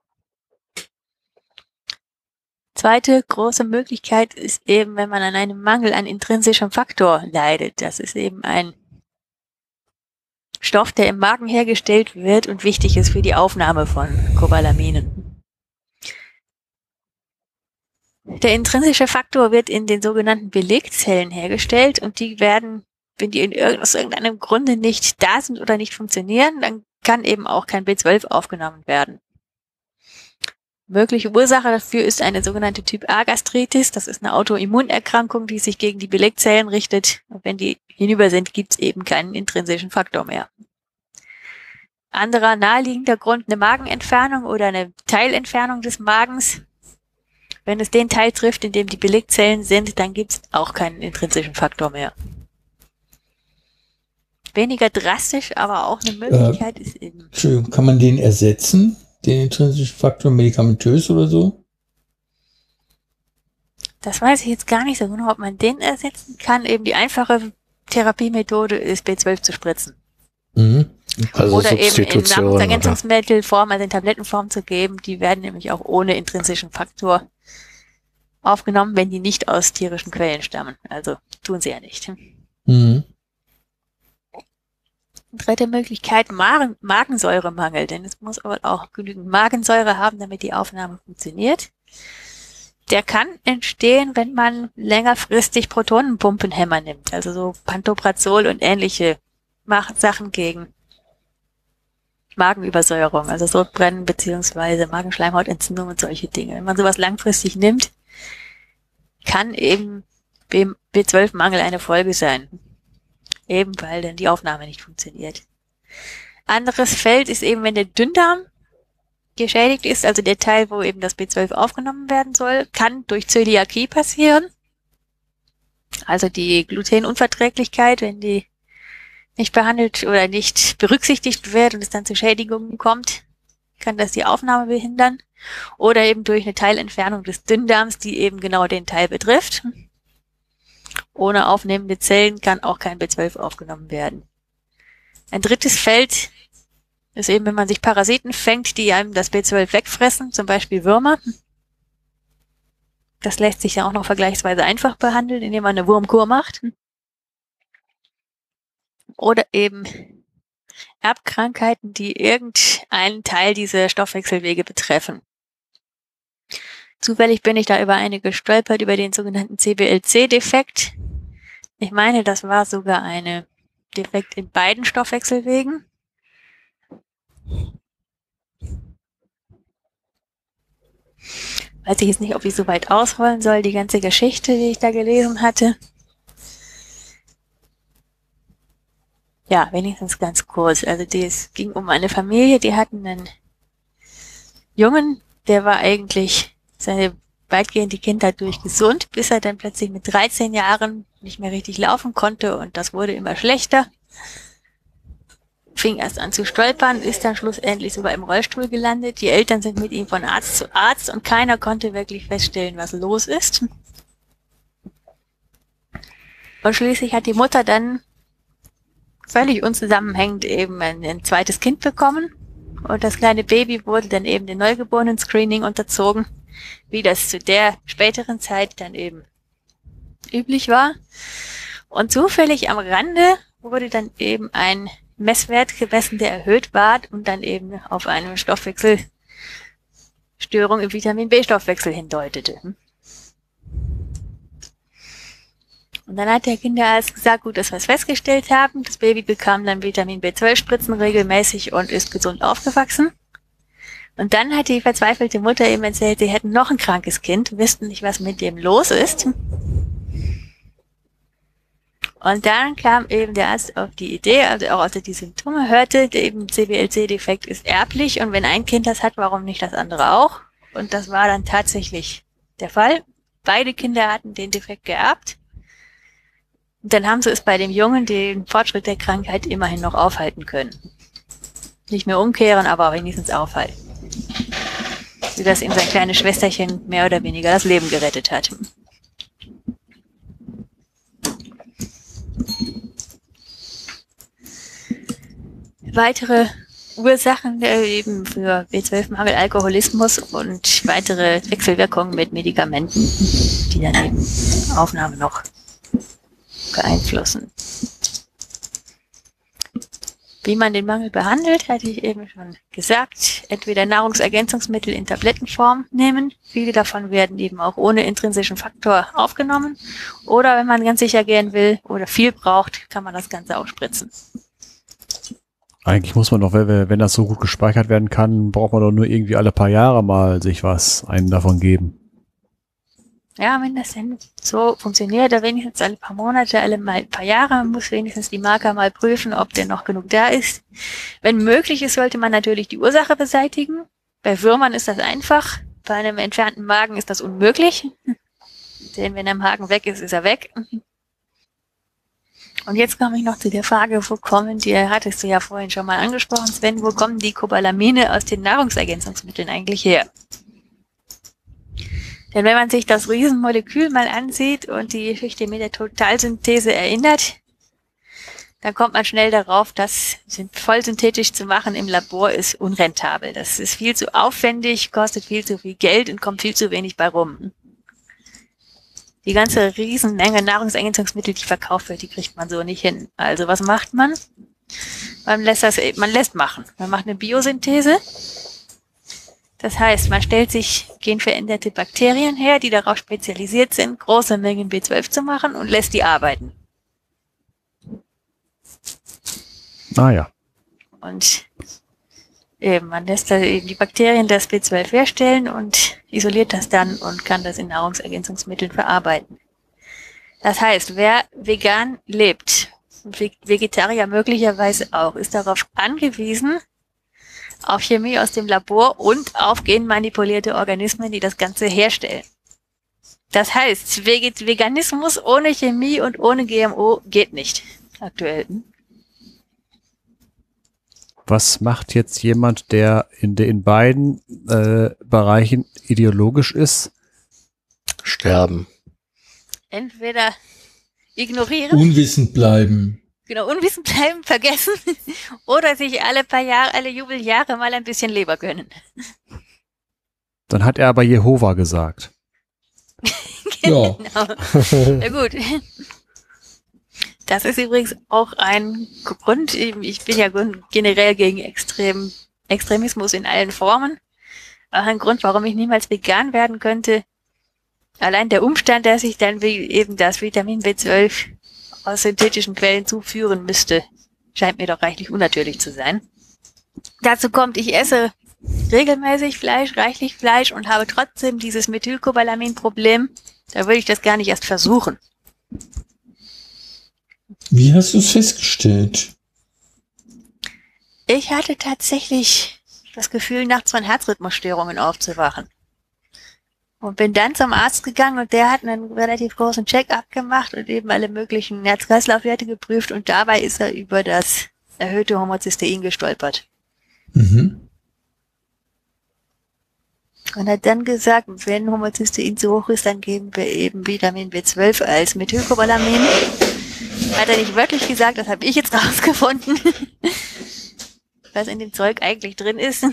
Zweite große Möglichkeit ist eben, wenn man an einem Mangel an intrinsischem Faktor leidet. Das ist eben ein Stoff, der im Magen hergestellt wird und wichtig ist für die Aufnahme von Cobalaminen. Der intrinsische Faktor wird in den sogenannten Belegzellen hergestellt und die werden, wenn die in irg aus irgendeinem Grunde nicht da sind oder nicht funktionieren, dann kann eben auch kein B12 aufgenommen werden. Mögliche Ursache dafür ist eine sogenannte Typ A Gastritis. Das ist eine Autoimmunerkrankung, die sich gegen die Belegzellen richtet. Und wenn die hinüber sind, gibt es eben keinen intrinsischen Faktor mehr. Anderer naheliegender Grund eine Magenentfernung oder eine Teilentfernung des Magens. Wenn es den Teil trifft, in dem die Belegzellen sind, dann gibt es auch keinen intrinsischen Faktor mehr. Weniger drastisch, aber auch eine Möglichkeit ist eben. Entschuldigung, kann man den ersetzen? Den intrinsischen Faktor medikamentös oder so? Das weiß ich jetzt gar nicht so genau, ob man den ersetzen kann. Eben die einfache Therapiemethode ist B12 zu spritzen. Mhm. Also oder eben in? Nahrungsergänzungsmittelform, also in Tablettenform zu geben. Die werden nämlich auch ohne intrinsischen Faktor aufgenommen, wenn die nicht aus tierischen Quellen stammen. Also tun sie ja nicht. Mhm. Dritte Möglichkeit, Magen Magensäuremangel, denn es muss aber auch genügend Magensäure haben, damit die Aufnahme funktioniert. Der kann entstehen, wenn man längerfristig Protonenpumpenhämmer nimmt, also so Pantoprazol und ähnliche Sachen gegen Magenübersäuerung, also Sodbrennen beziehungsweise Magenschleimhautentzündung und solche Dinge. Wenn man sowas langfristig nimmt, kann eben B12-Mangel eine Folge sein. Eben weil dann die Aufnahme nicht funktioniert. Anderes Feld ist eben, wenn der Dünndarm geschädigt ist, also der Teil, wo eben das B12 aufgenommen werden soll, kann durch Zöliakie passieren. Also die Glutenunverträglichkeit, wenn die nicht behandelt oder nicht berücksichtigt wird und es dann zu Schädigungen kommt, kann das die Aufnahme behindern. Oder eben durch eine Teilentfernung des Dünndarms, die eben genau den Teil betrifft. Ohne aufnehmende Zellen kann auch kein B12 aufgenommen werden. Ein drittes Feld ist eben, wenn man sich Parasiten fängt, die einem das B12 wegfressen, zum Beispiel Würmer. Das lässt sich ja auch noch vergleichsweise einfach behandeln, indem man eine Wurmkur macht. Oder eben Erbkrankheiten, die irgendeinen Teil dieser Stoffwechselwege betreffen. Zufällig bin ich da über eine gestolpert, über den sogenannten CBLC-Defekt. Ich meine, das war sogar eine Defekt in beiden Stoffwechselwegen. Weiß ich jetzt nicht, ob ich so weit ausholen soll, die ganze Geschichte, die ich da gelesen hatte. Ja, wenigstens ganz kurz. Also es ging um eine Familie, die hatten einen Jungen, der war eigentlich seine weitgehende Kindheit durch gesund, bis er dann plötzlich mit 13 Jahren nicht mehr richtig laufen konnte und das wurde immer schlechter. Fing erst an zu stolpern, ist dann schlussendlich sogar im Rollstuhl gelandet. Die Eltern sind mit ihm von Arzt zu Arzt und keiner konnte wirklich feststellen, was los ist. Und schließlich hat die Mutter dann völlig unzusammenhängend eben ein, ein zweites Kind bekommen. Und das kleine Baby wurde dann eben dem Neugeborenen-Screening unterzogen, wie das zu der späteren Zeit dann eben üblich war. Und zufällig am Rande wurde dann eben ein Messwert gemessen, der erhöht war und dann eben auf eine Stoffwechselstörung im Vitamin B-Stoffwechsel hindeutete. Und dann hat der Kinderarzt gesagt, gut, dass wir es festgestellt haben. Das Baby bekam dann Vitamin B12-Spritzen regelmäßig und ist gesund aufgewachsen. Und dann hat die verzweifelte Mutter ihm erzählt, sie hätten noch ein krankes Kind, wüssten nicht, was mit dem los ist. Und dann kam eben der Arzt auf die Idee, also auch als er die Symptome hörte, eben CBLC-Defekt ist erblich und wenn ein Kind das hat, warum nicht das andere auch? Und das war dann tatsächlich der Fall. Beide Kinder hatten den Defekt geerbt. Und dann haben sie es bei dem Jungen den Fortschritt der Krankheit immerhin noch aufhalten können. Nicht mehr umkehren, aber wenigstens aufhalten. Das ihm sein kleines Schwesterchen mehr oder weniger das Leben gerettet hat. Weitere Ursachen äh, eben für B12-Mangel, Alkoholismus und weitere Wechselwirkungen mit Medikamenten, die dann eben Aufnahme noch beeinflussen. Wie man den Mangel behandelt, hatte ich eben schon gesagt. Entweder Nahrungsergänzungsmittel in Tablettenform nehmen. Viele davon werden eben auch ohne intrinsischen Faktor aufgenommen. Oder wenn man ganz sicher gehen will oder viel braucht, kann man das Ganze auch spritzen. Eigentlich muss man doch, wenn wenn das so gut gespeichert werden kann, braucht man doch nur irgendwie alle paar Jahre mal sich was einen davon geben. Ja, wenn das denn so funktioniert, da wenigstens alle paar Monate, alle mal paar Jahre, man muss wenigstens die Marker mal prüfen, ob denn noch genug da ist. Wenn möglich ist, sollte man natürlich die Ursache beseitigen. Bei Würmern ist das einfach. Bei einem entfernten Magen ist das unmöglich. Denn wenn der Magen weg ist, ist er weg. Und jetzt komme ich noch zu der Frage, wo kommen die, hattest du ja vorhin schon mal angesprochen, Sven, wo kommen die Cobalamine aus den Nahrungsergänzungsmitteln eigentlich her? Denn wenn man sich das Riesenmolekül mal ansieht und die Geschichte mit der Totalsynthese erinnert, dann kommt man schnell darauf, das voll synthetisch zu machen im Labor ist unrentabel. Das ist viel zu aufwendig, kostet viel zu viel Geld und kommt viel zu wenig bei rum. Die ganze Riesenmenge Nahrungsergänzungsmittel, die verkauft wird, die kriegt man so nicht hin. Also was macht man? Man lässt das, man lässt machen. Man macht eine Biosynthese das heißt, man stellt sich genveränderte Bakterien her, die darauf spezialisiert sind, große Mengen B12 zu machen und lässt die arbeiten. Ah ja. Und eben, man lässt da eben die Bakterien das B12 herstellen und isoliert das dann und kann das in Nahrungsergänzungsmitteln verarbeiten. Das heißt, wer vegan lebt, Vegetarier möglicherweise auch, ist darauf angewiesen, auf Chemie aus dem Labor und auf genmanipulierte Organismen, die das Ganze herstellen. Das heißt, Veganismus ohne Chemie und ohne GMO geht nicht aktuell. Was macht jetzt jemand, der in, der in beiden äh, Bereichen ideologisch ist? Sterben. Entweder ignorieren. Unwissend bleiben. Genau, unwissend bleiben, vergessen oder sich alle paar Jahre, alle Jubeljahre mal ein bisschen Leber gönnen. Dann hat er aber Jehova gesagt. Ja. Genau. Ja gut. Das ist übrigens auch ein Grund. Ich bin ja generell gegen Extrem, Extremismus in allen Formen. Auch ein Grund, warum ich niemals vegan werden könnte. Allein der Umstand, dass ich dann eben das Vitamin B12 aus synthetischen Quellen zuführen müsste, scheint mir doch reichlich unnatürlich zu sein. Dazu kommt, ich esse regelmäßig Fleisch, reichlich Fleisch und habe trotzdem dieses Methylcobalamin-Problem. Da würde ich das gar nicht erst versuchen. Wie hast du es festgestellt? Ich hatte tatsächlich das Gefühl, nachts von Herzrhythmusstörungen aufzuwachen. Und bin dann zum Arzt gegangen und der hat einen relativ großen Check-up gemacht und eben alle möglichen Herz-Kreislauf-Werte geprüft und dabei ist er über das erhöhte Homozystein gestolpert. Mhm. Und hat dann gesagt, wenn Homozystein zu hoch ist, dann geben wir eben Vitamin B12 als Methylcobalamin. Hat er nicht wörtlich gesagt, das habe ich jetzt rausgefunden. Was in dem Zeug eigentlich drin ist.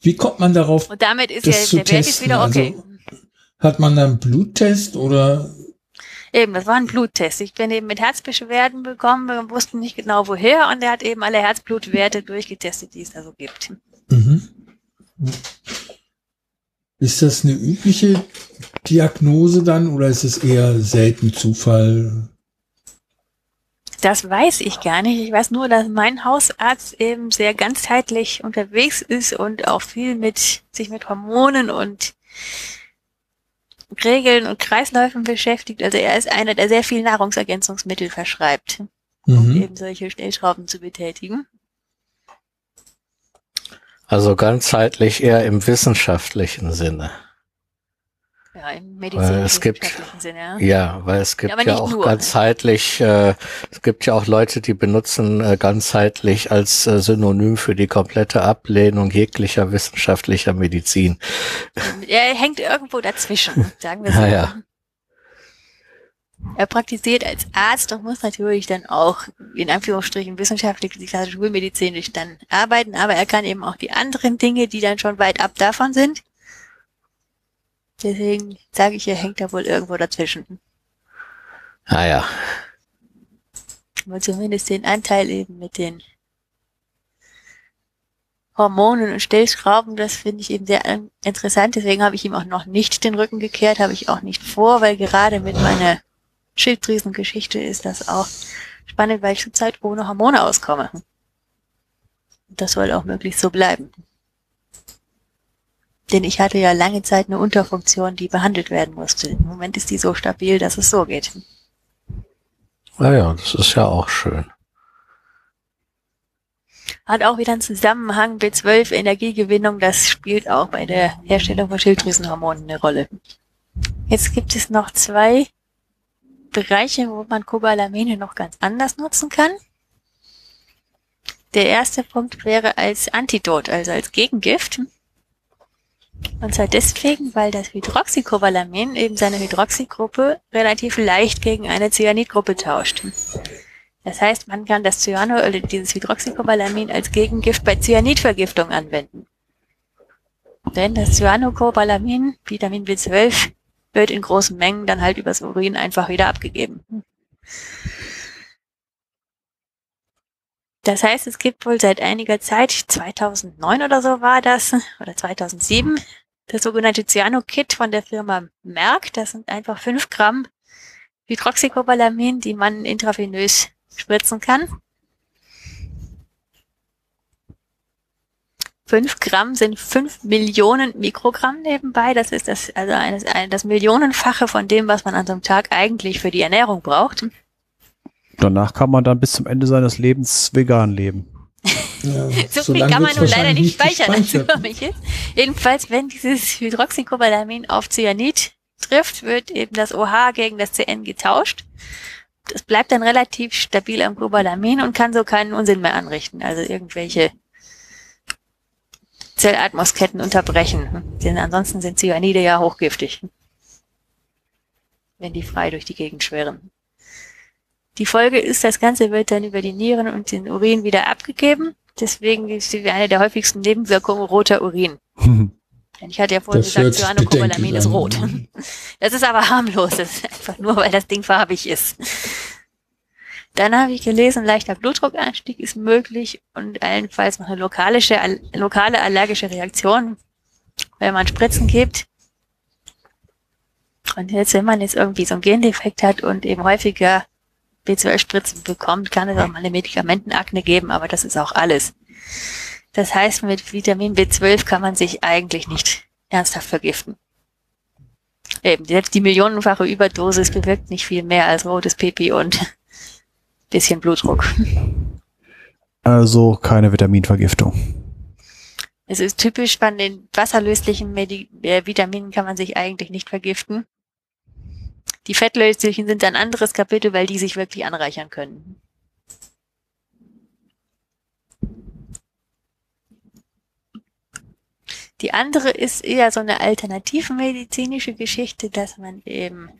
Wie kommt man darauf? Und damit ist ja der Wert jetzt wieder okay. Also, hat man da einen Bluttest oder? Eben, das war ein Bluttest. Ich bin eben mit Herzbeschwerden bekommen, wir wussten nicht genau woher und er hat eben alle Herzblutwerte durchgetestet, die es da so gibt. Mhm. Ist das eine übliche Diagnose dann oder ist es eher selten Zufall? Das weiß ich gar nicht. Ich weiß nur, dass mein Hausarzt eben sehr ganzheitlich unterwegs ist und auch viel mit sich mit Hormonen und Regeln und Kreisläufen beschäftigt. Also er ist einer, der sehr viel Nahrungsergänzungsmittel verschreibt, um Mhm. eben solche Stellschrauben zu betätigen. Also ganzheitlich eher im wissenschaftlichen Sinne. Ja, im Weil es gibt- medizinisch-wissenschaftlichen Sinne. Ja. Ja, weil es gibt ja nicht auch nur. ganzheitlich, äh, es gibt ja auch Leute, die benutzen äh, ganzheitlich als äh, Synonym für die komplette Ablehnung jeglicher wissenschaftlicher Medizin. Er hängt irgendwo dazwischen, sagen wir so. Ja, ja. Er praktiziert als Arzt und muss natürlich dann auch in Anführungsstrichen wissenschaftlich, die klassische schulmedizinisch dann arbeiten, aber er kann eben auch die anderen Dinge, die dann schon weit ab davon sind. Deswegen sage ich, er hängt da wohl irgendwo dazwischen. Ah ja. Aber zumindest den Anteil eben mit den Hormonen und Stellschrauben, das finde ich eben sehr an- interessant. Deswegen habe ich ihm auch noch nicht den Rücken gekehrt, habe ich auch nicht vor, weil gerade mit meiner Schilddrüsengeschichte ist das auch spannend, weil ich zurzeit ohne Hormone auskomme. Und das soll auch möglichst so bleiben. Denn ich hatte ja lange Zeit eine Unterfunktion, die behandelt werden musste. Im Moment ist die so stabil, dass es so geht. Ah ja, das ist ja auch schön. Hat auch wieder einen Zusammenhang B12 Energiegewinnung, das spielt auch bei der Herstellung von Schilddrüsenhormonen eine Rolle. Jetzt gibt es noch zwei Bereiche, wo man Cobalamine noch ganz anders nutzen kann. Der erste Punkt wäre als Antidot, also als Gegengift. Und zwar deswegen, weil das Hydroxycobalamin eben seine Hydroxygruppe relativ leicht gegen eine Cyanidgruppe tauscht. Das heißt, man kann das Cyano, oder dieses Hydroxycobalamin als Gegengift bei Cyanidvergiftung anwenden. Denn das Cyanocobalamin, Vitamin B12, wird in großen Mengen dann halt übers Urin einfach wieder abgegeben. Das heißt, es gibt wohl seit einiger Zeit, 2009 oder so war das, oder 2007, das sogenannte Cyano-Kit von der Firma Merck. Das sind einfach 5 Gramm Hydroxycobalamin, die man intravenös spritzen kann. 5 Gramm sind 5 Millionen Mikrogramm nebenbei. Das ist das, also eines, ein, das Millionenfache von dem, was man an so einem Tag eigentlich für die Ernährung braucht. Danach kann man dann bis zum Ende seines Lebens vegan leben. Ja, So so viel lange kann man nun leider nicht speichern, als gespeichert. für mich ist. Jedenfalls, wenn dieses Hydroxycobalamin auf Cyanid trifft, wird eben das OH gegen das CN getauscht. Das bleibt dann relativ stabil am Cobalamin und kann so keinen Unsinn mehr anrichten. Also irgendwelche Zellatmosketten unterbrechen. Denn ansonsten sind Cyanide ja hochgiftig. Wenn die frei durch die Gegend schwirren. Die Folge ist, das Ganze wird dann über die Nieren und den Urin wieder abgegeben. Deswegen ist die- eine der häufigsten Nebenwirkungen roter Urin. Ich hatte ja vorhin Das gesagt, Cyanocobalamin ist rot. Das ist aber harmlos. Das ist einfach nur, weil das Ding farbig ist. Dann habe ich gelesen, leichter Blutdruckanstieg ist möglich und allenfalls noch eine lokalische, al- lokale allergische Reaktion, wenn man Spritzen gibt. Und jetzt, wenn man jetzt irgendwie so einen Gendefekt hat und eben häufiger B12-Spritzen bekommt, kann es auch mal eine Medikamentenakne geben, aber das ist auch alles. Das heißt, mit Vitamin B12 kann man sich eigentlich nicht ernsthaft vergiften. Eben, selbst die millionenfache Überdosis bewirkt nicht viel mehr als rotes Pipi und bisschen Blutdruck. Also keine Vitaminvergiftung. Es ist typisch, von den wasserlöslichen Medi äh, Vitaminen kann man sich eigentlich nicht vergiften. Die fettlöslichen sind ein anderes Kapitel, weil die sich wirklich anreichern können. Die andere ist eher so eine alternativmedizinische Geschichte, dass man eben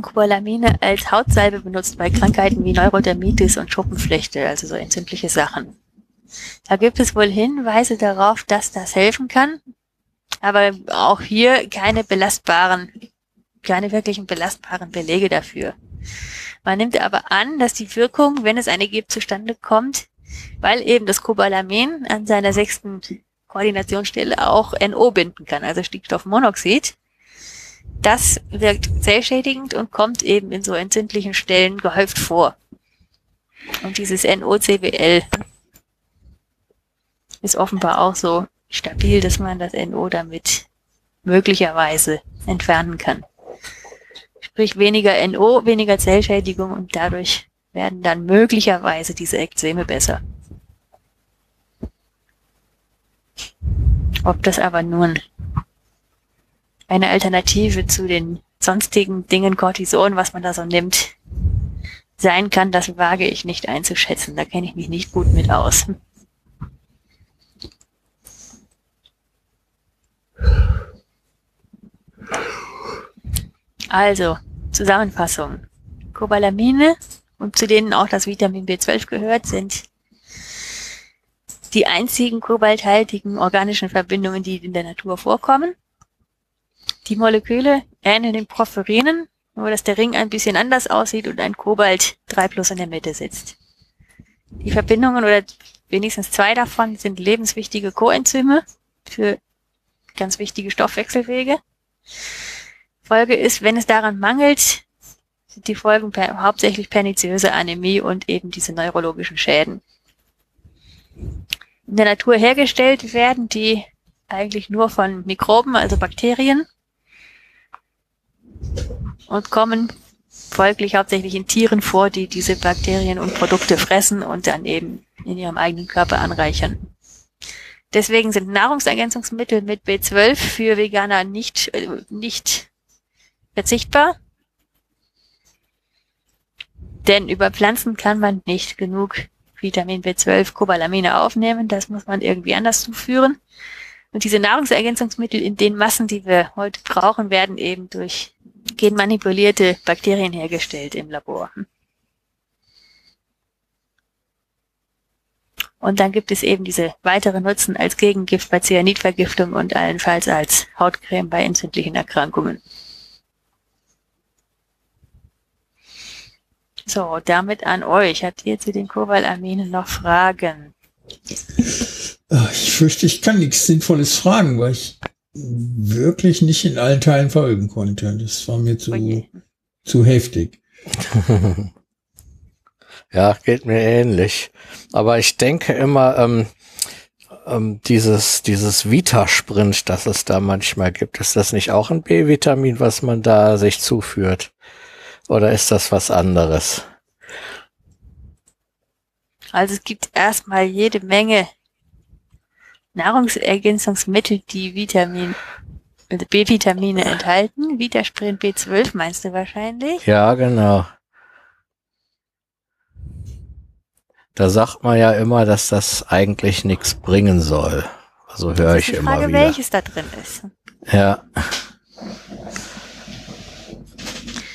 Cobalamine als Hautsalbe benutzt bei Krankheiten wie Neurodermitis und Schuppenflechte, also so entzündliche Sachen. Da gibt es wohl Hinweise darauf, dass das helfen kann, aber auch hier keine belastbaren, keine wirklichen belastbaren Belege dafür. Man nimmt aber an, dass die Wirkung, wenn es eine gibt, zustande kommt, weil eben das Cobalamin an seiner sechsten Koordinationsstelle auch NO binden kann, also Stickstoffmonoxid. Das wirkt zellschädigend und kommt eben in so entzündlichen Stellen gehäuft vor. Und dieses NOCWL ist offenbar auch so stabil, dass man das NO damit möglicherweise entfernen kann. Sprich weniger NO, weniger Zellschädigung und dadurch werden dann möglicherweise diese Ekzeme besser. Ob das aber nun eine Alternative zu den sonstigen Dingen Cortison, was man da so nimmt, sein kann, das wage ich nicht einzuschätzen. Da kenne ich mich nicht gut mit aus. Also, Zusammenfassung. Cobalamine und zu denen auch das Vitamin B12 gehört, sind die einzigen kobalthaltigen organischen Verbindungen, die in der Natur vorkommen. Die Moleküle ähneln den Porphyrinen, nur dass der Ring ein bisschen anders aussieht und ein Kobalt 3 plus in der Mitte sitzt. Die Verbindungen oder wenigstens zwei davon sind lebenswichtige Coenzyme für ganz wichtige Stoffwechselwege. Folge ist, wenn es daran mangelt, sind die Folgen per, hauptsächlich perniziöse Anämie und eben diese neurologischen Schäden. In der Natur hergestellt werden die eigentlich nur von Mikroben, also Bakterien, und kommen folglich hauptsächlich in Tieren vor, die diese Bakterien und Produkte fressen und dann eben in ihrem eigenen Körper anreichern. Deswegen sind Nahrungsergänzungsmittel mit B12 für Veganer nicht, äh, nicht verzichtbar. Denn über Pflanzen kann man nicht genug Vitamin B12, Cobalamine aufnehmen. Das muss man irgendwie anders zuführen. Und diese Nahrungsergänzungsmittel in den Massen, die wir heute brauchen, werden eben durch genmanipulierte Bakterien hergestellt im Labor. Und dann gibt es eben diese weitere Nutzen als Gegengift bei Cyanidvergiftung und allenfalls als Hautcreme bei entzündlichen Erkrankungen. So, damit an euch. Habt ihr zu den Kovalaminen noch Fragen? Ach, Ich fürchte, ich kann nichts Sinnvolles fragen, weil ich wirklich nicht in allen Teilen folgen konnte. Das war mir zu, Oje. zu heftig. Ja, geht mir ähnlich. Aber ich denke immer, ähm, ähm, dieses, dieses Vita-Sprint, das es da manchmal gibt, ist das nicht auch ein B-Vitamin, was man da sich zuführt? Oder ist das was anderes? Also es gibt erstmal jede Menge Nahrungsergänzungsmittel, die Vitamin, B-Vitamine enthalten. Vitasprint B12 meinst du wahrscheinlich? Ja, genau. Da sagt man ja immer, dass das eigentlich nichts bringen soll. Also höre ich immer Frage, wieder. welches da drin ist. Ja,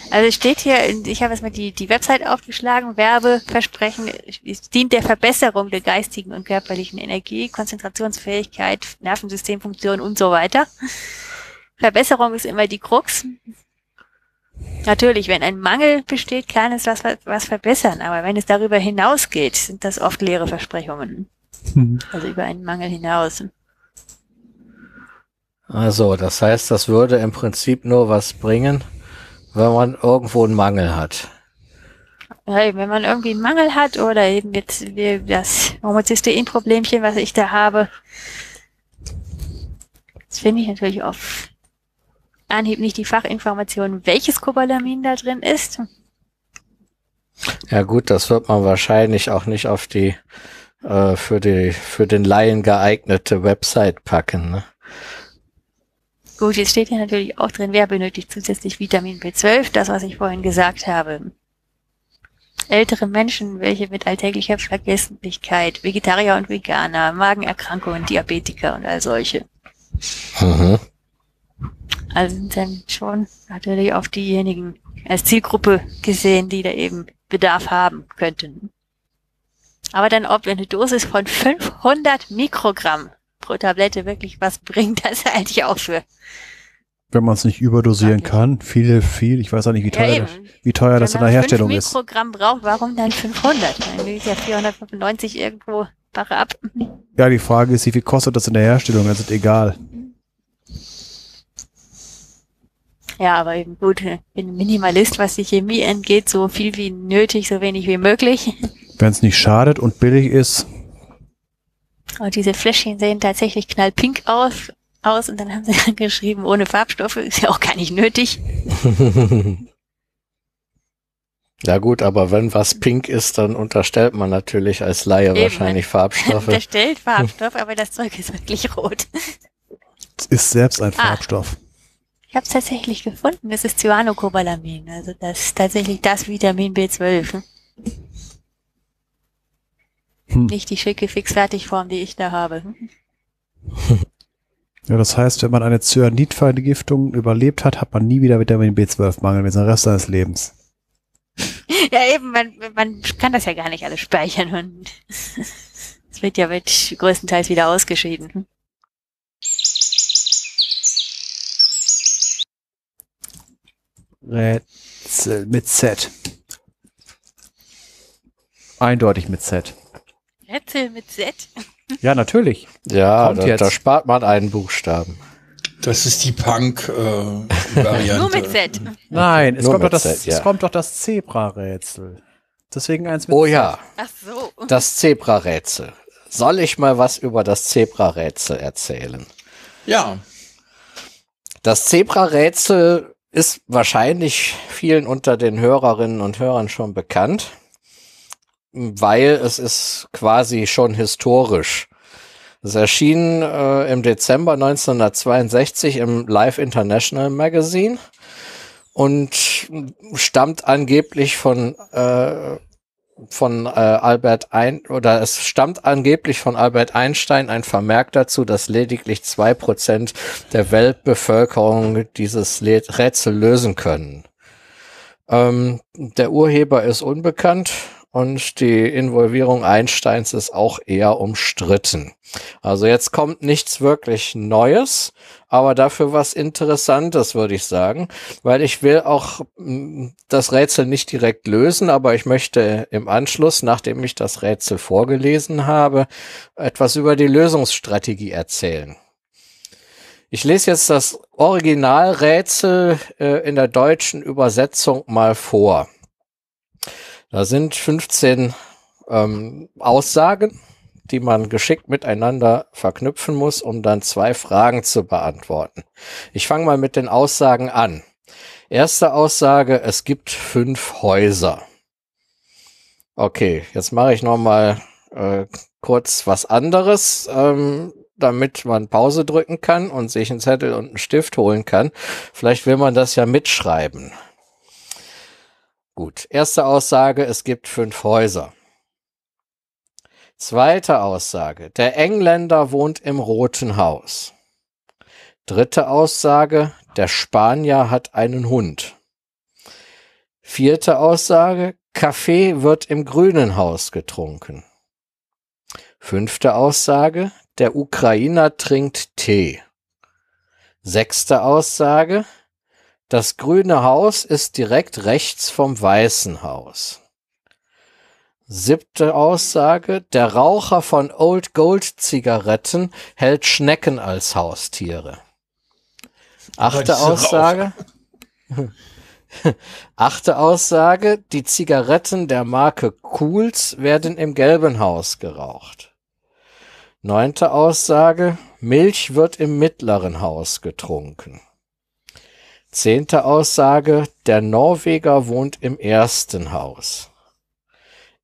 Also steht hier, ich habe jetzt mal die, die Website aufgeschlagen, Werbeversprechen, es dient der Verbesserung der geistigen und körperlichen Energie, Konzentrationsfähigkeit, Nervensystemfunktion und so weiter. Verbesserung ist immer die Krux. Natürlich, wenn ein Mangel besteht, kann es was, was verbessern, aber wenn es darüber hinausgeht, sind das oft leere Versprechungen. Mhm. Also über einen Mangel hinaus. Also, das heißt, das würde im Prinzip nur was bringen, wenn man irgendwo einen Mangel hat. Ja, wenn man irgendwie einen Mangel hat oder eben jetzt das Homozystein-Problemchen, was ich da habe, das finde ich natürlich auf Anhieb nicht die Fachinformation, welches Cobalamin da drin ist. Ja gut, das wird man wahrscheinlich auch nicht auf die äh, für die für den Laien geeignete Website packen. Ne? Gut, jetzt steht hier natürlich auch drin, wer benötigt zusätzlich Vitamin B12, das, was ich vorhin gesagt habe. Ältere Menschen, welche mit alltäglicher Vergesslichkeit, Vegetarier und Veganer, Magenerkrankungen, Diabetiker und all solche. Mhm. Also sind dann schon natürlich auf diejenigen als Zielgruppe gesehen, die da eben Bedarf haben könnten. Aber dann, ob eine Dosis von 500 Mikrogramm pro Tablette wirklich was bringt, das halte ich auch für. Wenn man es nicht überdosieren ich. kann, viel, viel, ich weiß auch nicht, wie Ja, teuer, eben. das, wie teuer das in Wenn der man Herstellung 5 ist. Mikrogramm braucht, warum dann 500? Dann will ich ja 495 irgendwo Bache ab. Ja, die Frage ist, wie viel kostet das in der Herstellung? Das ist egal. Ja, aber eben gut, ich bin Minimalist, was die Chemie angeht, so viel wie nötig, so wenig wie möglich. Wenn es nicht schadet und billig ist, Und diese Fläschchen sehen tatsächlich knallpink aus, aus und dann haben sie dann geschrieben, ohne Farbstoffe, ist ja auch gar nicht nötig. Ja gut, aber wenn was pink ist, dann unterstellt man natürlich als Laie Eben. wahrscheinlich Farbstoffe. Da stellt Farbstoff, aber das Zeug ist wirklich rot. es ist selbst ein Ah. Farbstoff. Ich habe es tatsächlich gefunden, das ist Cyanocobalamin, also das ist tatsächlich das Vitamin B12. Hm. Nicht die schicke Fix-Fertig-Form, die ich da habe. Ja, das heißt, wenn man eine Cyanidvergiftung überlebt hat, hat man nie wieder Vitamin B12-Mangel mit dem Rest seines Lebens. Ja, eben, man, man kann das ja gar nicht alles speichern und es wird ja mit größtenteils wieder ausgeschieden. Rätsel mit Z. Eindeutig mit Z. Rätsel mit Z. Ja, natürlich. Ja, da, da spart man einen Buchstaben. Das ist die Punk-Variante. Nur mit Z. Nein, es kommt, doch das, Z, ja. es kommt doch das Zebra-Rätsel. Deswegen eins mit Oh Z. ja, Ach so. das Zebra-Rätsel. Soll ich mal was über das Zebra-Rätsel erzählen? ja, Das Zebra-Rätsel ist wahrscheinlich vielen unter den Hörerinnen und Hörern schon bekannt, weil es ist quasi schon historisch. Es erschien äh, im Dezember 1962 im Live International Magazine und stammt angeblich von äh, von äh, Albert ein oder es stammt angeblich von Albert Einstein ein Vermerk dazu, dass lediglich zwei Prozent der Weltbevölkerung dieses Rätsel lösen können. Ähm, der Urheber ist unbekannt und die Involvierung Einsteins ist auch eher umstritten. Also jetzt kommt nichts wirklich Neues, aber dafür was Interessantes, würde ich sagen, weil ich will auch mh, das Rätsel nicht direkt lösen, aber ich möchte im Anschluss, nachdem ich das Rätsel vorgelesen habe, etwas über die Lösungsstrategie erzählen. Ich lese jetzt das Originalrätsel äh, in der deutschen Übersetzung mal vor. Da sind 15 ähm, Aussagen, die man geschickt miteinander verknüpfen muss, um dann zwei Fragen zu beantworten. Ich fange mal mit den Aussagen an. Erste Aussage, es gibt fünf Häuser. Okay, jetzt mache ich noch mal äh, kurz was anderes, ähm, damit man Pause drücken kann und sich einen Zettel und einen Stift holen kann. Vielleicht will man das ja mitschreiben. Gut, erste Aussage, es gibt fünf Häuser. Zweite Aussage, der Engländer wohnt im Roten Haus. Dritte Aussage, der Spanier hat einen Hund. Vierte Aussage, Kaffee wird im grünen Haus getrunken. Fünfte Aussage, der Ukrainer trinkt Tee. Sechste Aussage, das grüne Haus ist direkt rechts vom weißen Haus. Siebte Aussage, der Raucher von Old Gold Zigaretten hält Schnecken als Haustiere. Achte Aussage. Achte Aussage, die Zigaretten der Marke Cools werden im gelben Haus geraucht. Neunte Aussage, Milch wird im mittleren Haus getrunken. Zehnte Aussage, der Norweger wohnt im ersten Haus.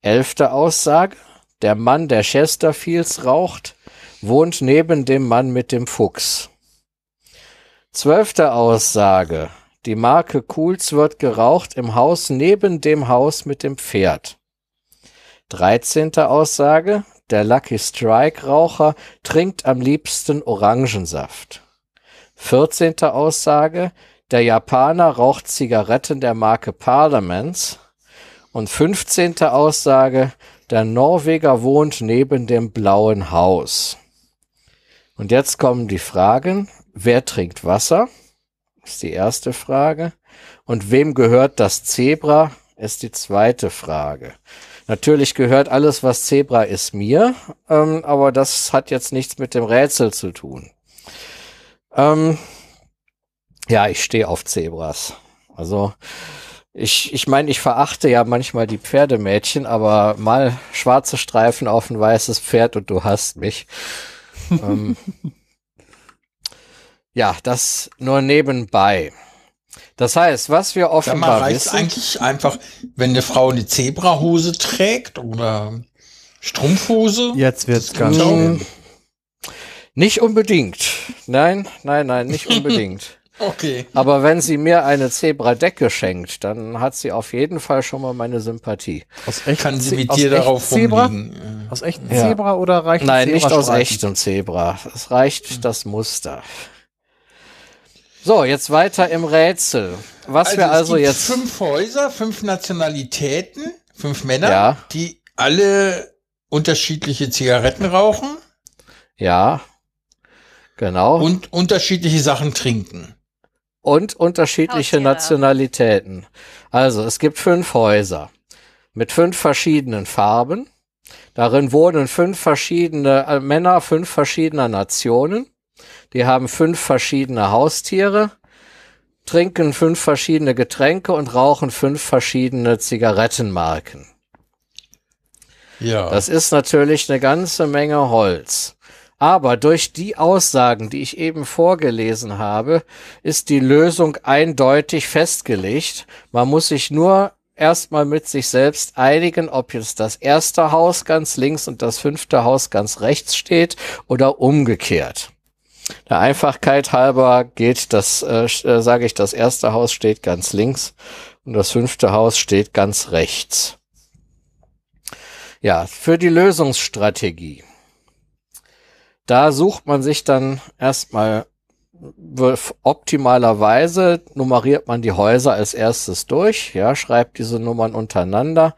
Elfte Aussage, der Mann, der Chesterfields raucht, wohnt neben dem Mann mit dem Fuchs. Zwölfte Aussage, die Marke Cools wird geraucht im Haus neben dem Haus mit dem Pferd. Dreizehnte Aussage, der Lucky Strike Raucher trinkt am liebsten Orangensaft. Vierzehnte Aussage, der Japaner raucht Zigaretten der Marke Parliaments. Und fünfzehnte Aussage, der Norweger wohnt neben dem blauen Haus. Und jetzt kommen die Fragen, wer trinkt Wasser? Ist die erste Frage. Und wem gehört das Zebra? Ist die zweite Frage. Natürlich gehört alles, was Zebra ist, mir, ähm, aber das hat jetzt nichts mit dem Rätsel zu tun. Ähm, ja, ich stehe auf Zebras. Also ich, ich meine, ich verachte ja manchmal die Pferdemädchen, aber mal schwarze Streifen auf ein weißes Pferd und du hast mich. ähm, ja, das nur nebenbei. Das heißt, was wir Sag mal, offenbar reicht wissen, eigentlich einfach, wenn eine Frau eine Zebrahose trägt oder Strumpfhose? Jetzt wird's ganz schön. nicht unbedingt. Nein, nein, nein, nicht unbedingt. Okay. Aber wenn sie mir eine Zebradecke schenkt, dann hat sie auf jeden Fall schon mal meine Sympathie. Aus echt Kann sie mit aus dir darauf Zebra? rumliegen? Aus echten Ja. Zebra oder reicht Nein, nicht aus echtem Zebra. Es reicht das Muster. So, jetzt weiter im Rätsel. Was wir es also gibt jetzt. Fünf Häuser, fünf Nationalitäten, fünf Männer, Ja. die alle unterschiedliche Zigaretten rauchen Ja. Genau. Und unterschiedliche Sachen trinken. Unterschiedliche Haustiere. Nationalitäten. Also, es gibt fünf Häuser mit fünf verschiedenen Farben. Darin wohnen fünf verschiedene äh, Männer fünf verschiedener Nationen. Die haben fünf verschiedene Haustiere, trinken fünf verschiedene Getränke und rauchen fünf verschiedene Zigarettenmarken. Ja. Das ist natürlich eine ganze Menge Holz. Aber durch die Aussagen, die ich eben vorgelesen habe, ist die Lösung eindeutig festgelegt. Man muss sich nur erstmal mit sich selbst einigen, ob jetzt das erste Haus ganz links und das fünfte Haus ganz rechts steht oder umgekehrt. Der Einfachkeit halber geht das, äh, äh, sage ich, das erste Haus steht ganz links und das fünfte Haus steht ganz rechts. Ja, für die Lösungsstrategie. Da sucht man sich dann erstmal optimalerweise nummeriert man die Häuser als erstes durch, ja, schreibt diese Nummern untereinander,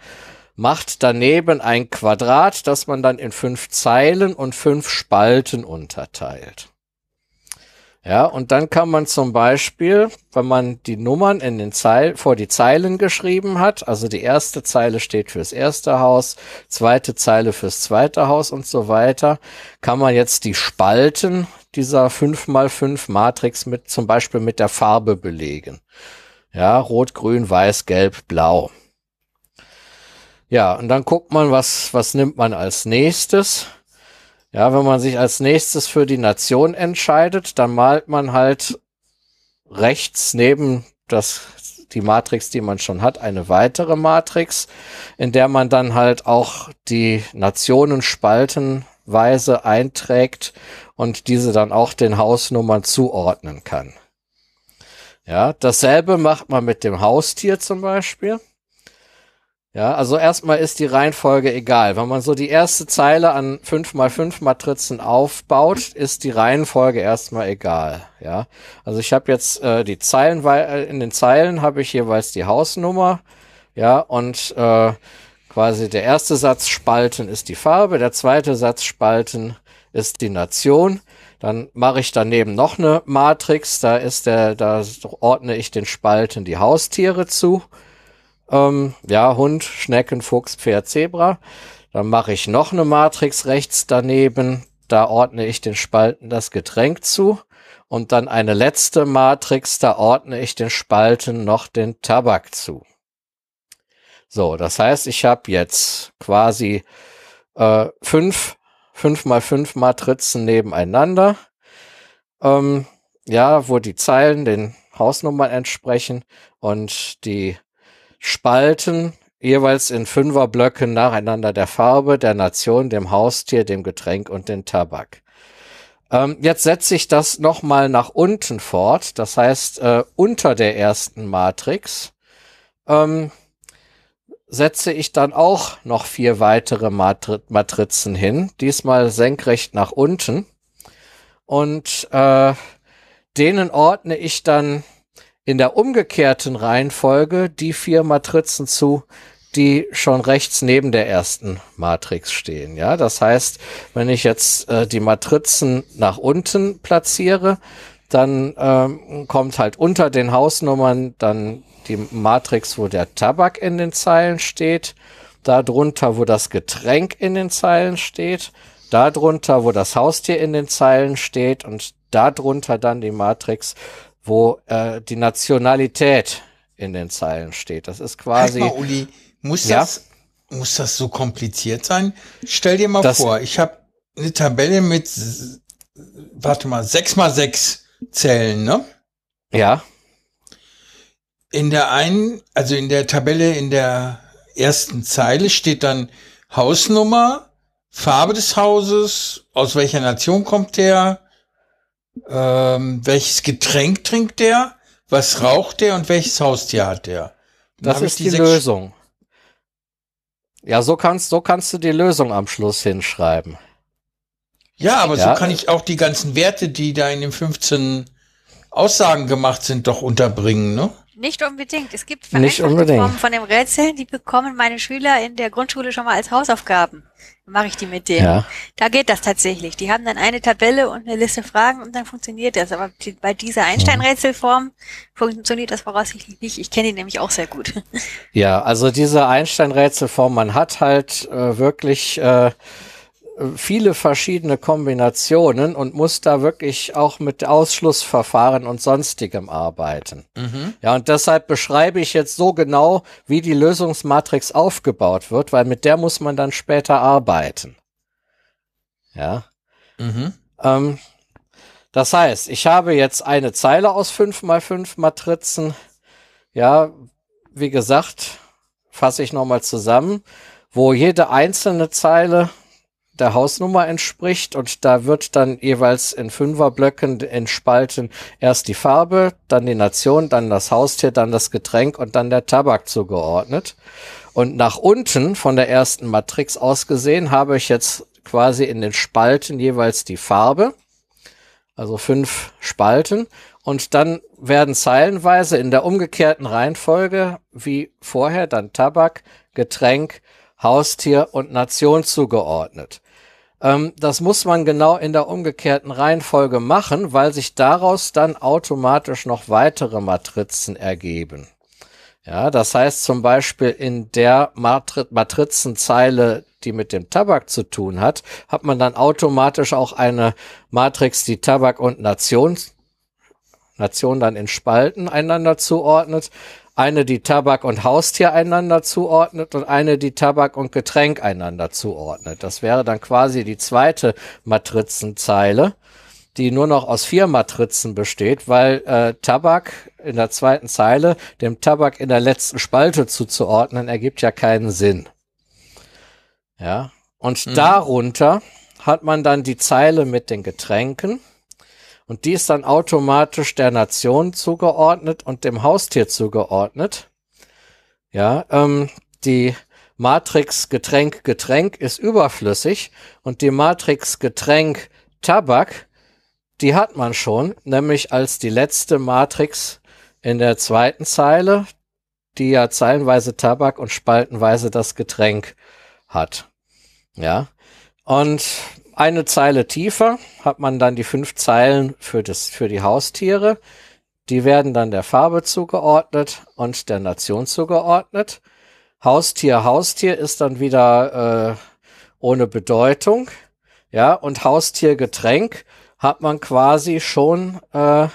macht daneben ein Quadrat, das man dann in fünf Zeilen und fünf Spalten unterteilt. Ja, und dann kann man zum Beispiel, wenn man die Nummern in den Zeil vor die Zeilen geschrieben hat, also die erste Zeile steht fürs erste Haus, zweite Zeile fürs zweite Haus und so weiter, kann man jetzt die Spalten dieser 5x5 Matrix mit zum Beispiel mit der Farbe belegen. Ja, rot, grün, weiß, gelb, blau. Ja, und dann guckt man, was, was nimmt man als nächstes. Ja, wenn man sich als nächstes für die Nation entscheidet, dann malt man halt rechts neben das, die Matrix, die man schon hat, eine weitere Matrix, in der man dann halt auch die Nationen spaltenweise einträgt und diese dann auch den Hausnummern zuordnen kann. Ja, dasselbe macht man mit dem Haustier zum Beispiel. Ja, also erstmal ist die Reihenfolge egal. Wenn man so die erste Zeile an 5 mal 5 Matrizen aufbaut, ist die Reihenfolge erstmal egal. Ja, also ich habe jetzt äh, die Zeilen, äh, in den Zeilen habe ich jeweils die Hausnummer. Ja, und äh, quasi der erste Satz Spalten ist die Farbe, der zweite Satz Spalten ist die Nation. Dann mache ich daneben noch eine Matrix, da ist der, da ordne ich den Spalten die Haustiere zu. Ähm, ja, Hund, Schnecken, Fuchs, Pferd, Zebra. Dann mache ich noch eine Matrix rechts daneben. Da ordne ich den Spalten das Getränk zu. Und dann eine letzte Matrix, da ordne ich den Spalten noch den Tabak zu. So, das heißt, ich habe jetzt quasi äh, fünf, fünf mal fünf Matrizen nebeneinander. Ähm, ja, wo die Zeilen den Hausnummern entsprechen und die Spalten jeweils in Fünferblöcken nacheinander der Farbe, der Nation, dem Haustier, dem Getränk und den Tabak. Ähm, jetzt setze ich das nochmal nach unten fort, das heißt äh, unter der ersten Matrix ähm, setze ich dann auch noch vier weitere Matri Matrizen hin, diesmal senkrecht nach unten und äh, denen ordne ich dann in der umgekehrten Reihenfolge die vier Matrizen zu, die schon rechts neben der ersten Matrix stehen. Ja, das heißt, wenn ich jetzt äh, die Matrizen nach unten platziere, dann ähm, kommt halt unter den Hausnummern dann die Matrix, wo der Tabak in den Zeilen steht, darunter, wo das Getränk in den Zeilen steht, darunter, wo das Haustier in den Zeilen steht und darunter dann die Matrix, wo äh, die Nationalität in den Zeilen steht. Das ist quasi. Halt mal, Uli, muss ja? das muss das so kompliziert sein? Stell dir mal das, vor, ich habe eine Tabelle mit, warte mal, sechs mal sechs Zellen, ne? Ja. In der einen, also in der Tabelle in der ersten Zeile steht dann Hausnummer, Farbe des Hauses, aus welcher Nation kommt der, ähm, welches Getränk trinkt der, was raucht der und welches Haustier hat der. Dann das ist die, die Lösung. Ja, so kannst, so kannst du die Lösung am Schluss hinschreiben. Ja, aber ja. so kann ich auch die ganzen Werte, die da in den 15 Aussagen gemacht sind, doch unterbringen, ne? Nicht unbedingt. Es gibt unbedingt. Formen von dem Rätseln, die bekommen meine Schüler in der Grundschule schon mal als Hausaufgaben. Mache ich die mit denen. Ja. Da geht das tatsächlich. Die haben dann eine Tabelle und eine Liste Fragen und dann funktioniert das. Aber bei dieser Einstein-Rätselform funktioniert das voraussichtlich nicht. Ich kenne die nämlich auch sehr gut. Ja, also diese Einstein-Rätselform, man hat halt äh, wirklich äh, viele verschiedene Kombinationen und muss da wirklich auch mit Ausschlussverfahren und sonstigem arbeiten. Mhm. Ja, und deshalb beschreibe ich jetzt so genau, wie die Lösungsmatrix aufgebaut wird, weil mit der muss man dann später arbeiten. Ja. Mhm. Ähm, das heißt, ich habe jetzt eine Zeile aus 5 mal 5 Matrizen. Ja, wie gesagt, fasse ich nochmal zusammen, wo jede einzelne Zeile der Hausnummer entspricht und da wird dann jeweils in Fünferblöcken in Spalten erst die Farbe, dann die Nation, dann das Haustier, dann das Getränk und dann der Tabak zugeordnet. Und nach unten von der ersten Matrix aus gesehen habe ich jetzt quasi in den Spalten jeweils die Farbe, also fünf Spalten und dann werden zeilenweise in der umgekehrten Reihenfolge wie vorher dann Tabak, Getränk, Haustier und Nation zugeordnet. Ähm, das muss man genau in der umgekehrten Reihenfolge machen, weil sich daraus dann automatisch noch weitere Matrizen ergeben. Ja, das heißt zum Beispiel in der Matri Matrizenzeile, die mit dem Tabak zu tun hat, hat man dann automatisch auch eine Matrix, die Tabak und Nation, Nation dann in Spalten einander zuordnet eine, die Tabak und Haustier einander zuordnet und eine, die Tabak und Getränk einander zuordnet. Das wäre dann quasi die zweite Matrizenzeile, die nur noch aus vier Matrizen besteht, weil äh, Tabak in der zweiten Zeile dem Tabak in der letzten Spalte zuzuordnen, ergibt ja keinen Sinn. Ja, und mhm. darunter hat man dann die Zeile mit den Getränken und die ist dann automatisch der Nation zugeordnet und dem Haustier zugeordnet. Ja, ähm, die Matrix Getränk Getränk ist überflüssig und die Matrix Getränk Tabak, die hat man schon, nämlich als die letzte Matrix in der zweiten Zeile, die ja zeilenweise Tabak und spaltenweise das Getränk hat. Ja. Und eine Zeile tiefer hat man dann die fünf Zeilen für das, für die Haustiere. Die werden dann der Farbe zugeordnet und der Nation zugeordnet. Haustier, Haustier ist dann wieder äh, ohne Bedeutung. Ja, und Haustier, Getränk hat man quasi schon äh,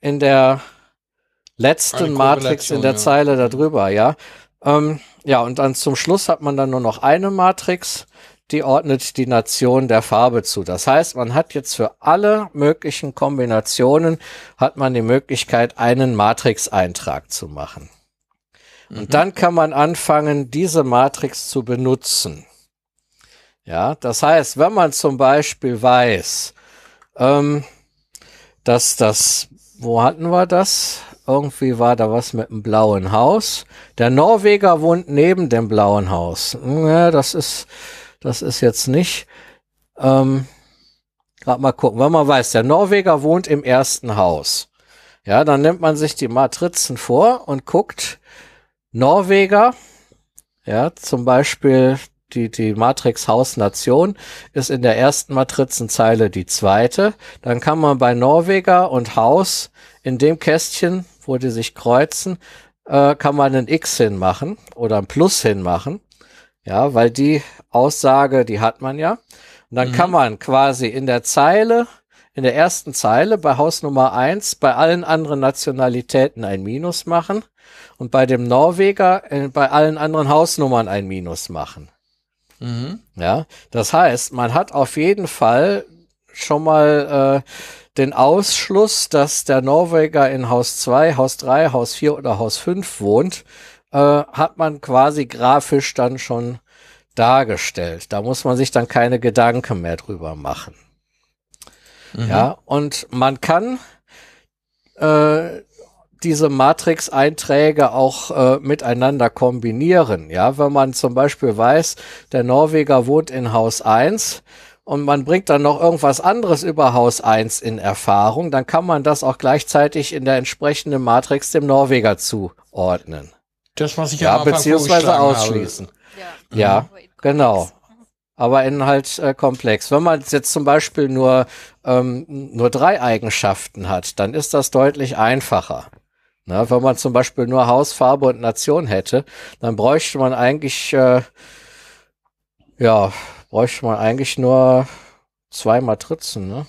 in der letzten Matrix in der ja. Zeile darüber, ja. Ähm, ja, und dann zum Schluss hat man dann nur noch eine Matrix, die ordnet die Nation der Farbe zu. Das heißt, man hat jetzt für alle möglichen Kombinationen hat man die Möglichkeit, einen Matrix-Eintrag zu machen. Mhm. Und dann kann man anfangen, diese Matrix zu benutzen. Ja, das heißt, wenn man zum Beispiel weiß, ähm, dass das, wo hatten wir das? Irgendwie war da was mit einem blauen Haus. Der Norweger wohnt neben dem blauen Haus. Ja, das ist, das ist jetzt nicht. Ähm, Gerade mal gucken, wenn man weiß, der Norweger wohnt im ersten Haus. Ja, dann nimmt man sich die Matrizen vor und guckt Norweger. Ja, zum Beispiel die, die Matrix Haus Nation ist in der ersten Matrizenzeile die zweite. Dann kann man bei Norweger und Haus in dem Kästchen wo die sich kreuzen, äh, kann man ein X hinmachen oder ein Plus hinmachen. Ja, weil die Aussage, die hat man ja. Und dann mhm. kann man quasi in der Zeile, in der ersten Zeile bei Haus Nummer eins bei allen anderen Nationalitäten ein Minus machen und bei dem Norweger äh, bei allen anderen Hausnummern ein Minus machen. Mhm. Ja, das heißt, man hat auf jeden Fall schon mal äh, den Ausschluss, dass der Norweger in Haus 2, Haus 3, Haus 4 oder Haus 5 wohnt, äh, hat man quasi grafisch dann schon dargestellt. Da muss man sich dann keine Gedanken mehr drüber machen. Mhm. Ja, und man kann äh, diese Matrix-Einträge auch äh, miteinander kombinieren. Ja, wenn man zum Beispiel weiß, der Norweger wohnt in Haus 1 und man bringt dann noch irgendwas anderes über Haus 1 in Erfahrung, dann kann man das auch gleichzeitig in der entsprechenden Matrix dem Norweger zuordnen. Das, was ich ja, beziehungsweise ausschließen. Habe. Ja, ja genau. Aber in halt äh, komplex. Wenn man jetzt zum Beispiel nur, ähm, nur drei Eigenschaften hat, dann ist das deutlich einfacher. Na, wenn man zum Beispiel nur Hausfarbe und Nation hätte, dann bräuchte man eigentlich äh, ja bräuchte man eigentlich nur zwei Matrizen, ne?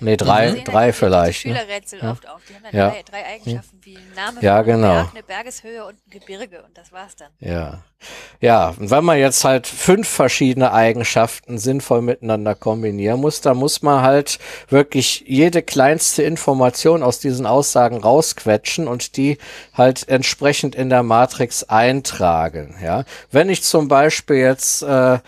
Nee, drei, mhm. drei vielleicht. Ne? Schülerrätsel ja. oft auf. Die haben dann ja. drei, drei, Eigenschaften wie ein Name, ja, genau. Berg, eine Bergeshöhe und ein Gebirge und das war's dann. Ja. Ja, und wenn man jetzt halt fünf verschiedene Eigenschaften sinnvoll miteinander kombinieren muss, dann muss man halt wirklich jede kleinste Information aus diesen Aussagen rausquetschen und die halt entsprechend in der Matrix eintragen. Ja. Wenn ich zum Beispiel jetzt äh,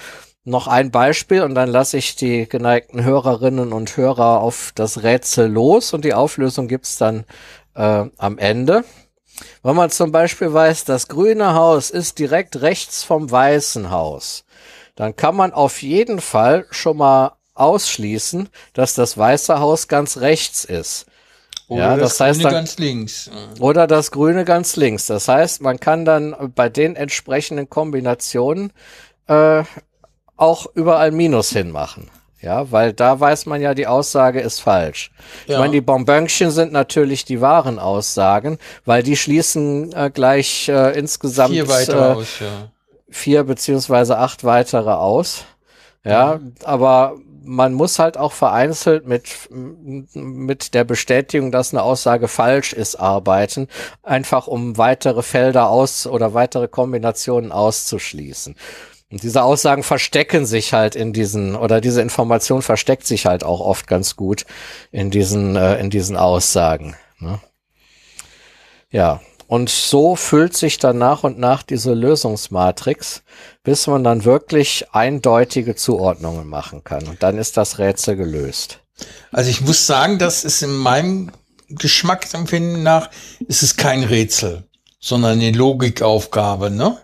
noch ein Beispiel und dann lasse ich die geneigten Hörerinnen und Hörer auf das Rätsel los und die Auflösung gibt's dann äh, am Ende. Wenn man zum Beispiel weiß, das grüne Haus ist direkt rechts vom weißen Haus, dann kann man auf jeden Fall schon mal ausschließen, dass das weiße Haus ganz rechts ist. Oder ja, das, das heißt Grüne dann, ganz links. Oder das Grüne ganz links. Das heißt, man kann dann bei den entsprechenden Kombinationen äh, auch überall Minus hinmachen. Ja, weil da weiß man ja, die Aussage ist falsch. Ja. Ich meine, die Bonbönchen sind natürlich die wahren Aussagen, weil die schließen äh, gleich äh, insgesamt vier weitere äh, aus, ja. vier beziehungsweise acht weitere aus. Ja, mhm. aber man muss halt auch vereinzelt mit, mit der Bestätigung, dass eine Aussage falsch ist, arbeiten, einfach um weitere Felder aus oder weitere Kombinationen auszuschließen. Und diese Aussagen verstecken sich halt in diesen, oder diese Information versteckt sich halt auch oft ganz gut in diesen, äh, in diesen Aussagen. Ne? Ja, und so füllt sich dann nach und nach diese Lösungsmatrix, bis man dann wirklich eindeutige Zuordnungen machen kann. Und dann ist das Rätsel gelöst. Also ich muss sagen, das ist in meinem Geschmacksempfinden nach, ist es kein Rätsel, sondern eine Logikaufgabe, ne?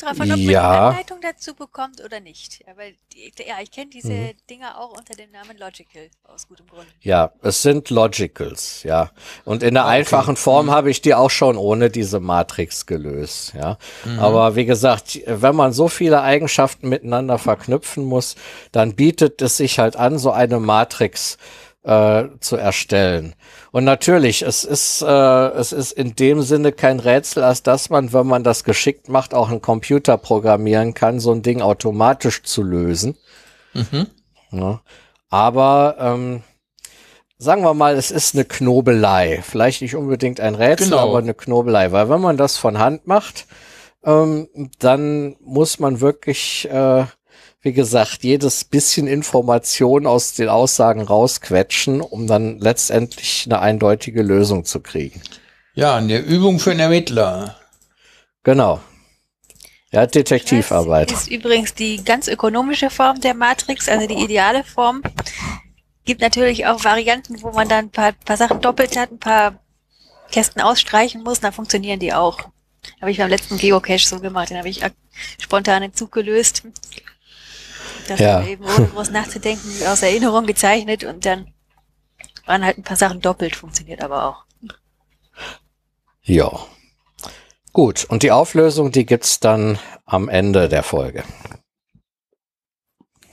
Kommt drauf an, ob man Ja. eine Anleitung dazu bekommt oder nicht. Aber die, ja, ich kenne diese Mhm. Dinger auch unter dem Namen Logical, aus gutem Grund. Ja, es sind Logicals, ja. Und in der einfachen Form habe ich die auch schon ohne diese Matrix gelöst, ja. Aber wie gesagt, wenn man so viele Eigenschaften miteinander verknüpfen muss, dann bietet es sich halt an, so eine Matrix äh, zu erstellen. Und natürlich, es ist, äh, es ist in dem Sinne kein Rätsel, als dass man, wenn man das geschickt macht, auch einen Computer programmieren kann, so ein Ding automatisch zu lösen. Ja. Aber ähm, sagen wir mal, es ist eine Knobelei. Vielleicht nicht unbedingt ein Rätsel, Genau. aber eine Knobelei. Weil wenn man das von Hand macht, ähm, dann muss man wirklich, äh, wie gesagt, jedes bisschen Information aus den Aussagen rausquetschen, um dann letztendlich eine eindeutige Lösung zu kriegen. Ja, eine Übung für einen Ermittler. Genau. Ja, Detektivarbeit. Das ist übrigens die ganz ökonomische Form der Matrix, also die ideale Form. Gibt natürlich auch Varianten, wo man dann ein paar, paar Sachen doppelt hat, ein paar Kästen ausstreichen muss, dann funktionieren die auch. Habe ich beim letzten Geocache so gemacht, den habe ich spontan in Zug gelöst. Das Ja. war eben ohne groß nachzudenken aus Erinnerung gezeichnet und dann waren halt ein paar Sachen doppelt, funktioniert aber auch. Ja. Gut, und die Auflösung, die gibt's dann am Ende der Folge.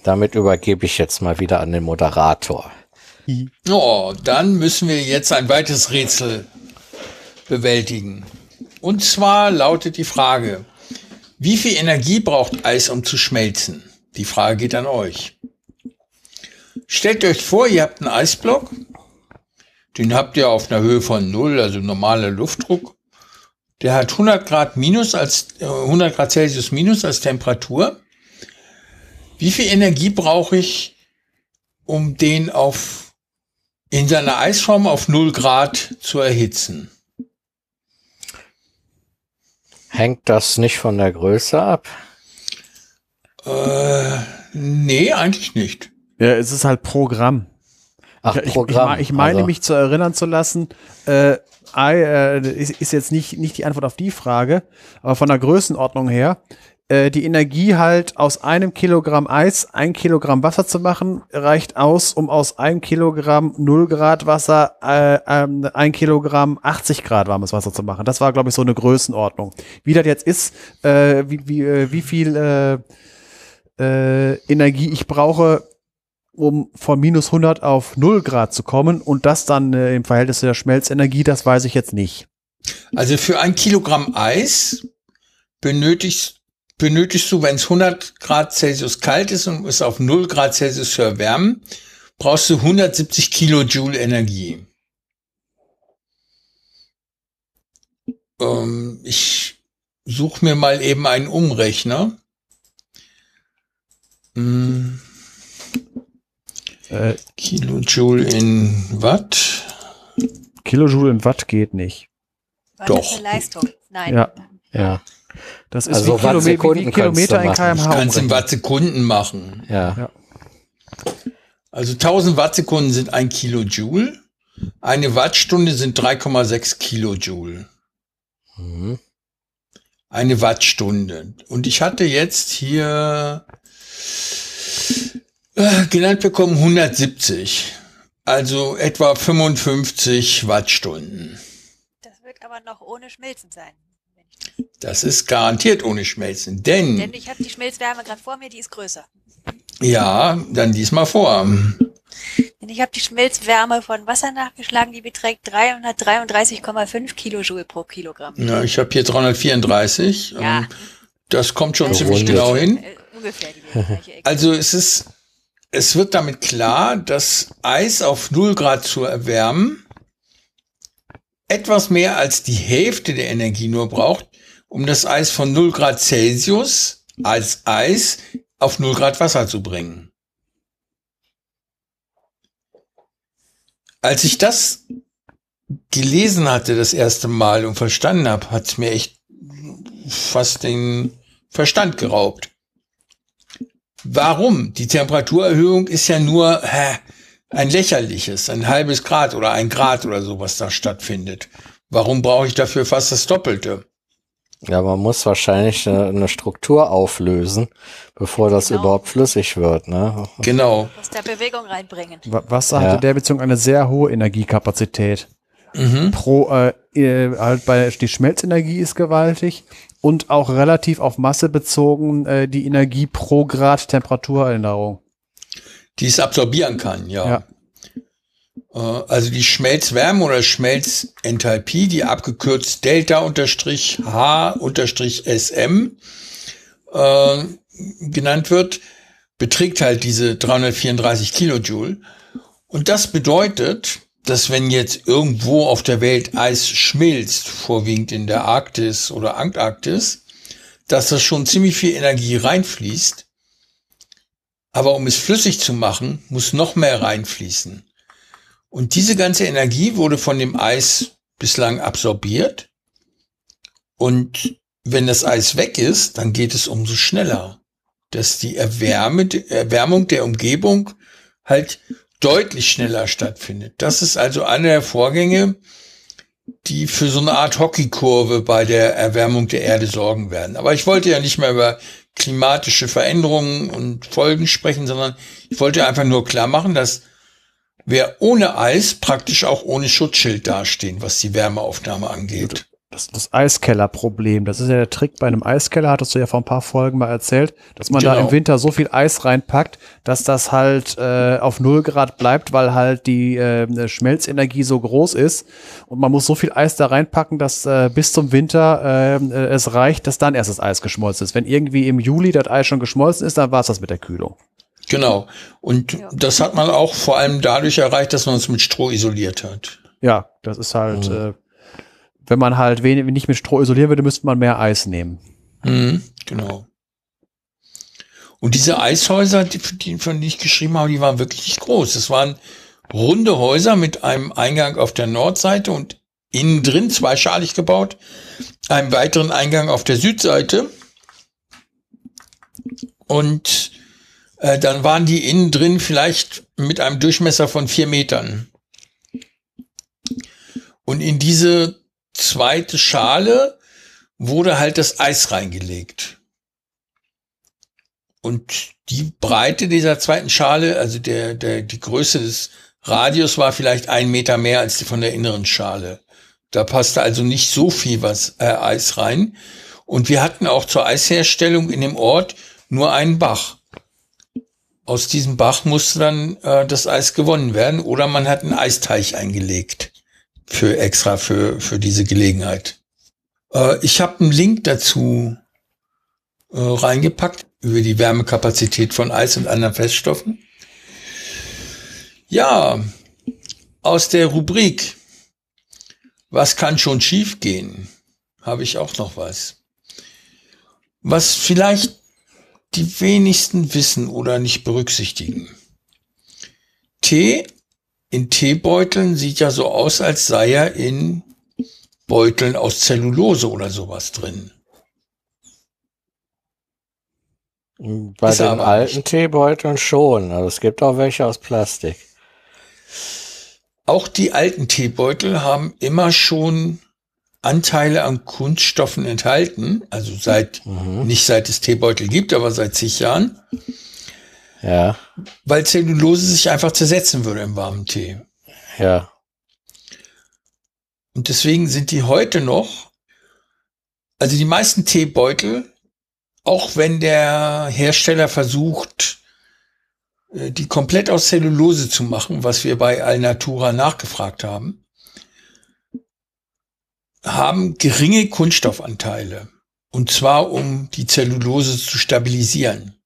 Damit übergebe ich jetzt mal wieder an den Moderator. Oh, dann müssen wir jetzt ein weiteres Rätsel bewältigen. Und zwar lautet die Frage, wie viel Energie braucht Eis, um zu schmelzen? Die Frage geht an euch. Stellt euch vor, ihr habt einen Eisblock. Den habt ihr auf einer Höhe von null, also normaler Luftdruck. Der hat 100 Grad minus als, äh, 100 Grad Celsius minus als Temperatur. Wie viel Energie brauche ich, um den auf in seiner Eisform auf 0 Grad zu erhitzen. Hängt das nicht von der Größe ab? Äh, nee, eigentlich nicht. Ja, es ist halt Programm. Ach, ich, Programm. Ich, ich meine also, mich zu erinnern zu lassen, äh, I, äh, ist, ist jetzt nicht, nicht die Antwort auf die Frage, aber von der Größenordnung her, äh, die Energie halt aus einem Kilogramm Eis ein Kilogramm Wasser zu machen, reicht aus, um aus einem Kilogramm 0 Grad Wasser äh, ähm, ein Kilogramm 80 Grad warmes Wasser zu machen. Das war, glaube ich, so eine Größenordnung. Wie das jetzt ist, äh, wie, wie, äh, wie viel äh, Energie ich brauche, um von minus 100 auf 0 Grad zu kommen und das dann äh, im Verhältnis zu der Schmelzenergie, das weiß ich jetzt nicht. Also für ein Kilogramm Eis benötigst, benötigst du, wenn es 100 Grad Celsius kalt ist und es auf 0 Grad Celsius zu erwärmen, brauchst du 170 Kilojoule Energie. Ähm, ich suche mir mal eben einen Umrechner. Hm, Äh, Kilojoule in Watt. Kilojoule in Watt geht nicht. War Doch. das eine Leistung? Nein. Ja. ja, Das ist Also wie, Kilome wie, Wattsekunden wie Kilometer in kannst du machen. kmh. Kannst in umrechnen. Wattsekunden machen. ja, Ja. Also 1000 Wattsekunden sind ein Kilojoule. Eine Wattstunde sind 3,6 Kilojoule. Mhm. Eine Wattstunde. Und ich hatte jetzt hier genannt bekommen 170. Also etwa 55 Wattstunden. Das wird aber noch ohne Schmilzen sein. Das ist garantiert ohne Schmelzen. Denn, Denn ich habe die Schmilzwärme gerade vor mir, die ist größer. ja, dann diesmal vor. Denn ich habe die Schmilzwärme von Wasser nachgeschlagen, die beträgt 333,5 Kilojoule pro Kilogramm. Ja, ich habe hier 334. Ja. Ähm, Das kommt schon Also ziemlich genau hin. Äh, ungefähr die gleiche Ecke. Also es ist, es wird damit klar, dass Eis auf 0 Grad zu erwärmen etwas mehr als die Hälfte der Energie nur braucht, um das Eis von 0 Grad Celsius als Eis auf 0 Grad Wasser zu bringen. Als ich das gelesen hatte das erste Mal und verstanden habe, hat es mir echt fast den Verstand geraubt. Warum? Die Temperaturerhöhung ist ja nur hä, ein lächerliches, ein halbes Grad oder ein Grad oder so, was da stattfindet. Warum brauche ich dafür fast das Doppelte? Ja, man muss wahrscheinlich eine, eine Struktur auflösen, bevor das Genau. überhaupt flüssig wird. Ne? Genau. Muss da Bewegung reinbringen. Wa- Wasser Ja. hat in der Beziehung eine sehr hohe Energiekapazität. Mhm. Pro, äh, äh, halt bei, die Schmelzenergie ist gewaltig und auch relativ auf Masse bezogen äh, die Energie pro Grad Temperaturänderung. Die es absorbieren kann, ja. Ja. Äh, Also die Schmelzwärme oder Schmelzenthalpie, die abgekürzt Delta unterstrich H unterstrich SM äh, genannt wird, beträgt halt diese 334 Kilojoule. Und das bedeutet, dass wenn jetzt irgendwo auf der Welt Eis schmilzt, vorwiegend in der Arktis oder Antarktis, dass das schon ziemlich viel Energie reinfließt. Aber um es flüssig zu machen, muss noch mehr reinfließen. Und diese ganze Energie wurde von dem Eis bislang absorbiert. Und wenn das Eis weg ist, dann geht es umso schneller, dass die Erwärme, Erwärmung der Umgebung halt deutlich schneller stattfindet. Das ist also einer der Vorgänge, die für so eine Art Hockeykurve bei der Erwärmung der Erde sorgen werden. Aber ich wollte ja nicht mehr über klimatische Veränderungen und Folgen sprechen, sondern ich wollte einfach nur klar machen, dass wir ohne Eis praktisch auch ohne Schutzschild dastehen, was die Wärmeaufnahme angeht. Das, das Eiskellerproblem. Das ist ja der Trick bei einem Eiskeller, hattest du ja vor ein paar Folgen mal erzählt, dass man da Genau. im Winter so viel Eis reinpackt, dass das halt äh, auf null Grad bleibt, weil halt die äh, Schmelzenergie so groß ist. Und man muss so viel Eis da reinpacken, dass äh, bis zum Winter äh, äh, es reicht, dass dann erst das Eis geschmolzen ist. Wenn irgendwie im Juli das Eis schon geschmolzen ist, dann war es das mit der Kühlung. Genau. Und Ja. das hat man auch vor allem dadurch erreicht, dass man es mit Stroh isoliert hat. Ja, das ist halt, äh, wenn man halt wenig, nicht mit Stroh isolieren würde, müsste man mehr Eis nehmen. Mhm, genau. Und diese Eishäuser, die, die, von die ich geschrieben habe, die waren wirklich nicht groß. Es waren runde Häuser mit einem Eingang auf der Nordseite und innen drin zweischalig gebaut, einem weiteren Eingang auf der Südseite. Und äh, dann waren die innen drin vielleicht mit einem Durchmesser von vier Metern. Und in diese zweite Schale wurde halt das Eis reingelegt. Und die Breite dieser zweiten Schale, also der, der, die Größe des Radius war vielleicht ein Meter mehr als die von der inneren Schale. Da passte also nicht so viel was äh, Eis rein. Und wir hatten auch zur Eisherstellung in dem Ort nur einen Bach. Aus diesem Bach musste dann äh, das Eis gewonnen werden oder man hat einen Eisteich eingelegt für extra für für diese Gelegenheit. Äh, ich habe einen Link dazu äh, reingepackt über die Wärmekapazität von Eis und anderen Feststoffen. Ja, aus der Rubrik Was kann schon schiefgehen? habe ich auch noch was. Was vielleicht die wenigsten wissen oder nicht berücksichtigen. Tee in Teebeuteln sieht ja so aus, als sei er in Beuteln aus Zellulose oder sowas drin. Bei Ist den alten nicht. Teebeuteln schon, aber es gibt auch welche aus Plastik. Auch die alten Teebeutel haben immer schon Anteile an Kunststoffen enthalten, also seit, nicht seit es Teebeutel gibt, aber seit zig Jahren, Ja, weil Zellulose sich einfach zersetzen würde im warmen Tee. ja. Und deswegen sind die heute noch, also die meisten Teebeutel, auch wenn der Hersteller versucht, äh, die komplett aus Zellulose zu machen, was wir bei Alnatura nachgefragt haben, haben geringe Kunststoffanteile. Und zwar, um die Zellulose zu stabilisieren.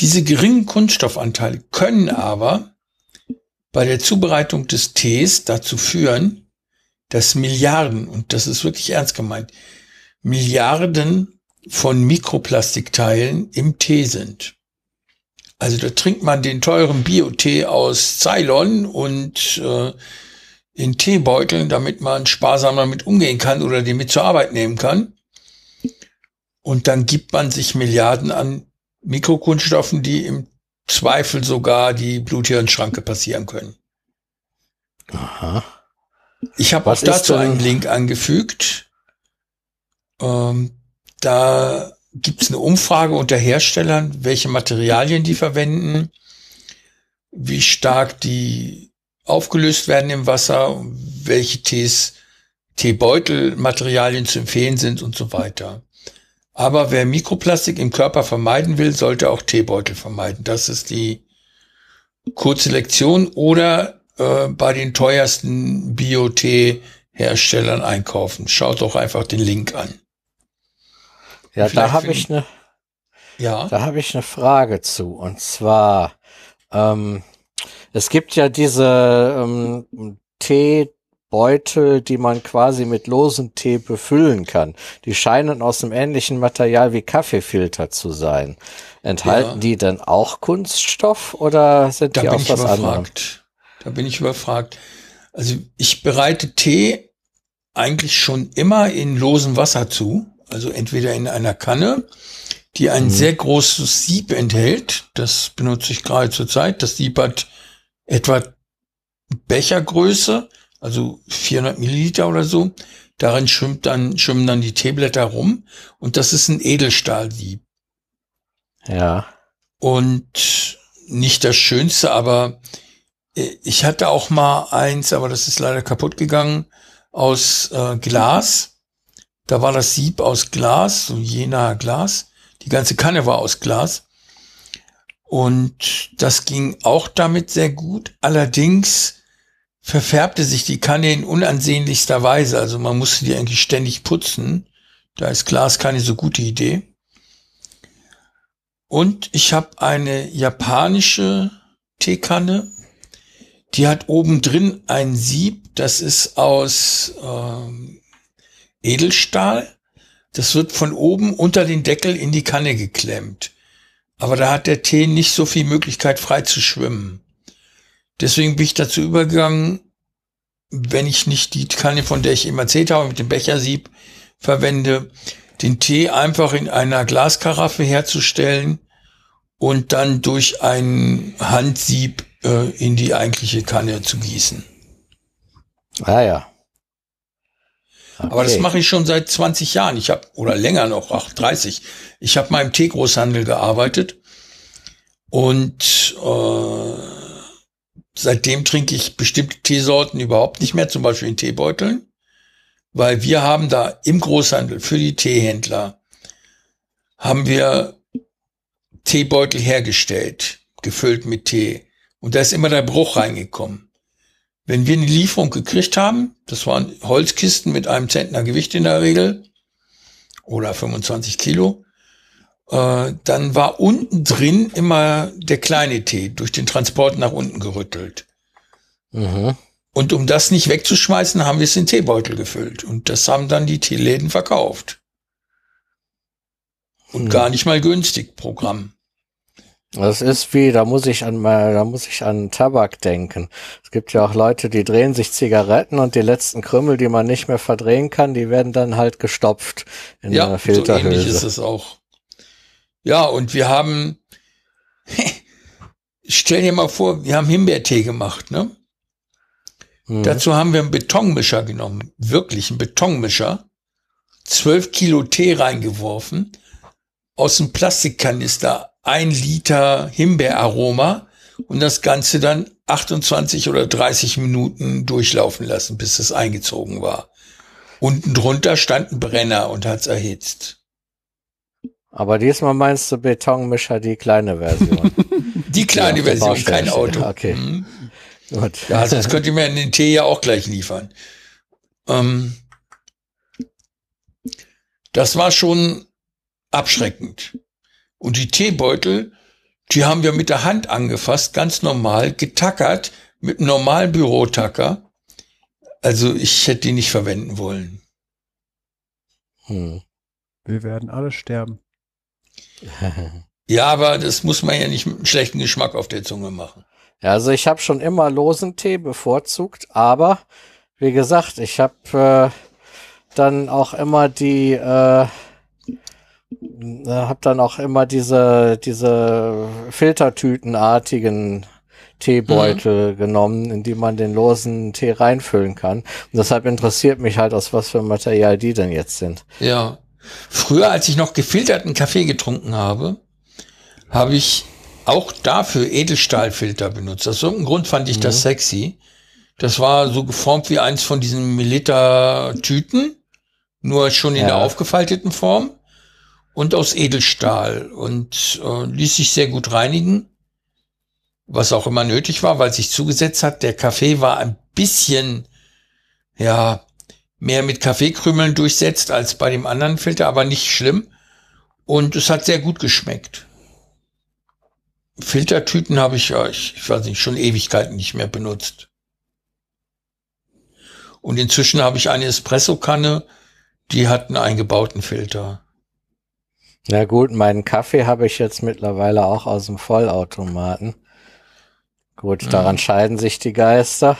Diese geringen Kunststoffanteile können aber bei der Zubereitung des Tees dazu führen, dass Milliarden, und das ist wirklich ernst gemeint, Milliarden von Mikroplastikteilen im Tee sind. Also da trinkt man den teuren Bio-Tee aus Ceylon und äh, in Teebeuteln, damit man sparsam damit umgehen kann oder den mit zur Arbeit nehmen kann. Und dann gibt man sich Milliarden an Mikrokunststoffen, die im Zweifel sogar die Bluthirnschranke passieren können. Aha. Ich habe auch dazu einen Link angefügt. Ähm, da gibt es eine Umfrage unter Herstellern, welche Materialien die verwenden, wie stark die aufgelöst werden im Wasser, welche Tees, Teebeutelmaterialien zu empfehlen sind und so weiter. Aber wer Mikroplastik im Körper vermeiden will, sollte auch Teebeutel vermeiden. Das ist die kurze Lektion. Oder äh, bei den teuersten Bio-Tee-Herstellern einkaufen. Schaut doch einfach den Link an. Ja, da habe ich eine. Ja. Da habe ich eine Frage zu. Und zwar, ähm, es gibt ja diese ähm, Teebeutel, die man quasi mit losem Tee befüllen kann. Die scheinen aus dem ähnlichen Material wie Kaffeefilter zu sein. Enthalten Ja. die denn auch Kunststoff oder sind Da die ich was überfragt. Da bin ich überfragt. Also ich bereite Tee eigentlich schon immer in losem Wasser zu. Also entweder in einer Kanne, die ein Mhm. sehr großes Sieb enthält. Das benutze ich gerade zur Zeit. Das Sieb hat etwa Bechergröße, also 400 Milliliter oder so. Darin schwimmt dann, schwimmen dann die Teeblätter rum. Und das ist ein Edelstahlsieb. Ja. Und nicht das Schönste, aber äh, ich hatte auch mal eins, aber das ist leider kaputt gegangen, aus äh, Glas. Da war das Sieb aus Glas, so jenaer Glas. Die ganze Kanne war aus Glas. Und das ging auch damit sehr gut. Allerdings verfärbte sich die Kanne in unansehnlichster Weise. Also man musste die eigentlich ständig putzen. Da ist Glas keine so gute Idee. Und ich habe eine japanische Teekanne. Die hat oben drin ein Sieb. Das ist aus ähm, Edelstahl. Das wird von oben unter den Deckel in die Kanne geklemmt. Aber da hat der Tee nicht so viel Möglichkeit frei zu schwimmen. Deswegen bin ich dazu übergegangen, wenn ich nicht die Kanne, von der ich eben erzählt habe, mit dem Bechersieb verwende, den Tee einfach in einer Glaskaraffe herzustellen und dann durch ein Handsieb äh, in die eigentliche Kanne zu gießen. Ah ja. Aber das Okay. mache ich schon seit 20 Jahren. Ich habe oder länger noch, ach 30. Ich habe mal im Teegroßhandel gearbeitet und äh, seitdem trinke ich bestimmte Teesorten überhaupt nicht mehr, zum Beispiel in Teebeuteln, weil wir haben da im Großhandel für die Teehändler haben wir Teebeutel hergestellt, gefüllt mit Tee und da ist immer der Bruch reingekommen. Wenn wir eine Lieferung gekriegt haben, das waren Holzkisten mit einem Zentner Gewicht in der Regel oder 25 Kilo, äh, dann war unten drin immer der kleine Tee durch den Transport nach unten gerüttelt. Mhm. Und um das nicht wegzuschmeißen, haben wir es in Teebeutel gefüllt. Und das haben dann die Teeläden verkauft. Und Hm. gar nicht mal günstig pro Gramm. Das ist wie, da muss ich an mal, da muss ich an Tabak denken. Es gibt ja auch Leute, die drehen sich Zigaretten und die letzten Krümmel, die man nicht mehr verdrehen kann, die werden dann halt gestopft in Ja, einer so ähnlich ist Filterhülse. es auch. Ja, und wir haben, stell dir mal vor, wir haben Himbeertee gemacht, ne? Mhm. Dazu haben wir einen Betonmischer genommen, wirklich einen Betonmischer, zwölf Kilo Tee reingeworfen, aus dem Plastikkanister ein Liter Himbeeraroma und das Ganze dann 28 oder 30 Minuten durchlaufen lassen, bis es eingezogen war. Unten drunter stand ein Brenner und hat's erhitzt. Aber diesmal meinst du Betonmischer die kleine Version. Die kleine Ja, Version, kein. Auto. Okay. Mhm. Gut. Ja, sonst könnt ihr mir den Tee ja auch gleich liefern. Ähm, das war schon abschreckend. Und die Teebeutel, die haben wir mit der Hand angefasst, ganz normal, getackert, mit einem normalen Bürotacker. Also ich hätte die nicht verwenden wollen. Hm. Wir werden alle sterben. Ja, aber das muss man ja nicht mit einem schlechten Geschmack auf der Zunge machen. Ja, also ich habe schon immer losen Tee bevorzugt, aber wie gesagt, ich habe äh, dann auch immer die, äh, habe dann auch immer diese diese Filtertütenartigen Teebeutel genommen, in die man den losen Tee reinfüllen kann. Und deshalb interessiert mich halt, aus was für Material die denn jetzt sind. Ja. Früher, als ich noch gefilterten Kaffee getrunken habe, habe ich auch dafür Edelstahlfilter benutzt. Aus irgendeinem Grund fand ich das sexy. Das war so geformt wie eins von diesen Melitta-Tüten, nur schon in Ja. der aufgefalteten Form und aus Edelstahl und äh, ließ sich sehr gut reinigen, was auch immer nötig war, weil sich zugesetzt hat. Der Kaffee war ein bisschen, ja, mehr mit Kaffeekrümeln durchsetzt als bei dem anderen Filter, aber nicht schlimm. Und es hat sehr gut geschmeckt. Filtertüten habe ich, ja, ich, ich weiß nicht, schon Ewigkeiten nicht mehr benutzt. Und inzwischen habe ich eine Espresso-Kanne, die hat einen eingebauten Filter. Na gut, meinen Kaffee habe ich jetzt mittlerweile auch aus dem Vollautomaten. Gut, daran scheiden sich die Geister.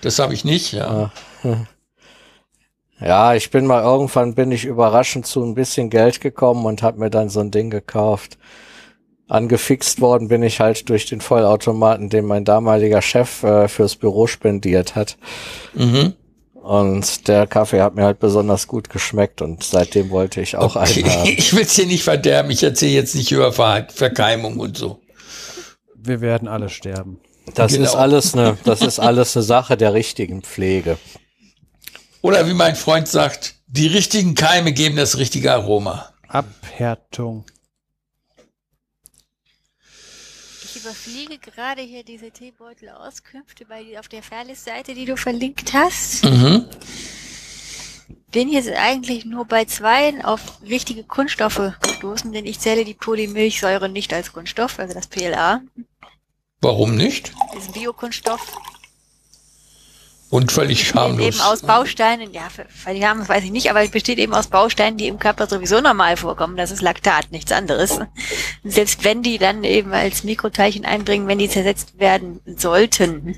Das habe ich nicht, ja. Ja, ich bin mal irgendwann bin ich überraschend zu ein bisschen Geld gekommen und habe mir dann so ein Ding gekauft. Angefixt worden bin ich halt durch den Vollautomaten, den mein damaliger Chef äh, fürs Büro spendiert hat. Mhm. Und der Kaffee hat mir halt besonders gut geschmeckt und seitdem wollte ich auch Okay. einen haben. Ich will es dir nicht verderben. Ich erzähle jetzt nicht über Ver Verkeimung und so. Wir werden alle sterben. Das Genau. ist alles eine, das ist alles eine Sache der richtigen Pflege. Oder wie mein Freund sagt, die richtigen Keime geben das richtige Aroma. Abhärtung. Ich überfliege gerade hier diese Teebeutel-Auskünfte bei auf der Fairlist-Seite, die du verlinkt hast. Mhm. Bin jetzt eigentlich nur bei zweien auf richtige Kunststoffe gestoßen, denn ich zähle die Polymilchsäure nicht als Kunststoff, also das PLA. Warum nicht? Das ist ein Biokunststoff. Und völlig schamlos. eben aus Bausteinen, ja, völlig harmlos weiß ich nicht, aber es besteht eben aus Bausteinen, die im Körper sowieso normal vorkommen. Das ist Laktat, nichts anderes. Und selbst wenn die dann eben als Mikroteilchen einbringen, wenn die zersetzt werden sollten,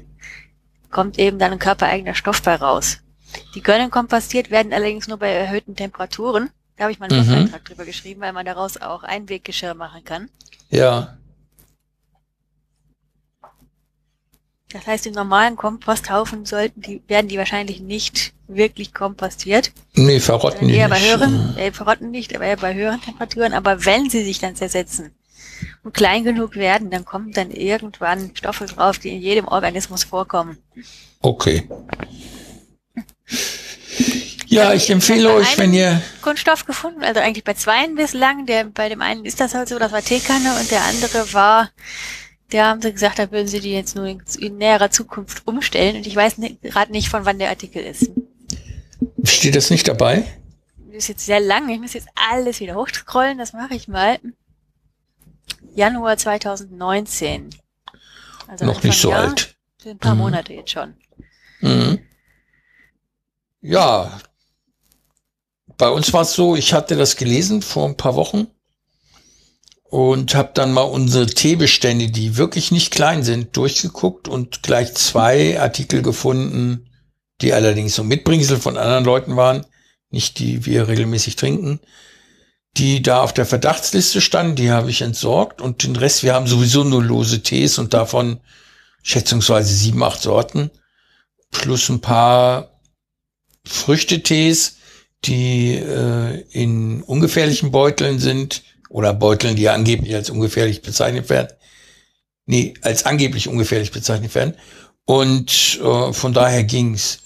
kommt eben dann ein körpereigener Stoff bei raus. Die können kompostiert werden, allerdings nur bei erhöhten Temperaturen. Da habe ich mal einen Mhm. Blogbeitrag drüber geschrieben, weil man daraus auch Einweggeschirr machen kann. Ja. Das heißt, im normalen Komposthaufen sollten die, werden die wahrscheinlich nicht wirklich kompostiert. Nee, verrotten die eher bei nicht. höheren, äh, verrotten nicht, aber eher bei höheren Temperaturen. Aber wenn sie sich dann zersetzen und klein genug werden, dann kommen dann irgendwann Stoffe drauf, die in jedem Organismus vorkommen. Okay. Ja, ich empfehle bei euch, wenn ihr, Kunststoff gefunden, also eigentlich bei zweien bislang. Der, bei dem einen ist das halt so, das war Teekanne und der andere war, der haben sie gesagt, da würden sie die jetzt nur in, in näherer Zukunft umstellen. Und ich weiß gerade nicht, von wann der Artikel ist. steht das nicht dabei? Das ist jetzt sehr lang. Ich muss jetzt alles wieder hochscrollen. Das mache ich mal. Januar 2019. Also Noch Anfang nicht so Jahr. alt. Sind ein paar Mhm. Monate jetzt schon. Mhm. Ja, bei uns war es so, ich hatte das gelesen vor ein paar Wochen und habe dann mal unsere Teebestände, die wirklich nicht klein sind, durchgeguckt und gleich zwei Artikel gefunden, die allerdings so Mitbringsel von anderen Leuten waren, nicht die wir regelmäßig trinken, die da auf der Verdachtsliste standen, die habe ich entsorgt und den Rest, wir haben sowieso nur lose Tees und davon schätzungsweise sieben, acht Sorten plus ein paar Früchtetees, die äh, in ungefährlichen Beuteln sind oder Beuteln, die angeblich als ungefährlich bezeichnet werden. Nee, als angeblich ungefährlich bezeichnet werden. Und äh, von daher ging's.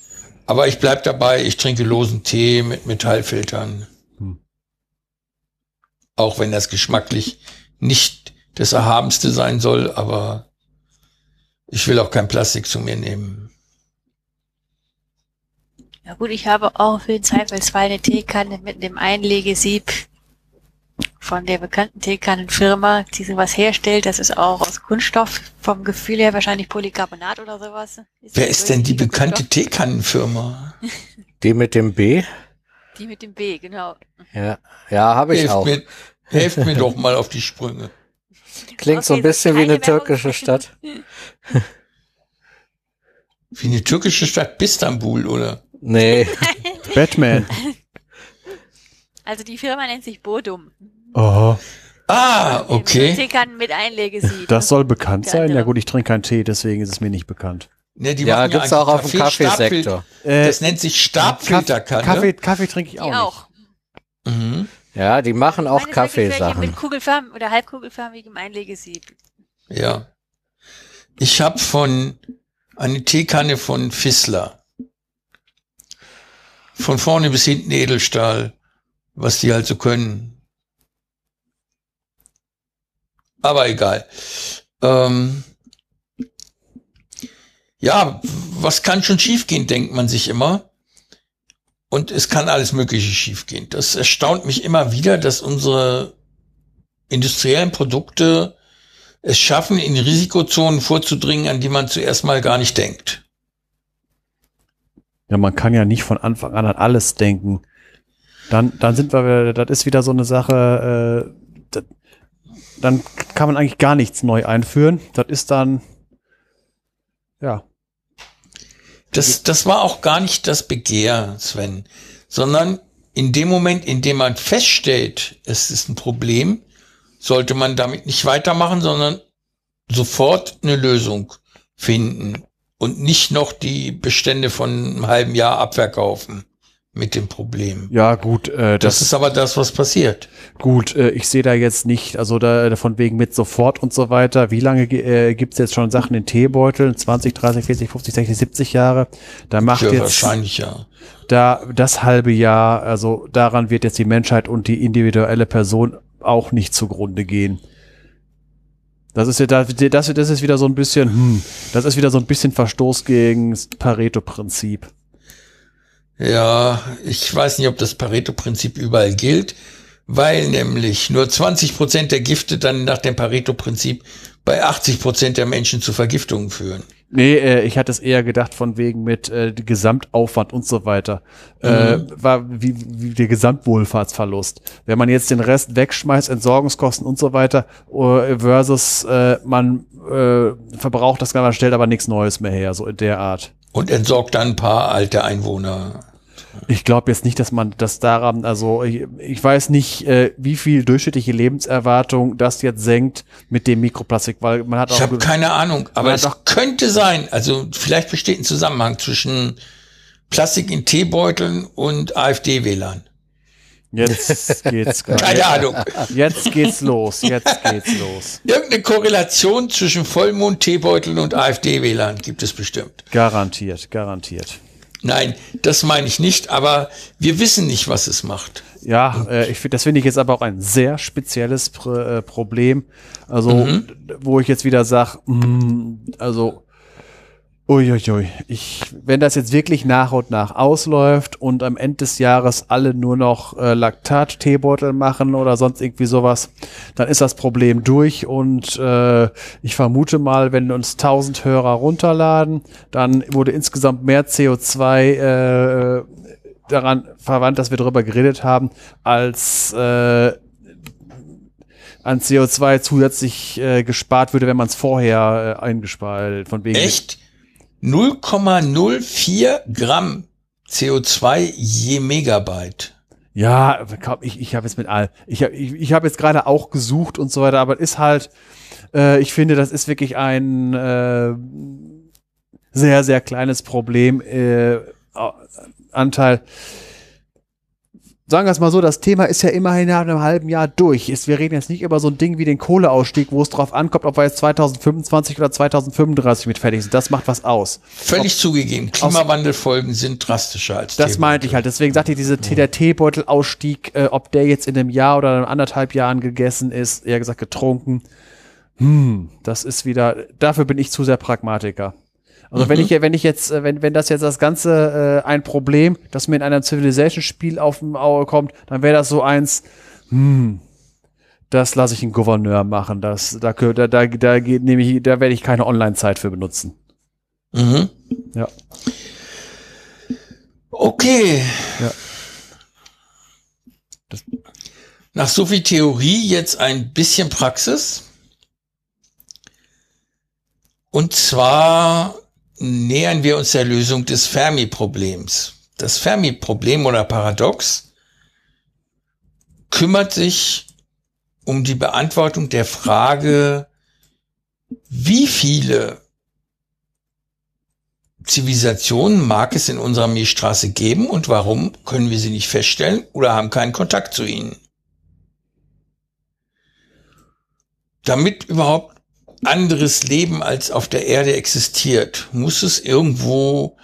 Aber ich bleib dabei, ich trinke losen Tee mit Metallfiltern. Hm. Auch wenn das geschmacklich nicht das Erhabenste sein soll, aber ich will auch kein Plastik zu mir nehmen. Ja gut, ich habe auch für den Zweifelsfall eine Teekanne mit dem Einlegesieb von der bekannten Teekannenfirma, die sowas herstellt. Das ist auch aus Kunststoff, vom Gefühl her wahrscheinlich Polycarbonat oder sowas. Wer das ist denn die bekannte Kunststoff? Teekannenfirma? Die mit dem B? Die mit dem B, genau. Ja, ja, habe ich Helft auch. mir, helft mir doch mal auf die Sprünge. Klingt so ein Okay, bisschen wie eine türkische. Stadt. Wie eine türkische Stadt Istanbul, oder? Nee, Batman. Also die Firma nennt sich Bodum. Oh, Ah, okay. Teekannen mit das soll bekannt sein. Ja gut, ich trinke keinen Tee, deswegen ist es mir nicht bekannt. Ne, die ja, machen gibt's eigentlich auch auf dem Kaffee- Kaffeesektor. Stabfil- Das nennt sich Stabfilterkanne. Kaffee, Kaffee trinke ich Die auch, auch. Mhm. Ja, die machen auch Kaffeesachen. Mit kugelförm oder halbkugelförmigem Einlegesieb. Ja. Ich habe von eine Teekanne von Fissler. Von vorne bis hinten Edelstahl, was die halt so können. Aber egal. Ähm ja, was kann schon schiefgehen, denkt man sich immer. Und es kann alles Mögliche schiefgehen. Das erstaunt mich immer wieder, dass unsere industriellen Produkte es schaffen, in Risikozonen vorzudringen, an die man zuerst mal gar nicht denkt. Ja, man kann ja nicht von Anfang an an alles denken. Dann, dann sind wir, das ist wieder so eine Sache, äh, das, dann kann man eigentlich gar nichts neu einführen. Das ist dann, ja, Das, das war auch gar nicht das Begehr, Sven, sondern in dem Moment, in dem man feststellt, es ist ein Problem, sollte man damit nicht weitermachen, sondern sofort eine Lösung finden und nicht noch die Bestände von einem halben Jahr abverkaufen mit dem Problem. ja gut, äh, Das das, ist aber das, was passiert. gut. Äh, ich sehe da jetzt nicht, also da von wegen mit sofort und so weiter. Wie lange äh, gibt's jetzt schon Sachen in Teebeuteln? 20, 30, 40, 50, 60, 70 Jahre. Da macht Ja, jetzt wahrscheinlich ja. da das halbe Jahr, also daran wird jetzt die Menschheit und die individuelle Person auch nicht zugrunde gehen. Das ist ja da, das, das ist wieder so ein bisschen, hm, das ist wieder so ein bisschen Verstoß gegen das Pareto-Prinzip. Ja, ich weiß nicht, ob das Pareto-Prinzip überall gilt, weil nämlich nur 20 Prozent der Gifte dann nach dem Pareto-Prinzip bei 80 Prozent der Menschen zu Vergiftungen führen. Nee, äh, ich hatte es eher gedacht von wegen mit äh, Gesamtaufwand und so weiter. Äh, war wie, wie der Gesamtwohlfahrtsverlust. Wenn man jetzt den Rest wegschmeißt, Entsorgungskosten und so weiter, äh, versus äh, man äh, verbraucht das Ganze, stellt aber nichts Neues mehr her, so in der Art. Und entsorgt dann ein paar alte Einwohner. Ich glaube jetzt nicht, dass man das daran, also ich, ich weiß nicht, äh, wie viel durchschnittliche Lebenserwartung das jetzt senkt mit dem Mikroplastik, weil man hat Ich auch habe keine Ahnung, aber es könnte sein, also vielleicht besteht ein Zusammenhang zwischen Plastik in Teebeuteln und AfD-Wählern. Jetzt geht's Keine Ahnung. Jetzt geht's los, jetzt geht's los. Irgendeine Korrelation zwischen Vollmond-Teebeuteln und AfD-Wählern gibt es bestimmt. Garantiert, garantiert. Nein, das meine ich nicht, aber wir wissen nicht, was es macht. Ja, äh, ich das finde ich jetzt aber auch ein sehr spezielles Pr äh, Problem. Also, d- wo ich jetzt wieder sage, also, uiuiui, ich, wenn das jetzt wirklich nach und nach ausläuft und am Ende des Jahres alle nur noch äh, Laktat-Teebeutel machen oder sonst irgendwie sowas, dann ist das Problem durch und äh, ich vermute mal, wenn uns 1000 Hörer runterladen, dann wurde insgesamt mehr CO2 äh, daran verwandt, dass wir darüber geredet haben, als äh, an CO2 zusätzlich äh, gespart würde, wenn man es vorher äh, eingespart, von wegen. Echt? 0,04 Gramm CO2 je Megabyte. Ja, komm, ich, ich habe jetzt mit all, ich habe ich, ich hab jetzt gerade auch gesucht und so weiter, aber ist halt, äh, ich finde, das ist wirklich ein äh, sehr, sehr kleines Problem, äh, Anteil. Sagen wir es mal so, das Thema ist ja immerhin nach einem halben Jahr durch. Ist, wir reden jetzt nicht über so ein Ding wie den Kohleausstieg, wo es drauf ankommt, ob wir jetzt 2025 oder 2035 mit fertig sind. Das macht was aus. Völlig zugegeben, Klimawandelfolgen sind drastischer als Das meinte ich halt. Deswegen sagte ich, diese, der Teebeutelausstieg, äh, ob der jetzt in einem Jahr oder in anderthalb Jahren gegessen ist, eher gesagt getrunken. Hm, das ist wieder, dafür bin ich zu sehr Pragmatiker. Also wenn ich, wenn ich jetzt, äh, wenn, wenn das jetzt das Ganze äh, ein Problem, das mir in einem Civilization-Spiel auf dem Auge kommt, dann wäre das so eins, hm, das lasse ich einen Gouverneur machen. Das, da, da, da, da geht nämlich, da werde ich keine Online-Zeit für benutzen. Mhm. Ja. Okay. Ja. Nach so viel Theorie jetzt ein bisschen Praxis. Und zwar nähern wir uns der Lösung des Fermi-Problems. Das Fermi-Problem oder Paradox kümmert sich um die Beantwortung der Frage, wie viele Zivilisationen mag es in unserer Milchstraße geben und warum können wir sie nicht feststellen oder haben keinen Kontakt zu ihnen? Damit überhaupt anderes Leben als auf der Erde existiert, muss es irgendwo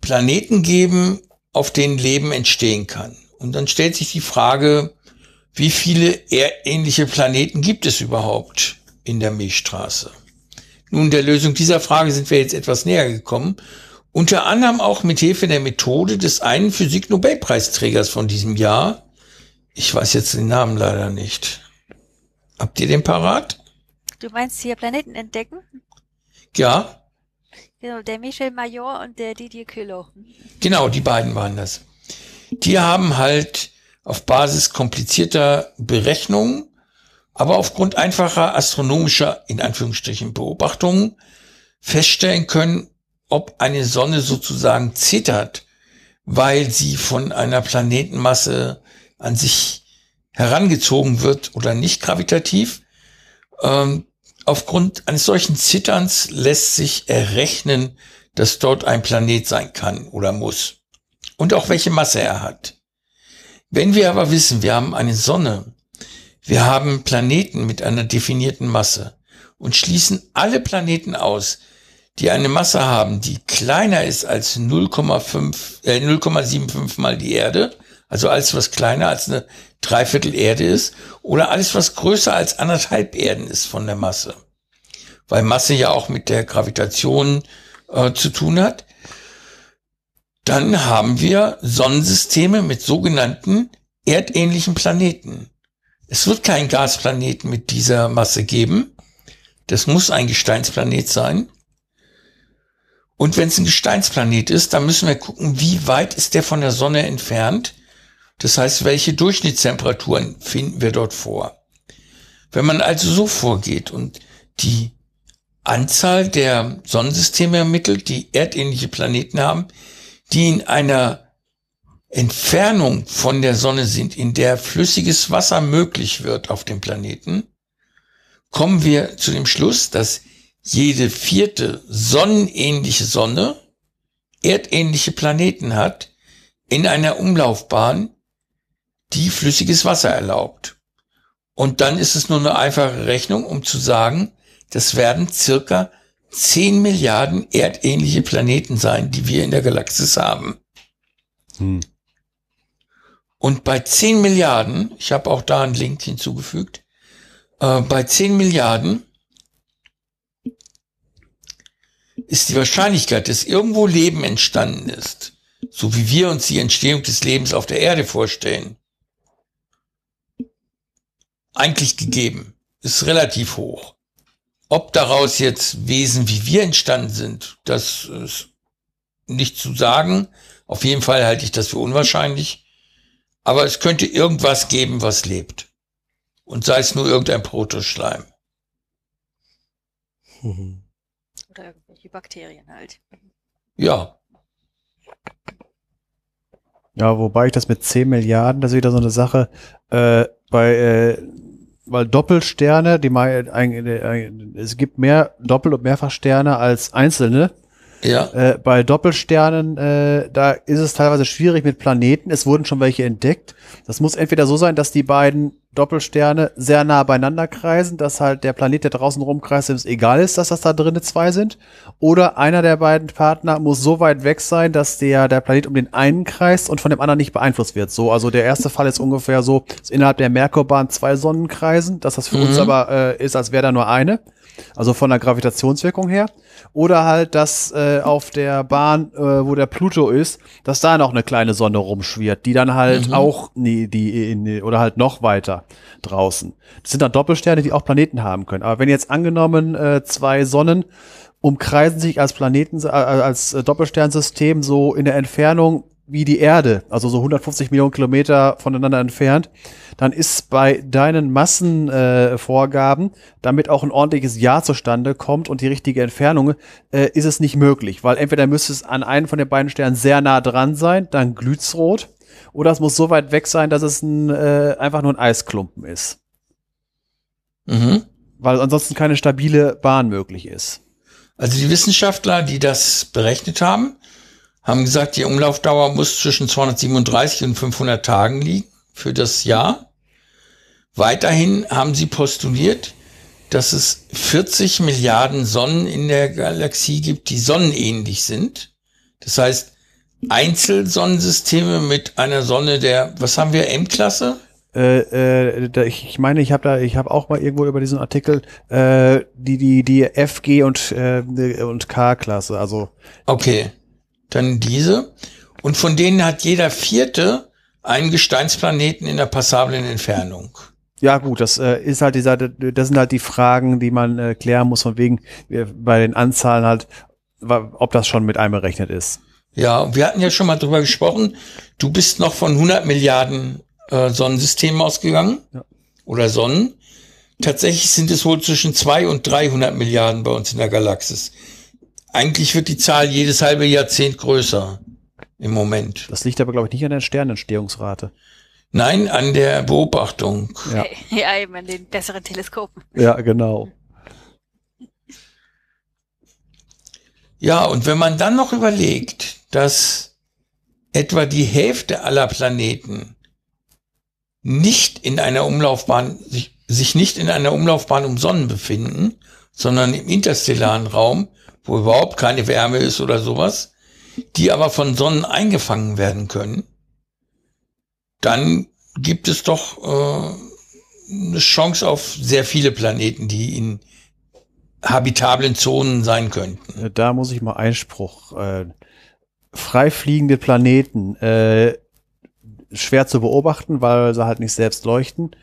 Planeten geben, auf denen Leben entstehen kann. Und dann stellt sich die Frage, wie viele erdähnliche Planeten gibt es überhaupt in der Milchstraße? Nun, der Lösung dieser Frage sind wir jetzt etwas näher gekommen. Unter anderem auch mit Hilfe der Methode des einen Physik-Nobelpreisträgers von diesem Jahr. Ich weiß jetzt den Namen leider nicht. Habt ihr den parat? Du meinst hier Planeten entdecken? Ja. Genau, der Michel Major und der Didier Queloz. Genau, die beiden waren das. Die haben halt auf Basis komplizierter Berechnungen aber aufgrund einfacher astronomischer, in Anführungsstrichen, Beobachtungen feststellen können, ob eine Sonne sozusagen zittert, weil sie von einer Planetenmasse an sich herangezogen wird oder nicht gravitativ. Ähm, aufgrund eines solchen Zitterns lässt sich errechnen, dass dort ein Planet sein kann oder muss. Und auch welche Masse er hat. Wenn wir aber wissen, wir haben eine Sonne, wir haben Planeten mit einer definierten Masse und schließen alle Planeten aus, die eine Masse haben, die kleiner ist als 0,5, äh, 0,75 mal die Erde, also alles, was kleiner als eine Dreiviertel Erde ist, oder alles, was größer als anderthalb Erden ist von der Masse. Weil Masse ja auch mit der Gravitation äh, zu tun hat. Dann haben wir Sonnensysteme mit sogenannten erdähnlichen Planeten. Es wird keinen Gasplaneten mit dieser Masse geben. Das muss ein Gesteinsplanet sein. Und wenn es ein Gesteinsplanet ist, dann müssen wir gucken, wie weit ist der von der Sonne entfernt. Das heißt, welche Durchschnittstemperaturen finden wir dort vor. Wenn man also so vorgeht und die Anzahl der Sonnensysteme ermittelt, die erdähnliche Planeten haben, die in einer Entfernung von der Sonne sind, in der flüssiges Wasser möglich wird auf dem Planeten, kommen wir zu dem Schluss, dass jede vierte sonnenähnliche Sonne erdähnliche Planeten hat in einer Umlaufbahn, die flüssiges Wasser erlaubt. Und dann ist es nur eine einfache Rechnung, um zu sagen, das werden circa 10 Milliarden erdähnliche Planeten sein, die wir in der Galaxis haben. Hm. Und bei 10 Milliarden, ich habe auch da einen Link hinzugefügt, äh, bei 10 Milliarden ist die Wahrscheinlichkeit, dass irgendwo Leben entstanden ist, so wie wir uns die Entstehung des Lebens auf der Erde vorstellen, eigentlich gegeben, ist relativ hoch. Ob daraus jetzt Wesen wie wir entstanden sind, das ist nicht zu sagen. Auf jeden Fall halte ich das für unwahrscheinlich. Aber es könnte irgendwas geben, was lebt. Und sei es nur irgendein Protoschleim. Oder irgendwelche Bakterien halt. Ja. Ja, wobei ich das mit 10 Milliarden, das ist wieder so eine Sache, äh, bei, äh, weil Doppelsterne, die mal, es gibt mehr Doppel- und Mehrfachsterne als einzelne. Ja. Äh, bei Doppelsternen, äh, da ist es teilweise schwierig mit Planeten. Es wurden schon welche entdeckt. Das muss entweder so sein, dass die beiden Doppelsterne sehr nah beieinander kreisen, dass halt der Planet, der draußen rumkreist, es egal ist, dass das da drinnen zwei sind. Oder einer der beiden Partner muss so weit weg sein, dass der, der Planet um den einen kreist und von dem anderen nicht beeinflusst wird. So, also der erste Fall ist ungefähr so, dass innerhalb der Merkurbahn zwei Sonnen kreisen, dass das für mhm. uns aber äh, ist, als wäre da nur eine. Also von der Gravitationswirkung her. Oder halt, dass äh, auf der Bahn, äh, wo der Pluto ist, dass da noch eine kleine Sonne rumschwirrt, die dann halt mhm. auch, nee, die, in, oder halt noch weiter draußen. Das sind dann Doppelsterne, die auch Planeten haben können. Aber wenn jetzt angenommen äh, zwei Sonnen umkreisen sich als Planeten, äh, als Doppelsternsystem so in der Entfernung wie die Erde, also so 150 Millionen Kilometer voneinander entfernt, dann ist bei deinen Massenvorgaben, äh, damit auch ein ordentliches Jahr zustande kommt und die richtige Entfernung, äh, ist es nicht möglich, weil entweder müsste es an einen von den beiden Sternen sehr nah dran sein, dann glüht's rot, oder es muss so weit weg sein, dass es ein, äh, einfach nur ein Eisklumpen ist. Mhm. Weil ansonsten keine stabile Bahn möglich ist. Also die Wissenschaftler, die das berechnet haben, haben gesagt, die Umlaufdauer muss zwischen 237 und 500 Tagen liegen für das Jahr. Weiterhin haben sie postuliert, dass es 40 Milliarden Sonnen in der Galaxie gibt, die sonnenähnlich sind. Das heißt, Einzelsonnensysteme mit einer Sonne der, was haben wir, M-Klasse? Äh, äh, da, ich, ich meine, ich habe da, ich habe auch mal irgendwo über diesen Artikel äh, die die die F, G und äh, und K-Klasse. Also Okay, dann diese. Und von denen hat jeder vierte einen Gesteinsplaneten in der passablen Entfernung. ja gut, das äh, ist halt dieser, das sind halt die Fragen, die man äh, klären muss von wegen äh, bei den Anzahlen halt, ob das schon mit einberechnet ist. Ja, und wir hatten ja schon mal drüber gesprochen. Du bist noch von 100 Milliarden äh, Sonnensystemen ausgegangen Ja. oder Sonnen. Tatsächlich sind es wohl zwischen 200 und 300 Milliarden bei uns in der Galaxis. Eigentlich wird die Zahl jedes halbe Jahrzehnt größer im Moment. Das liegt aber glaube ich nicht an der Sternentstehungsrate. Nein, an der Beobachtung. Ja. Ja, eben an den besseren Teleskopen. Ja, genau. Ja, und wenn man dann noch überlegt, dass etwa die Hälfte aller Planeten nicht in einer Umlaufbahn, sich, sich nicht in einer Umlaufbahn um Sonnen befinden, sondern im interstellaren Raum, wo überhaupt keine Wärme ist oder sowas, die aber von Sonnen eingefangen werden können, dann gibt es doch äh, eine Chance auf sehr viele Planeten, die in habitablen Zonen sein könnten. Äh, Da muss ich mal Einspruch. Äh, freifliegende Planeten äh, schwer zu beobachten, weil sie halt nicht selbst leuchten.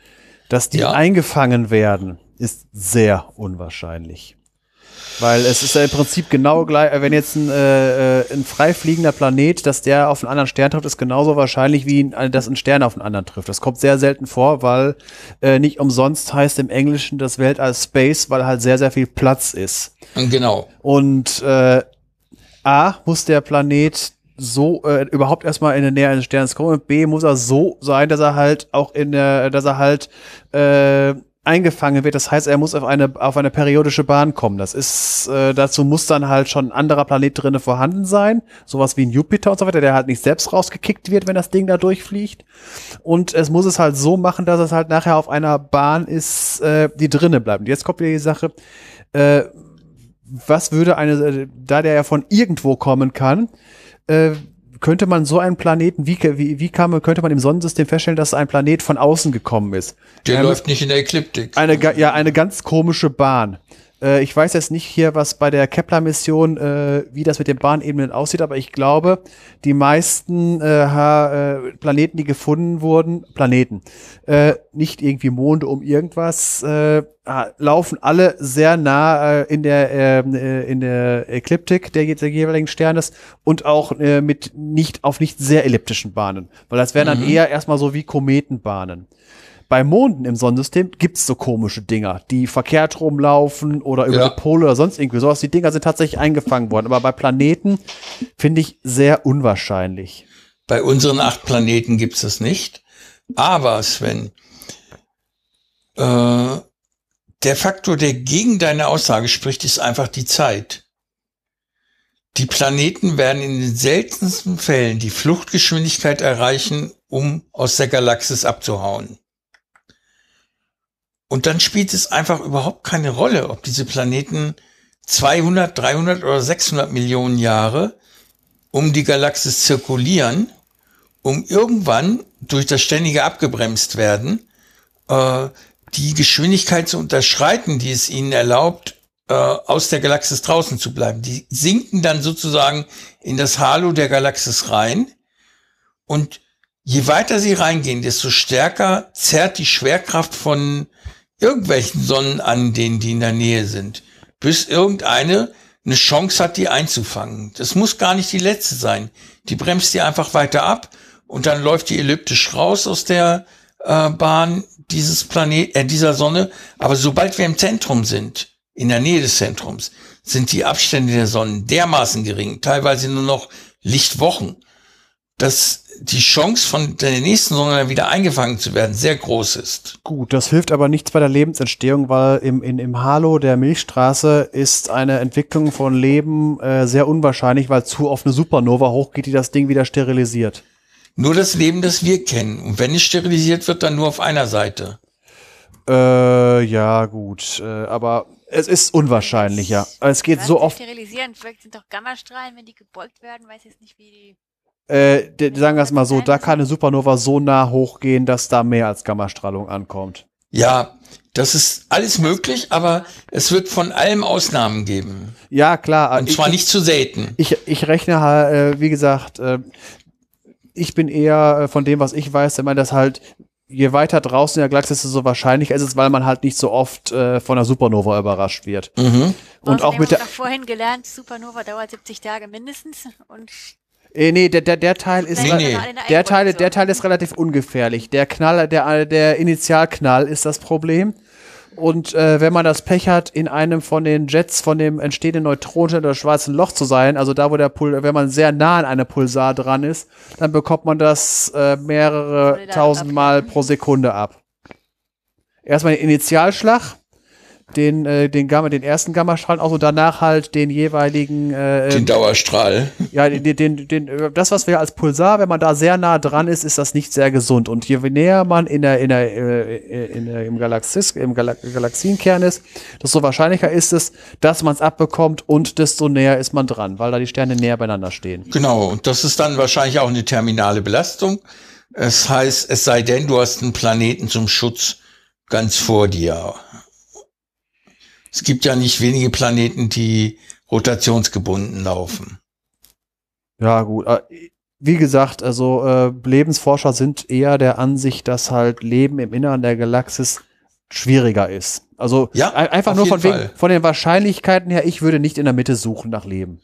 Dass die Ja. eingefangen werden, ist sehr unwahrscheinlich. Weil es ist ja im Prinzip genau gleich, äh, wenn jetzt ein, äh, äh, ein freifliegender Planet, dass der auf einen anderen Stern trifft, ist genauso wahrscheinlich wie ein, dass ein Stern auf einen anderen trifft. Das kommt sehr selten vor, weil äh, nicht umsonst heißt im Englischen das Weltall Space, weil halt sehr, sehr viel Platz ist. Genau. Und äh, A, muss der Planet so äh, überhaupt erstmal in der Nähe eines Sterns kommen und B, muss er so sein, dass er halt auch in der, dass er halt äh, eingefangen wird. Das heißt, er muss auf eine, auf eine periodische Bahn kommen. Das ist, äh, dazu muss dann halt schon ein anderer Planet drinne vorhanden sein. Sowas wie ein Jupiter und so weiter, der halt nicht selbst rausgekickt wird, wenn das Ding da durchfliegt. Und es muss es halt so machen, dass es halt nachher auf einer Bahn ist, äh, die drinne bleibt. Jetzt kommt wieder die Sache, äh, was würde eine, äh, da der ja von irgendwo kommen kann, äh, könnte man so einen Planeten, wie, wie, wie kam, könnte man im Sonnensystem feststellen, dass ein Planet von außen gekommen ist? Der Ja, läuft nicht in der Ekliptik. Eine, ja, eine ganz komische Bahn. Äh, ich weiß jetzt nicht hier, was bei der Kepler-Mission, äh, wie das mit den Bahnebenen aussieht, aber ich glaube, die meisten äh, äh, Planeten, die gefunden wurden, Planeten, äh, nicht irgendwie Monde um irgendwas, ah, laufen alle sehr nah in der ähm, äh, in der Ekliptik der, der jeweiligen Sternes und auch mit nicht auf nicht sehr elliptischen Bahnen, weil das wären dann eher erstmal so wie Kometenbahnen. Bei Monden im Sonnensystem gibt's so komische Dinger, die verkehrt rumlaufen oder über Ja. die Pole oder sonst irgendwie sowas. Die Dinger sind tatsächlich eingefangen worden. Aber bei Planeten finde ich sehr unwahrscheinlich. Bei unseren acht Planeten gibt's das nicht. Aber Sven, äh, der Faktor, der gegen deine Aussage spricht, ist einfach die Zeit. Die Planeten werden in den seltensten Fällen die Fluchtgeschwindigkeit erreichen, um aus der Galaxis abzuhauen. Und dann spielt es einfach überhaupt keine Rolle, ob diese Planeten 200, 300 oder 600 Millionen Jahre um die Galaxis zirkulieren, um irgendwann durch das ständige Abgebremst werden, äh, die Geschwindigkeit zu unterschreiten, die es ihnen erlaubt, äh, aus der Galaxis draußen zu bleiben. Die sinken dann sozusagen in das Halo der Galaxis rein und je weiter sie reingehen, desto stärker zerrt die Schwerkraft von irgendwelchen Sonnen an, denen die in der Nähe sind, bis irgendeine eine Chance hat, die einzufangen. Das muss gar nicht die letzte sein. Die bremst die einfach weiter ab und dann läuft die elliptisch raus aus der äh, Bahn dieses Planet, äh, dieser Sonne. Aber sobald wir im Zentrum sind, in der Nähe des Zentrums, sind die Abstände der Sonnen dermaßen gering, teilweise nur noch Lichtwochen. dass die Chance von der nächsten Sonne wieder eingefangen zu werden sehr groß ist. Gut, das hilft aber nichts bei der Lebensentstehung, weil im, in, im Halo der Milchstraße ist eine Entwicklung von Leben äh, sehr unwahrscheinlich, weil zu oft eine Supernova hochgeht, die das Ding wieder sterilisiert. Nur das Leben, das wir kennen. Und wenn es sterilisiert wird, dann nur auf einer Seite. Äh, ja, gut. Äh, aber es ist unwahrscheinlicher. Es geht Was so oft. Sterilisieren vielleicht sind doch Gammastrahlen, wenn die gebeugt werden, weiß jetzt nicht, wie die. Äh, sagen wir es mal so, da kann eine Supernova so nah hochgehen, dass da mehr als Gammastrahlung ankommt. Ja, das ist alles möglich, aber es wird von allem Ausnahmen geben. Ja, klar. Und ich- zwar nicht zu selten. Ich, ich rechne halt, äh, wie gesagt, äh, ich bin eher äh, von dem, was ich weiß, der meint, dass halt, je weiter draußen in der Galaxie, desto wahrscheinlicher ist es, weil man halt nicht so oft äh, von einer Supernova überrascht wird. Mhm. Und auch Außerdem mit der, doch vorhin gelernt, Supernova dauert 70 Tage mindestens und äh, nee, der, der, der Teil ist, Nee, nee. eine der Teil, der. Teil ist relativ ungefährlich. Der Knall, der, der Initialknall ist das Problem. Und äh, wenn man das Pech hat, in einem von den Jets von dem entstehenden Neutronenstern oder schwarzen Loch zu sein, also da, wo der Pul wenn man sehr nah an einem Pulsar dran ist, dann bekommt man das äh, mehrere tausend Mal pro Sekunde ab. Erstmal den Initialschlag, den, äh, den, Gamma, den ersten Gammastrahlen aus und danach halt den jeweiligen äh, Den Dauerstrahl. ja, den, den, den, äh, das, was wir als Pulsar, wenn man da sehr nah dran ist, ist das nicht sehr gesund. Und je näher man in der, in der, äh, in der, im, Galaxis, im Gala Galaxienkern ist, desto wahrscheinlicher ist es, dass man es abbekommt und desto näher ist man dran, weil da die Sterne näher beieinander stehen. Genau, und das ist dann wahrscheinlich auch eine terminale Belastung. Es heißt, es sei denn, du hast einen Planeten zum Schutz ganz vor dir. Es gibt ja nicht wenige Planeten, die rotationsgebunden laufen. Ja, gut. äh, Wie gesagt, also äh, Lebensforscher sind eher der Ansicht, dass halt Leben im Inneren der Galaxis schwieriger ist. Also Ja, ein- einfach nur von, wegen, von den Wahrscheinlichkeiten her, ich würde nicht in der Mitte suchen nach Leben.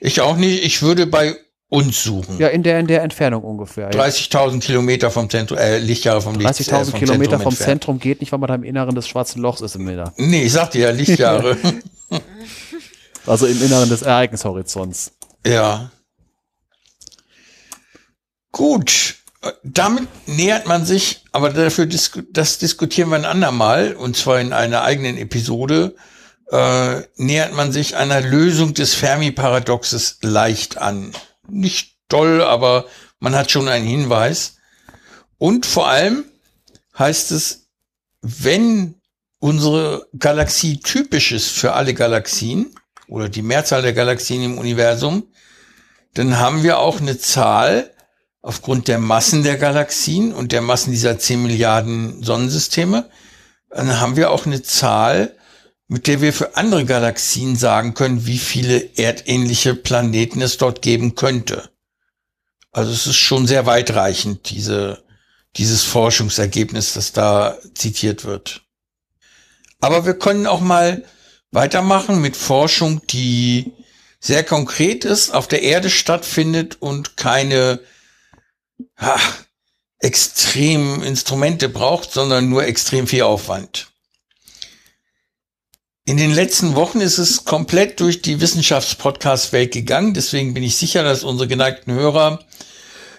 Ich auch nicht, ich würde bei uns suchen. Ja, in der, in der Entfernung ungefähr. Ja. 30.000 Kilometer vom Zentrum, äh, Lichtjahre vom Licht, 30.000 äh, vom Kilometer Zentrum vom entfernt. Zentrum geht nicht, weil man da im Inneren des schwarzen Lochs ist im Inneren. Nee, ich sagte ja, Lichtjahre. Also im Inneren des Ereignishorizonts. Ja. Gut. Äh, Damit nähert man sich, aber dafür disku das diskutieren wir ein andermal, und zwar in einer eigenen Episode, äh, nähert man sich einer Lösung des Fermi-Paradoxes leicht an. Nicht toll, aber man hat schon einen Hinweis. Und vor allem heißt es, wenn unsere Galaxie typisch ist für alle Galaxien oder die Mehrzahl der Galaxien im Universum, dann haben wir auch eine Zahl aufgrund der Massen der Galaxien und der Massen dieser 10 Milliarden Sonnensysteme, dann haben wir auch eine Zahl, mit der wir für andere Galaxien sagen können, wie viele erdähnliche Planeten es dort geben könnte. Also es ist schon sehr weitreichend, diese, dieses Forschungsergebnis, das da zitiert wird. Aber wir können auch mal weitermachen mit Forschung, die sehr konkret ist, auf der Erde stattfindet und keine ha, extrem Instrumente braucht, sondern nur extrem viel Aufwand. In den letzten Wochen ist es komplett durch die Wissenschaftspodcast-Welt gegangen. Deswegen bin ich sicher, dass unsere geneigten Hörer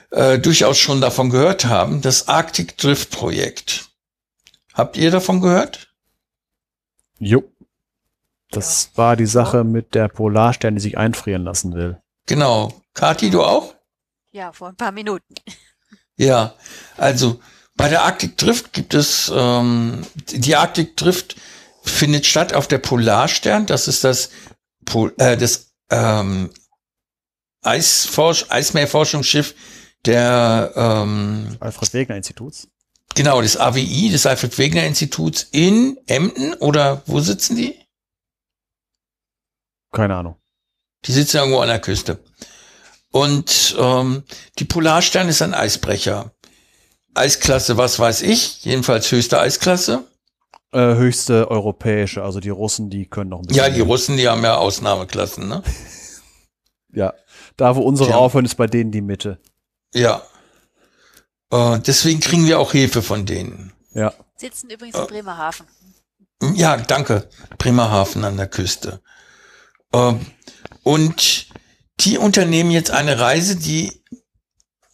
äh, durchaus schon davon gehört haben. Das Arctic Drift Projekt. Habt ihr davon gehört? Jo. Das war die Sache mit der Polarstern, die sich einfrieren lassen will. Genau. Kati, du auch? Ja, vor ein paar Minuten. Ja, also bei der Arctic Drift gibt es, ähm, die Arctic Drift findet statt auf der Polarstern. Das ist das, Pol äh, das ähm, Eisforsch Eismeerforschungsschiff der, ähm, Alfred Wegener Instituts. genau, des AWI, des Alfred Wegener Instituts in Emden oder wo sitzen die? Keine Ahnung. Die sitzen irgendwo an der Küste. Und ähm, die Polarstern ist ein Eisbrecher. Eisklasse, was weiß ich, jedenfalls höchste Eisklasse. Äh, höchste europäische, also die Russen, die können noch ein bisschen. Ja, die Russen, die haben ja Ausnahmeklassen, ne? Ja. Da, wo unsere Ja. aufhören, ist bei denen die Mitte. Ja. Äh, deswegen kriegen wir auch Hilfe von denen. Ja. Sitzen übrigens in Bremerhaven. Ja, danke. Bremerhaven an der Küste. Ähm, und die unternehmen jetzt eine Reise, die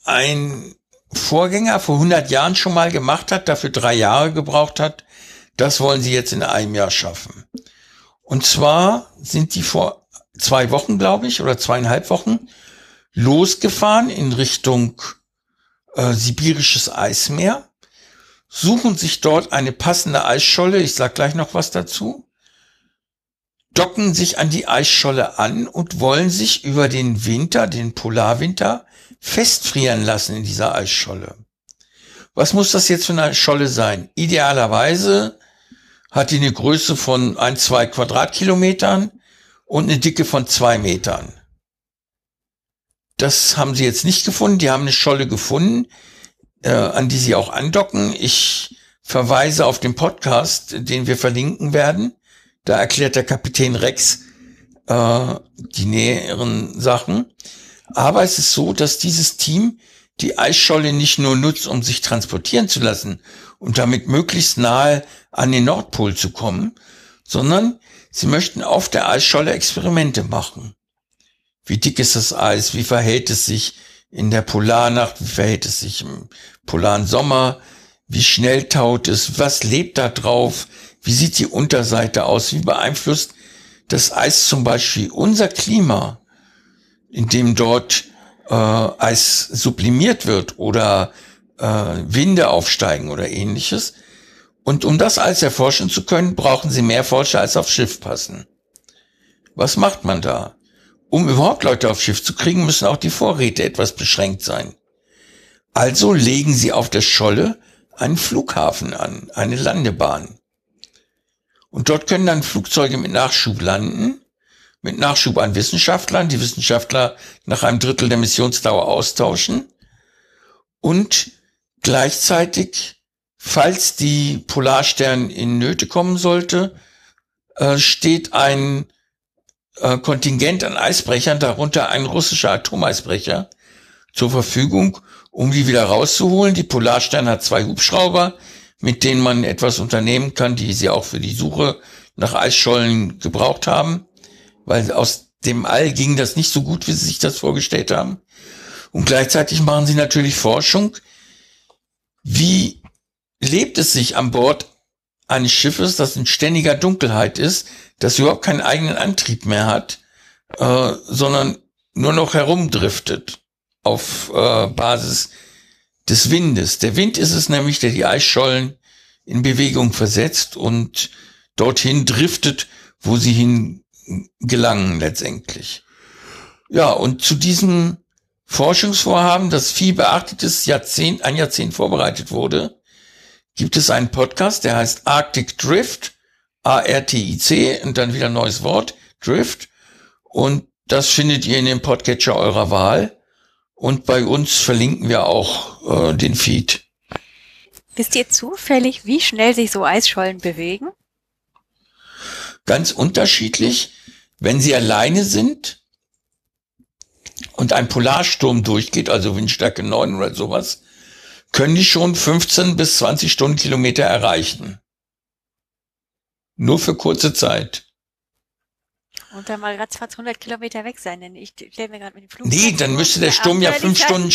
ein Vorgänger vor 100 Jahren schon mal gemacht hat, dafür drei Jahre gebraucht hat, das wollen sie jetzt in einem Jahr schaffen. Und zwar sind die vor zwei Wochen, glaube ich, oder zweieinhalb Wochen losgefahren in Richtung äh, sibirisches Eismeer, suchen sich dort eine passende Eisscholle, ich sag gleich noch was dazu, docken sich an die Eisscholle an und wollen sich über den Winter, den Polarwinter, festfrieren lassen in dieser Eisscholle. Was muss das jetzt für eine Scholle sein? Idealerweise hat die eine Größe von ein, zwei Quadratkilometern und eine Dicke von zwei Metern. Das haben sie jetzt nicht gefunden. Die haben eine Scholle gefunden, äh, an die sie auch andocken. Ich verweise auf den Podcast, den wir verlinken werden. Da erklärt der Kapitän Rex äh, die näheren Sachen. Aber es ist so, dass dieses Team die Eisscholle nicht nur nutzt, um sich transportieren zu lassen und damit möglichst nahe an den Nordpol zu kommen, sondern sie möchten auf der Eisscholle Experimente machen. Wie dick ist das Eis? Wie verhält es sich in der Polarnacht? Wie verhält es sich im polaren Sommer? Wie schnell taut es? Was lebt da drauf? Wie sieht die Unterseite aus? Wie beeinflusst das Eis zum Beispiel unser Klima? indem dort äh, Eis sublimiert wird oder äh, Winde aufsteigen oder ähnliches. Und um das alles erforschen zu können, brauchen sie mehr Forscher als auf Schiff passen. Was macht man da? Um überhaupt Leute auf Schiff zu kriegen, müssen auch die Vorräte etwas beschränkt sein. Also legen sie auf der Scholle einen Flughafen an, eine Landebahn. Und dort können dann Flugzeuge mit Nachschub landen mit Nachschub an Wissenschaftlern, die Wissenschaftler nach einem Drittel der Missionsdauer austauschen und gleichzeitig, falls die Polarstern in Nöte kommen sollte, äh, steht ein äh, Kontingent an Eisbrechern, darunter ein russischer Atomeisbrecher, zur Verfügung, um die wieder rauszuholen. Die Polarstern hat zwei Hubschrauber, mit denen man etwas unternehmen kann, die sie auch für die Suche nach Eisschollen gebraucht haben weil aus dem All ging das nicht so gut, wie sie sich das vorgestellt haben. Und gleichzeitig machen sie natürlich Forschung. Wie lebt es sich an Bord eines Schiffes, das in ständiger Dunkelheit ist, das überhaupt keinen eigenen Antrieb mehr hat, äh, sondern nur noch herumdriftet auf äh, Basis des Windes. Der Wind ist es nämlich, der die Eisschollen in Bewegung versetzt und dorthin driftet, wo sie hin gelangen letztendlich. Ja, und zu diesem Forschungsvorhaben, das viel beachtetes Jahrzehnt, ein Jahrzehnt vorbereitet wurde, gibt es einen Podcast, der heißt Arctic Drift, A-R-T-I-C und dann wieder ein neues Wort, Drift. Und das findet ihr in dem Podcatcher eurer Wahl. Und bei uns verlinken wir auch äh, den Feed. Wisst ihr zufällig, wie schnell sich so Eisschollen bewegen? Ganz unterschiedlich. Wenn sie alleine sind und ein Polarsturm durchgeht, also Windstärke 9 oder sowas, können die schon 15 bis 20 Stundenkilometer erreichen. Nur für kurze Zeit. Und dann mal ratzfatz 100 Kilometer weg sein, denn ich stelle mir gerade mit dem Flug. Nee, dann müsste der Sturm ja fünf Stunden,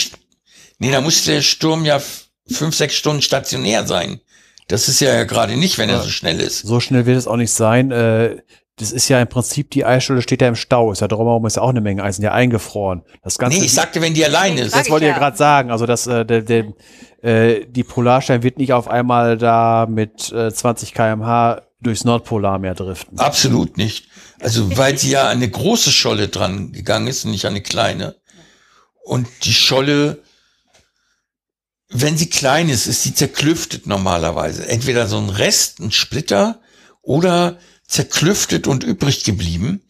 nee, dann müsste der Sturm ja fünf, sechs Stunden stationär sein. Das ist ja gerade nicht, wenn er so schnell ist. So schnell wird es auch nicht sein. Äh, das ist ja im Prinzip, die Eisscholle steht ja im Stau. Ist ja drumherum ist ja auch eine Menge Eis, sind ja eingefroren. Das Ganze. Nee, ich sagte, wenn die allein ist. Das wollte ich ja gerade sagen. Also, dass äh, der, der, äh, die Polarstein wird nicht auf einmal da mit äh, 20 kmh durchs Nordpolarmeer driften. Absolut nicht. Also, weil sie ja eine große Scholle dran gegangen ist und nicht eine kleine. Und die Scholle, wenn sie klein ist, ist sie zerklüftet normalerweise. Entweder so ein Rest, ein Splitter oder zerklüftet und übrig geblieben.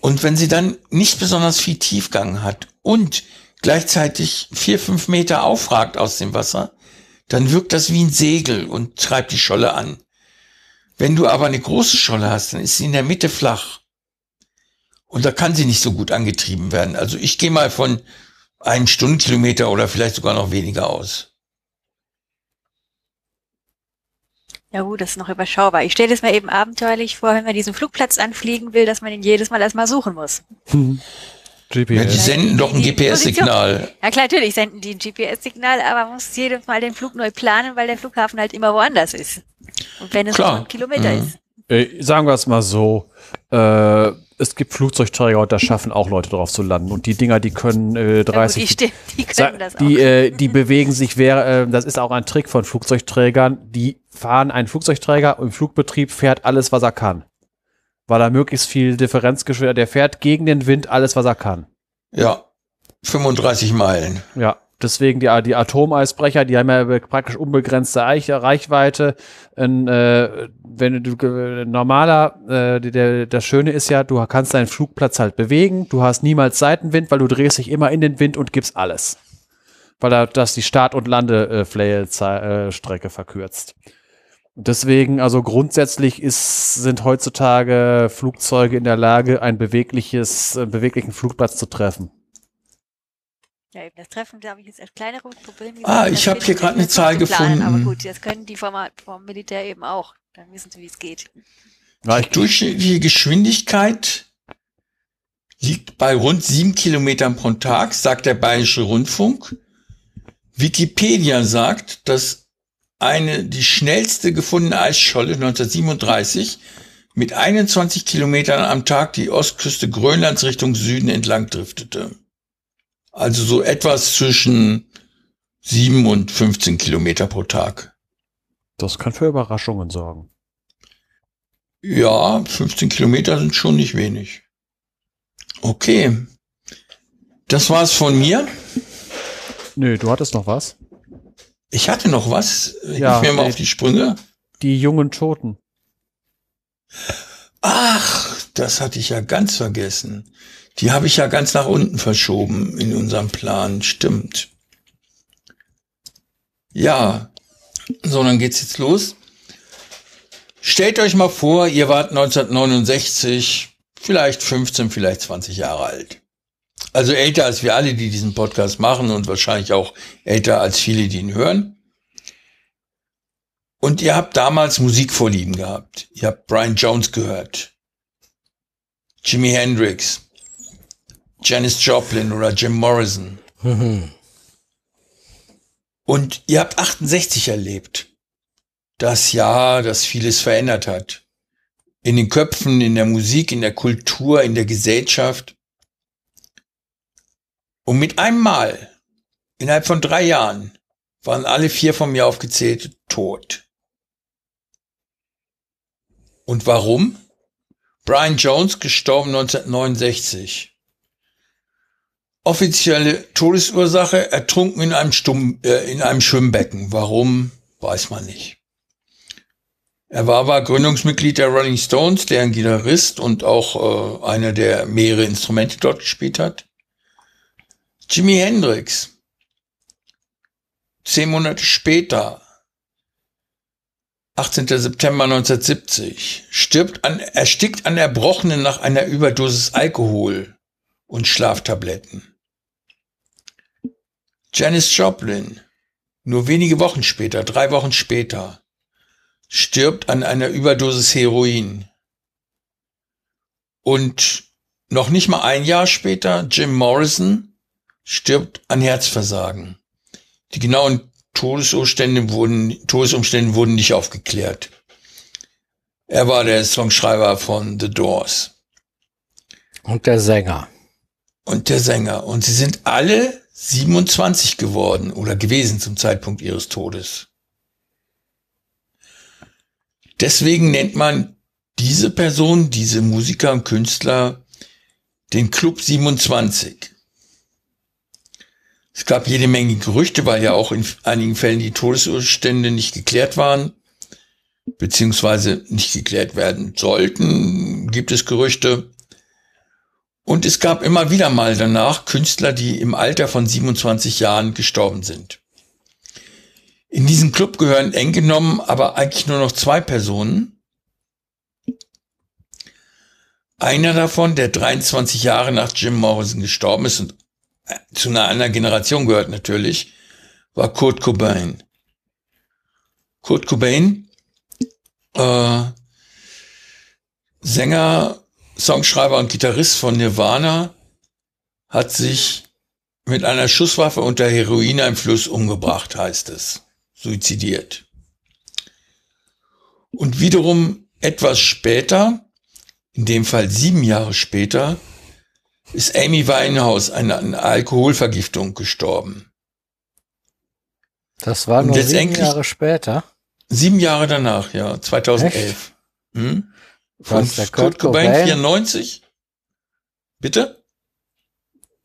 Und wenn sie dann nicht besonders viel Tiefgang hat und gleichzeitig vier, fünf Meter aufragt aus dem Wasser, dann wirkt das wie ein Segel und treibt die Scholle an. Wenn du aber eine große Scholle hast, dann ist sie in der Mitte flach. Und da kann sie nicht so gut angetrieben werden. Also ich gehe mal von einem Stundenkilometer oder vielleicht sogar noch weniger aus. Ja gut, das ist noch überschaubar. Ich stelle es mir eben abenteuerlich vor, wenn man diesen Flugplatz anfliegen will, dass man ihn jedes Mal erstmal suchen muss. Hm. Ja, die senden doch ein GPS-Signal. Ja klar, natürlich senden die ein GPS-Signal, aber man muss jedes Mal den Flug neu planen, weil der Flughafen halt immer woanders ist. Und wenn es Klar. nur ein Kilometer Mhm. ist. Äh, sagen wir es mal so. Äh, es gibt Flugzeugträger und da schaffen auch Leute drauf zu landen. Und die Dinger, die können äh, Ja, gut, 30. die, die können das auch. die, äh, die bewegen sich, wäre, äh, das ist auch ein Trick von Flugzeugträgern. Die fahren einen Flugzeugträger im Flugbetrieb fährt alles, was er kann. Weil er möglichst viel Differenzgeschwindigkeit, der fährt gegen den Wind alles, was er kann. Ja. 35 Meilen. Ja, deswegen die, die Atomeisbrecher, die haben ja praktisch unbegrenzte Eich Reichweite. Ein, äh, wenn du normaler, äh, der, das Schöne ist ja, du kannst deinen Flugplatz halt bewegen, du hast niemals Seitenwind, weil du drehst dich immer in den Wind und gibst alles. Weil er das die Start- und Landestrecke verkürzt. Und Deswegen, also grundsätzlich ist, sind heutzutage Flugzeuge in der Lage, ein bewegliches, einen beweglichen Flugplatz zu treffen. Ja, eben das Treffen, da habe ich jetzt als kleinere Problem. Ah, ich das hab hier mit eine Zahl gefunden. Aber gut, das können die vom, vom Militär eben auch. Dann wissen sie, wie es geht. Ja, Die durchschnittliche Geschwindigkeit liegt bei rund sieben Kilometern pro Tag, sagt der Bayerische Rundfunk. Wikipedia sagt, dass eine die schnellste gefundene Eisscholle 1937 mit 21 Kilometern am Tag die Ostküste Grönlands Richtung Süden entlang driftete. Also so etwas zwischen sieben und 15 Kilometer pro Tag. Das kann für Überraschungen sorgen. Ja, 15 Kilometer sind schon nicht wenig. Okay. Das war's von mir. Nö, du hattest noch was? Ich hatte noch was. Hilf Ja, mir mal auf die Sprünge. Die jungen Toten. Ach, das hatte ich ja ganz vergessen. Die habe ich ja ganz nach unten verschoben in unserem Plan. Stimmt. Ja. So, dann geht's jetzt los. Stellt euch mal vor, ihr wart 1969, vielleicht 15, vielleicht 20 Jahre alt. Also älter als wir alle, die diesen Podcast machen und wahrscheinlich auch älter als viele, die ihn hören. Und ihr habt damals Musikvorlieben gehabt. Ihr habt Brian Jones gehört. Jimi Hendrix. Janis Joplin oder Jim Morrison. Und ihr habt 68 erlebt. Das Jahr, das vieles verändert hat. In den Köpfen, in der Musik, in der Kultur, in der Gesellschaft. Und mit einem Mal, innerhalb von drei Jahren, waren alle vier von mir aufgezählt tot. Und warum? Brian Jones, gestorben 1969. Offizielle Todesursache, ertrunken in einem, Stumm, äh, in einem Schwimmbecken. Warum, weiß man nicht. Er war aber Gründungsmitglied der Rolling Stones, deren Gitarrist und auch äh, einer, der mehrere Instrumente dort gespielt hat. Jimi Hendrix. Zehn Monate später, 18. September 1970, stirbt an, erstickt an Erbrochenen nach einer Überdosis Alkohol und Schlaftabletten. Janis Joplin, nur wenige Wochen später, drei Wochen später, stirbt an einer Überdosis Heroin. Und noch nicht mal ein Jahr später, Jim Morrison stirbt an Herzversagen. Die genauen Todesumstände wurden, Todesumstände wurden nicht aufgeklärt. Er war der Songschreiber von The Doors Und der Sänger. und der Sänger. Und sie sind alle 27 geworden oder gewesen zum Zeitpunkt ihres Todes. Deswegen nennt man diese Person, diese Musiker und Künstler, den Club 27. Es gab jede Menge Gerüchte, weil ja auch in einigen Fällen die Todesumstände nicht geklärt waren, beziehungsweise nicht geklärt werden sollten, gibt es Gerüchte. Und es gab immer wieder mal danach Künstler, die im Alter von 27 Jahren gestorben sind. In diesen Club gehören eng genommen aber eigentlich nur noch zwei Personen. Einer davon, der 23 Jahre nach Jim Morrison gestorben ist und zu einer anderen Generation gehört natürlich, war Kurt Cobain. Kurt Cobain, äh, Sänger, Songschreiber und Gitarrist von Nirvana, hat sich mit einer Schusswaffe unter Heroineinfluss umgebracht, heißt es. Suizidiert. Und wiederum etwas später, in dem Fall sieben Jahre später, ist Amy Winehouse an einer Alkoholvergiftung gestorben. Das war nur sieben Jahre später. Sieben Jahre danach, ja, 2011. Hm? Von Kurt Kurt Cobain, Cobain? 94? Bitte?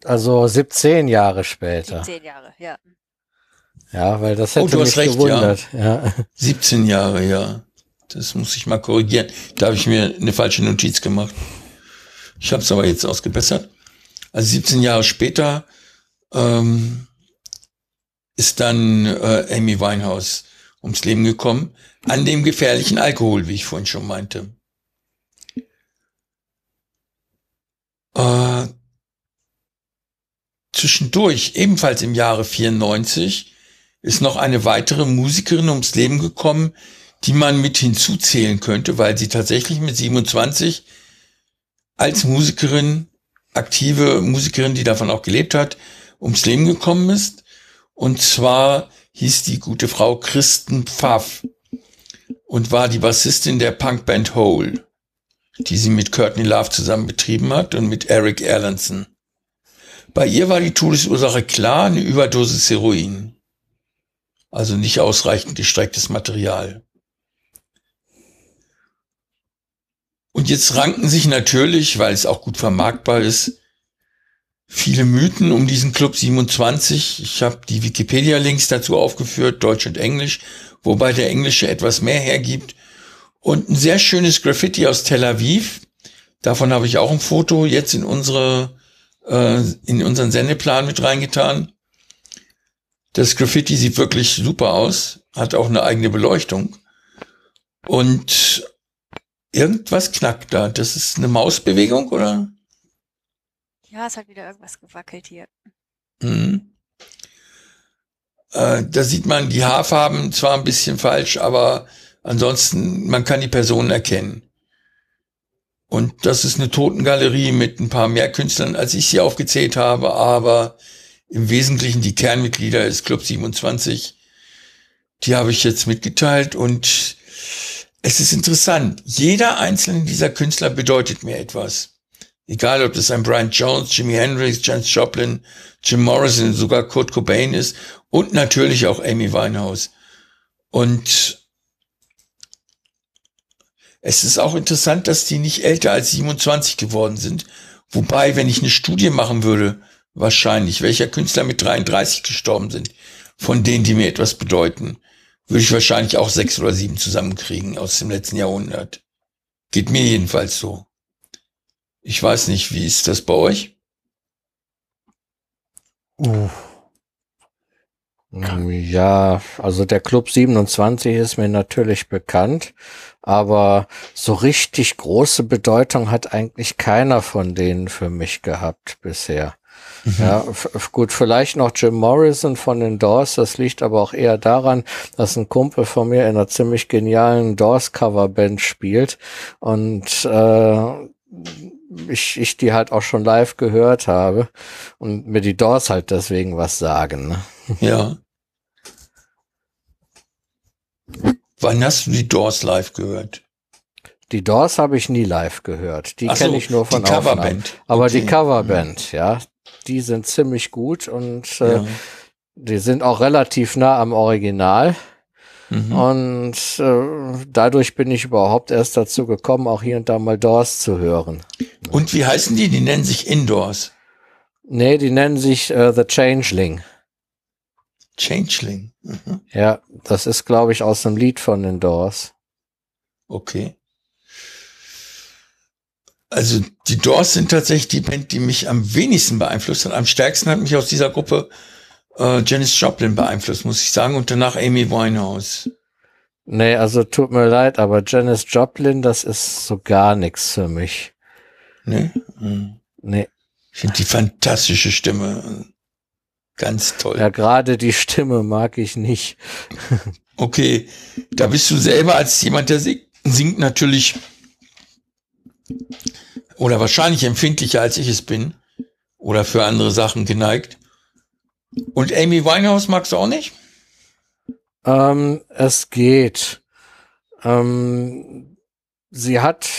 Also 17 Jahre später. 17 Jahre, ja. Ja, weil das Oh, hätte du mich hast recht, gewundert. Ja. 17 Jahre, ja. Das muss ich mal korrigieren. Da habe ich mir eine falsche Notiz gemacht. Ich habe es aber jetzt ausgebessert. Also 17 Jahre später ähm, ist dann äh, Amy Winehouse ums Leben gekommen. An dem gefährlichen Alkohol, wie ich vorhin schon meinte. Äh, zwischendurch, ebenfalls im Jahre 94, ist noch eine weitere Musikerin ums Leben gekommen, die man mit hinzuzählen könnte, weil sie tatsächlich mit 27 als Musikerin, aktive Musikerin, die davon auch gelebt hat, ums Leben gekommen ist. Und zwar hieß die gute Frau Kristen Pfaff und war die Bassistin der Punkband Hole, die sie mit Courtney Love zusammen betrieben hat und mit Eric Erlandson. Bei ihr war die Todesursache klar, eine Überdosis Heroin. Also nicht ausreichend gestrecktes Material. Und jetzt ranken sich natürlich, weil es auch gut vermarktbar ist, viele Mythen um diesen Club 27. Ich habe die Wikipedia-Links dazu aufgeführt, Deutsch und Englisch, wobei der Englische etwas mehr hergibt. Und ein sehr schönes Graffiti aus Tel Aviv. Davon habe ich auch ein Foto jetzt in unsere, äh, in unseren Sendeplan mit reingetan. Das Graffiti sieht wirklich super aus, hat auch eine eigene Beleuchtung. Und irgendwas knackt da. Das ist eine Mausbewegung, oder? Ja, es hat wieder irgendwas gewackelt hier. Mhm. Äh, da sieht man die Haarfarben zwar ein bisschen falsch, aber ansonsten, man kann die Personen erkennen. Und das ist eine Totengalerie mit ein paar mehr Künstlern, als ich sie aufgezählt habe, aber im Wesentlichen die Kernmitglieder des Club 27. Die habe ich jetzt mitgeteilt und es ist interessant. Jeder einzelne dieser Künstler bedeutet mir etwas. Egal, ob das ein Brian Jones, Jimi Hendrix, Janis Joplin, Jim Morrison, sogar Kurt Cobain ist und natürlich auch Amy Winehouse. Und es ist auch interessant, dass die nicht älter als 27 geworden sind. Wobei, wenn ich eine Studie machen würde, wahrscheinlich, welcher Künstler mit 33 gestorben sind, von denen, die mir etwas bedeuten, würde ich wahrscheinlich auch sechs oder sieben zusammenkriegen aus dem letzten Jahrhundert. Geht mir jedenfalls so. Ich weiß nicht, wie ist das bei euch? Uh. Ja, also der Club 27 ist mir natürlich bekannt, aber so richtig große Bedeutung hat eigentlich keiner von denen für mich gehabt bisher. Ja, f- gut, vielleicht noch Jim Morrison von den Doors, das liegt aber auch eher daran, dass ein Kumpel von mir in einer ziemlich genialen Doors-Coverband spielt und äh, ich, ich die halt auch schon live gehört habe und mir die Doors halt deswegen was sagen. Ne? Ja. Wann hast du die Doors live gehört? Die Doors habe ich nie live gehört. Die so, kenne ich nur von die Aufnahmen. Coverband. Aber Okay. die Coverband, ja, die sind ziemlich gut und äh, Ja. die sind auch relativ nah am Original. Mhm. Und äh, dadurch bin ich überhaupt erst dazu gekommen, auch hier und da mal Doors zu hören. Und wie heißen die? Die nennen sich Indoors. Nee, die nennen sich äh, The Changeling. Changeling. Mhm. Ja, das ist, glaube ich, aus einem Lied von den Doors. Okay. Also die Doors sind tatsächlich die Band, die mich am wenigsten beeinflusst hat. Am stärksten hat mich aus dieser Gruppe äh, Janis Joplin beeinflusst, muss ich sagen, und danach Amy Winehouse. Nee, also tut mir leid, aber Janis Joplin, das ist so gar nichts für mich. Ne? Mhm. Nee, Ich finde die fantastische Stimme. Ganz toll. ja, gerade die Stimme mag ich nicht. Okay, da bist du selber als jemand, der singt, singt natürlich oder wahrscheinlich empfindlicher als ich es bin. oder für andere Sachen geneigt. Und Amy Winehouse magst du auch nicht? Ähm, es geht. Ähm, sie hat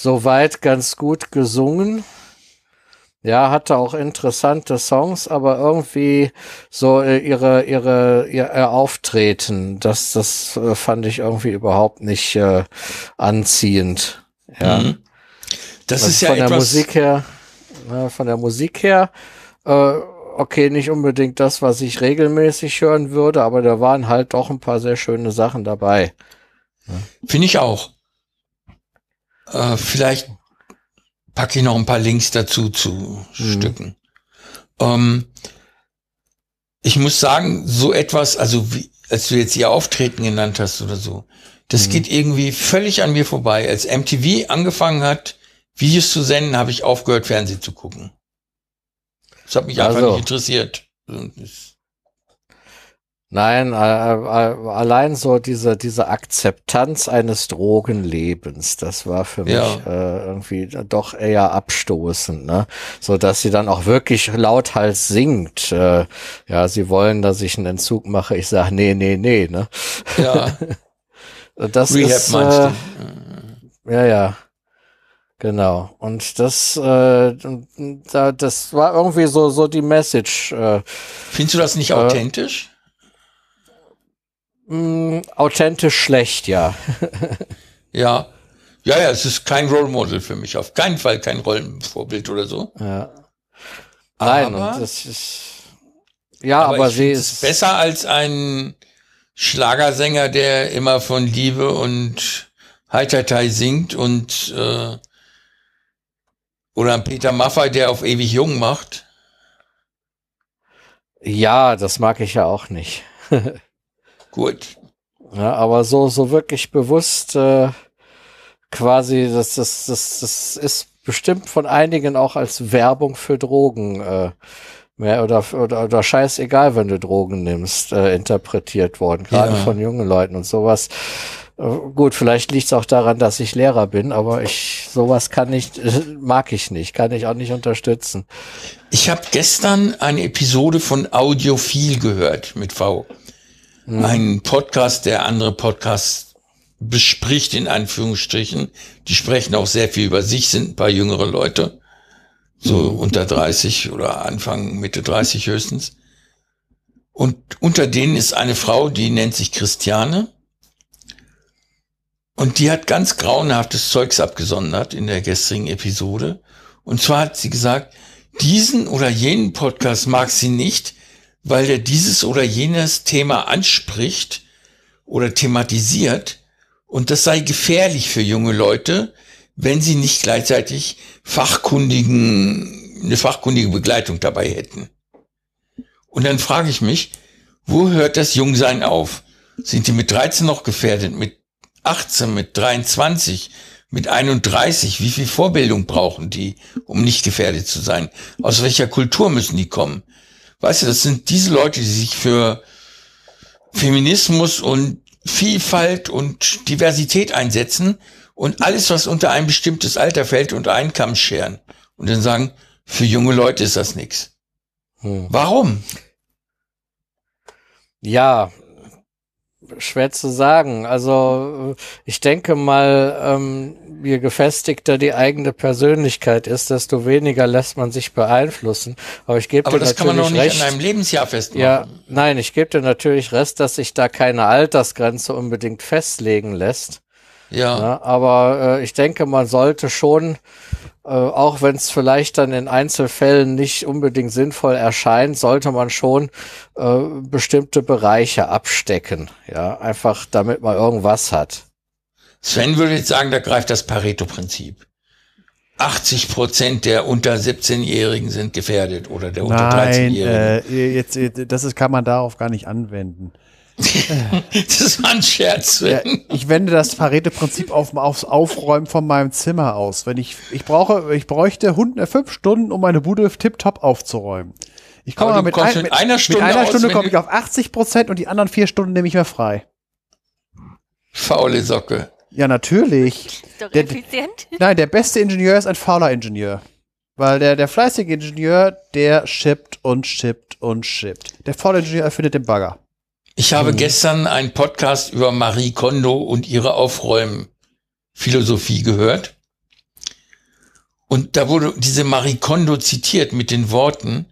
soweit ganz gut gesungen. Ja, hatte auch interessante Songs, aber irgendwie so äh, ihre ihre ihr, ihr Auftreten, das das äh, fand ich irgendwie überhaupt nicht äh, anziehend. Ja. Mhm. Das Also ist ja von der. Musik her, na, von der Musik her, äh, okay, nicht unbedingt das, was ich regelmäßig hören würde, aber da waren halt doch ein paar sehr schöne Sachen dabei. Finde ich auch. Äh, vielleicht packe ich noch ein paar Links dazu zu Stücken. Ähm, ich muss sagen, so etwas, also wie, als du jetzt ihr Auftreten genannt hast oder so, das geht irgendwie völlig an mir vorbei. Als MTV angefangen hat, Videos zu senden, habe ich aufgehört, Fernsehen zu gucken. Das hat mich einfach Also. nicht interessiert. Das- Nein, äh, äh, allein so diese, diese Akzeptanz eines Drogenlebens, das war für mich äh, irgendwie doch eher abstoßend, ne? So dass sie dann auch wirklich lauthals singt. Äh, ja, sie wollen, dass ich einen Entzug mache. Ich sage, nee, nee, nee, ne? Ja, Das Rehab ist, meinst äh, du? Ja, ja. Genau. Und das, äh, da, das war irgendwie so, so die Message. Äh, Findest du das nicht authentisch? Mh, authentisch schlecht, ja. Ja. Ja, ja, es ist kein Role Model für mich. Auf keinen Fall kein Rollenvorbild oder so. ja. Nein, Aber- und das ist. Ja, aber, ich sie ist. besser als ein Schlagersänger, der immer von Liebe und Heitertei singt und äh, oder ein Peter Maffay, der auf ewig jung macht. Ja, das mag ich ja auch nicht. Gut. Ja, aber so, so wirklich bewusst äh, quasi, das, das, das, das ist bestimmt von einigen auch als Werbung für Drogen äh, mehr oder, oder, oder scheißegal, wenn du Drogen nimmst, äh, interpretiert worden, gerade Ja. von jungen Leuten und sowas. Äh, gut, vielleicht liegt es auch daran, dass ich Lehrer bin, aber ich sowas kann ich, mag ich nicht, kann ich auch nicht unterstützen. Ich habe gestern eine Episode von Audiophil gehört mit V. Ein Podcast, der andere Podcasts bespricht, in Anführungsstrichen. Die sprechen auch sehr viel über sich, sind ein paar jüngere Leute. So unter 30 oder Anfang, Mitte 30 höchstens. Und unter denen ist eine Frau, die nennt sich Christiane. Und die hat ganz grauenhaftes Zeugs abgesondert in der gestrigen Episode. Und zwar hat sie gesagt, diesen oder jenen Podcast mag sie nicht, weil er dieses oder jenes Thema anspricht oder thematisiert und das sei gefährlich für junge Leute, wenn sie nicht gleichzeitig fachkundigen, eine fachkundige Begleitung dabei hätten. Und dann frage ich mich, wo hört das Jungsein auf? Sind die mit 13 noch gefährdet, mit 18, mit 23, mit 31? Wie viel Vorbildung brauchen die, um nicht gefährdet zu sein? Aus welcher Kultur müssen die kommen? Weißt du, das sind diese Leute, die sich für Feminismus und Vielfalt und Diversität einsetzen und alles, was unter ein bestimmtes Alter fällt, unter einen Kamm scheren. Und dann sagen, für junge Leute ist das nichts. Hm. Warum? Ja, schwer zu sagen. Also ich denke mal, ähm, je gefestigter die eigene Persönlichkeit ist, desto weniger lässt man sich beeinflussen. Aber ich gebe Aber dir das kann man natürlich nicht recht. an einem Lebensjahr festmachen. ja, nein, ich gebe dir natürlich recht, dass sich da keine Altersgrenze unbedingt festlegen lässt. ja. Ja, aber äh, ich denke, man sollte schon, äh, auch wenn es vielleicht dann in Einzelfällen nicht unbedingt sinnvoll erscheint, sollte man schon äh, bestimmte Bereiche abstecken. Ja, einfach damit man irgendwas hat. Sven würde jetzt sagen, da greift das Pareto-Prinzip. 80 Prozent der unter 17-Jährigen sind gefährdet oder der unter Nein, 13-Jährigen. äh, jetzt, das ist, kann man darauf gar nicht anwenden. Das war ein Scherz, Ja, ich wende das Pareto-Prinzip auf, aufs Aufräumen von meinem Zimmer aus. Wenn ich, ich brauche, ich bräuchte äh, fünf Stunden, um meine Bude tipptopp aufzuräumen. Ich komme mit, ein, mit einer Stunde mit einer Stunde komme ich auf 80 Prozent und die anderen vier Stunden nehme ich mir frei. Faule Socke. Ja, natürlich. Ist doch Der- effizient. Nein, der beste Ingenieur ist ein fauler Ingenieur. Weil der, der fleißige Ingenieur, der shippt und shippt und shippt. Der faule Ingenieur erfindet den Bagger. Ich habe gestern einen Podcast über Marie Kondo und ihre Aufräumphilosophie gehört. Und da wurde diese Marie Kondo zitiert mit den Worten,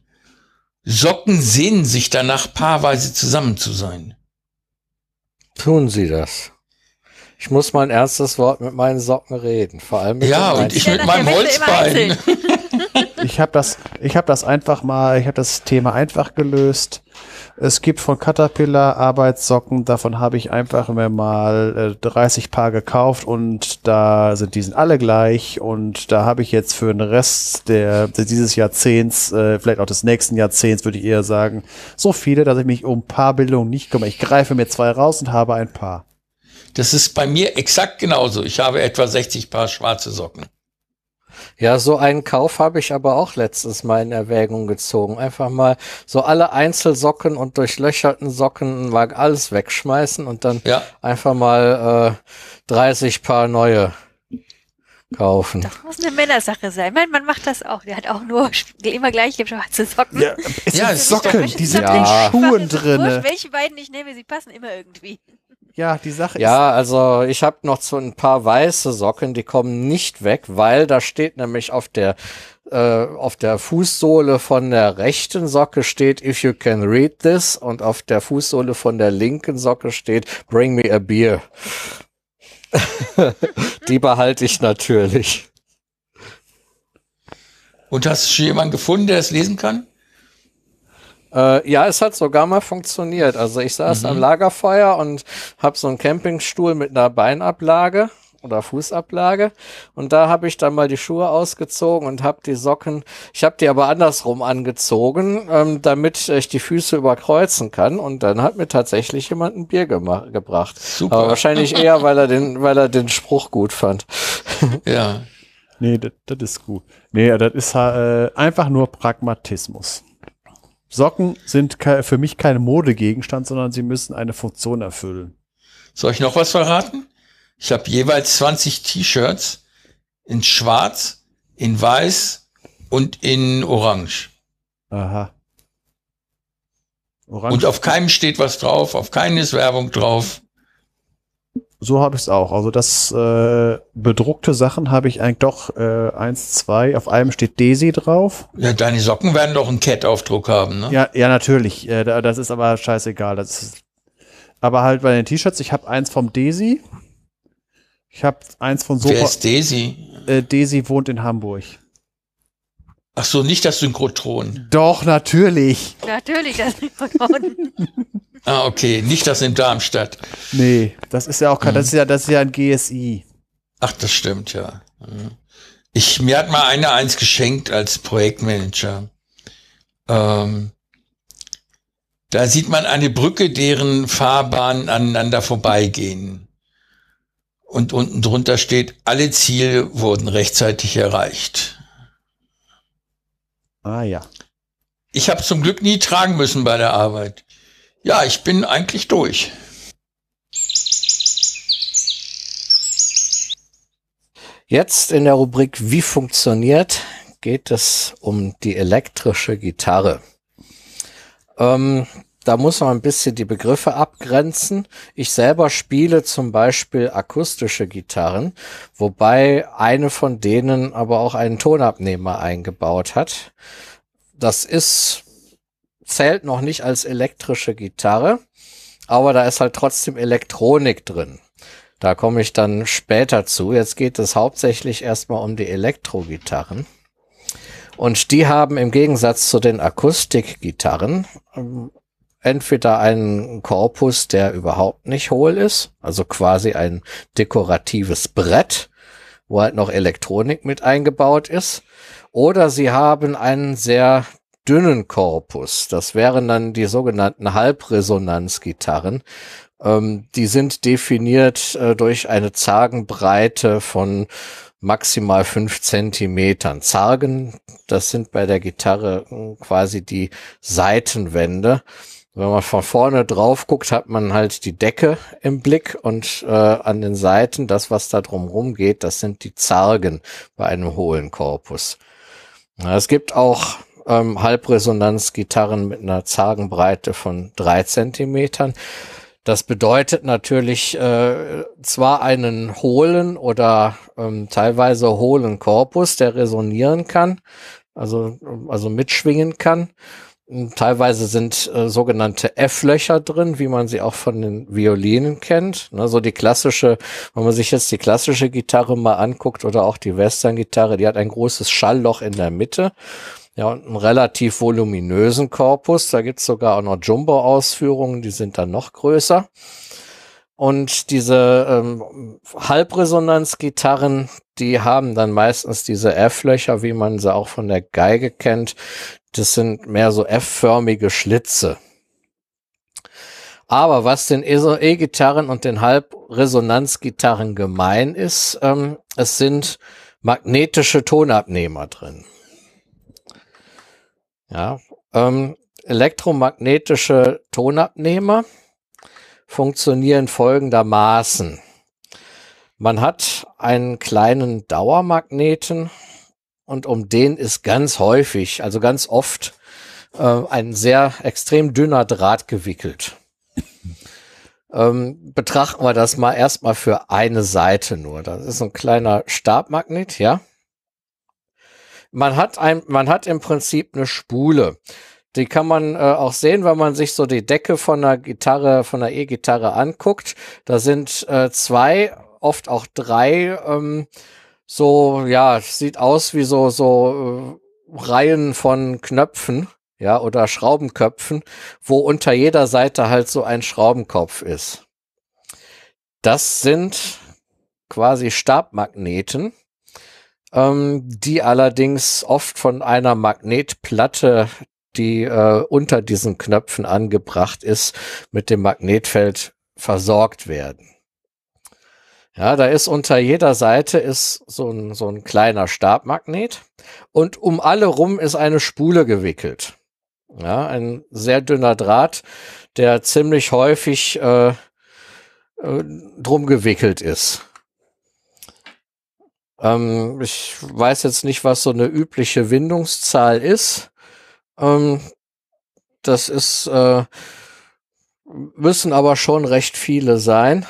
Socken sehnen sich danach, paarweise zusammen zu sein. Tun Sie das. Ich muss mein erstes Wort mit meinen Socken reden. Vor allem mit Ja, und ich mit meinem Holzbein. Ich habe das, ich habe das einfach mal, ich habe das Thema einfach gelöst. Es gibt von Caterpillar Arbeitssocken, davon habe ich einfach mir mal äh, 30 Paar gekauft und da sind die sind alle gleich und da habe ich jetzt für den Rest der dieses Jahrzehnts, äh, vielleicht auch des nächsten Jahrzehnts, würde ich eher sagen, so viele, dass ich mich um Paarbildung nicht kümmere. Ich greife mir zwei raus und habe ein Paar. Das ist bei mir exakt genauso. Ich habe etwa 60 Paar schwarze Socken. Ja, so einen Kauf habe ich aber auch letztens mal in Erwägung gezogen. Einfach mal so alle Einzelsocken und durchlöcherten Socken mal alles wegschmeißen und dann Ja. einfach mal äh, 30 Paar neue kaufen. Das muss eine Männersache sein. Mein Mann macht das auch. Der hat auch nur immer gleich schwarze Socken. Ja, es Ja, Socken, die sind Ja. in Schuhen wurscht, welche beiden ich nehme, sie passen immer irgendwie. Ja, die Sache ist, Ja, also ich habe noch so ein paar weiße Socken, die kommen nicht weg, weil da steht nämlich auf der äh, auf der Fußsohle von der rechten Socke steht If you can read this und auf der Fußsohle von der linken Socke steht Bring me a beer. die behalte ich natürlich. Und hast du schon jemanden gefunden, der es lesen kann? Äh, ja, es hat sogar mal funktioniert. Also ich saß am Lagerfeuer und habe so einen Campingstuhl mit einer Beinablage oder Fußablage und da habe ich dann mal die Schuhe ausgezogen und habe die Socken, ich habe die aber andersrum angezogen, ähm, damit ich die Füße überkreuzen kann und dann hat mir tatsächlich jemand ein Bier gebracht. Super. Aber wahrscheinlich eher, weil er den, weil er den Spruch gut fand. Ja. Nee, das, das ist gut. Nee, das ist äh, einfach nur Pragmatismus. Socken sind für mich kein Modegegenstand, sondern sie müssen eine Funktion erfüllen. Soll ich noch was verraten? Ich habe jeweils 20 T-Shirts in schwarz, in weiß und in orange. Aha. Orange. Und auf keinem steht was drauf, auf keinem ist Werbung drauf. So habe ich es auch. Also das äh, bedruckte Sachen habe ich eigentlich doch äh, eins, zwei. Auf einem steht Desi drauf. Ja, deine Socken werden doch einen Cat-Aufdruck haben, ne? Ja, ja, natürlich. Äh, da- das ist aber scheißegal. Das ist, aber halt bei den T-Shirts, ich habe eins vom Desi. Ich habe eins von Wer Sofa. ist Daisy? Äh, Desi wohnt in Hamburg. Ach so, nicht das Synchrotron. Doch, natürlich. Natürlich, das Mikrofon. Ah, okay, nicht das in Darmstadt. Nee, das ist ja auch kein, das ist ja, das ist ja ein GSI. Ach, das stimmt, ja. Mhm. Ich, mir hat mal einer eins geschenkt als Projektmanager. Ähm, da sieht man eine Brücke, deren Fahrbahnen aneinander vorbeigehen. Und unten drunter steht, alle Ziele wurden rechtzeitig erreicht. Ah ja. Ich habe zum Glück nie tragen müssen bei der Arbeit. Ja, ich bin eigentlich durch. Jetzt in der Rubrik Wie funktioniert geht es um die elektrische Gitarre. Ähm, da muss man ein bisschen die Begriffe abgrenzen. Ich selber spiele zum Beispiel akustische Gitarren, wobei eine von denen aber auch einen Tonabnehmer eingebaut hat. Das ist, zählt noch nicht als elektrische Gitarre, aber da ist halt trotzdem Elektronik drin. Da komme ich dann später zu. Jetzt geht es hauptsächlich erstmal um die Elektrogitarren. Und die haben im Gegensatz zu den Akustikgitarren ähm, entweder einen Korpus, der überhaupt nicht hohl ist, also quasi ein dekoratives Brett, wo halt noch Elektronik mit eingebaut ist, oder sie haben einen sehr dünnen Korpus. Das wären dann die sogenannten Halbresonanzgitarren. Ähm, die sind definiert äh, durch eine Zargenbreite von maximal fünf Zentimetern. Zargen, das sind bei der Gitarre äh, quasi die Seitenwände. Wenn man von vorne drauf guckt, hat man halt die Decke im Blick und äh, an den Seiten, das, was da drumrum geht, das sind die Zargen bei einem hohlen Korpus. Es gibt auch ähm, Halbresonanzgitarren mit einer Zagenbreite von drei Zentimetern. Das bedeutet natürlich äh, zwar einen hohlen oder ähm, teilweise hohlen Korpus, der resonieren kann, also, also mitschwingen kann. Teilweise sind äh, sogenannte F-Löcher drin, wie man sie auch von den Violinen kennt. Ne, so die klassische, wenn man sich jetzt die klassische Gitarre mal anguckt oder auch die Western-Gitarre, die hat ein großes Schallloch in der Mitte. Ja, und einen relativ voluminösen Korpus. Da gibt's sogar auch noch Jumbo-Ausführungen, die sind dann noch größer. Und diese ähm, Halbresonanzgitarren, die haben dann meistens diese F-Löcher, wie man sie auch von der Geige kennt. Das sind mehr so F-förmige Schlitze. Aber was den E-Gitarren und den Halbresonanzgitarren gemein ist, ähm, es sind magnetische Tonabnehmer drin. Ja, ähm, elektromagnetische Tonabnehmer funktionieren folgendermaßen. Man hat einen kleinen Dauermagneten und um den ist ganz häufig, also ganz oft, äh, ein sehr extrem dünner Draht gewickelt. Ähm, betrachten wir das mal erstmal für eine Seite nur. Das ist ein kleiner Stabmagnet, ja. Man hat ein, man hat im Prinzip eine Spule. Die kann man äh, auch sehen, wenn man sich so die Decke von der Gitarre, von der E-Gitarre anguckt. Da sind äh, zwei, oft auch drei, ähm, so, ja, sieht aus wie so, so äh, Reihen von Knöpfen, ja, oder Schraubenköpfen, wo unter jeder Seite halt so ein Schraubenkopf ist. Das sind quasi Stabmagneten, ähm, die allerdings oft von einer Magnetplatte die äh, unter diesen Knöpfen angebracht ist, mit dem Magnetfeld versorgt werden. Ja, da ist unter jeder Seite ist so ein, so ein kleiner Stabmagnet und um alle rum ist eine Spule gewickelt. Ja, ein sehr dünner Draht, der ziemlich häufig äh, äh, drum gewickelt ist. Ähm, ich weiß jetzt nicht, was so eine übliche Windungszahl ist. Ähm, das ist, äh, müssen aber schon recht viele sein.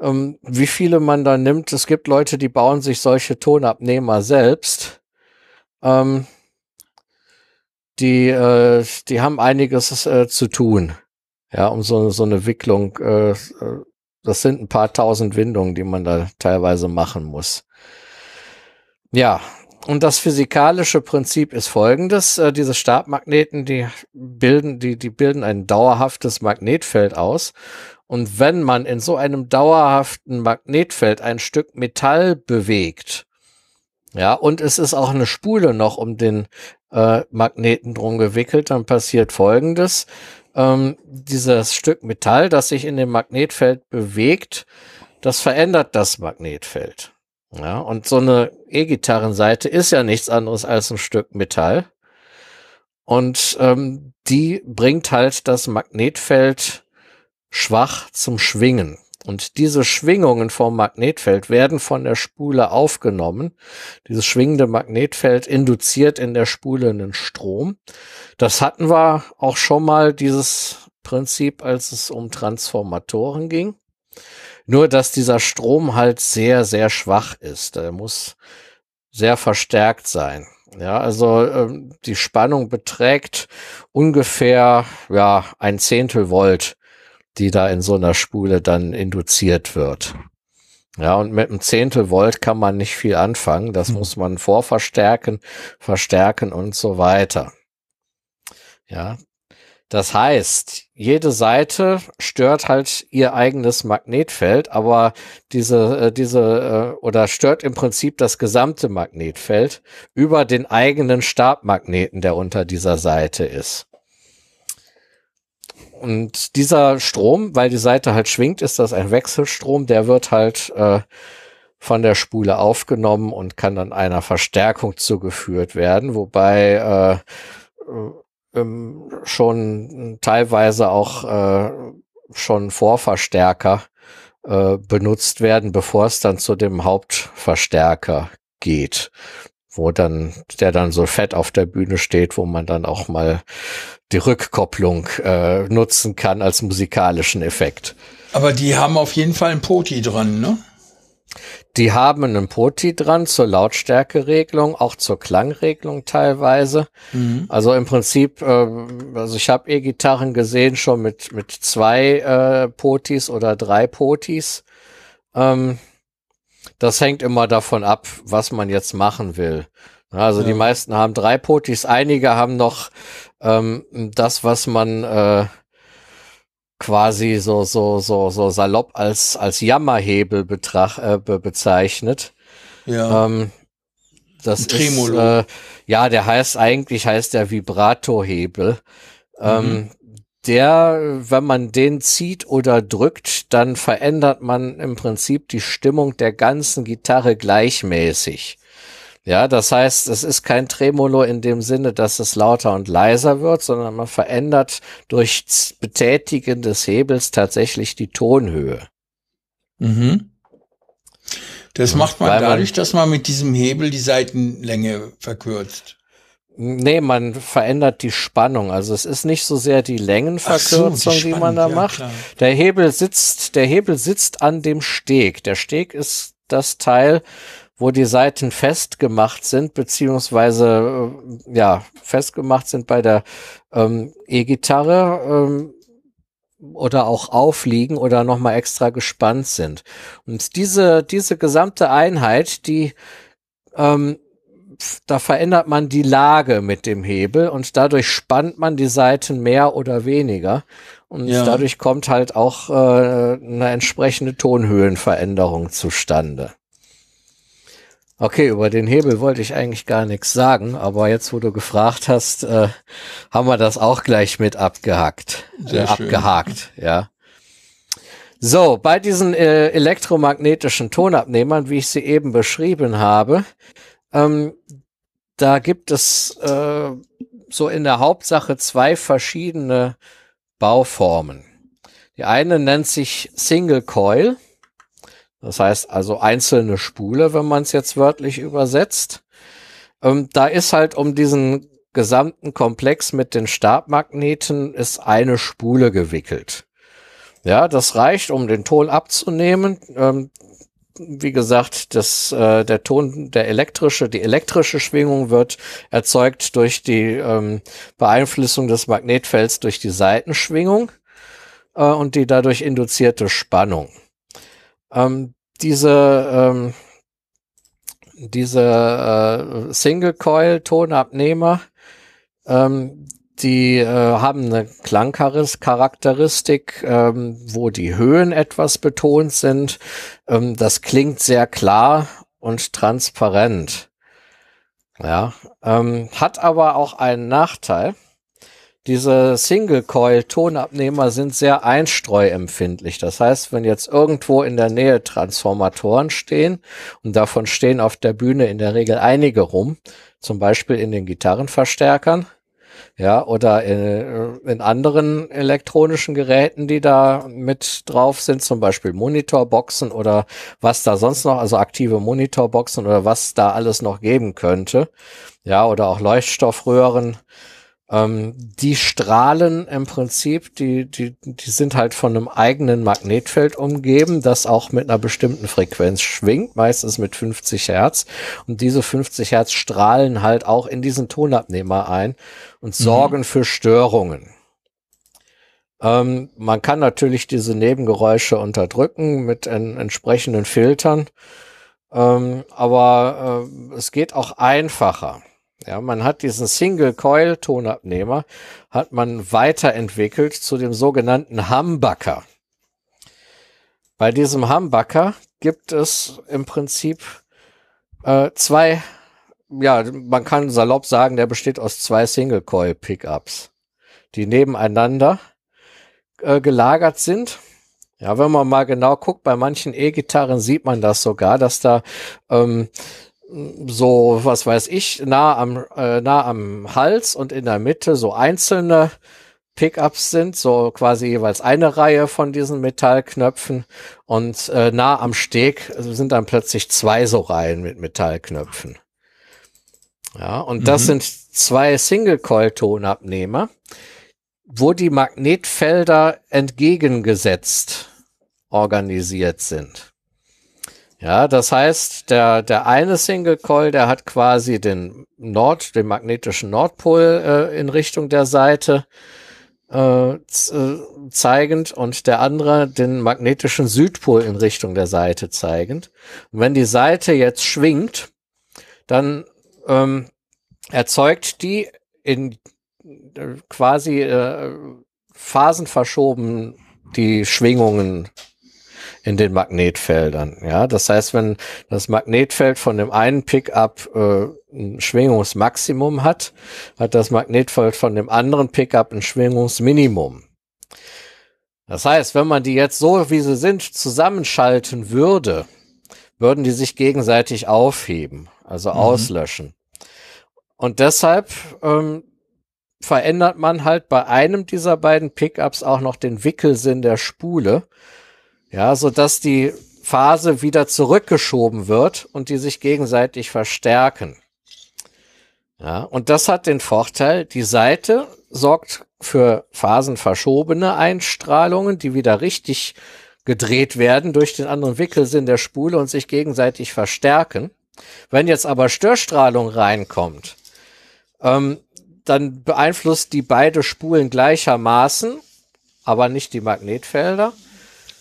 Ähm, wie viele man da nimmt, es gibt Leute, die bauen sich solche Tonabnehmer selbst. Ähm, die, äh, die haben einiges äh, zu tun. Ja, um so, so eine Wicklung, äh, das sind ein paar tausend Windungen, die man da teilweise machen muss. Ja, und das physikalische Prinzip ist folgendes. Äh, diese Stabmagneten, die bilden, die, die bilden ein dauerhaftes Magnetfeld aus. Und wenn man in so einem dauerhaften Magnetfeld ein Stück Metall bewegt, ja, und es ist auch eine Spule noch um den äh, Magneten drum gewickelt, dann passiert Folgendes. Ähm, dieses Stück Metall, das sich in dem Magnetfeld bewegt, das verändert das Magnetfeld. Ja, und so eine E-Gitarrenseite ist ja nichts anderes als ein Stück Metall. Und ähm, die bringt halt das Magnetfeld schwach zum Schwingen. Und diese Schwingungen vom Magnetfeld werden von der Spule aufgenommen. Dieses schwingende Magnetfeld induziert in der Spule einen Strom. Das hatten wir auch schon mal, dieses Prinzip, als es um Transformatoren ging. Nur, dass dieser Strom halt sehr, sehr schwach ist. Er muss sehr verstärkt sein. Ja, also ähm, die Spannung beträgt ungefähr ja ein Zehntel Volt, die da in so einer Spule dann induziert wird. Ja, und mit einem Zehntel Volt kann man nicht viel anfangen. Das hm. muss man vorverstärken, verstärken und so weiter. Ja, das heißt, jede Seite stört halt ihr eigenes Magnetfeld, aber diese, äh, diese, äh, oder stört im Prinzip das gesamte Magnetfeld über den eigenen Stabmagneten, der unter dieser Seite ist. Und dieser Strom, weil die Seite halt schwingt, ist das ein Wechselstrom, der wird halt äh, von der Spule aufgenommen und kann dann einer Verstärkung zugeführt werden, wobei äh, ähm, schon teilweise auch äh, schon Vorverstärker äh, benutzt werden, bevor es dann zu dem Hauptverstärker geht. wo dann, der dann so fett auf der Bühne steht, wo man dann auch mal die Rückkopplung äh, nutzen kann als musikalischen Effekt. Aber die haben auf jeden Fall ein Poti dran, ne? Die haben einen Poti dran zur Lautstärkeregelung, auch zur Klangregelung teilweise. Mhm. Also im Prinzip, äh, also ich habe E-Gitarren gesehen schon mit mit zwei äh, Potis oder drei Potis. Ähm, das hängt immer davon ab, was man jetzt machen will. Also Ja. die meisten haben drei Potis, einige haben noch ähm, das, was man äh, quasi so so so so salopp als als Jammerhebel betrach, äh, be bezeichnet. Ja. Ähm, das Tremolo. ist äh, ja, der heißt eigentlich heißt der Vibratohebel. Ähm, der, wenn man den zieht oder drückt, dann verändert man im Prinzip die Stimmung der ganzen Gitarre gleichmäßig. Ja, das heißt, es ist kein Tremolo in dem Sinne, dass es lauter und leiser wird, sondern man verändert durch Betätigen des Hebels tatsächlich die Tonhöhe. Mhm. Das macht man Weil man- dadurch, dass man mit diesem Hebel die Seitenlänge verkürzt. Nee, man verändert die Spannung. Also es ist nicht so sehr die Längenverkürzung, so, die, man da ja, macht. klar. Der Hebel sitzt, der Hebel sitzt an dem Steg. Der Steg ist das Teil, wo die Seiten festgemacht sind, beziehungsweise äh, ja festgemacht sind bei der ähm, E-Gitarre ähm, oder auch aufliegen oder nochmal extra gespannt sind. Und diese diese gesamte Einheit, die ähm, da verändert man die Lage mit dem Hebel und dadurch spannt man die Seiten mehr oder weniger. Und Ja. dadurch kommt halt auch äh, eine entsprechende Tonhöhenveränderung zustande. Okay, über den Hebel wollte ich eigentlich gar nichts sagen, aber jetzt, wo du gefragt hast, äh, haben wir das auch gleich mit abgehackt, Sehr äh, schön. abgehakt, ja. So, bei diesen äh, elektromagnetischen Tonabnehmern, wie ich sie eben beschrieben habe, ähm, da gibt es äh, so in der Hauptsache zwei verschiedene Bauformen. Die eine nennt sich Single Coil, das heißt also einzelne Spule, wenn man es jetzt wörtlich übersetzt. Ähm, da ist halt um diesen gesamten Komplex mit den Stabmagneten ist eine Spule gewickelt. Ja, das reicht, um den Ton abzunehmen. Ähm, wie gesagt, das, äh, der Ton, der elektrische, die elektrische Schwingung wird erzeugt durch die ähm, Beeinflussung des Magnetfelds durch die Seitenschwingung äh, und die dadurch induzierte Spannung. Ähm, diese ähm, diese äh, Single-Coil-Tonabnehmer, ähm, die äh, haben eine Klangcharakteristik, ähm, wo die Höhen etwas betont sind. Ähm, das klingt sehr klar und transparent. Ja, ähm, hat aber auch einen Nachteil. Diese Single-Coil-Tonabnehmer sind sehr einstreuempfindlich. Das heißt, wenn jetzt irgendwo in der Nähe Transformatoren stehen und davon stehen auf der Bühne in der Regel einige rum, zum Beispiel in den Gitarrenverstärkern, ja, oder in, in anderen elektronischen Geräten, die da mit drauf sind, zum Beispiel Monitorboxen oder was da sonst noch, also aktive Monitorboxen oder was da alles noch geben könnte, ja, oder auch Leuchtstoffröhren, ähm, die strahlen im Prinzip, die, die, die sind halt von einem eigenen Magnetfeld umgeben, das auch mit einer bestimmten Frequenz schwingt, meistens mit 50 Hertz. Und diese 50 Hertz strahlen halt auch in diesen Tonabnehmer ein und sorgen für Störungen. Ähm, man kann natürlich diese Nebengeräusche unterdrücken mit en entsprechenden Filtern, ähm, aber äh, es geht auch einfacher. Ja, man hat diesen Single-Coil-Tonabnehmer, hat man weiterentwickelt zu dem sogenannten Humbucker. Bei diesem Humbucker gibt es im Prinzip äh, zwei, ja, man kann salopp sagen, der besteht aus zwei Single-Coil-Pickups, die nebeneinander äh, gelagert sind. Ja, wenn man mal genau guckt, bei manchen E-Gitarren sieht man das sogar, dass da ähm, so, was weiß ich, nah am, äh, nah am Hals und in der Mitte so einzelne Pickups sind, so quasi jeweils eine Reihe von diesen Metallknöpfen und äh, nah am Steg sind dann plötzlich zwei so Reihen mit Metallknöpfen. Ja, und das sind zwei Single-Coil-Tonabnehmer, wo die Magnetfelder entgegengesetzt organisiert sind. Ja, das heißt, der, der eine Single Coil, der hat quasi den Nord, den magnetischen Nordpol äh, in Richtung der Seite äh, äh, zeigend und der andere den magnetischen Südpol in Richtung der Seite zeigend. Und wenn die Seite jetzt schwingt, dann ähm, erzeugt die in äh, quasi äh, phasenverschoben die Schwingungen in den Magnetfeldern. Ja, das heißt, wenn das Magnetfeld von dem einen Pickup äh, ein Schwingungsmaximum hat, hat das Magnetfeld von dem anderen Pickup ein Schwingungsminimum. Das heißt, wenn man die jetzt so, wie sie sind, zusammenschalten würde, würden die sich gegenseitig aufheben, also mhm. auslöschen. Und deshalb ähm, verändert man halt bei einem dieser beiden Pickups auch noch den Wickelsinn der Spule, ja, so dass die Phase wieder zurückgeschoben wird und die sich gegenseitig verstärken. Ja, und das hat den Vorteil, die Seite sorgt für phasenverschobene Einstrahlungen, die wieder richtig gedreht werden durch den anderen Wickelsinn der Spule und sich gegenseitig verstärken. Wenn jetzt aber Störstrahlung reinkommt, ähm, dann beeinflusst die beide Spulen gleichermaßen, aber nicht die Magnetfelder.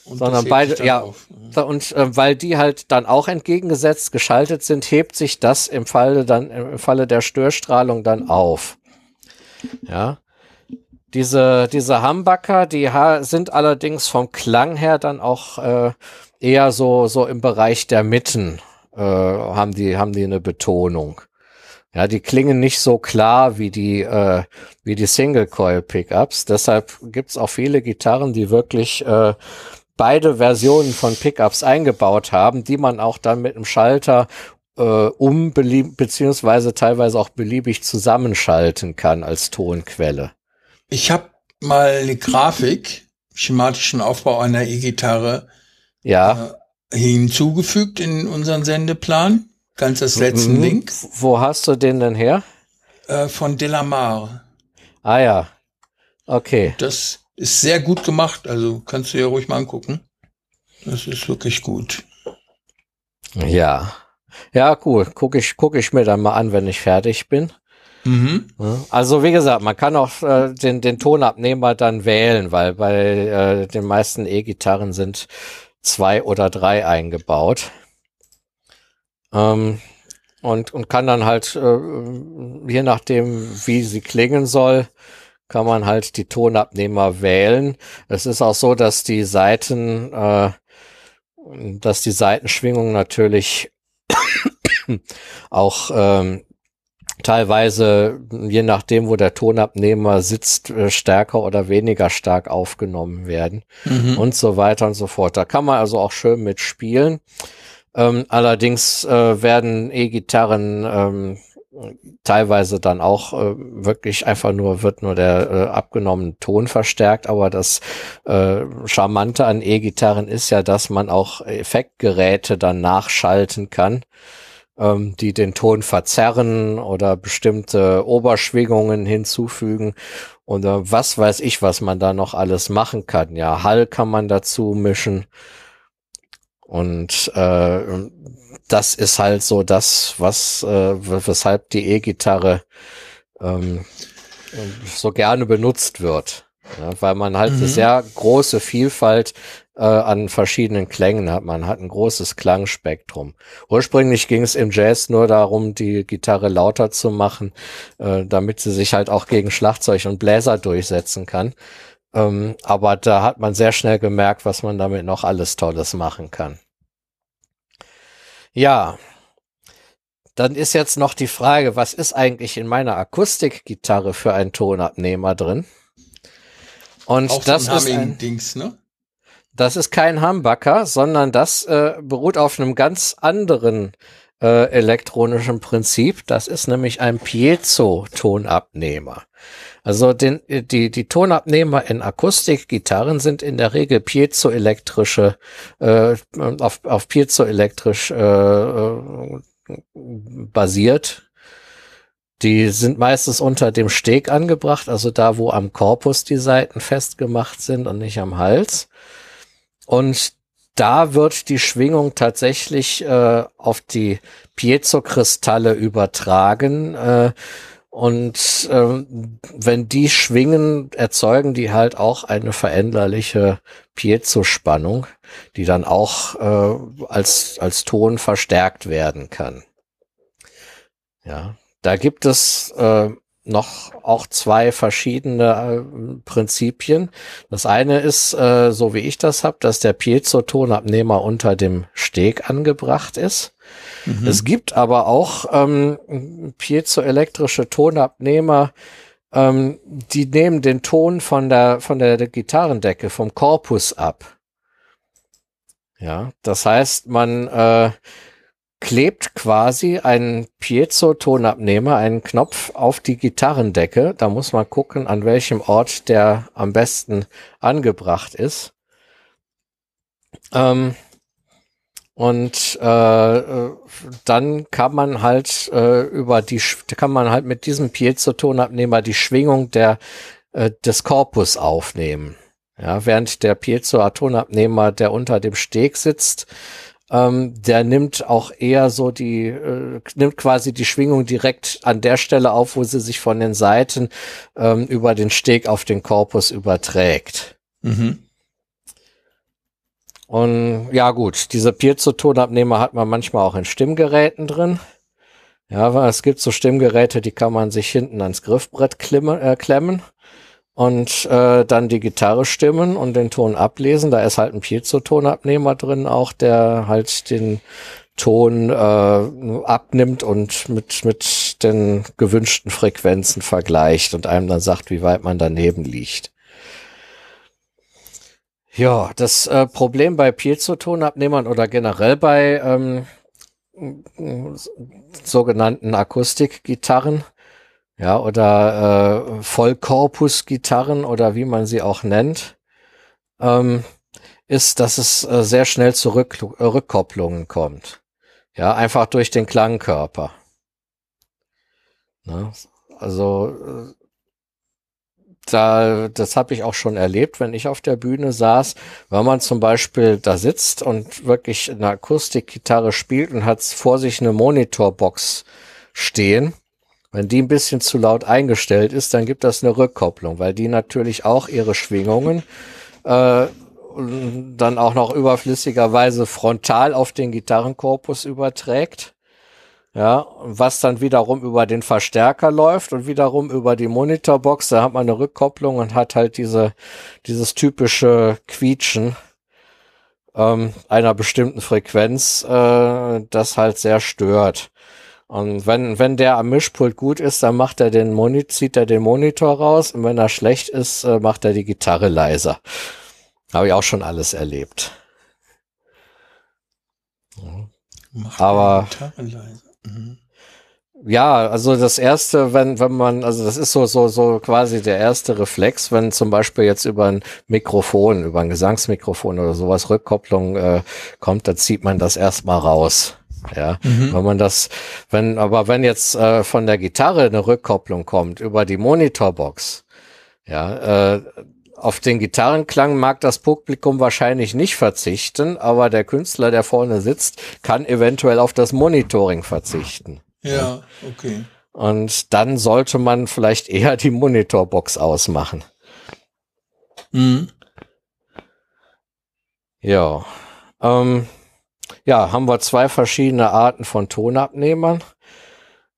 Und sondern beide, ja, auf. und äh, weil die halt dann auch entgegengesetzt geschaltet sind, hebt sich das im Falle dann, im Falle der Störstrahlung dann auf. Ja. Diese, diese Humbucker, die sind allerdings vom Klang her dann auch äh, eher so, so im Bereich der Mitten, äh, haben die, haben die eine Betonung. Ja, die klingen nicht so klar wie die, äh, wie die Single-Coil-Pickups. Deshalb gibt's auch viele Gitarren, die wirklich äh, beide Versionen von Pickups eingebaut haben, die man auch dann mit einem Schalter äh, um beziehungsweise teilweise auch beliebig zusammenschalten kann als Tonquelle. Ich habe mal eine Grafik, schematischen Aufbau einer E-Gitarre ja. äh, hinzugefügt in unseren Sendeplan. Ganz das letzte mhm. Link. Wo hast du den denn her? Äh, von Delamar. Ah ja. Okay. Das ist sehr gut gemacht, also kannst du ja ruhig mal angucken. Das ist wirklich gut. Ja. Ja, cool. Gucke ich, guck ich mir dann mal an, wenn ich fertig bin. Mhm. Also wie gesagt, man kann auch äh, den, den Tonabnehmer dann wählen, weil bei äh, den meisten E-Gitarren sind zwei oder drei eingebaut. Ähm, und, und kann dann halt, äh, je nachdem, wie sie klingen soll, kann man halt die Tonabnehmer wählen. Es ist auch so, dass die Seiten, äh, dass die Seitenschwingung natürlich auch ähm, teilweise, je nachdem, wo der Tonabnehmer sitzt, äh, stärker oder weniger stark aufgenommen werden mhm. und so weiter und so fort. Da kann man also auch schön mitspielen. Ähm, allerdings äh, werden E-Gitarren ähm, teilweise dann auch äh, wirklich einfach nur, wird nur der äh, abgenommene Ton verstärkt, aber das äh, Charmante an E-Gitarren ist ja, dass man auch Effektgeräte dann nachschalten kann, ähm, die den Ton verzerren oder bestimmte Oberschwingungen hinzufügen oder was weiß ich, was man da noch alles machen kann. Ja, Hall kann man dazu mischen. Und äh, das ist halt so das, was äh, weshalb die E-Gitarre ähm, so gerne benutzt wird. Ja, weil man halt mhm. eine sehr große Vielfalt äh, an verschiedenen Klängen hat. Man hat ein großes Klangspektrum. Ursprünglich ging es im Jazz nur darum, die Gitarre lauter zu machen, äh, damit sie sich halt auch gegen Schlagzeug und Bläser durchsetzen kann. Ähm, aber da hat man sehr schnell gemerkt, was man damit noch alles Tolles machen kann. Ja, dann ist jetzt noch die Frage, was ist eigentlich in meiner Akustikgitarre für ein Tonabnehmer drin? Und Auch das ist ein Dings, ne? Das ist kein Humbucker, sondern das äh, beruht auf einem ganz anderen äh, elektronischen Prinzip. Das ist nämlich ein Piezo-Tonabnehmer. Also den, die, die Tonabnehmer in Akustikgitarren sind in der Regel piezoelektrische, äh, auf, auf piezoelektrisch äh, äh, basiert. Die sind meistens unter dem Steg angebracht, also da, wo am Korpus die Seiten festgemacht sind und nicht am Hals. Und da wird die Schwingung tatsächlich äh, auf die Piezo-Kristalle übertragen. Äh, und äh, wenn die schwingen, erzeugen die halt auch eine veränderliche Piezo-Spannung, die dann auch äh, als, als Ton verstärkt werden kann. Ja, da gibt es äh, noch auch zwei verschiedene äh, Prinzipien. Das eine ist, äh, so wie ich das habe, dass der Piezo-Tonabnehmer unter dem Steg angebracht ist. Mhm. Es gibt aber auch ähm, piezoelektrische Tonabnehmer, ähm, die nehmen den Ton von der, von der, Gitarrendecke, vom Korpus ab. Ja, das heißt, man äh, klebt quasi einen Piezo-Tonabnehmer, einen Knopf auf die Gitarrendecke. Da muss man gucken, an welchem Ort der am besten angebracht ist. Ähm, und äh, dann kann man halt äh, über die kann man halt mit diesem Piezo-Tonabnehmer die Schwingung der äh, des Korpus aufnehmen. Ja, während der Piezo-Tonabnehmer, der unter dem Steg sitzt, ähm, der nimmt auch eher so die, äh, nimmt quasi die Schwingung direkt an der Stelle auf, wo sie sich von den Seiten ähm, über den Steg auf den Korpus überträgt. Mhm. Und ja gut, diese Piezo-Tonabnehmer hat man manchmal auch in Stimmgeräten drin. Ja, weil es gibt so Stimmgeräte, die kann man sich hinten ans Griffbrett klemmen. Äh, klemmen und äh, dann die Gitarre stimmen und den Ton ablesen. Da ist halt ein Piezo-Tonabnehmer drin, auch der halt den Ton äh, abnimmt und mit, mit den gewünschten Frequenzen vergleicht und einem dann sagt, wie weit man daneben liegt. Ja, das äh, Problem bei Piezo-Tonabnehmern oder generell bei ähm, sogenannten Akustikgitarren ja, oder äh, Vollkorpus-Gitarren oder wie man sie auch nennt, ähm, ist, dass es äh, sehr schnell zu Rück äh, Rückkopplungen kommt. Ja, einfach durch den Klangkörper. Ne? Also äh, da, das habe ich auch schon erlebt, wenn ich auf der Bühne saß, wenn man zum Beispiel da sitzt und wirklich eine Akustikgitarre spielt und hat vor sich eine Monitorbox stehen wenn die ein bisschen zu laut eingestellt ist, dann gibt das eine Rückkopplung, weil die natürlich auch ihre Schwingungen äh, dann auch noch überflüssigerweise frontal auf den Gitarrenkorpus überträgt. Ja, was dann wiederum über den Verstärker läuft und wiederum über die Monitorbox, da hat man eine Rückkopplung und hat halt diese, dieses typische Quietschen ähm, einer bestimmten Frequenz, äh, das halt sehr stört. Und wenn, wenn der am Mischpult gut ist, dann macht er den Monitor, zieht er den Monitor raus und wenn er schlecht ist, äh, macht er die Gitarre leiser. Habe ich auch schon alles erlebt. Macht Aber mhm. ja, also das erste, wenn wenn man, also das ist so so so quasi der erste Reflex, wenn zum Beispiel jetzt über ein Mikrofon, über ein Gesangsmikrofon oder sowas Rückkopplung äh, kommt, dann zieht man das erstmal raus. Ja, mhm. wenn man das, wenn, aber wenn jetzt äh, von der Gitarre eine Rückkopplung kommt über die Monitorbox, ja, äh, auf den Gitarrenklang mag das Publikum wahrscheinlich nicht verzichten, aber der Künstler, der vorne sitzt, kann eventuell auf das Monitoring verzichten. Ja, okay. Und dann sollte man vielleicht eher die Monitorbox ausmachen. Mhm. Ja. Ähm, ja, haben wir zwei verschiedene Arten von Tonabnehmern.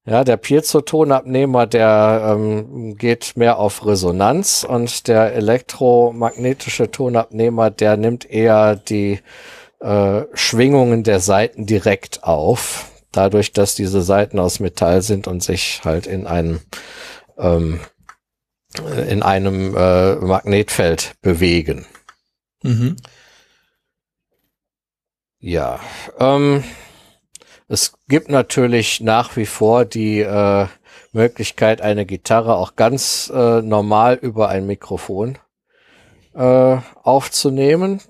Ja, der Piezo-Tonabnehmer, der ähm, geht mehr auf Resonanz und der elektromagnetische Tonabnehmer, der nimmt eher die äh, Schwingungen der Saiten direkt auf, dadurch, dass diese Saiten aus Metall sind und sich halt in einem ähm, in einem äh, Magnetfeld bewegen. Mhm. Ja, ähm, es gibt natürlich nach wie vor die äh, Möglichkeit, eine Gitarre auch ganz äh, normal über ein Mikrofon äh, aufzunehmen.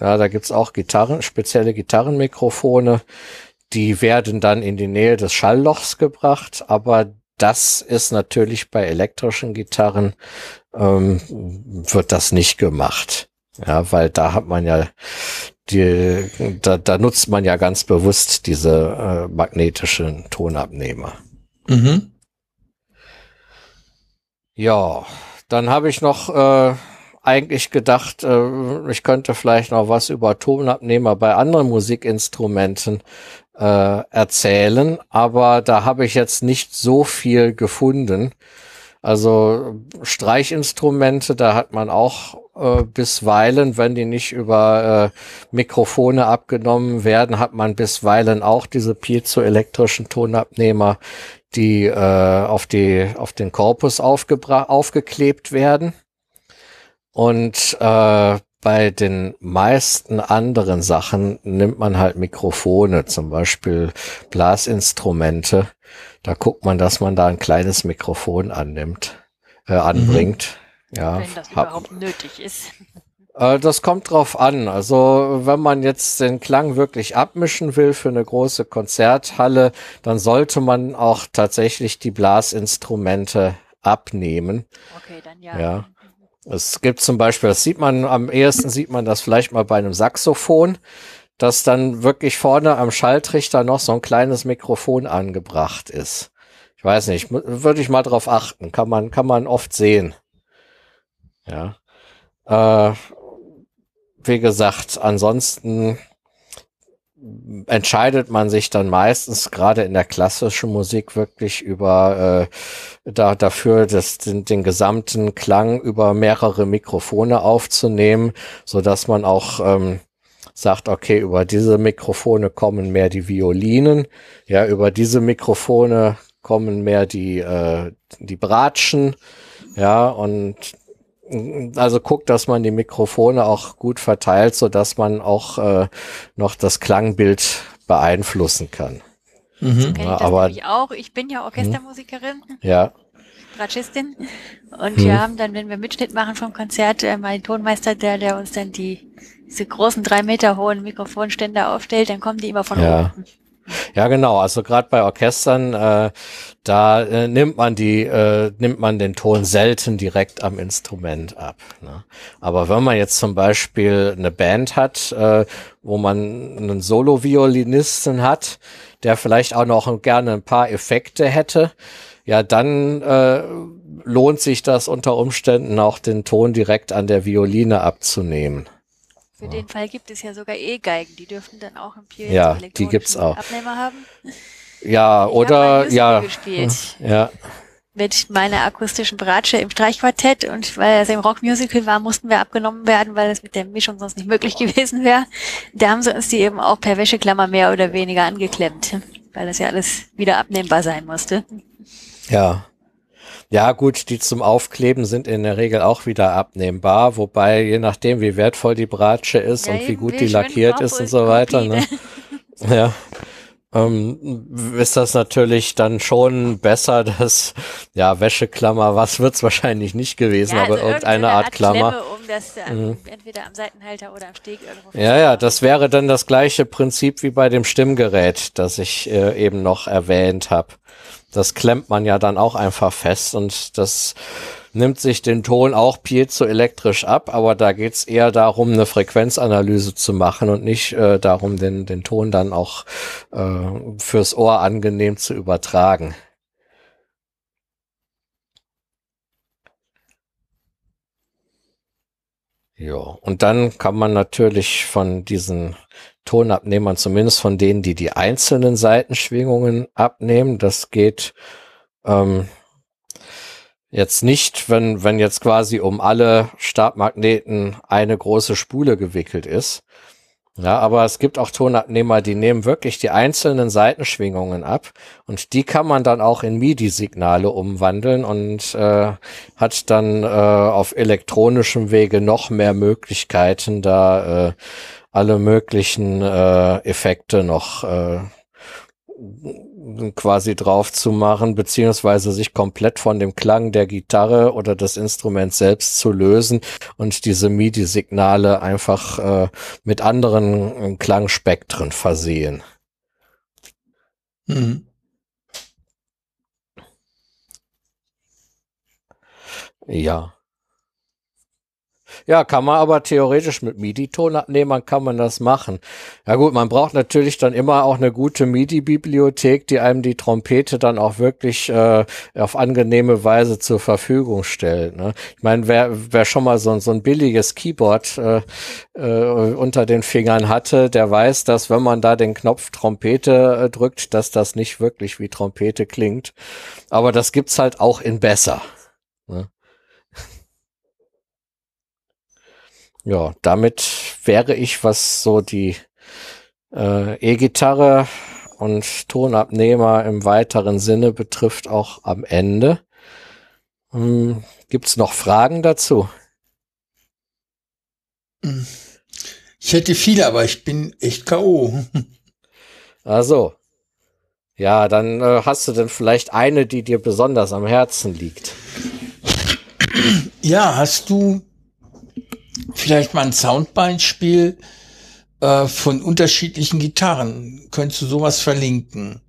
Ja, da gibt's auch Gitarren, spezielle Gitarrenmikrofone, die werden dann in die Nähe des Schalllochs gebracht, aber das ist natürlich bei elektrischen Gitarren, ähm, wird das nicht gemacht. Ja, weil da hat man ja die, da, da nutzt man ja ganz bewusst diese äh, magnetischen Tonabnehmer. Mhm. Ja, dann habe ich noch äh, eigentlich gedacht, äh, ich könnte vielleicht noch was über Tonabnehmer bei anderen Musikinstrumenten äh, erzählen, aber da habe ich jetzt nicht so viel gefunden. Also Streichinstrumente, da hat man auch äh, bisweilen, wenn die nicht über äh, Mikrofone abgenommen werden, hat man bisweilen auch diese piezoelektrischen Tonabnehmer, die äh, auf die auf den Korpus aufgeklebt werden. Und äh, bei den meisten anderen Sachen nimmt man halt Mikrofone, zum Beispiel Blasinstrumente. Da guckt man, dass man da ein kleines Mikrofon annimmt, äh, anbringt. Mhm. Ja, wenn das überhaupt nötig ist. Äh, das kommt drauf an. Also wenn man jetzt den Klang wirklich abmischen will für eine große Konzerthalle, dann sollte man auch tatsächlich die Blasinstrumente abnehmen. Okay, dann ja. Ja. Es gibt zum Beispiel, das sieht man, am ehesten sieht man das vielleicht mal bei einem Saxophon, dass dann wirklich vorne am Schalltrichter noch so ein kleines Mikrofon angebracht ist. Ich weiß nicht, würde ich mal drauf achten. Kann man, kann man oft sehen. Ja. Äh, wie gesagt, ansonsten entscheidet man sich dann meistens gerade in der klassischen Musik wirklich über äh, da, dafür, das, den, den gesamten Klang über mehrere Mikrofone aufzunehmen, so dass man auch ähm, sagt, okay, über diese Mikrofone kommen mehr die Violinen, ja, über diese Mikrofone kommen mehr die äh, die Bratschen, ja, und also guckt, dass man die Mikrofone auch gut verteilt, so dass man auch äh, noch das Klangbild beeinflussen kann. Mhm. So ja, aber ich auch. Ich bin ja Orchestermusikerin. Ja. Bratschistin. Und mhm. wir haben dann, wenn wir Mitschnitt machen vom Konzert, äh, mein Tonmeister, der, der uns dann die diese großen drei Meter hohen Mikrofonständer aufstellt, dann kommen die immer von ja. oben. Ja, genau. Also gerade bei Orchestern, äh, da äh, nimmt man die, äh, nimmt man den Ton selten direkt am Instrument ab. Ne? Aber wenn man jetzt zum Beispiel eine Band hat, äh, wo man einen Solo-Violinisten hat, der vielleicht auch noch gerne ein paar Effekte hätte, ja, dann äh, lohnt sich das unter Umständen auch den Ton direkt an der Violine abzunehmen. Für den Fall gibt es ja sogar E-Geigen, die dürften dann auch im Piezo Ja, die gibt's auch. Abnehmer haben. Ja, ich oder ja. Gespielt. Ja. Mit meiner akustischen Bratsche im Streichquartett und weil es im Rockmusical war, mussten wir abgenommen werden, weil es mit der Mischung sonst nicht möglich gewesen wäre. Da haben sie uns die eben auch per Wäscheklammer mehr oder weniger angeklemmt, weil das ja alles wieder abnehmbar sein musste. Ja. Ja, gut, die zum Aufkleben sind in der Regel auch wieder abnehmbar, wobei je nachdem, wie wertvoll die Bratsche ist ja, und wie gut die lackiert ist und so weiter. Ne? Ja. Ähm, ist das natürlich dann schon besser, dass, ja, Wäscheklammer, was wird's wahrscheinlich nicht gewesen, ja, also aber irgendeine Art, Art Klammer. Klemme, um das ähm, mhm. entweder am Seitenhalter oder am Steg irgendwo Ja, ja, das wäre dann das gleiche Prinzip wie bei dem Stimmgerät, das ich äh, eben noch erwähnt habe. Das klemmt man ja dann auch einfach fest und das nimmt sich den Ton auch piezoelektrisch ab, aber da geht's eher darum, eine Frequenzanalyse zu machen und nicht äh, darum, den, den Ton dann auch äh, fürs Ohr angenehm zu übertragen. Ja, und dann kann man natürlich von diesen Tonabnehmern, zumindest von denen, die die einzelnen Seitenschwingungen abnehmen. Das geht ähm, jetzt nicht, wenn, wenn jetzt quasi um alle Stabmagneten eine große Spule gewickelt ist. Ja, aber es gibt auch Tonabnehmer, die nehmen wirklich die einzelnen Seitenschwingungen ab und die kann man dann auch in MIDI-Signale umwandeln und äh, hat dann äh, auf elektronischem Wege noch mehr Möglichkeiten, da äh, alle möglichen äh, Effekte noch äh, quasi drauf zu machen, beziehungsweise sich komplett von dem Klang der Gitarre oder des Instruments selbst zu lösen und diese MIDI-Signale einfach äh, mit anderen äh, Klangspektren versehen. Mhm. Ja. Ja, kann man aber theoretisch mit MIDI-Tonabnehmern kann man das machen. Ja gut, man braucht natürlich dann immer auch eine gute MIDI-Bibliothek, die einem die Trompete dann auch wirklich äh, auf angenehme Weise zur Verfügung stellt. Ne? Ich meine, wer, wer schon mal so, so ein billiges Keyboard äh, äh, unter den Fingern hatte, der weiß, dass wenn man da den Knopf Trompete äh, drückt, dass das nicht wirklich wie Trompete klingt. Aber das gibt's halt auch in besser. Ne? Ja, damit wäre ich, was so die äh, E-Gitarre und Tonabnehmer im weiteren Sinne betrifft, auch am Ende. Hm, Gibt noch Fragen dazu? Ich hätte viele, aber ich bin echt K.O. Also. Ja, dann äh, hast du denn vielleicht eine, die dir besonders am Herzen liegt. Ja, hast du vielleicht mal ein Soundbeispiel äh, von unterschiedlichen Gitarren? Könntest du sowas verlinken?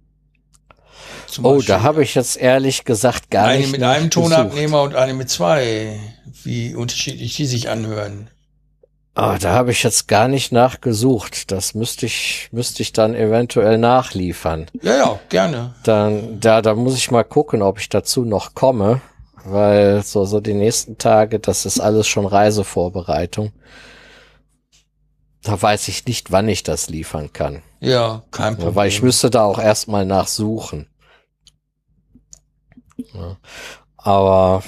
Zum oh, Beispiel da habe ich jetzt ehrlich gesagt gar eine nicht. Eine mit einem Tonabnehmer und eine mit zwei. Wie unterschiedlich die sich anhören. Ah, da habe ich jetzt gar nicht nachgesucht. Das müsste ich, müsste ich dann eventuell nachliefern. Ja, ja, gerne. Dann, da, da muss ich mal gucken, ob ich dazu noch komme, weil so, so die nächsten Tage, das ist alles schon Reisevorbereitung. Da weiß ich nicht, wann ich das liefern kann. Ja, kein Problem. Weil ich müsste da auch erstmal nachsuchen. Ja. Aber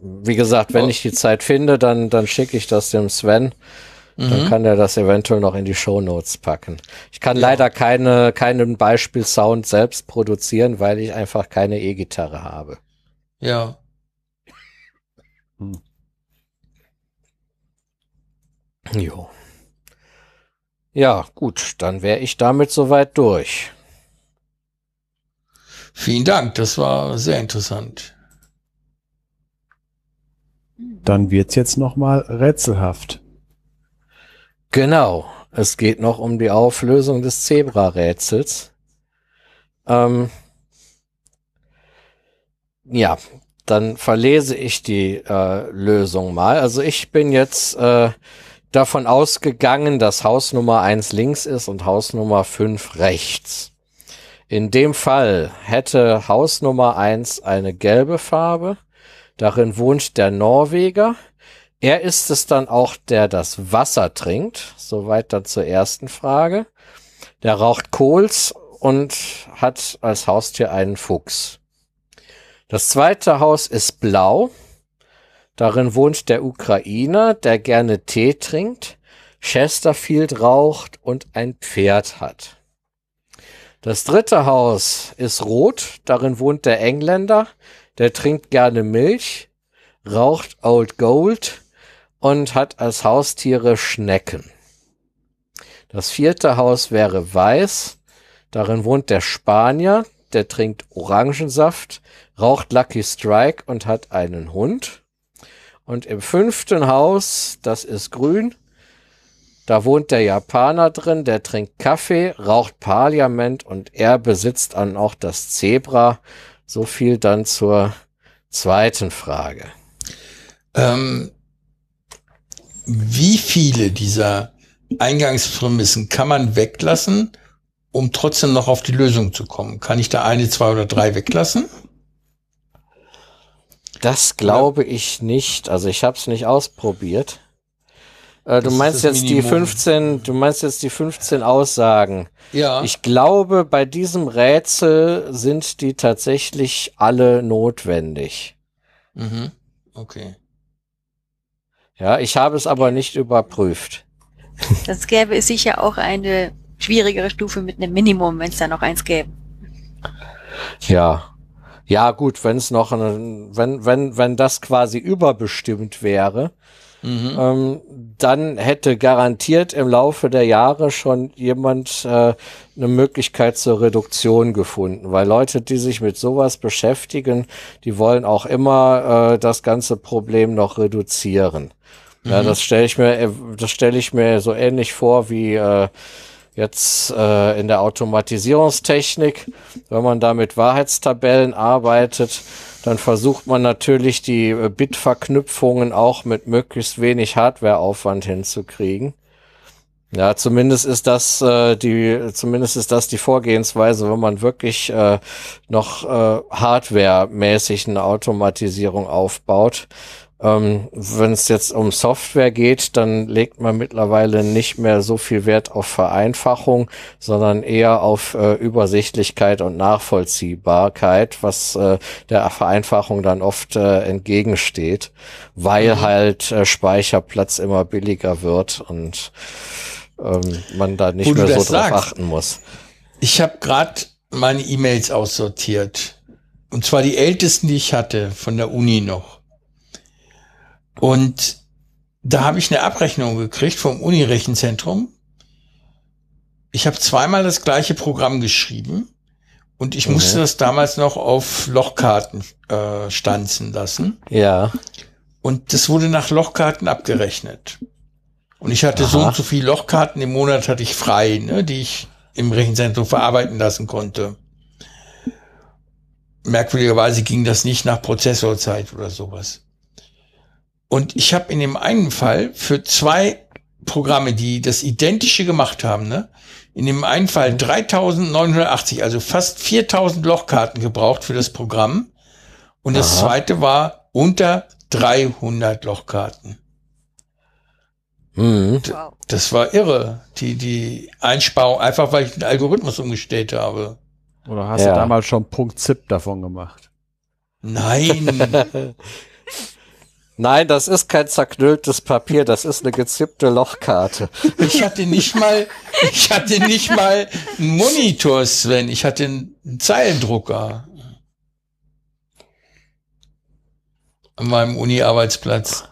wie gesagt, wenn oh. ich die Zeit finde, dann, dann schicke ich das dem Sven. Mhm. Dann kann er das eventuell noch in die Show Notes packen. Ich kann ja. leider keine, keinen Beispielsound selbst produzieren, weil ich einfach keine E-Gitarre habe. Ja. Hm. Jo. Ja, gut, dann wäre ich damit soweit durch. Vielen Dank, das war sehr interessant. Dann wird's jetzt noch mal rätselhaft. Genau. Es geht noch um die Auflösung des Zebra-Rätsels. Ähm, ja, dann verlese ich die äh, Lösung mal. Also ich bin jetzt äh, davon ausgegangen, dass Haus Nummer eins links ist und Haus Nummer fünf rechts. In dem Fall hätte Haus Nummer eins eine gelbe Farbe, Darin wohnt der Norweger. Er ist es dann auch, der das Wasser trinkt. Soweit dann zur ersten Frage. Der raucht Kohls und hat als Haustier einen Fuchs. Das zweite Haus ist blau. Darin wohnt der Ukrainer, der gerne Tee trinkt, Chesterfield raucht und ein Pferd hat. Das dritte Haus ist rot. Darin wohnt der Engländer, der trinkt gerne Milch, raucht Old Gold und hat als Haustiere Schnecken. Das vierte Haus wäre weiß. Darin wohnt der Spanier, der trinkt Orangensaft, raucht Lucky Strike und hat einen Hund. Und im fünften Haus, das ist grün, da wohnt der Japaner drin, der trinkt Kaffee, raucht Parliament und er besitzt dann auch das Zebra so viel dann zur zweiten Frage. Ähm, wie viele dieser Eingangsprämissen kann man weglassen, um trotzdem noch auf die Lösung zu kommen? Kann ich da eine, zwei oder drei weglassen? Das glaube ich nicht. Also ich habe es nicht ausprobiert. Äh, du meinst jetzt Minimum. die 15, du meinst jetzt die 15 Aussagen. Ja. Ich glaube, bei diesem Rätsel sind die tatsächlich alle notwendig. Mhm. Okay. Ja, ich habe es aber nicht überprüft. Das gäbe es sicher auch eine schwierigere Stufe mit einem Minimum, wenn es da noch eins gäbe. Ja. Ja, gut, wenn es noch, eine, wenn, wenn, wenn das quasi überbestimmt wäre, Mhm. Ähm, dann hätte garantiert im Laufe der Jahre schon jemand äh, eine Möglichkeit zur Reduktion gefunden, weil Leute, die sich mit sowas beschäftigen, die wollen auch immer äh, das ganze Problem noch reduzieren. Mhm. Ja, das stelle ich mir, das stelle ich mir so ähnlich vor wie äh, jetzt äh, in der Automatisierungstechnik, wenn man da mit Wahrheitstabellen arbeitet, dann versucht man natürlich die äh, Bitverknüpfungen auch mit möglichst wenig Hardwareaufwand hinzukriegen. Ja, zumindest ist das äh, die, zumindest ist das die Vorgehensweise, wenn man wirklich äh, noch äh, hardwaremäßig eine Automatisierung aufbaut. Ähm, wenn es jetzt um Software geht, dann legt man mittlerweile nicht mehr so viel Wert auf Vereinfachung, sondern eher auf äh, Übersichtlichkeit und Nachvollziehbarkeit, was äh, der Vereinfachung dann oft äh, entgegensteht, weil mhm. halt äh, Speicherplatz immer billiger wird und ähm, man da nicht Wo mehr so drauf sagst. achten muss. Ich habe gerade meine E-Mails aussortiert. Und zwar die ältesten, die ich hatte, von der Uni noch. Und da habe ich eine Abrechnung gekriegt vom Uni-Rechenzentrum. Ich habe zweimal das gleiche Programm geschrieben und ich mhm. musste das damals noch auf Lochkarten äh, stanzen lassen. Ja. Und das wurde nach Lochkarten abgerechnet. Und ich hatte Aha. so und so viele Lochkarten im Monat hatte ich frei, ne, die ich im Rechenzentrum verarbeiten lassen konnte. Merkwürdigerweise ging das nicht nach Prozessorzeit oder sowas. Und ich habe in dem einen Fall für zwei Programme, die das Identische gemacht haben, ne, in dem einen Fall 3980, also fast 4000 Lochkarten gebraucht für das Programm. Und das Aha. zweite war unter 300 Lochkarten. Mhm. Das war irre, die, die Einsparung, einfach weil ich den Algorithmus umgestellt habe. Oder hast ja. du damals schon Punkt ZIP davon gemacht? Nein. Nein, das ist kein zerknülltes Papier, das ist eine gezippte Lochkarte. Ich hatte nicht mal, ich hatte nicht mal einen Monitor, Sven. Ich hatte einen Zeilendrucker. An meinem Uni-Arbeitsplatz.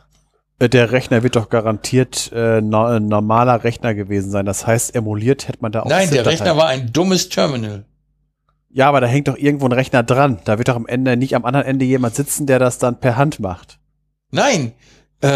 Äh, der Rechner wird doch garantiert äh, no, ein normaler Rechner gewesen sein. Das heißt, emuliert hätte man da auch. Nein, der Rechner war ein dummes Terminal. Ja, aber da hängt doch irgendwo ein Rechner dran. Da wird doch am Ende nicht am anderen Ende jemand sitzen, der das dann per Hand macht. Nein, äh,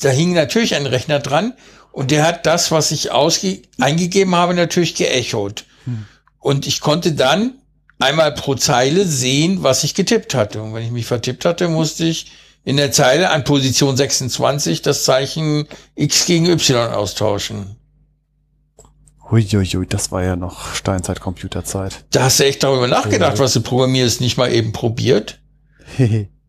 da hing natürlich ein Rechner dran und der hat das, was ich ausge eingegeben habe, natürlich geechot. Hm. Und ich konnte dann einmal pro Zeile sehen, was ich getippt hatte. Und wenn ich mich vertippt hatte, musste ich in der Zeile an Position 26 das Zeichen X gegen Y austauschen. Huiuiui, das war ja noch Steinzeit-Computerzeit. Da hast du echt darüber nachgedacht, was du programmierst, nicht mal eben probiert.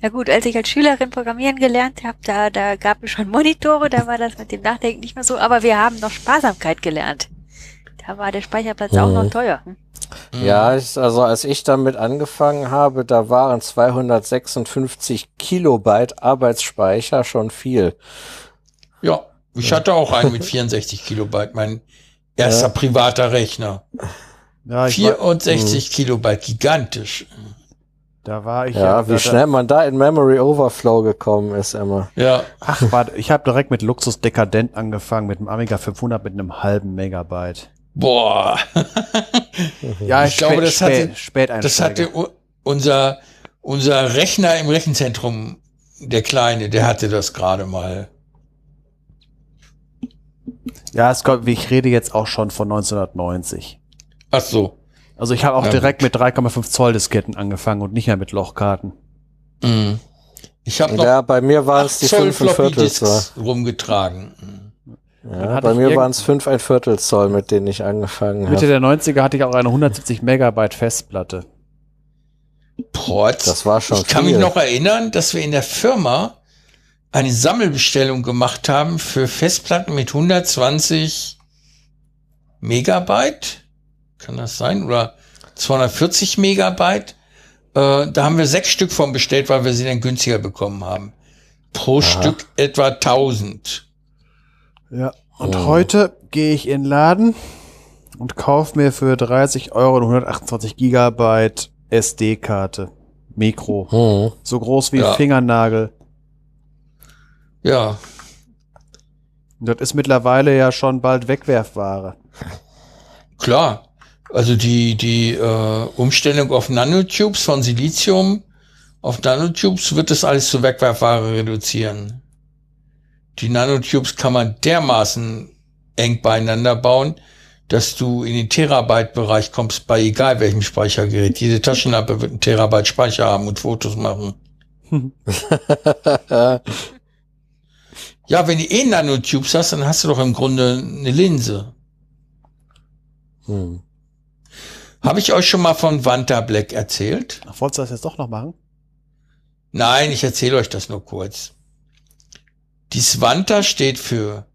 ja gut, als ich als Schülerin Programmieren gelernt habe, da, da gab es schon Monitore, da war das mit dem Nachdenken nicht mehr so, aber wir haben noch Sparsamkeit gelernt. Da war der Speicherplatz mhm. auch noch teuer. Hm? Mhm. Ja, ich, also als ich damit angefangen habe, da waren 256 Kilobyte Arbeitsspeicher schon viel. Ja, ich hatte auch einen mit 64 Kilobyte, mein erster ja. privater Rechner. Ja, 64 war, Kilobyte, gigantisch. Da war ich ja. Ja, wie schnell man da in Memory Overflow gekommen ist immer. Ja. Ach, warte, ich habe direkt mit Luxus Dekadent angefangen, mit dem Amiga 500 mit einem halben Megabyte. Boah. ja, ich glaube, das hatte, spät das hatte unser, unser Rechner im Rechenzentrum, der Kleine, der hatte das gerade mal. Ja, es kommt, ich rede jetzt auch schon von 1990. Ach so. Also ich habe auch ja, direkt gut. mit 3,5 Zoll Disketten angefangen und nicht mehr mit Lochkarten. Mhm. Ich habe noch ja, bei mir war es die 5 Viertel rumgetragen. Ja, bei mir waren es fünf ein Viertel Zoll, mit denen ich angefangen habe. Mitte der 90er hatte ich auch eine 170 Megabyte Festplatte. Potz. Das war schon Ich kann viel. mich noch erinnern, dass wir in der Firma eine Sammelbestellung gemacht haben für Festplatten mit 120 Megabyte. Kann das sein? Oder 240 Megabyte. Äh, da haben wir sechs Stück von bestellt, weil wir sie dann günstiger bekommen haben. Pro Aha. Stück etwa 1000. Ja. Und oh. heute gehe ich in den Laden und kaufe mir für 30 Euro eine 128 Gigabyte SD-Karte. Mikro. Oh. So groß wie ja. ein Fingernagel. Ja. Das ist mittlerweile ja schon bald Wegwerfware. Klar. Also die, die äh, Umstellung auf Nanotubes von Silizium auf Nanotubes wird das alles zu Wegwerfware reduzieren die Nanotubes kann man dermaßen eng beieinander bauen, dass du in den Terabyte-Bereich kommst bei egal welchem Speichergerät. Jede Taschenlampe wird einen Terabyte Speicher haben und Fotos machen. Ja, wenn du eh Nanotubes hast, dann hast du doch im Grunde eine Linse. Hm. Habe ich euch schon mal von Vanta Black erzählt? Ach, wolltest du das jetzt doch noch machen? Nein, ich erzähle euch das nur kurz. Die Svanta steht für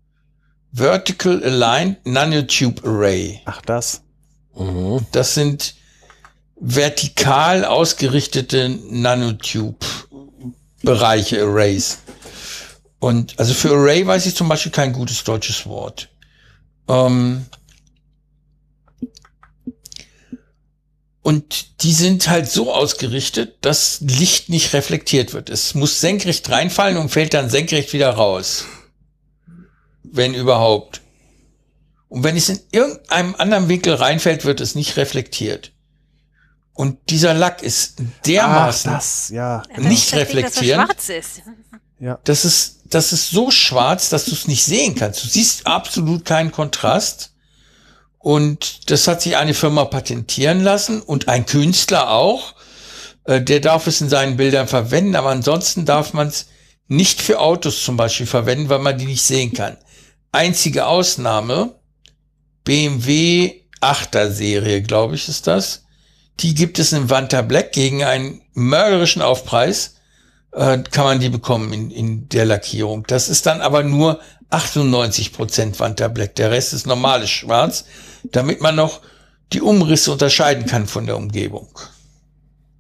Vertical Aligned Nanotube Array. Ach, das. Mhm. Das sind vertikal ausgerichtete Nanotube-Bereiche, Arrays. Und also für Array weiß ich zum Beispiel kein gutes deutsches Wort. Ähm und die sind halt so ausgerichtet, dass Licht nicht reflektiert wird. Es muss senkrecht reinfallen und fällt dann senkrecht wieder raus. Wenn überhaupt. Und wenn es in irgendeinem anderen Winkel reinfällt, wird es nicht reflektiert. Und dieser Lack ist dermaßen, Ach, das, ja. Ja, Nicht ist das Ding, das ist. Ja. das ist, das ist so schwarz, dass du es nicht sehen kannst. Du siehst absolut keinen Kontrast. Und das hat sich eine Firma patentieren lassen und ein Künstler auch. Äh, Der darf es in seinen Bildern verwenden, aber ansonsten darf man es nicht für Autos zum Beispiel verwenden, weil man die nicht sehen kann. Einzige Ausnahme, BMW 8er Serie, glaube ich, ist das. Die gibt es in Vanta Black gegen einen mörderischen Aufpreis. Äh, kann man die bekommen in, in der Lackierung. Das ist dann aber nur 98% Vanta Black. Der Rest ist normales Schwarz, damit man noch die Umrisse unterscheiden kann von der Umgebung.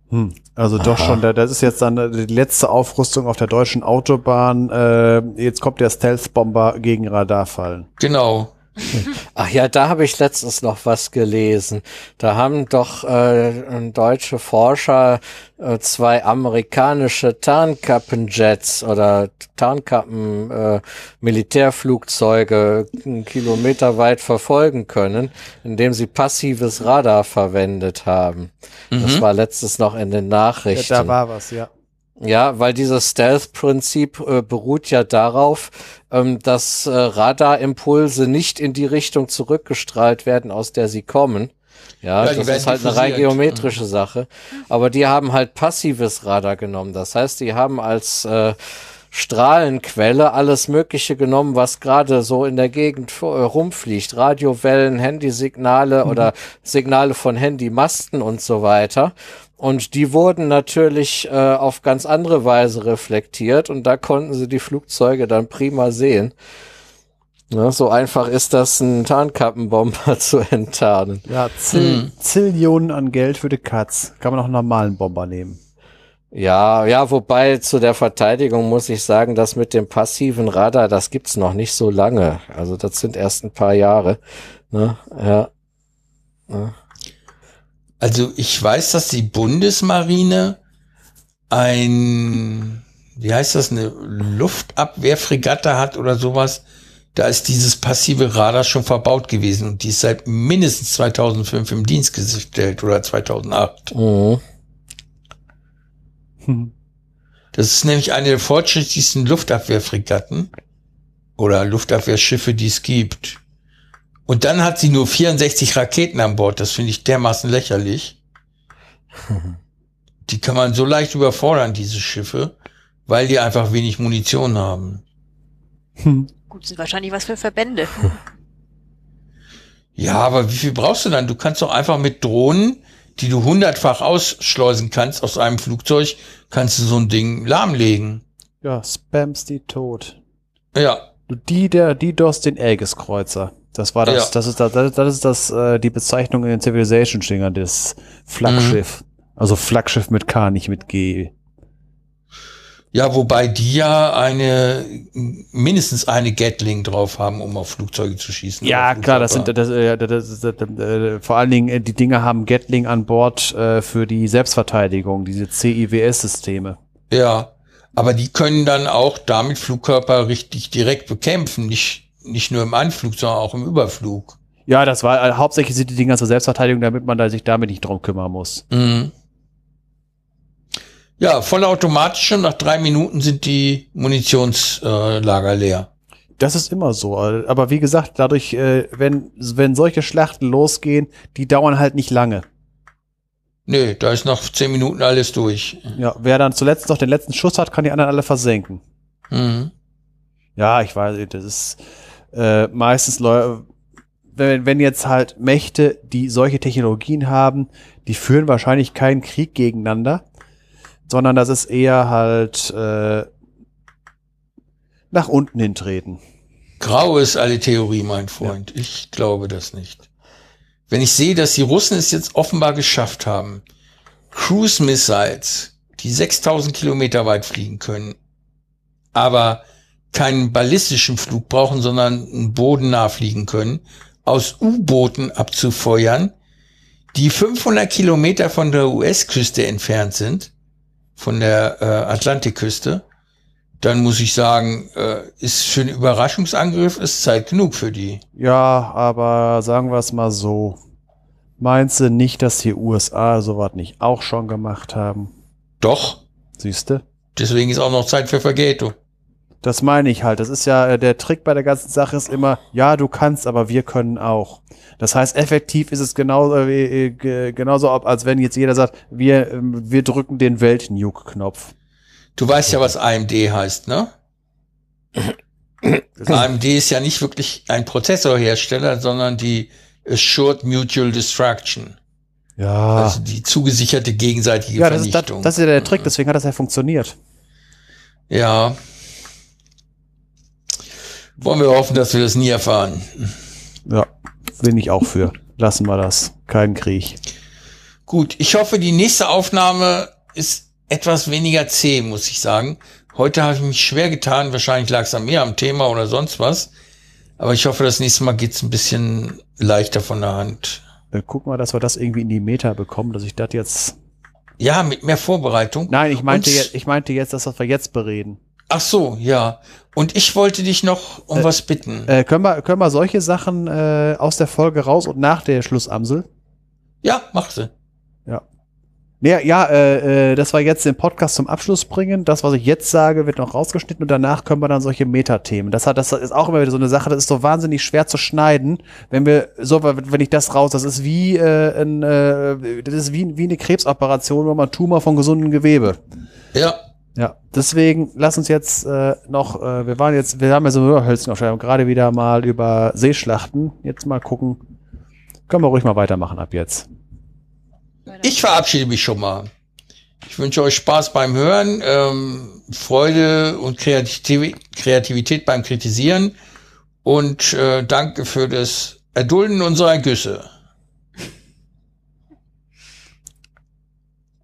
Hm. Also doch schon, da- das ist jetzt dann äh, die letzte Aufrüstung auf der deutschen Autobahn. Äh, jetzt kommt der Stealth-Bomber gegen Radarfallen. Genau. Ach ja, da habe ich letztens noch was gelesen. Da haben doch äh, deutsche Forscher äh, zwei amerikanische Tarnkappenjets oder Tarnkappen äh, Militärflugzeuge einen Kilometer weit verfolgen können, indem sie passives Radar verwendet haben. Das war letztens noch in den Ja, Nachrichten. da war was, ja. Ja, weil dieses Stealth-Prinzip äh, beruht ja darauf, ähm, dass äh, Radarimpulse nicht in die Richtung zurückgestrahlt werden, aus der sie kommen. Ja, Ja, das ist halt eine rein geometrische Sache. Aber die haben halt passives Radar genommen. Das heißt, die haben als äh, Strahlenquelle alles Mögliche genommen, was gerade so in der Gegend äh, rumfliegt. Radiowellen, Handysignale oder Signale von Handymasten und so weiter. Und die wurden natürlich äh, auf ganz andere Weise reflektiert und da konnten sie die Flugzeuge dann prima sehen. Ja, so einfach ist das, einen Tarnkappenbomber zu enttarnen. Ja, Zill Zillionen an Geld für die Katz. Kann man auch einen normalen Bomber nehmen. Ja, ja, wobei zu der Verteidigung muss ich sagen, das mit dem passiven Radar, das gibt's noch nicht so lange. Also das sind erst ein paar Jahre. Ne? Ja. Also ich weiß, dass die Bundesmarine ein, wie heißt das, eine Luftabwehrfregatte hat oder sowas. Da ist dieses passive Radar schon verbaut gewesen und die ist seit mindestens 2005 im Dienst gestellt oder 2008. Mhm. Hm. Das ist nämlich eine der fortschrittlichsten Luftabwehrfregatten oder Luftabwehrschiffe, die es gibt. Und dann hat sie nur 64 Raketen an Bord. Das finde ich dermaßen lächerlich. Die kann man so leicht überfordern, diese Schiffe, weil die einfach wenig Munition haben. Hm. Gut, sind wahrscheinlich was für Verbände. Ja, aber wie viel brauchst du dann? Du kannst doch einfach mit Drohnen, die du hundertfach ausschleusen kannst aus einem Flugzeug, kannst du so ein Ding lahmlegen. Ja, spams die tot. Ja, Du, die, der, die DOS den Aegis-Kreuzer. Das war das, Ja. das ist das, das, ist das, äh, die Bezeichnung in den Civilization-Dingern, das Flaggschiff. Also Flaggschiff mit K, nicht mit G. Ja, wobei die ja eine, mindestens eine Gatling drauf haben, um auf Flugzeuge zu schießen. Ja, klar, das sind, Flugkörper. das, äh, das, das, das, äh, vor allen Dingen, äh, die Dinge haben Gatling an Bord äh, für die Selbstverteidigung, diese CIWS-Systeme. Ja, aber die können dann auch damit Flugkörper richtig direkt bekämpfen, nicht, nicht nur im Anflug, sondern auch im Überflug. Ja, das war, äh, hauptsächlich sind die Dinger zur Selbstverteidigung, damit man da sich damit nicht drum kümmern muss. Mhm. Ja, vollautomatisch schon nach drei Minuten sind die Munitionslager leer. Das ist immer so. Aber wie gesagt, dadurch, äh, wenn, wenn solche Schlachten losgehen, die dauern halt nicht lange. Nee, da ist nach zehn Minuten alles durch. Ja, wer dann zuletzt noch den letzten Schuss hat, kann die anderen alle versenken. Mhm. Ja, ich weiß, das ist äh, meistens Leute, wenn, wenn jetzt halt Mächte, die solche Technologien haben, die führen wahrscheinlich keinen Krieg gegeneinander, sondern das ist eher halt äh, nach unten hintreten. Grau ist alle Theorie, mein Freund. Ich glaube das nicht. Wenn ich sehe, dass die Russen es jetzt offenbar geschafft haben, Cruise Missiles, die 6000 Kilometer weit fliegen können, aber keinen ballistischen Flug brauchen, sondern einen Boden nachfliegen können, aus U-Booten abzufeuern, die 500 Kilometer von der US-Küste entfernt sind, von der äh, Atlantikküste, dann muss ich sagen, äh, ist für einen Überraschungsangriff ist Zeit genug für die. Ja, aber sagen wir es mal so. Meinst du nicht, dass die USA sowas nicht auch schon gemacht haben? Doch, Siehste? deswegen ist auch noch Zeit für Vergeltung. Das meine ich halt. Das ist ja äh, der Trick bei der ganzen Sache ist immer, ja, du kannst, aber wir können auch. Das heißt, effektiv ist es genauso, äh, äh, genauso, ob, als wenn jetzt jeder sagt, wir, ähm, wir drücken den Welt-Nuke-Knopf. Du weißt ja, was AMD heißt, ne? AMD ist ja nicht wirklich ein Prozessorhersteller, sondern die Assured Mutual Destruction. Ja. Also die zugesicherte gegenseitige ja, das ist, das, Vernichtung. das ist ja der Trick, deswegen hat das ja funktioniert. ja. Wollen wir hoffen, dass wir das nie erfahren. Ja, bin ich auch für. Lassen wir das. Kein Krieg. Gut, ich hoffe, die nächste Aufnahme ist etwas weniger zäh, muss ich sagen. Heute habe ich mich schwer getan. Wahrscheinlich lag es an mir, am Thema oder sonst was. Aber ich hoffe, das nächste Mal geht's ein bisschen leichter von der Hand. Äh, guck mal, dass wir das irgendwie in die Meta bekommen, dass ich das jetzt. Ja, mit mehr Vorbereitung. Nein, ich meinte, jetzt, ich meinte jetzt, dass wir jetzt bereden. Ach so, ja. Und ich wollte dich noch um Äh, was bitten. Äh, können, wir, können wir solche Sachen äh, aus der Folge raus und nach der Schlussamsel? ja, mach sie. Ja, ja äh, äh, das war jetzt den Podcast zum Abschluss bringen. Das, was ich jetzt sage, wird noch rausgeschnitten und danach können wir dann solche Metathemen. Das hat, das ist auch immer wieder so eine Sache. Das ist so wahnsinnig schwer zu schneiden, wenn wir so, wenn ich das raus, das ist wie äh, ein, äh, das ist wie, wie eine Krebsoperation, wo man Tumor von gesundem Gewebe. Ja, Ja, deswegen lass uns jetzt äh, noch, äh, wir waren jetzt, wir haben ja so aufschreiben, gerade wieder mal über Seeschlachten. Jetzt mal gucken. Können wir ruhig mal weitermachen ab jetzt. ich verabschiede mich schon mal. Ich wünsche euch Spaß beim Hören, ähm, Freude und Kreativ Kreativität beim Kritisieren und äh, danke für das Erdulden unserer Güsse.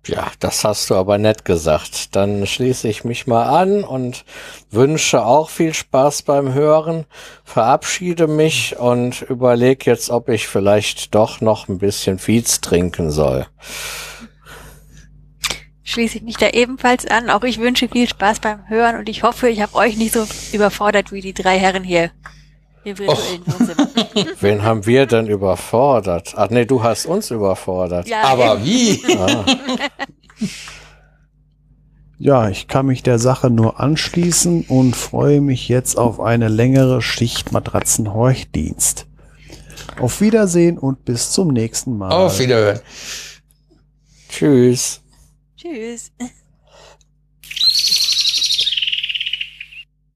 Ja, das hast du aber nett gesagt. Dann schließe ich mich mal an und wünsche auch viel Spaß beim Hören, verabschiede mich und überlege jetzt, ob ich vielleicht doch noch ein bisschen Fietz trinken soll. Schließe ich mich da ebenfalls an. Auch ich wünsche viel Spaß beim Hören und ich hoffe, ich habe euch nicht so überfordert wie die drei Herren hier im virtuellen Wohnzimmer. Wen haben wir denn überfordert? Ach nee, du hast uns überfordert. Ja, Aber eben. wie? Ah, Ja, ich kann mich der Sache nur anschließen und freue mich jetzt auf eine längere Schicht Matratzenhorchdienst. Auf Wiedersehen und bis zum nächsten Mal. Auf Wiederhören. tschüss. Tschüss.